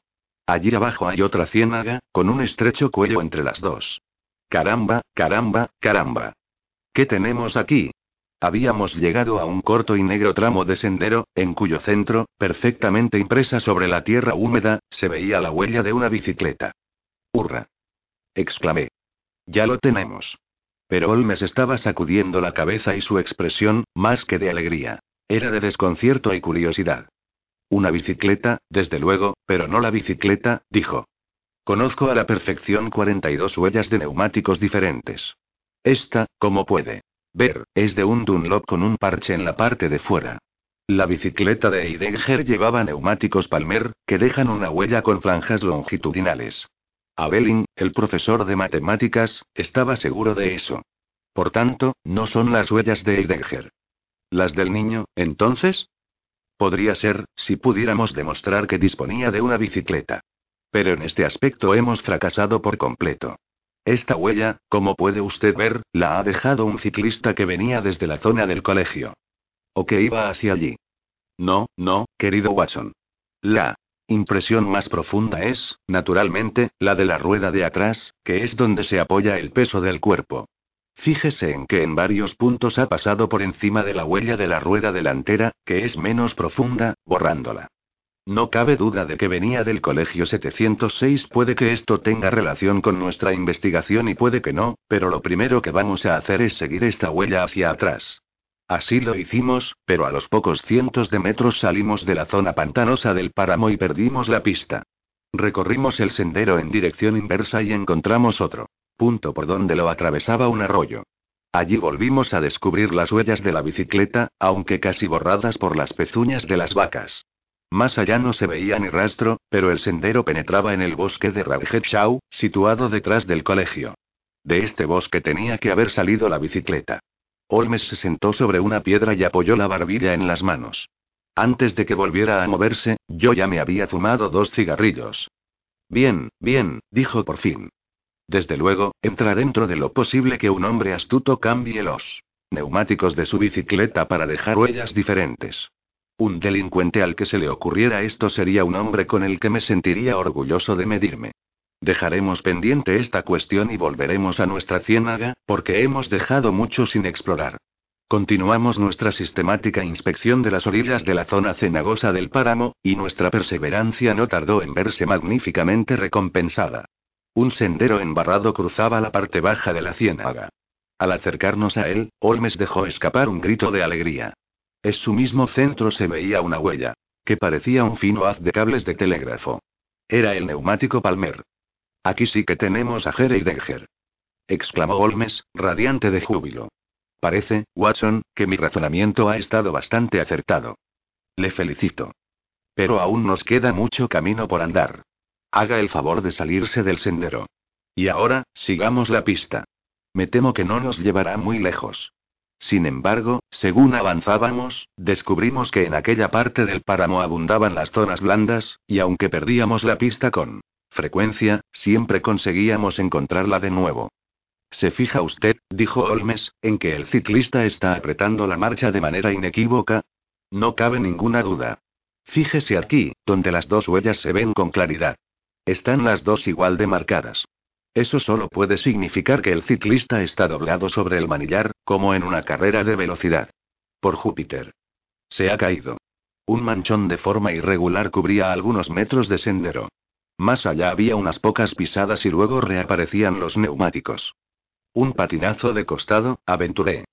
Allí abajo hay otra ciénaga, con un estrecho cuello entre las dos. Caramba, caramba, caramba. ¿Qué tenemos aquí? Habíamos llegado a un corto y negro tramo de sendero, en cuyo centro, perfectamente impresa sobre la tierra húmeda, se veía la huella de una bicicleta. ¡Hurra! exclamé. Ya lo tenemos. Pero Holmes estaba sacudiendo la cabeza y su expresión, más que de alegría, era de desconcierto y curiosidad. Una bicicleta, desde luego, pero no la bicicleta, dijo. Conozco a la perfección 42 huellas de neumáticos diferentes. Esta, ¿cómo puede? Ver, es de un Dunlop con un parche en la parte de fuera. La bicicleta de Heidegger llevaba neumáticos Palmer, que dejan una huella con franjas longitudinales. Abelin, el profesor de matemáticas, estaba seguro de eso. Por tanto, no son las huellas de Heidegger. ¿Las del niño, entonces? Podría ser, si pudiéramos demostrar que disponía de una bicicleta. Pero en este aspecto hemos fracasado por completo. Esta huella, como puede usted ver, la ha dejado un ciclista que venía desde la zona del colegio. O que iba hacia allí. No, no, querido Watson. La impresión más profunda es, naturalmente, la de la rueda de atrás, que es donde se apoya el peso del cuerpo. Fíjese en que en varios puntos ha pasado por encima de la huella de la rueda delantera, que es menos profunda, borrándola. No cabe duda de que venía del colegio 706. Puede que esto tenga relación con nuestra investigación y puede que no, pero lo primero que vamos a hacer es seguir esta huella hacia atrás. Así lo hicimos, pero a los pocos cientos de metros salimos de la zona pantanosa del páramo y perdimos la pista. Recorrimos el sendero en dirección inversa y encontramos otro punto por donde lo atravesaba un arroyo. Allí volvimos a descubrir las huellas de la bicicleta, aunque casi borradas por las pezuñas de las vacas. Más allá no se veía ni rastro, pero el sendero penetraba en el bosque de Radget situado detrás del colegio. De este bosque tenía que haber salido la bicicleta. Holmes se sentó sobre una piedra y apoyó la barbilla en las manos. Antes de que volviera a moverse, yo ya me había fumado dos cigarrillos. Bien, bien, dijo por fin. Desde luego, entra dentro de lo posible que un hombre astuto cambie los neumáticos de su bicicleta para dejar huellas diferentes. Un delincuente al que se le ocurriera esto sería un hombre con el que me sentiría orgulloso de medirme. Dejaremos pendiente esta cuestión y volveremos a nuestra ciénaga, porque hemos dejado mucho sin explorar. Continuamos nuestra sistemática inspección de las orillas de la zona cenagosa del páramo, y nuestra perseverancia no tardó en verse magníficamente recompensada. Un sendero embarrado cruzaba la parte baja de la ciénaga. Al acercarnos a él, Holmes dejó escapar un grito de alegría. En su mismo centro se veía una huella, que parecía un fino haz de cables de telégrafo. Era el neumático Palmer. Aquí sí que tenemos a Heidegger. exclamó Holmes, radiante de júbilo. Parece, Watson, que mi razonamiento ha estado bastante acertado. Le felicito. Pero aún nos queda mucho camino por andar. Haga el favor de salirse del sendero. Y ahora, sigamos la pista. Me temo que no nos llevará muy lejos. Sin embargo, según avanzábamos, descubrimos que en aquella parte del páramo abundaban las zonas blandas, y aunque perdíamos la pista con frecuencia, siempre conseguíamos encontrarla de nuevo. ¿Se fija usted, dijo Holmes, en que el ciclista está apretando la marcha de manera inequívoca? No cabe ninguna duda. Fíjese aquí, donde las dos huellas se ven con claridad. Están las dos igual de marcadas. Eso solo puede significar que el ciclista está doblado sobre el manillar, como en una carrera de velocidad. Por Júpiter. Se ha caído. Un manchón de forma irregular cubría algunos metros de sendero. Más allá había unas pocas pisadas y luego reaparecían los neumáticos. Un patinazo de costado, aventuré.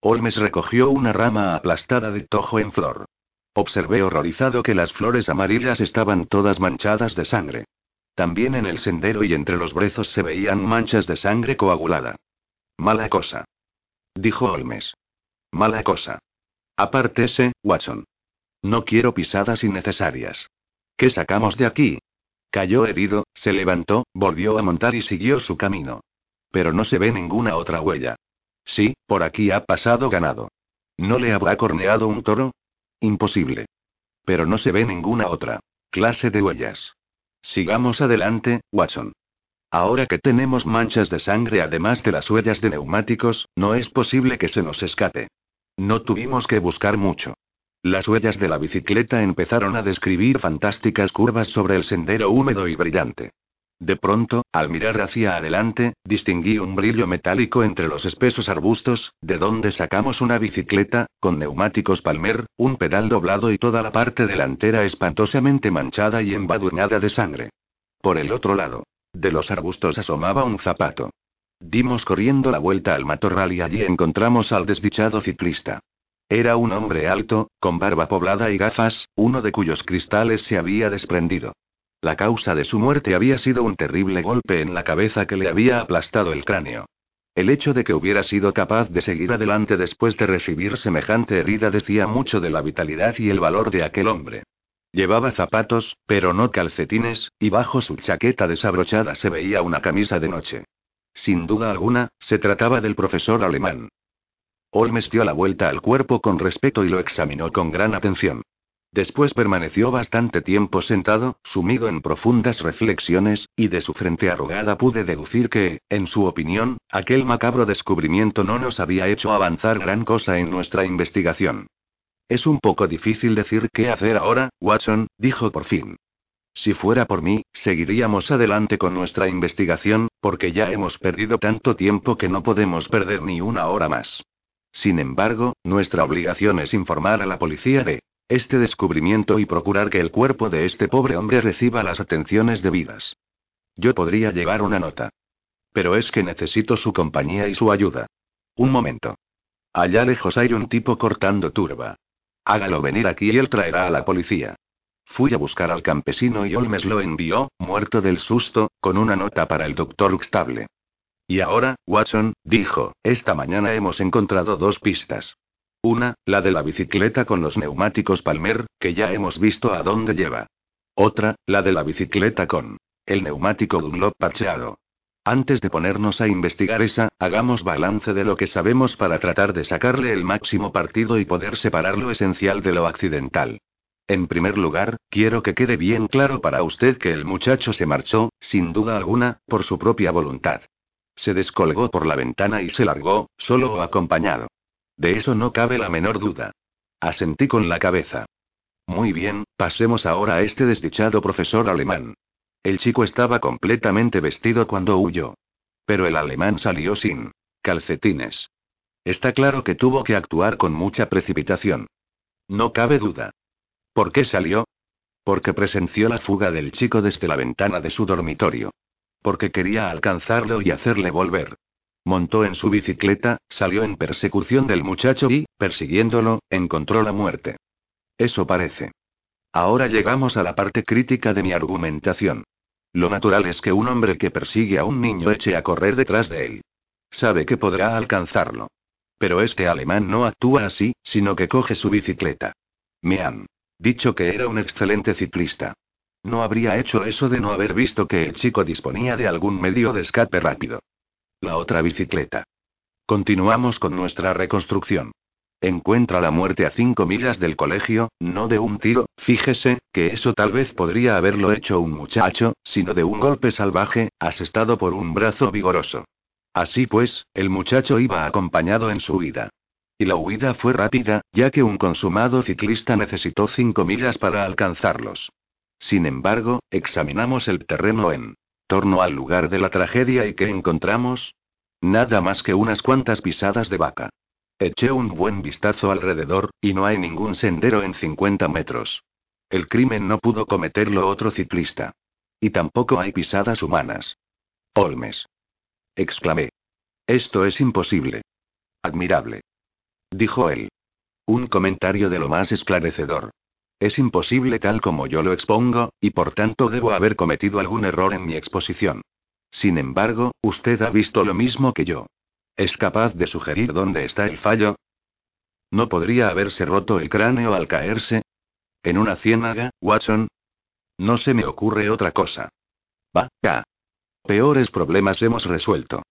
Holmes recogió una rama aplastada de tojo en flor. Observé horrorizado que las flores amarillas estaban todas manchadas de sangre. También en el sendero y entre los brezos se veían manchas de sangre coagulada. Mala cosa. Dijo Holmes. Mala cosa. Apártese, Watson. No quiero pisadas innecesarias. ¿Qué sacamos de aquí? Cayó herido, se levantó, volvió a montar y siguió su camino. Pero no se ve ninguna otra huella. Sí, por aquí ha pasado ganado. ¿No le habrá corneado un toro? Imposible. Pero no se ve ninguna otra clase de huellas. Sigamos adelante, Watson. Ahora que tenemos manchas de sangre además de las huellas de neumáticos, no es posible que se nos escape. No tuvimos que buscar mucho. Las huellas de la bicicleta empezaron a describir fantásticas curvas sobre el sendero húmedo y brillante. De pronto, al mirar hacia adelante, distinguí un brillo metálico entre los espesos arbustos, de donde sacamos una bicicleta, con neumáticos Palmer, un pedal doblado y toda la parte delantera espantosamente manchada y embadurnada de sangre. Por el otro lado, de los arbustos asomaba un zapato. Dimos corriendo la vuelta al matorral y allí encontramos al desdichado ciclista. Era un hombre alto, con barba poblada y gafas, uno de cuyos cristales se había desprendido. La causa de su muerte había sido un terrible golpe en la cabeza que le había aplastado el cráneo. El hecho de que hubiera sido capaz de seguir adelante después de recibir semejante herida decía mucho de la vitalidad y el valor de aquel hombre. Llevaba zapatos, pero no calcetines, y bajo su chaqueta desabrochada se veía una camisa de noche. Sin duda alguna, se trataba del profesor alemán. Holmes dio la vuelta al cuerpo con respeto y lo examinó con gran atención. Después permaneció bastante tiempo sentado, sumido en profundas reflexiones, y de su frente arrugada pude deducir que, en su opinión, aquel macabro descubrimiento no nos había hecho avanzar gran cosa en nuestra investigación. Es un poco difícil decir qué hacer ahora, Watson, dijo por fin. Si fuera por mí, seguiríamos adelante con nuestra investigación, porque ya hemos perdido tanto tiempo que no podemos perder ni una hora más. Sin embargo, nuestra obligación es informar a la policía de este descubrimiento y procurar que el cuerpo de este pobre hombre reciba las atenciones debidas. Yo podría llevar una nota. Pero es que necesito su compañía y su ayuda. Un momento. Allá lejos hay un tipo cortando turba. Hágalo venir aquí y él traerá a la policía. Fui a buscar al campesino y Olmes lo envió, muerto del susto, con una nota para el doctor Uxtable. Y ahora, Watson, dijo, esta mañana hemos encontrado dos pistas. Una, la de la bicicleta con los neumáticos Palmer, que ya hemos visto a dónde lleva. Otra, la de la bicicleta con el neumático Dunlop parcheado. Antes de ponernos a investigar esa, hagamos balance de lo que sabemos para tratar de sacarle el máximo partido y poder separar lo esencial de lo accidental. En primer lugar, quiero que quede bien claro para usted que el muchacho se marchó, sin duda alguna, por su propia voluntad. Se descolgó por la ventana y se largó, solo o acompañado. De eso no cabe la menor duda. Asentí con la cabeza. Muy bien, pasemos ahora a este desdichado profesor alemán. El chico estaba completamente vestido cuando huyó. Pero el alemán salió sin calcetines. Está claro que tuvo que actuar con mucha precipitación. No cabe duda. ¿Por qué salió? Porque presenció la fuga del chico desde la ventana de su dormitorio. Porque quería alcanzarlo y hacerle volver. Montó en su bicicleta, salió en persecución del muchacho y, persiguiéndolo, encontró la muerte. Eso parece. Ahora llegamos a la parte crítica de mi argumentación. Lo natural es que un hombre que persigue a un niño eche a correr detrás de él. Sabe que podrá alcanzarlo. Pero este alemán no actúa así, sino que coge su bicicleta. Me han dicho que era un excelente ciclista. No habría hecho eso de no haber visto que el chico disponía de algún medio de escape rápido. La otra bicicleta. Continuamos con nuestra reconstrucción. Encuentra la muerte a cinco millas del colegio, no de un tiro, fíjese, que eso tal vez podría haberlo hecho un muchacho, sino de un golpe salvaje, asestado por un brazo vigoroso. Así pues, el muchacho iba acompañado en su huida. Y la huida fue rápida, ya que un consumado ciclista necesitó cinco millas para alcanzarlos. Sin embargo, examinamos el terreno en torno al lugar de la tragedia y ¿qué encontramos? Nada más que unas cuantas pisadas de vaca. Eché un buen vistazo alrededor, y no hay ningún sendero en 50 metros. El crimen no pudo cometerlo otro ciclista. Y tampoco hay pisadas humanas. Olmes. Exclamé. Esto es imposible. Admirable. Dijo él. Un comentario de lo más esclarecedor. Es imposible tal como yo lo expongo, y por tanto debo haber cometido algún error en mi exposición. Sin embargo, usted ha visto lo mismo que yo. ¿Es capaz de sugerir dónde está el fallo? ¿No podría haberse roto el cráneo al caerse? ¿En una ciénaga, Watson? No se me ocurre otra cosa. Va. Peores problemas hemos resuelto.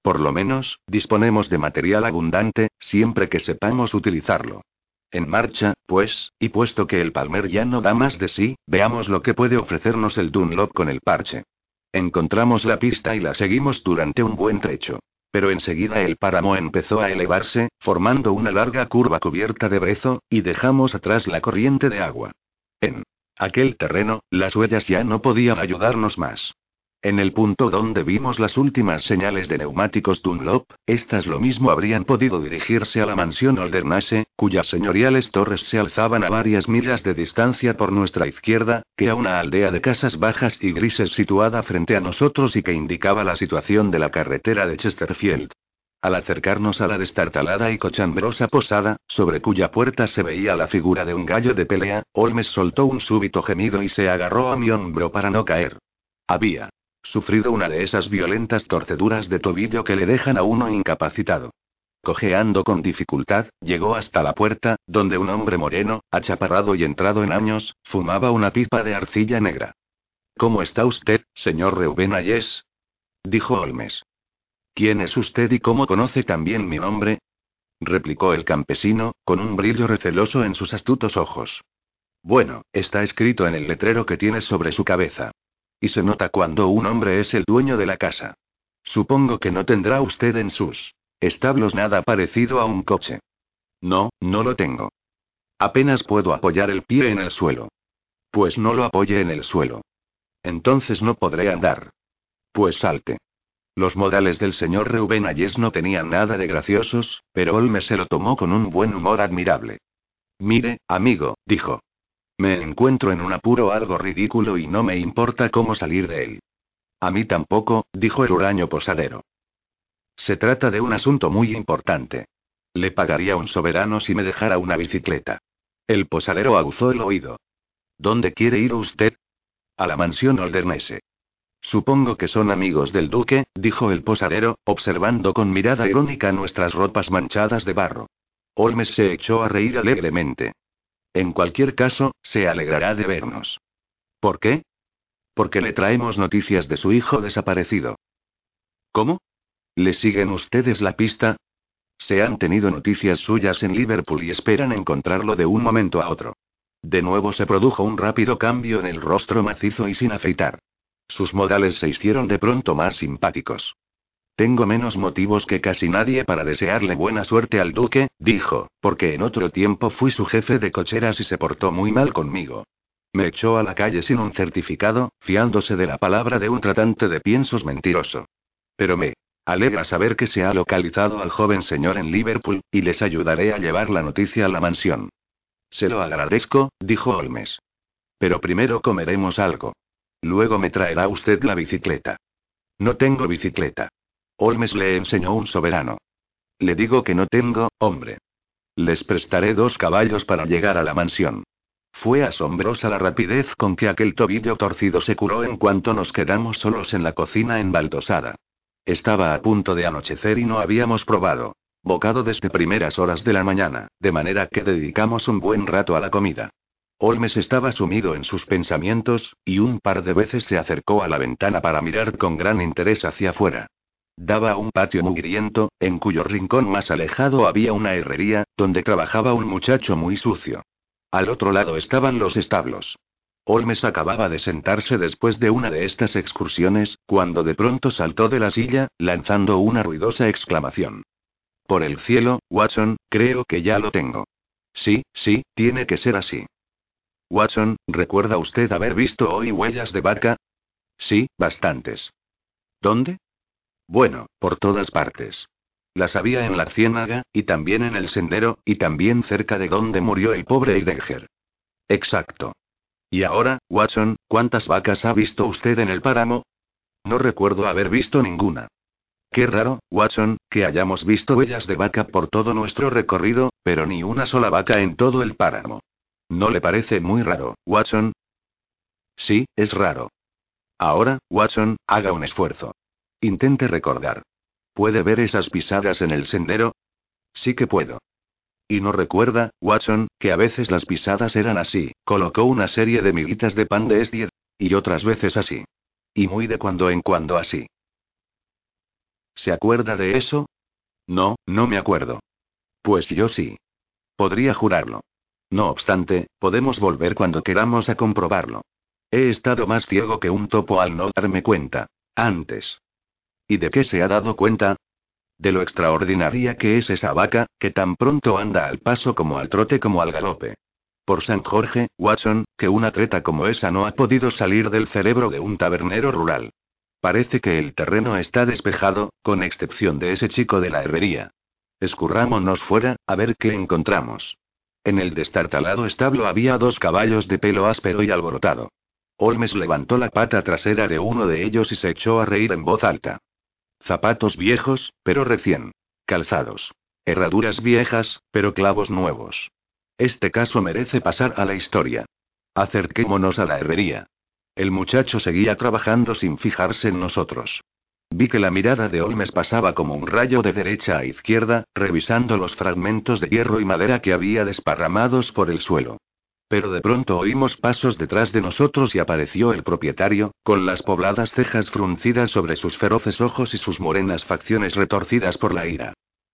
Por lo menos, disponemos de material abundante, siempre que sepamos utilizarlo. En marcha, pues, y puesto que el Palmer ya no da más de sí, veamos lo que puede ofrecernos el Dunlop con el parche. Encontramos la pista y la seguimos durante un buen trecho. Pero enseguida el páramo empezó a elevarse, formando una larga curva cubierta de brezo, y dejamos atrás la corriente de agua. En aquel terreno, las huellas ya no podían ayudarnos más. En el punto donde vimos las últimas señales de neumáticos Dunlop, estas lo mismo habrían podido dirigirse a la mansión Oldernase, cuyas señoriales torres se alzaban a varias millas de distancia por nuestra izquierda, que a una aldea de casas bajas y grises situada frente a nosotros y que indicaba la situación de la carretera de Chesterfield. Al acercarnos a la destartalada y cochambrosa posada, sobre cuya puerta se veía la figura de un gallo de pelea, Holmes soltó un súbito gemido y se agarró a mi hombro para no caer. Había Sufrido una de esas violentas torceduras de tobillo que le dejan a uno incapacitado. Cojeando con dificultad, llegó hasta la puerta, donde un hombre moreno, achaparrado y entrado en años, fumaba una pipa de arcilla negra. ¿Cómo está usted, señor Reuben Ayes? dijo Holmes. ¿Quién es usted y cómo conoce también mi nombre? replicó el campesino, con un brillo receloso en sus astutos ojos. Bueno, está escrito en el letrero que tiene sobre su cabeza. Y se nota cuando un hombre es el dueño de la casa. Supongo que no tendrá usted en sus establos nada parecido a un coche. No, no lo tengo. Apenas puedo apoyar el pie en el suelo. Pues no lo apoye en el suelo. Entonces no podré andar. Pues salte. Los modales del señor Reuben Ayes no tenían nada de graciosos, pero Olme se lo tomó con un buen humor admirable. Mire, amigo, dijo. Me encuentro en un apuro algo ridículo y no me importa cómo salir de él. A mí tampoco, dijo el huraño posadero. Se trata de un asunto muy importante. Le pagaría un soberano si me dejara una bicicleta. El posadero aguzó el oído. ¿Dónde quiere ir usted? A la mansión Oldernese. Supongo que son amigos del duque, dijo el posadero, observando con mirada irónica nuestras ropas manchadas de barro. Holmes se echó a reír alegremente. En cualquier caso, se alegrará de vernos. ¿Por qué? Porque le traemos noticias de su hijo desaparecido. ¿Cómo? ¿Le siguen ustedes la pista? Se han tenido noticias suyas en Liverpool y esperan encontrarlo de un momento a otro. De nuevo se produjo un rápido cambio en el rostro macizo y sin afeitar. Sus modales se hicieron de pronto más simpáticos. Tengo menos motivos que casi nadie para desearle buena suerte al duque, dijo, porque en otro tiempo fui su jefe de cocheras y se portó muy mal conmigo. Me echó a la calle sin un certificado, fiándose de la palabra de un tratante de piensos mentiroso. Pero me alegra saber que se ha localizado al joven señor en Liverpool, y les ayudaré a llevar la noticia a la mansión. Se lo agradezco, dijo Holmes. Pero primero comeremos algo. Luego me traerá usted la bicicleta. No tengo bicicleta. Holmes le enseñó un soberano. Le digo que no tengo, hombre. Les prestaré dos caballos para llegar a la mansión. Fue asombrosa la rapidez con que aquel tobillo torcido se curó en cuanto nos quedamos solos en la cocina embaldosada. Estaba a punto de anochecer y no habíamos probado bocado desde primeras horas de la mañana, de manera que dedicamos un buen rato a la comida. Holmes estaba sumido en sus pensamientos, y un par de veces se acercó a la ventana para mirar con gran interés hacia afuera. Daba a un patio mugriento, en cuyo rincón más alejado había una herrería, donde trabajaba un muchacho muy sucio. Al otro lado estaban los establos. Holmes acababa de sentarse después de una de estas excursiones, cuando de pronto saltó de la silla, lanzando una ruidosa exclamación. Por el cielo, Watson, creo que ya lo tengo. Sí, sí, tiene que ser así. Watson, ¿recuerda usted haber visto hoy huellas de vaca? Sí, bastantes. ¿Dónde? Bueno, por todas partes. Las había en la ciénaga, y también en el sendero, y también cerca de donde murió el pobre Eidenger. Exacto. Y ahora, Watson, ¿cuántas vacas ha visto usted en el páramo? No recuerdo haber visto ninguna. Qué raro, Watson, que hayamos visto huellas de vaca por todo nuestro recorrido, pero ni una sola vaca en todo el páramo. ¿No le parece muy raro, Watson? Sí, es raro. Ahora, Watson, haga un esfuerzo. Intente recordar. ¿Puede ver esas pisadas en el sendero? Sí que puedo. Y no recuerda, Watson, que a veces las pisadas eran así. Colocó una serie de miguitas de pan de esdier, Y otras veces así. Y muy de cuando en cuando así. ¿Se acuerda de eso? No, no me acuerdo. Pues yo sí. Podría jurarlo. No obstante, podemos volver cuando queramos a comprobarlo. He estado más ciego que un topo al no darme cuenta. Antes. ¿Y de qué se ha dado cuenta? De lo extraordinaria que es esa vaca, que tan pronto anda al paso como al trote como al galope. Por San Jorge, Watson, que una treta como esa no ha podido salir del cerebro de un tabernero rural. Parece que el terreno está despejado, con excepción de ese chico de la herrería. Escurrámonos fuera, a ver qué encontramos. En el destartalado establo había dos caballos de pelo áspero y alborotado. Holmes levantó la pata trasera de uno de ellos y se echó a reír en voz alta. Zapatos viejos, pero recién. Calzados. Herraduras viejas, pero clavos nuevos. Este caso merece pasar a la historia. Acerquémonos a la herrería. El muchacho seguía trabajando sin fijarse en nosotros. Vi que la mirada de Holmes pasaba como un rayo de derecha a izquierda, revisando los fragmentos de hierro y madera que había desparramados por el suelo. Pero de pronto oímos pasos detrás de nosotros y apareció el propietario, con las pobladas cejas fruncidas sobre sus feroces ojos y sus morenas facciones retorcidas por la ira.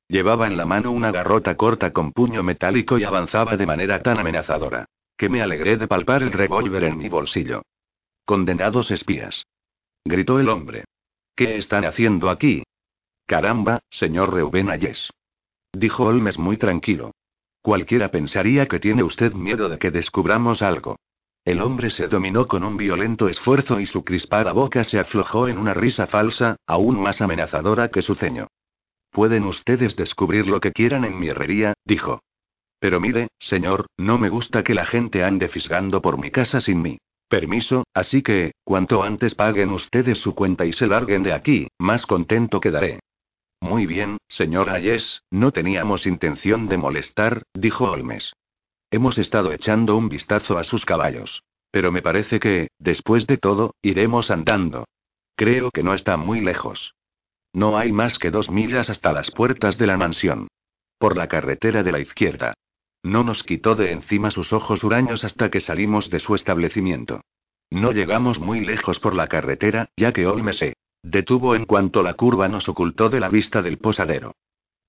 Llevaba en la mano una garrota corta con puño metálico y avanzaba de manera tan amenazadora, que me alegré de palpar el revólver en mi bolsillo. Condenados espías. Gritó el hombre. ¿Qué están haciendo aquí? Caramba, señor Reuben Ayes. Dijo Holmes muy tranquilo. Cualquiera pensaría que tiene usted miedo de que descubramos algo. El hombre se dominó con un violento esfuerzo y su crispada boca se aflojó en una risa falsa, aún más amenazadora que su ceño. Pueden ustedes descubrir lo que quieran en mi herrería, dijo. Pero mire, señor, no me gusta que la gente ande fisgando por mi casa sin mi permiso, así que, cuanto antes paguen ustedes su cuenta y se larguen de aquí, más contento quedaré. Muy bien, señor Ayes, no teníamos intención de molestar, dijo Holmes. Hemos estado echando un vistazo a sus caballos. Pero me parece que, después de todo, iremos andando. Creo que no está muy lejos. No hay más que dos millas hasta las puertas de la mansión. Por la carretera de la izquierda. No nos quitó de encima sus ojos huraños hasta que salimos de su establecimiento. No llegamos muy lejos por la carretera, ya que Holmes se Detuvo en cuanto la curva nos ocultó de la vista del posadero.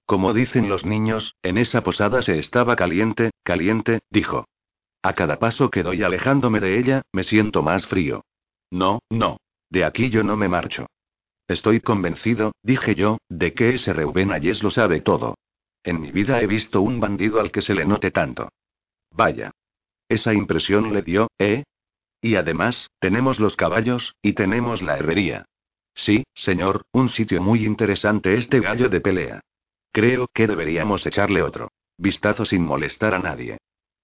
Como dicen los niños, en esa posada se estaba caliente, caliente, dijo. A cada paso que doy alejándome de ella, me siento más frío. No, no. De aquí yo no me marcho. Estoy convencido, dije yo, de que ese Reuben Ayes lo sabe todo. En mi vida he visto un bandido al que se le note tanto. Vaya. Esa impresión le dio, ¿eh? Y además, tenemos los caballos, y tenemos la herrería. Sí, señor, un sitio muy interesante este gallo de pelea. Creo que deberíamos echarle otro vistazo sin molestar a nadie.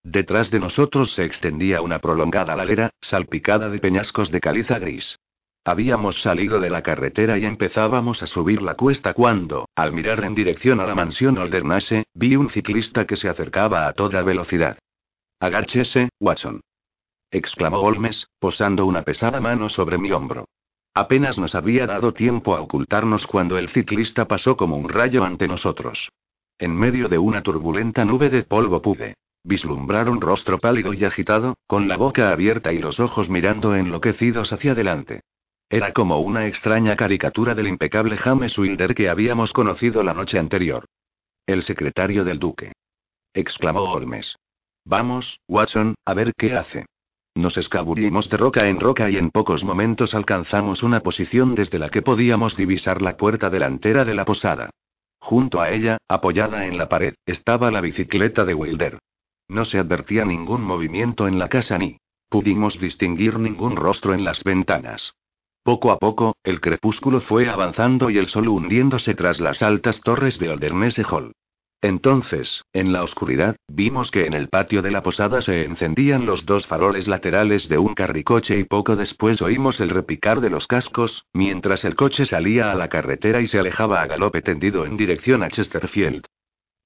Detrás de nosotros se extendía una prolongada ladera, salpicada de peñascos de caliza gris. Habíamos salido de la carretera y empezábamos a subir la cuesta cuando, al mirar en dirección a la mansión Aldernase, vi un ciclista que se acercaba a toda velocidad. Agáchese, Watson. exclamó Holmes, posando una pesada mano sobre mi hombro. Apenas nos había dado tiempo a ocultarnos cuando el ciclista pasó como un rayo ante nosotros. En medio de una turbulenta nube de polvo pude vislumbrar un rostro pálido y agitado, con la boca abierta y los ojos mirando enloquecidos hacia adelante. Era como una extraña caricatura del impecable James Wilder que habíamos conocido la noche anterior. El secretario del duque. exclamó Holmes. Vamos, Watson, a ver qué hace. Nos escabullimos de roca en roca y en pocos momentos alcanzamos una posición desde la que podíamos divisar la puerta delantera de la posada. Junto a ella, apoyada en la pared, estaba la bicicleta de Wilder. No se advertía ningún movimiento en la casa ni pudimos distinguir ningún rostro en las ventanas. Poco a poco, el crepúsculo fue avanzando y el sol hundiéndose tras las altas torres de Aldernese Hall. Entonces, en la oscuridad, vimos que en el patio de la posada se encendían los dos faroles laterales de un carricoche y poco después oímos el repicar de los cascos, mientras el coche salía a la carretera y se alejaba a galope tendido en dirección a Chesterfield.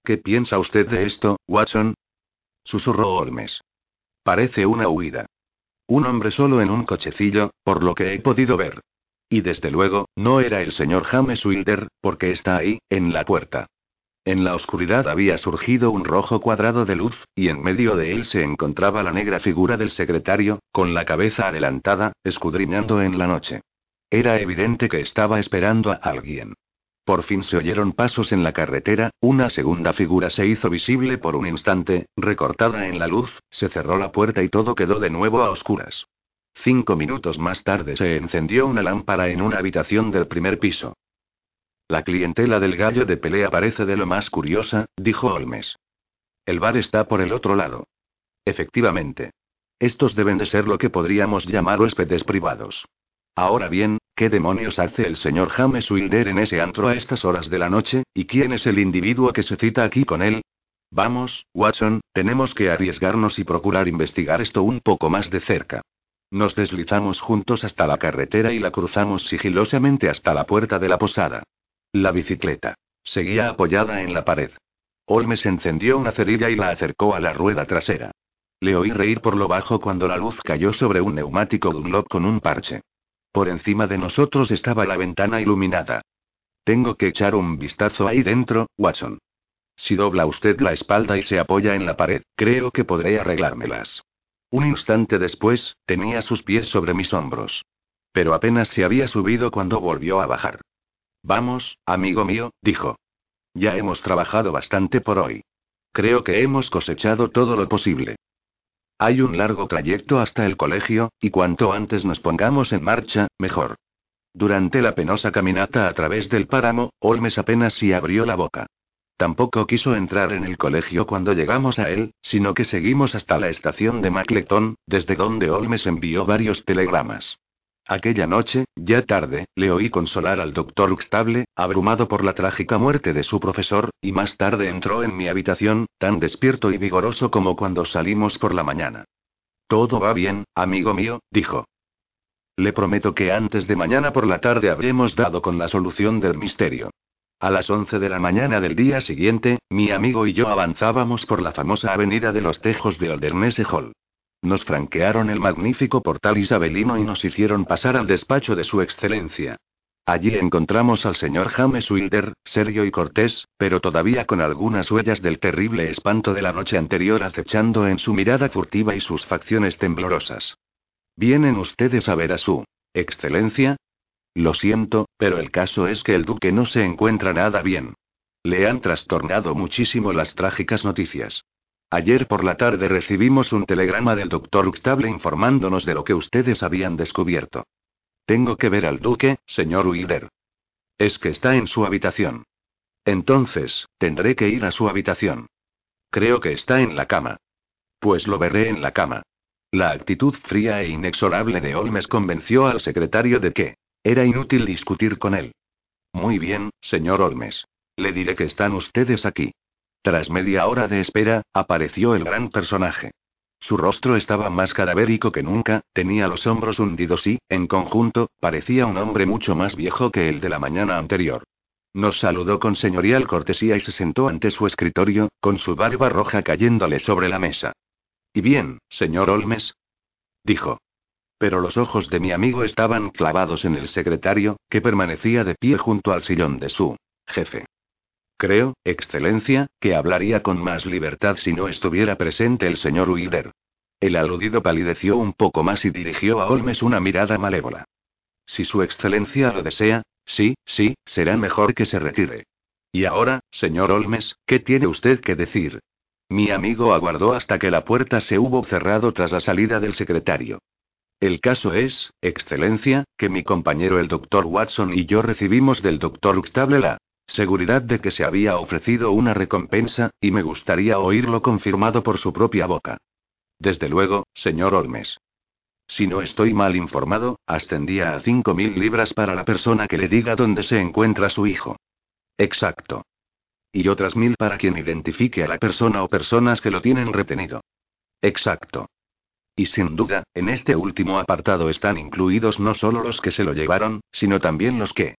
¿Qué piensa usted de esto, Watson? susurró Holmes. Parece una huida. Un hombre solo en un cochecillo, por lo que he podido ver. Y desde luego, no era el señor James Wilder, porque está ahí, en la puerta. En la oscuridad había surgido un rojo cuadrado de luz, y en medio de él se encontraba la negra figura del secretario, con la cabeza adelantada, escudriñando en la noche. Era evidente que estaba esperando a alguien. Por fin se oyeron pasos en la carretera, una segunda figura se hizo visible por un instante, recortada en la luz, se cerró la puerta y todo quedó de nuevo a oscuras. Cinco minutos más tarde se encendió una lámpara en una habitación del primer piso. La clientela del gallo de pelea parece de lo más curiosa, dijo Holmes. El bar está por el otro lado. Efectivamente. Estos deben de ser lo que podríamos llamar huéspedes privados. Ahora bien, ¿qué demonios hace el señor James Wilder en ese antro a estas horas de la noche, y quién es el individuo que se cita aquí con él? Vamos, Watson, tenemos que arriesgarnos y procurar investigar esto un poco más de cerca. Nos deslizamos juntos hasta la carretera y la cruzamos sigilosamente hasta la puerta de la posada. La bicicleta. Seguía apoyada en la pared. Holmes encendió una cerilla y la acercó a la rueda trasera. Le oí reír por lo bajo cuando la luz cayó sobre un neumático Dunlop con un parche. Por encima de nosotros estaba la ventana iluminada. Tengo que echar un vistazo ahí dentro, Watson. Si dobla usted la espalda y se apoya en la pared, creo que podré arreglármelas. Un instante después, tenía sus pies sobre mis hombros. Pero apenas se había subido cuando volvió a bajar. Vamos, amigo mío, dijo. Ya hemos trabajado bastante por hoy. Creo que hemos cosechado todo lo posible. Hay un largo trayecto hasta el colegio, y cuanto antes nos pongamos en marcha, mejor. Durante la penosa caminata a través del páramo, Olmes apenas si abrió la boca. Tampoco quiso entrar en el colegio cuando llegamos a él, sino que seguimos hasta la estación de Macleton, desde donde Olmes envió varios telegramas. Aquella noche, ya tarde, le oí consolar al doctor Uxtable, abrumado por la trágica muerte de su profesor, y más tarde entró en mi habitación, tan despierto y vigoroso como cuando salimos por la mañana. Todo va bien, amigo mío, dijo. Le prometo que antes de mañana por la tarde habremos dado con la solución del misterio. A las once de la mañana del día siguiente, mi amigo y yo avanzábamos por la famosa avenida de los Tejos de Oldernesse Hall. Nos franquearon el magnífico portal isabelino y nos hicieron pasar al despacho de su excelencia. Allí encontramos al señor James Wilder, serio y cortés, pero todavía con algunas huellas del terrible espanto de la noche anterior acechando en su mirada furtiva y sus facciones temblorosas. ¿Vienen ustedes a ver a su excelencia? Lo siento, pero el caso es que el duque no se encuentra nada bien. Le han trastornado muchísimo las trágicas noticias. Ayer por la tarde recibimos un telegrama del doctor Uxtable informándonos de lo que ustedes habían descubierto. Tengo que ver al duque, señor Wilder. Es que está en su habitación. Entonces, tendré que ir a su habitación. Creo que está en la cama. Pues lo veré en la cama. La actitud fría e inexorable de Holmes convenció al secretario de que era inútil discutir con él. Muy bien, señor Holmes. Le diré que están ustedes aquí. Tras media hora de espera, apareció el gran personaje. Su rostro estaba más cadavérico que nunca, tenía los hombros hundidos y, en conjunto, parecía un hombre mucho más viejo que el de la mañana anterior. Nos saludó con señorial cortesía y se sentó ante su escritorio, con su barba roja cayéndole sobre la mesa. ¿Y bien, señor Olmes? dijo. Pero los ojos de mi amigo estaban clavados en el secretario, que permanecía de pie junto al sillón de su jefe. Creo, Excelencia, que hablaría con más libertad si no estuviera presente el señor Wilder. El aludido palideció un poco más y dirigió a Holmes una mirada malévola. Si su Excelencia lo desea, sí, sí, será mejor que se retire. Y ahora, señor Holmes, ¿qué tiene usted que decir? Mi amigo aguardó hasta que la puerta se hubo cerrado tras la salida del secretario. El caso es, Excelencia, que mi compañero el doctor Watson y yo recibimos del doctor Uxtable la Seguridad de que se había ofrecido una recompensa, y me gustaría oírlo confirmado por su propia boca. Desde luego, señor Olmes. Si no estoy mal informado, ascendía a cinco mil libras para la persona que le diga dónde se encuentra su hijo. Exacto. Y otras mil para quien identifique a la persona o personas que lo tienen retenido. Exacto. Y sin duda, en este último apartado están incluidos no solo los que se lo llevaron, sino también los que